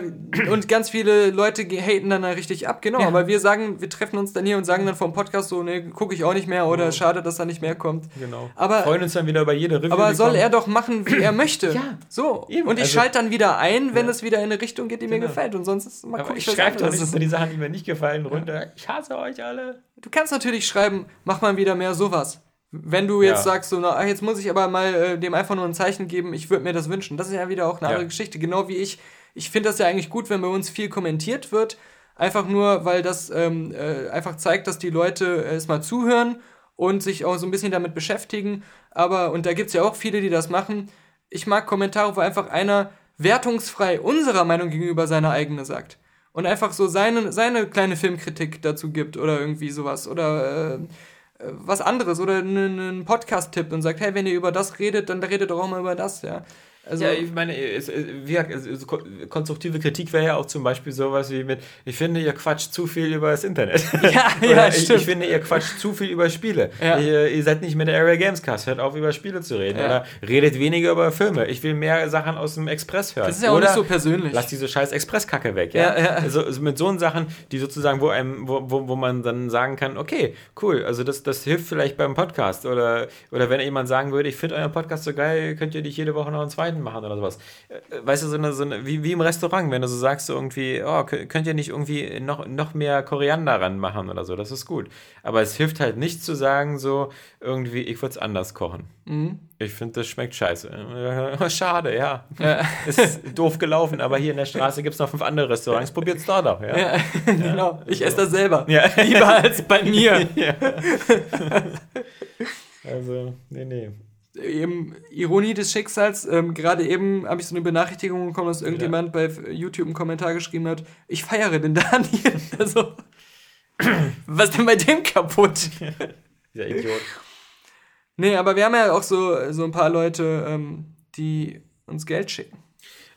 und ganz viele Leute haten dann da richtig ab, genau. Aber wir sagen, wir treffen uns dann hier und sagen dann vom Podcast so, nee, gucke ich auch nicht mehr. Oder schade, dass da nicht mehr kommt. Genau. Aber- Freuen uns dann wieder über jede Review. Aber soll kommt. er doch machen, wie er möchte. Ja, So. eben. Und ich Also- schalte dann wieder ein, wenn Ja. es wieder in eine Richtung geht, die mir Genau. gefällt. Und sonst ist mal Aber guck ich was schreibe doch nicht die Sachen, die mir nicht gefallen, runter. Ich hasse euch alle. Du kannst natürlich schreiben, mach mal wieder mehr sowas. Wenn du jetzt Ja. sagst, so, na, jetzt muss ich aber mal äh, dem einfach nur ein Zeichen geben, ich würde mir das wünschen. Das ist ja wieder auch eine Ja. andere Geschichte. Genau wie ich. Ich finde das ja eigentlich gut, wenn bei uns viel kommentiert wird. Einfach nur, weil das ähm, äh, einfach zeigt, dass die Leute äh, es mal zuhören und sich auch so ein bisschen damit beschäftigen. Aber, und da gibt es ja auch viele, die das machen. Ich mag Kommentare, wo einfach einer wertungsfrei unserer Meinung gegenüber seine eigene sagt. Und einfach so seine, seine kleine Filmkritik dazu gibt oder irgendwie sowas. Oder äh, äh, was anderes oder einen, einen Podcast-Tipp und sagt, hey, wenn ihr über das redet, dann redet doch auch mal über das, ja. Also, ja, ich meine, es, wie, ko- konstruktive Kritik wäre ja auch zum Beispiel sowas wie mit, ich finde, ihr quatscht zu viel über das Internet. [laughs] [laughs] Ja, Oder ja, ich, stimmt. ich finde, ihr quatscht zu viel über Spiele. Ja. Ihr, ihr seid nicht mehr der Area Games Cast, hört auf, über Spiele zu reden. Ja. Oder redet weniger über Filme. Ich will mehr Sachen aus dem Express hören. das ist ja auch Oder nicht so persönlich. Lass diese scheiß Expresskacke weg, ja. Ja, ja. Also, also mit so Sachen, die sozusagen, wo einem, wo, wo, wo man dann sagen kann, okay, cool, also das, das hilft vielleicht beim Podcast. Oder, oder wenn jemand sagen würde, ich finde euren Podcast so geil, könnt ihr nicht jede Woche noch einen zweiten machen oder sowas. Äh, Weißt du, so eine, so eine wie, wie im Restaurant, wenn du so sagst, so irgendwie, oh, kö- könnt ihr nicht irgendwie noch, noch mehr Koriander ranmachen oder so, das ist gut. Aber es hilft halt nicht zu sagen, so irgendwie, ich würde es anders kochen. Mhm. Ich finde, das schmeckt scheiße. Äh, [laughs] Schade, ja. [laughs] Ist doof gelaufen, aber hier in der Straße gibt es noch fünf andere Restaurants. Probiert's da doch, ja. Ja, [laughs] genau. Ich esse das selber. Ja. Lieber als bei mir. ja. Also, nee, nee. Eben Ironie des Schicksals. Ähm, Gerade eben habe ich so eine Benachrichtigung bekommen, dass irgendjemand bei YouTube einen Kommentar geschrieben hat, ich feiere den Daniel. [laughs] Also, was denn bei dem kaputt? Dieser Idiot. Nee, aber wir haben ja auch so, so ein paar Leute, ähm, die uns Geld schicken.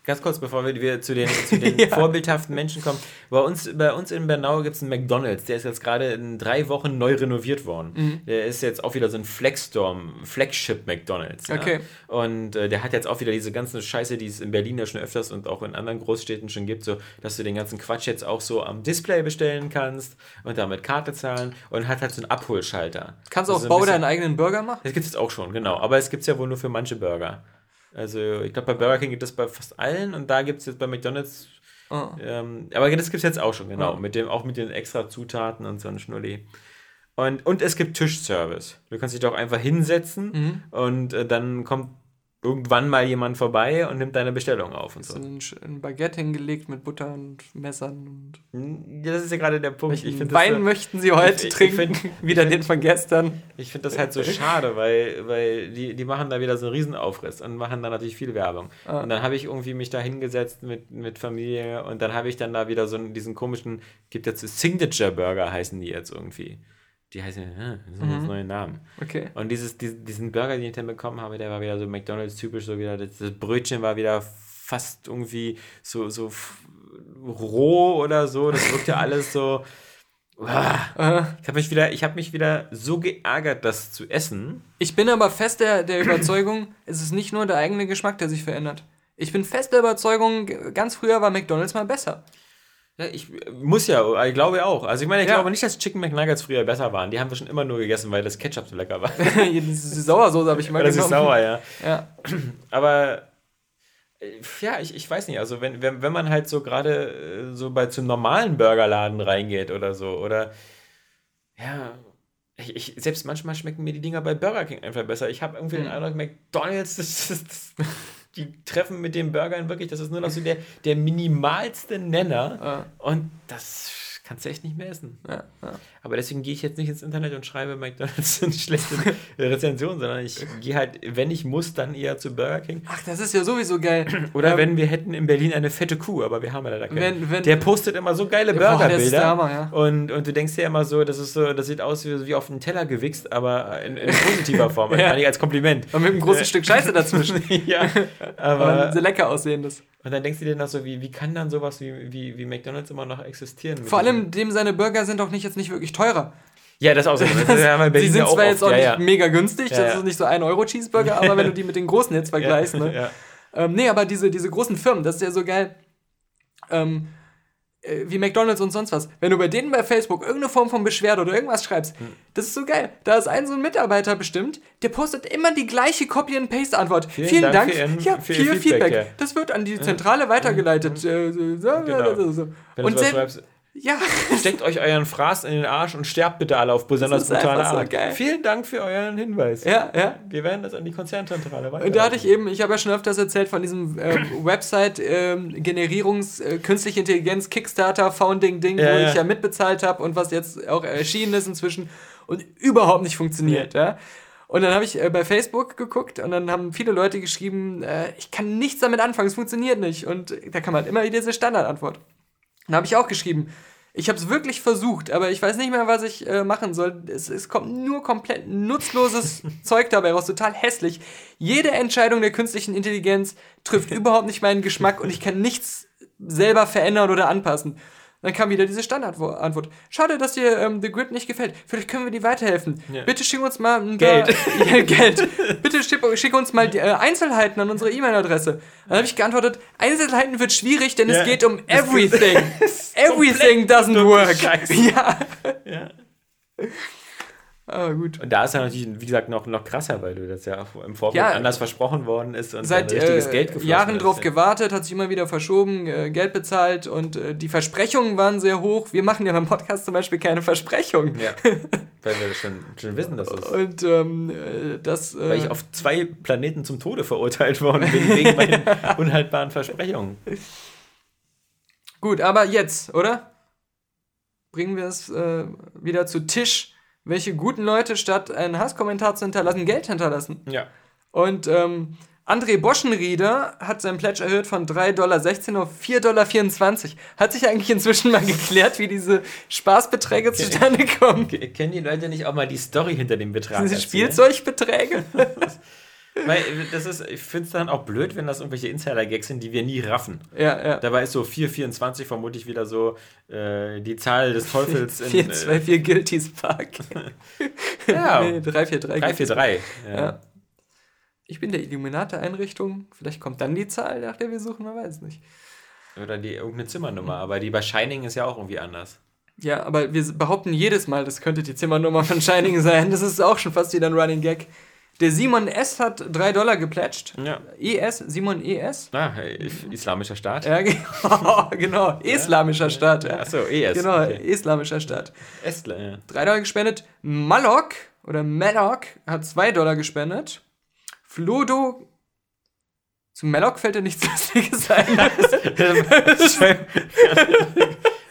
Ganz kurz, bevor wir, zu den, zu [laughs] den Ja. vorbildhaften Menschen kommen. Bei uns, bei uns in Bernau gibt es einen McDonalds. Der ist jetzt gerade in drei Wochen neu renoviert worden. Mhm. Der ist jetzt auch wieder so ein Flexstorm, Flagship McDonalds. Ja? Okay. Und äh, der hat jetzt auch wieder diese ganze Scheiße, die es in Berlin ja schon öfters und auch in anderen Großstädten schon gibt, so dass du den ganzen Quatsch jetzt auch so am Display bestellen kannst und damit Karte zahlen und hat halt so einen Abholschalter. Kannst du Das auch ist Bau deinen eigenen Burger machen? das gibt es jetzt auch schon, genau. Aber es gibt es ja wohl nur für manche Burger. Also, ich glaube, bei Burger King gibt es bei fast allen und da gibt es jetzt bei McDonalds. Oh. Ähm, aber das gibt es jetzt auch schon, genau. Ja. Mit dem, auch mit den extra Zutaten und so ein Schnulli. Und, und es gibt Tischservice. Du kannst dich doch einfach hinsetzen Mhm. und äh, dann kommt irgendwann mal jemand vorbei und nimmt deine Bestellung auf und So ein, Baguette hingelegt mit Butter und Messern und. Hm, Ja, das ist ja gerade der Punkt. Ich Welchen finde das, Wein so- möchten Sie heute ich- ich trinken? find- [laughs] Wieder den von gestern. Ich finde das halt so schade, weil, weil die, die machen da wieder so einen Riesenaufriss und machen da natürlich viel Werbung. Ah. Und dann habe ich irgendwie mich da hingesetzt mit, mit Familie und dann habe ich dann da wieder so einen, diesen komischen, gibt jetzt Signature Burger heißen die jetzt irgendwie. Die heißen, äh, das sind jetzt neue Namen. Okay. Und dieses, diesen, Burger, den ich dann bekommen habe, der war wieder so McDonalds-typisch, so wieder, das, das Brötchen war wieder fast irgendwie so, so roh oder so. Das wirkte [laughs] alles so. Ich habe mich wieder, ich habe mich wieder so geärgert, das zu essen. Ich bin aber fest der, der [clears throat] Überzeugung, es ist nicht nur der eigene Geschmack, der sich verändert. Ich bin fest der Überzeugung, ganz früher war McDonalds mal besser. Ja, ich muss ja, ich glaube auch. Also ich meine, ich Ja. glaube nicht, dass Chicken McNuggets früher besser waren. Die haben wir schon immer nur gegessen, weil das Ketchup so lecker war. [laughs] Diese Sauersoße habe ich immer das ist genommen. sauer, ja. [laughs] Ja. Aber ja, ich, ich weiß nicht, also wenn, wenn, wenn man halt so gerade äh, so bei zum normalen Burgerladen reingeht oder so, oder ja, ich, ich, selbst manchmal schmecken mir die Dinger bei Burger King einfach besser. Ich habe irgendwie den Mhm. Eindruck, McDonalds, [laughs] das, das, das, die treffen mit den Burgern wirklich, das ist nur noch so der, der minimalste Nenner Ja. und das kannst du echt nicht mehr essen. Ja, ja. Aber deswegen gehe ich jetzt nicht ins Internet und schreibe McDonalds eine schlechte Rezension, sondern ich gehe halt, wenn ich muss, dann eher zu Burger King. Ach, das ist ja sowieso geil. Oder Ähm, wenn wir hätten in Berlin eine fette Kuh, aber wir haben ja leider keine. Wenn- wenn- der postet immer so geile Burgerbilder. Ja. und, und du denkst dir immer so, das ist so, das sieht aus wie, wie auf einen Teller gewichst, aber in, in positiver Form. [laughs] Ja. Als Kompliment. Und mit einem großen Äh, Stück Scheiße dazwischen. [laughs] ja, Aber aber. sehr lecker aussehendes. Und dann denkst du dir noch so, wie, wie kann dann sowas wie, wie, wie McDonalds immer noch existieren? Vor allem, dem seine Burger sind auch nicht jetzt nicht wirklich teurer. Ja, das auch so. [laughs] Das Berlin Sie sind ja zwar jetzt auch ja, nicht ja. mega günstig, Ja, das ja. ist nicht so ein Euro Cheeseburger, aber wenn du die mit den großen jetzt [laughs] vergleichst, ja, ne? ja. Ähm, nee, aber diese, diese großen Firmen, das ist ja so geil. Ähm, äh, wie McDonalds und sonst was. Wenn du bei denen bei Facebook irgendeine Form von Beschwerde oder irgendwas schreibst, Hm. das ist so geil. Da ist ein so ein Mitarbeiter bestimmt, der postet immer die gleiche Copy-and-Paste-Antwort. Vielen, Dank, für Ihren- ja, für für Ihr Ihr Feedback. Feedback, ja. Das wird an die Zentrale weitergeleitet. Genau. Und selbst, ja, steckt euch euren Fraß in den Arsch und sterbt bitte alle auf besonders brutale einfach so Art. geil. Vielen Dank für euren Hinweis. ja, ja. Wir werden das an die Konzernzentrale weiter. Und da hatte ich eben, ich habe ja schon öfters erzählt von diesem ähm, [coughs] Website-Generierungs-, äh, Künstliche Intelligenz, Kickstarter-Founding-Ding, Ja, wo ja. ich ja mitbezahlt habe und was jetzt auch erschienen ist inzwischen und überhaupt nicht funktioniert. Ja. Und dann habe ich äh, bei Facebook geguckt und dann haben viele Leute geschrieben, äh, ich kann nichts damit anfangen, es funktioniert nicht. Und da kam halt immer wieder diese Standardantwort. Dann habe ich auch geschrieben, ich habe es wirklich versucht, aber ich weiß nicht mehr, was ich äh, machen soll. Es, es kommt nur komplett nutzloses [laughs] Zeug dabei raus, total hässlich. Jede Entscheidung der künstlichen Intelligenz trifft überhaupt nicht meinen Geschmack und ich kann nichts selber verändern oder anpassen. Dann kam wieder diese Standardantwort. Schade, dass dir ähm, The Grid nicht gefällt. Vielleicht können wir dir weiterhelfen. Ja. Bitte schick uns mal ein Geld. [laughs] ja, Geld. [laughs] Bitte schick, schick uns mal die äh, Einzelheiten an unsere E-Mail-Adresse. Dann habe ich geantwortet, Einzelheiten wird schwierig, denn Ja. es geht um everything. [laughs] everything doesn't work. Scheiße. Ja. Ja. Aber gut. Und da ist ja natürlich, wie gesagt, noch, noch krasser, weil du das ja im Vorfeld Ja. anders versprochen worden ist und Seit richtiges äh, Geld geflossen Jahren ist. drauf ja. gewartet, hat sich immer wieder verschoben, äh, Geld bezahlt und äh, die Versprechungen waren sehr hoch. Wir machen ja beim Podcast zum Beispiel keine Versprechungen. Ja, [laughs] weil wir schon, schon wissen, dass es. Und ähm, äh, das. Äh, Weil ich auf zwei Planeten zum Tode verurteilt worden bin, wegen [laughs] meinen unhaltbaren Versprechungen. Gut, aber jetzt, oder? Bringen wir es äh, wieder zu Tisch, welche guten Leute statt einen Hasskommentar zu hinterlassen, Geld hinterlassen. Ja. Und ähm, André Boschenrieder hat sein Pledge erhöht von 3,16 Dollar auf 4,24 Dollar. Hat sich eigentlich inzwischen mal [laughs] geklärt, wie diese Spaßbeträge zustande kommen? Ke- Kennen die Leute nicht auch mal die Story hinter dem Betrag? Erzählen? Spielzeugbeträge? [laughs] Weil das ist, ich finde es dann auch blöd, wenn das irgendwelche Insider-Gags sind, die wir nie raffen. ja, ja. Dabei ist so 424 vermutlich wieder so äh, die Zahl des Teufels in 424 Guilty Spark. äh, [laughs] ja, nee, 343. 343. Ja. Ja. Ich bin der Illuminate-Einrichtung. Vielleicht kommt dann die Zahl, nach der wir suchen, man weiß nicht. Oder die irgendeine Zimmernummer, aber die bei Shining ist ja auch irgendwie anders. Ja, aber wir behaupten jedes Mal, das könnte die Zimmernummer von Shining sein. Das ist auch schon fast wieder ein Running Gag. Der Simon S. hat 3 Dollar geplätscht. Ja. ES, Simon ES. Ah, islamischer Staat. Ja, [laughs] genau. Islamischer Staat. Ja. Achso, ES. Genau, Okay. islamischer Staat. Estler, ja. 3 Dollar gespendet. Malok oder Malok hat 2 Dollar gespendet. Flodo. Zu Malok fällt dir nichts [laughs] Lustiges ein. [laughs]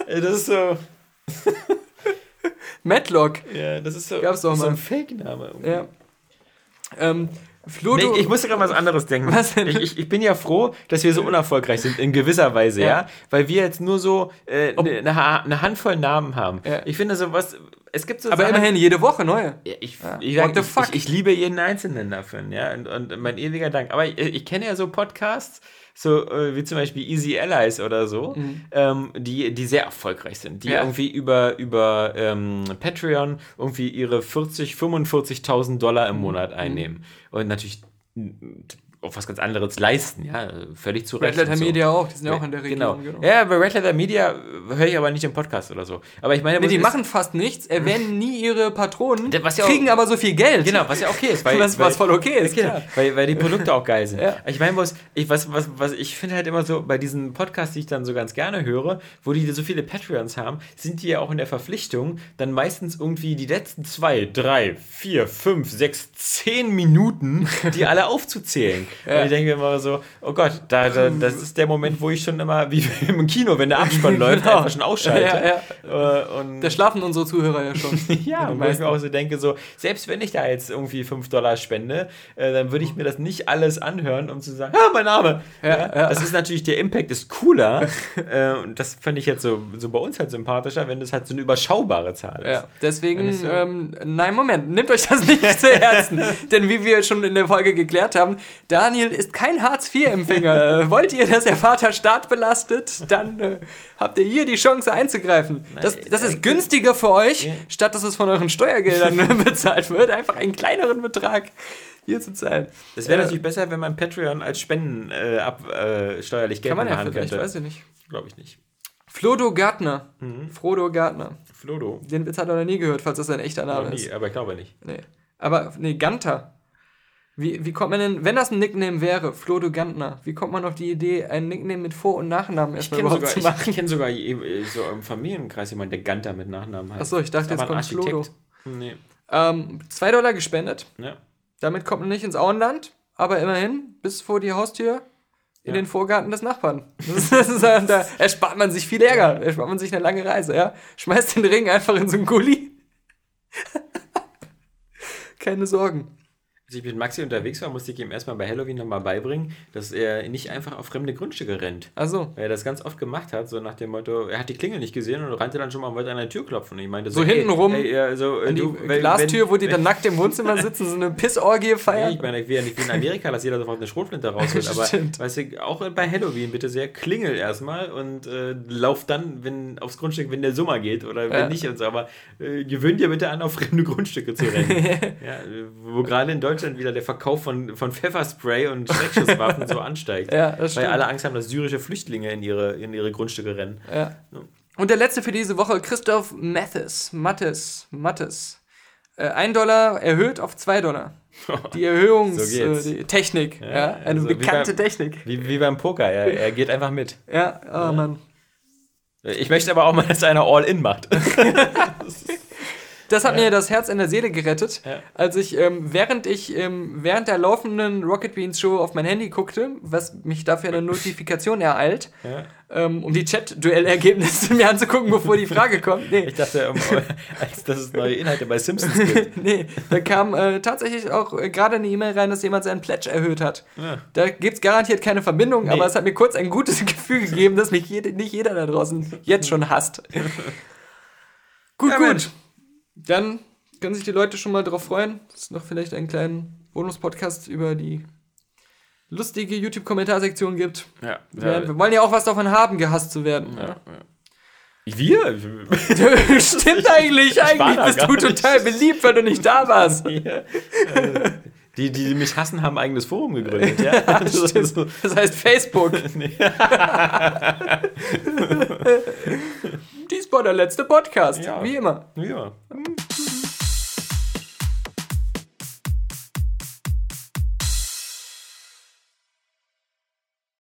das ist so. Matlock. Ja, das ist so, Gab's so mal. ein Fake-Name. Ja. Ähm, Flodo. Nee, ich musste gerade was anderes denken. Was denn? Ich, ich, ich bin ja froh, dass wir so unerfolgreich sind, in gewisser Weise, ja. Ja. Weil wir jetzt nur so äh, eine ne, Ha- eine Handvoll Namen haben. Ja. Ich finde so was. Es gibt so aber Sachen, immerhin jede Woche neue. Ja, ich, Ja. ich, What the ich, fuck? Ich, ich liebe jeden Einzelnen davon, ja. Und, und mein ewiger Dank. Aber ich, ich kenne ja so Podcasts, so äh, wie zum Beispiel Easy Allies oder so, ähm, die, die sehr erfolgreich sind, die Mhm. Ja. irgendwie über, über ähm, Patreon irgendwie ihre 40, 45.000 Dollar Mhm. im Monat einnehmen. Und natürlich auf was ganz anderes leisten, ja, völlig zu Red Recht. Letter und so. Media auch, die sind ja auch in der Genau. Region. Genau. Ja, bei Red Letter Media höre ich aber nicht im Podcast oder so. Aber ich meine, Nee, die machen fast nichts, erwähnen [laughs] nie ihre Patronen, ja auch- kriegen aber so viel Geld. Genau, was ja okay ist. [laughs] Weil, Was- weil, was voll okay ist, Genau, weil, weil die Produkte auch geil sind. [laughs] Ja. Ich meine, was, ich, was, was, was ich finde halt immer so, bei diesen Podcasts, die ich dann so ganz gerne höre, wo die so viele Patreons haben, sind die ja auch in der Verpflichtung, dann meistens irgendwie die letzten zwei, drei, vier, fünf, sechs, zehn Minuten, die alle aufzuzählen. Und ich denke immer so, oh Gott, da, da, das ist der Moment, wo ich schon immer, wie [laughs] im Kino, wenn der Abspann [laughs] läuft, Genau. einfach schon ausschalte. Ja, Äh, Und Da schlafen unsere Zuhörer ja schon. [laughs] ja, und weil ich mir auch so denke, so, selbst wenn ich da jetzt irgendwie 5 Dollar spende, äh, dann würde ich mir das nicht alles anhören, um zu sagen, ah, mein Name. Ja, ja. Das ist natürlich, der Impact ist cooler. äh, und das fand ich jetzt so, so bei uns halt sympathischer, wenn das halt so eine überschaubare Zahl ist. Ja, deswegen, so- ähm, nein, Moment, nehmt euch das nicht zu Herzen. Denn wie wir schon in der Folge geklärt haben, Daniel ist kein Hartz-IV-Empfänger. Äh, [laughs] Wollt ihr, dass der Vater Staat belastet, dann äh, habt ihr hier die Chance einzugreifen. Das, das ist günstiger für euch, statt dass es von euren Steuergeldern [laughs] [laughs] bezahlt wird, einfach einen kleineren Betrag hier zu zahlen. Das wäre Äh, natürlich besser, wenn man Patreon als Spenden äh, ab, äh, steuerlich Geld Kann man ja vielleicht, könnte. weiß ich nicht. Glaube ich nicht. Frodo Gartner. Mhm. Frodo Gartner. Flodo. Den Witz hat er noch nie gehört, falls das sein echter Name Noch ist. nie, aber ich glaube nicht. Nee. Aber, nee, Ganter. Wie, wie kommt man denn, wenn das ein Nickname wäre, Frodo Gantner, wie kommt man auf die Idee, ein Nickname mit Vor- und Nachnamen Ich erstmal kenne überhaupt sogar, zu ich machen? kenn sogar äh, so im Familienkreis jemanden, der Ganter mit Nachnamen heißt. Achso, ich dachte, jetzt kommt. Architekt. Nee. Ähm, zwei Dollar gespendet. Ja. Damit kommt man nicht ins Auenland, aber immerhin bis vor die Haustür in Ja. den Vorgarten des Nachbarn. [laughs] Das das äh, da erspart man sich viel Ärger, erspart man sich eine lange Reise, ja. Schmeißt den Ring einfach in so einen Gully. [laughs] Keine Sorgen. Als ich mit Maxi unterwegs war, musste ich ihm erstmal bei Halloween nochmal beibringen, dass er nicht einfach auf fremde Grundstücke rennt. Also, Weil er das ganz oft gemacht hat, so nach dem Motto, er hat die Klingel nicht gesehen und rannte dann schon mal und wollte an der Tür klopfen. Und ich meinte So hintenrum ey, ja, so, äh, an die du, wenn- Glastür, wenn, wo die dann nackt im Wohnzimmer [laughs] sitzen, so eine Pissorgie feiern. ich meine, ich will ja nicht wie in Amerika, dass jeder sofort eine Schrotflinte rausholt, [laughs] aber weißt du, auch bei Halloween bitte sehr, klingel erstmal und äh, lauf dann, wenn aufs Grundstück, wenn der Summer geht oder wenn Ja. nicht und so, aber äh, gewöhn dir bitte an, auf fremde Grundstücke zu rennen. [laughs] ja, wo gerade in Deutschland wieder der Verkauf von, von Pfefferspray und Schreckschusswaffen [laughs] so ansteigt. Ja, das Weil stimmt. alle Angst haben, dass syrische Flüchtlinge in ihre, in ihre Grundstücke rennen. Ja. Und der letzte für diese Woche, Christoph Mathis. Mathis. Mathis. Äh, ein Dollar erhöht auf zwei Dollar. [laughs] Die Erhöhungs... So äh, die Technik. Ja, eine also wie bekannte beim- Technik. Wie, wie beim Poker, er, er geht einfach mit. Ja, oh Mann. Ich möchte aber auch mal, dass einer All-In macht. [laughs] Das hat mir das Herz in der Seele gerettet, Ja. als ich, ähm, während ich ähm, während der laufenden Rocket Beans Show auf mein Handy guckte, was mich dafür eine Notifikation ereilt, Ja. ähm, um die Chat-Duellergebnisse [laughs] mir anzugucken, bevor die Frage kommt. Nee, Ich dachte, um, [laughs] als dass es neue Inhalte bei Simpsons [laughs] gibt. nee, da kam äh, tatsächlich auch äh, gerade eine E-Mail rein, dass jemand seinen Pledge erhöht hat. Ja. Da gibt es garantiert keine Verbindung, Nee. aber es hat mir kurz ein gutes Gefühl gegeben, dass mich jede, nicht jeder da draußen jetzt schon hasst. gut, Ja, gut. Mensch. Dann können sich die Leute schon mal drauf freuen, dass es noch vielleicht einen kleinen Bonus-Podcast über die lustige YouTube-Kommentarsektion gibt. Ja. Wir, wir wollen ja auch was davon haben, gehasst zu werden. Ja. Wir? [laughs] Stimmt eigentlich, war eigentlich bist du nicht. total beliebt, weil du nicht da warst. [laughs] Ja. Äh, Die, die mich hassen, haben ein eigenes Forum gegründet, [laughs] ja? Das heißt Facebook war der letzte Podcast. Ja. Wie immer. Wie immer.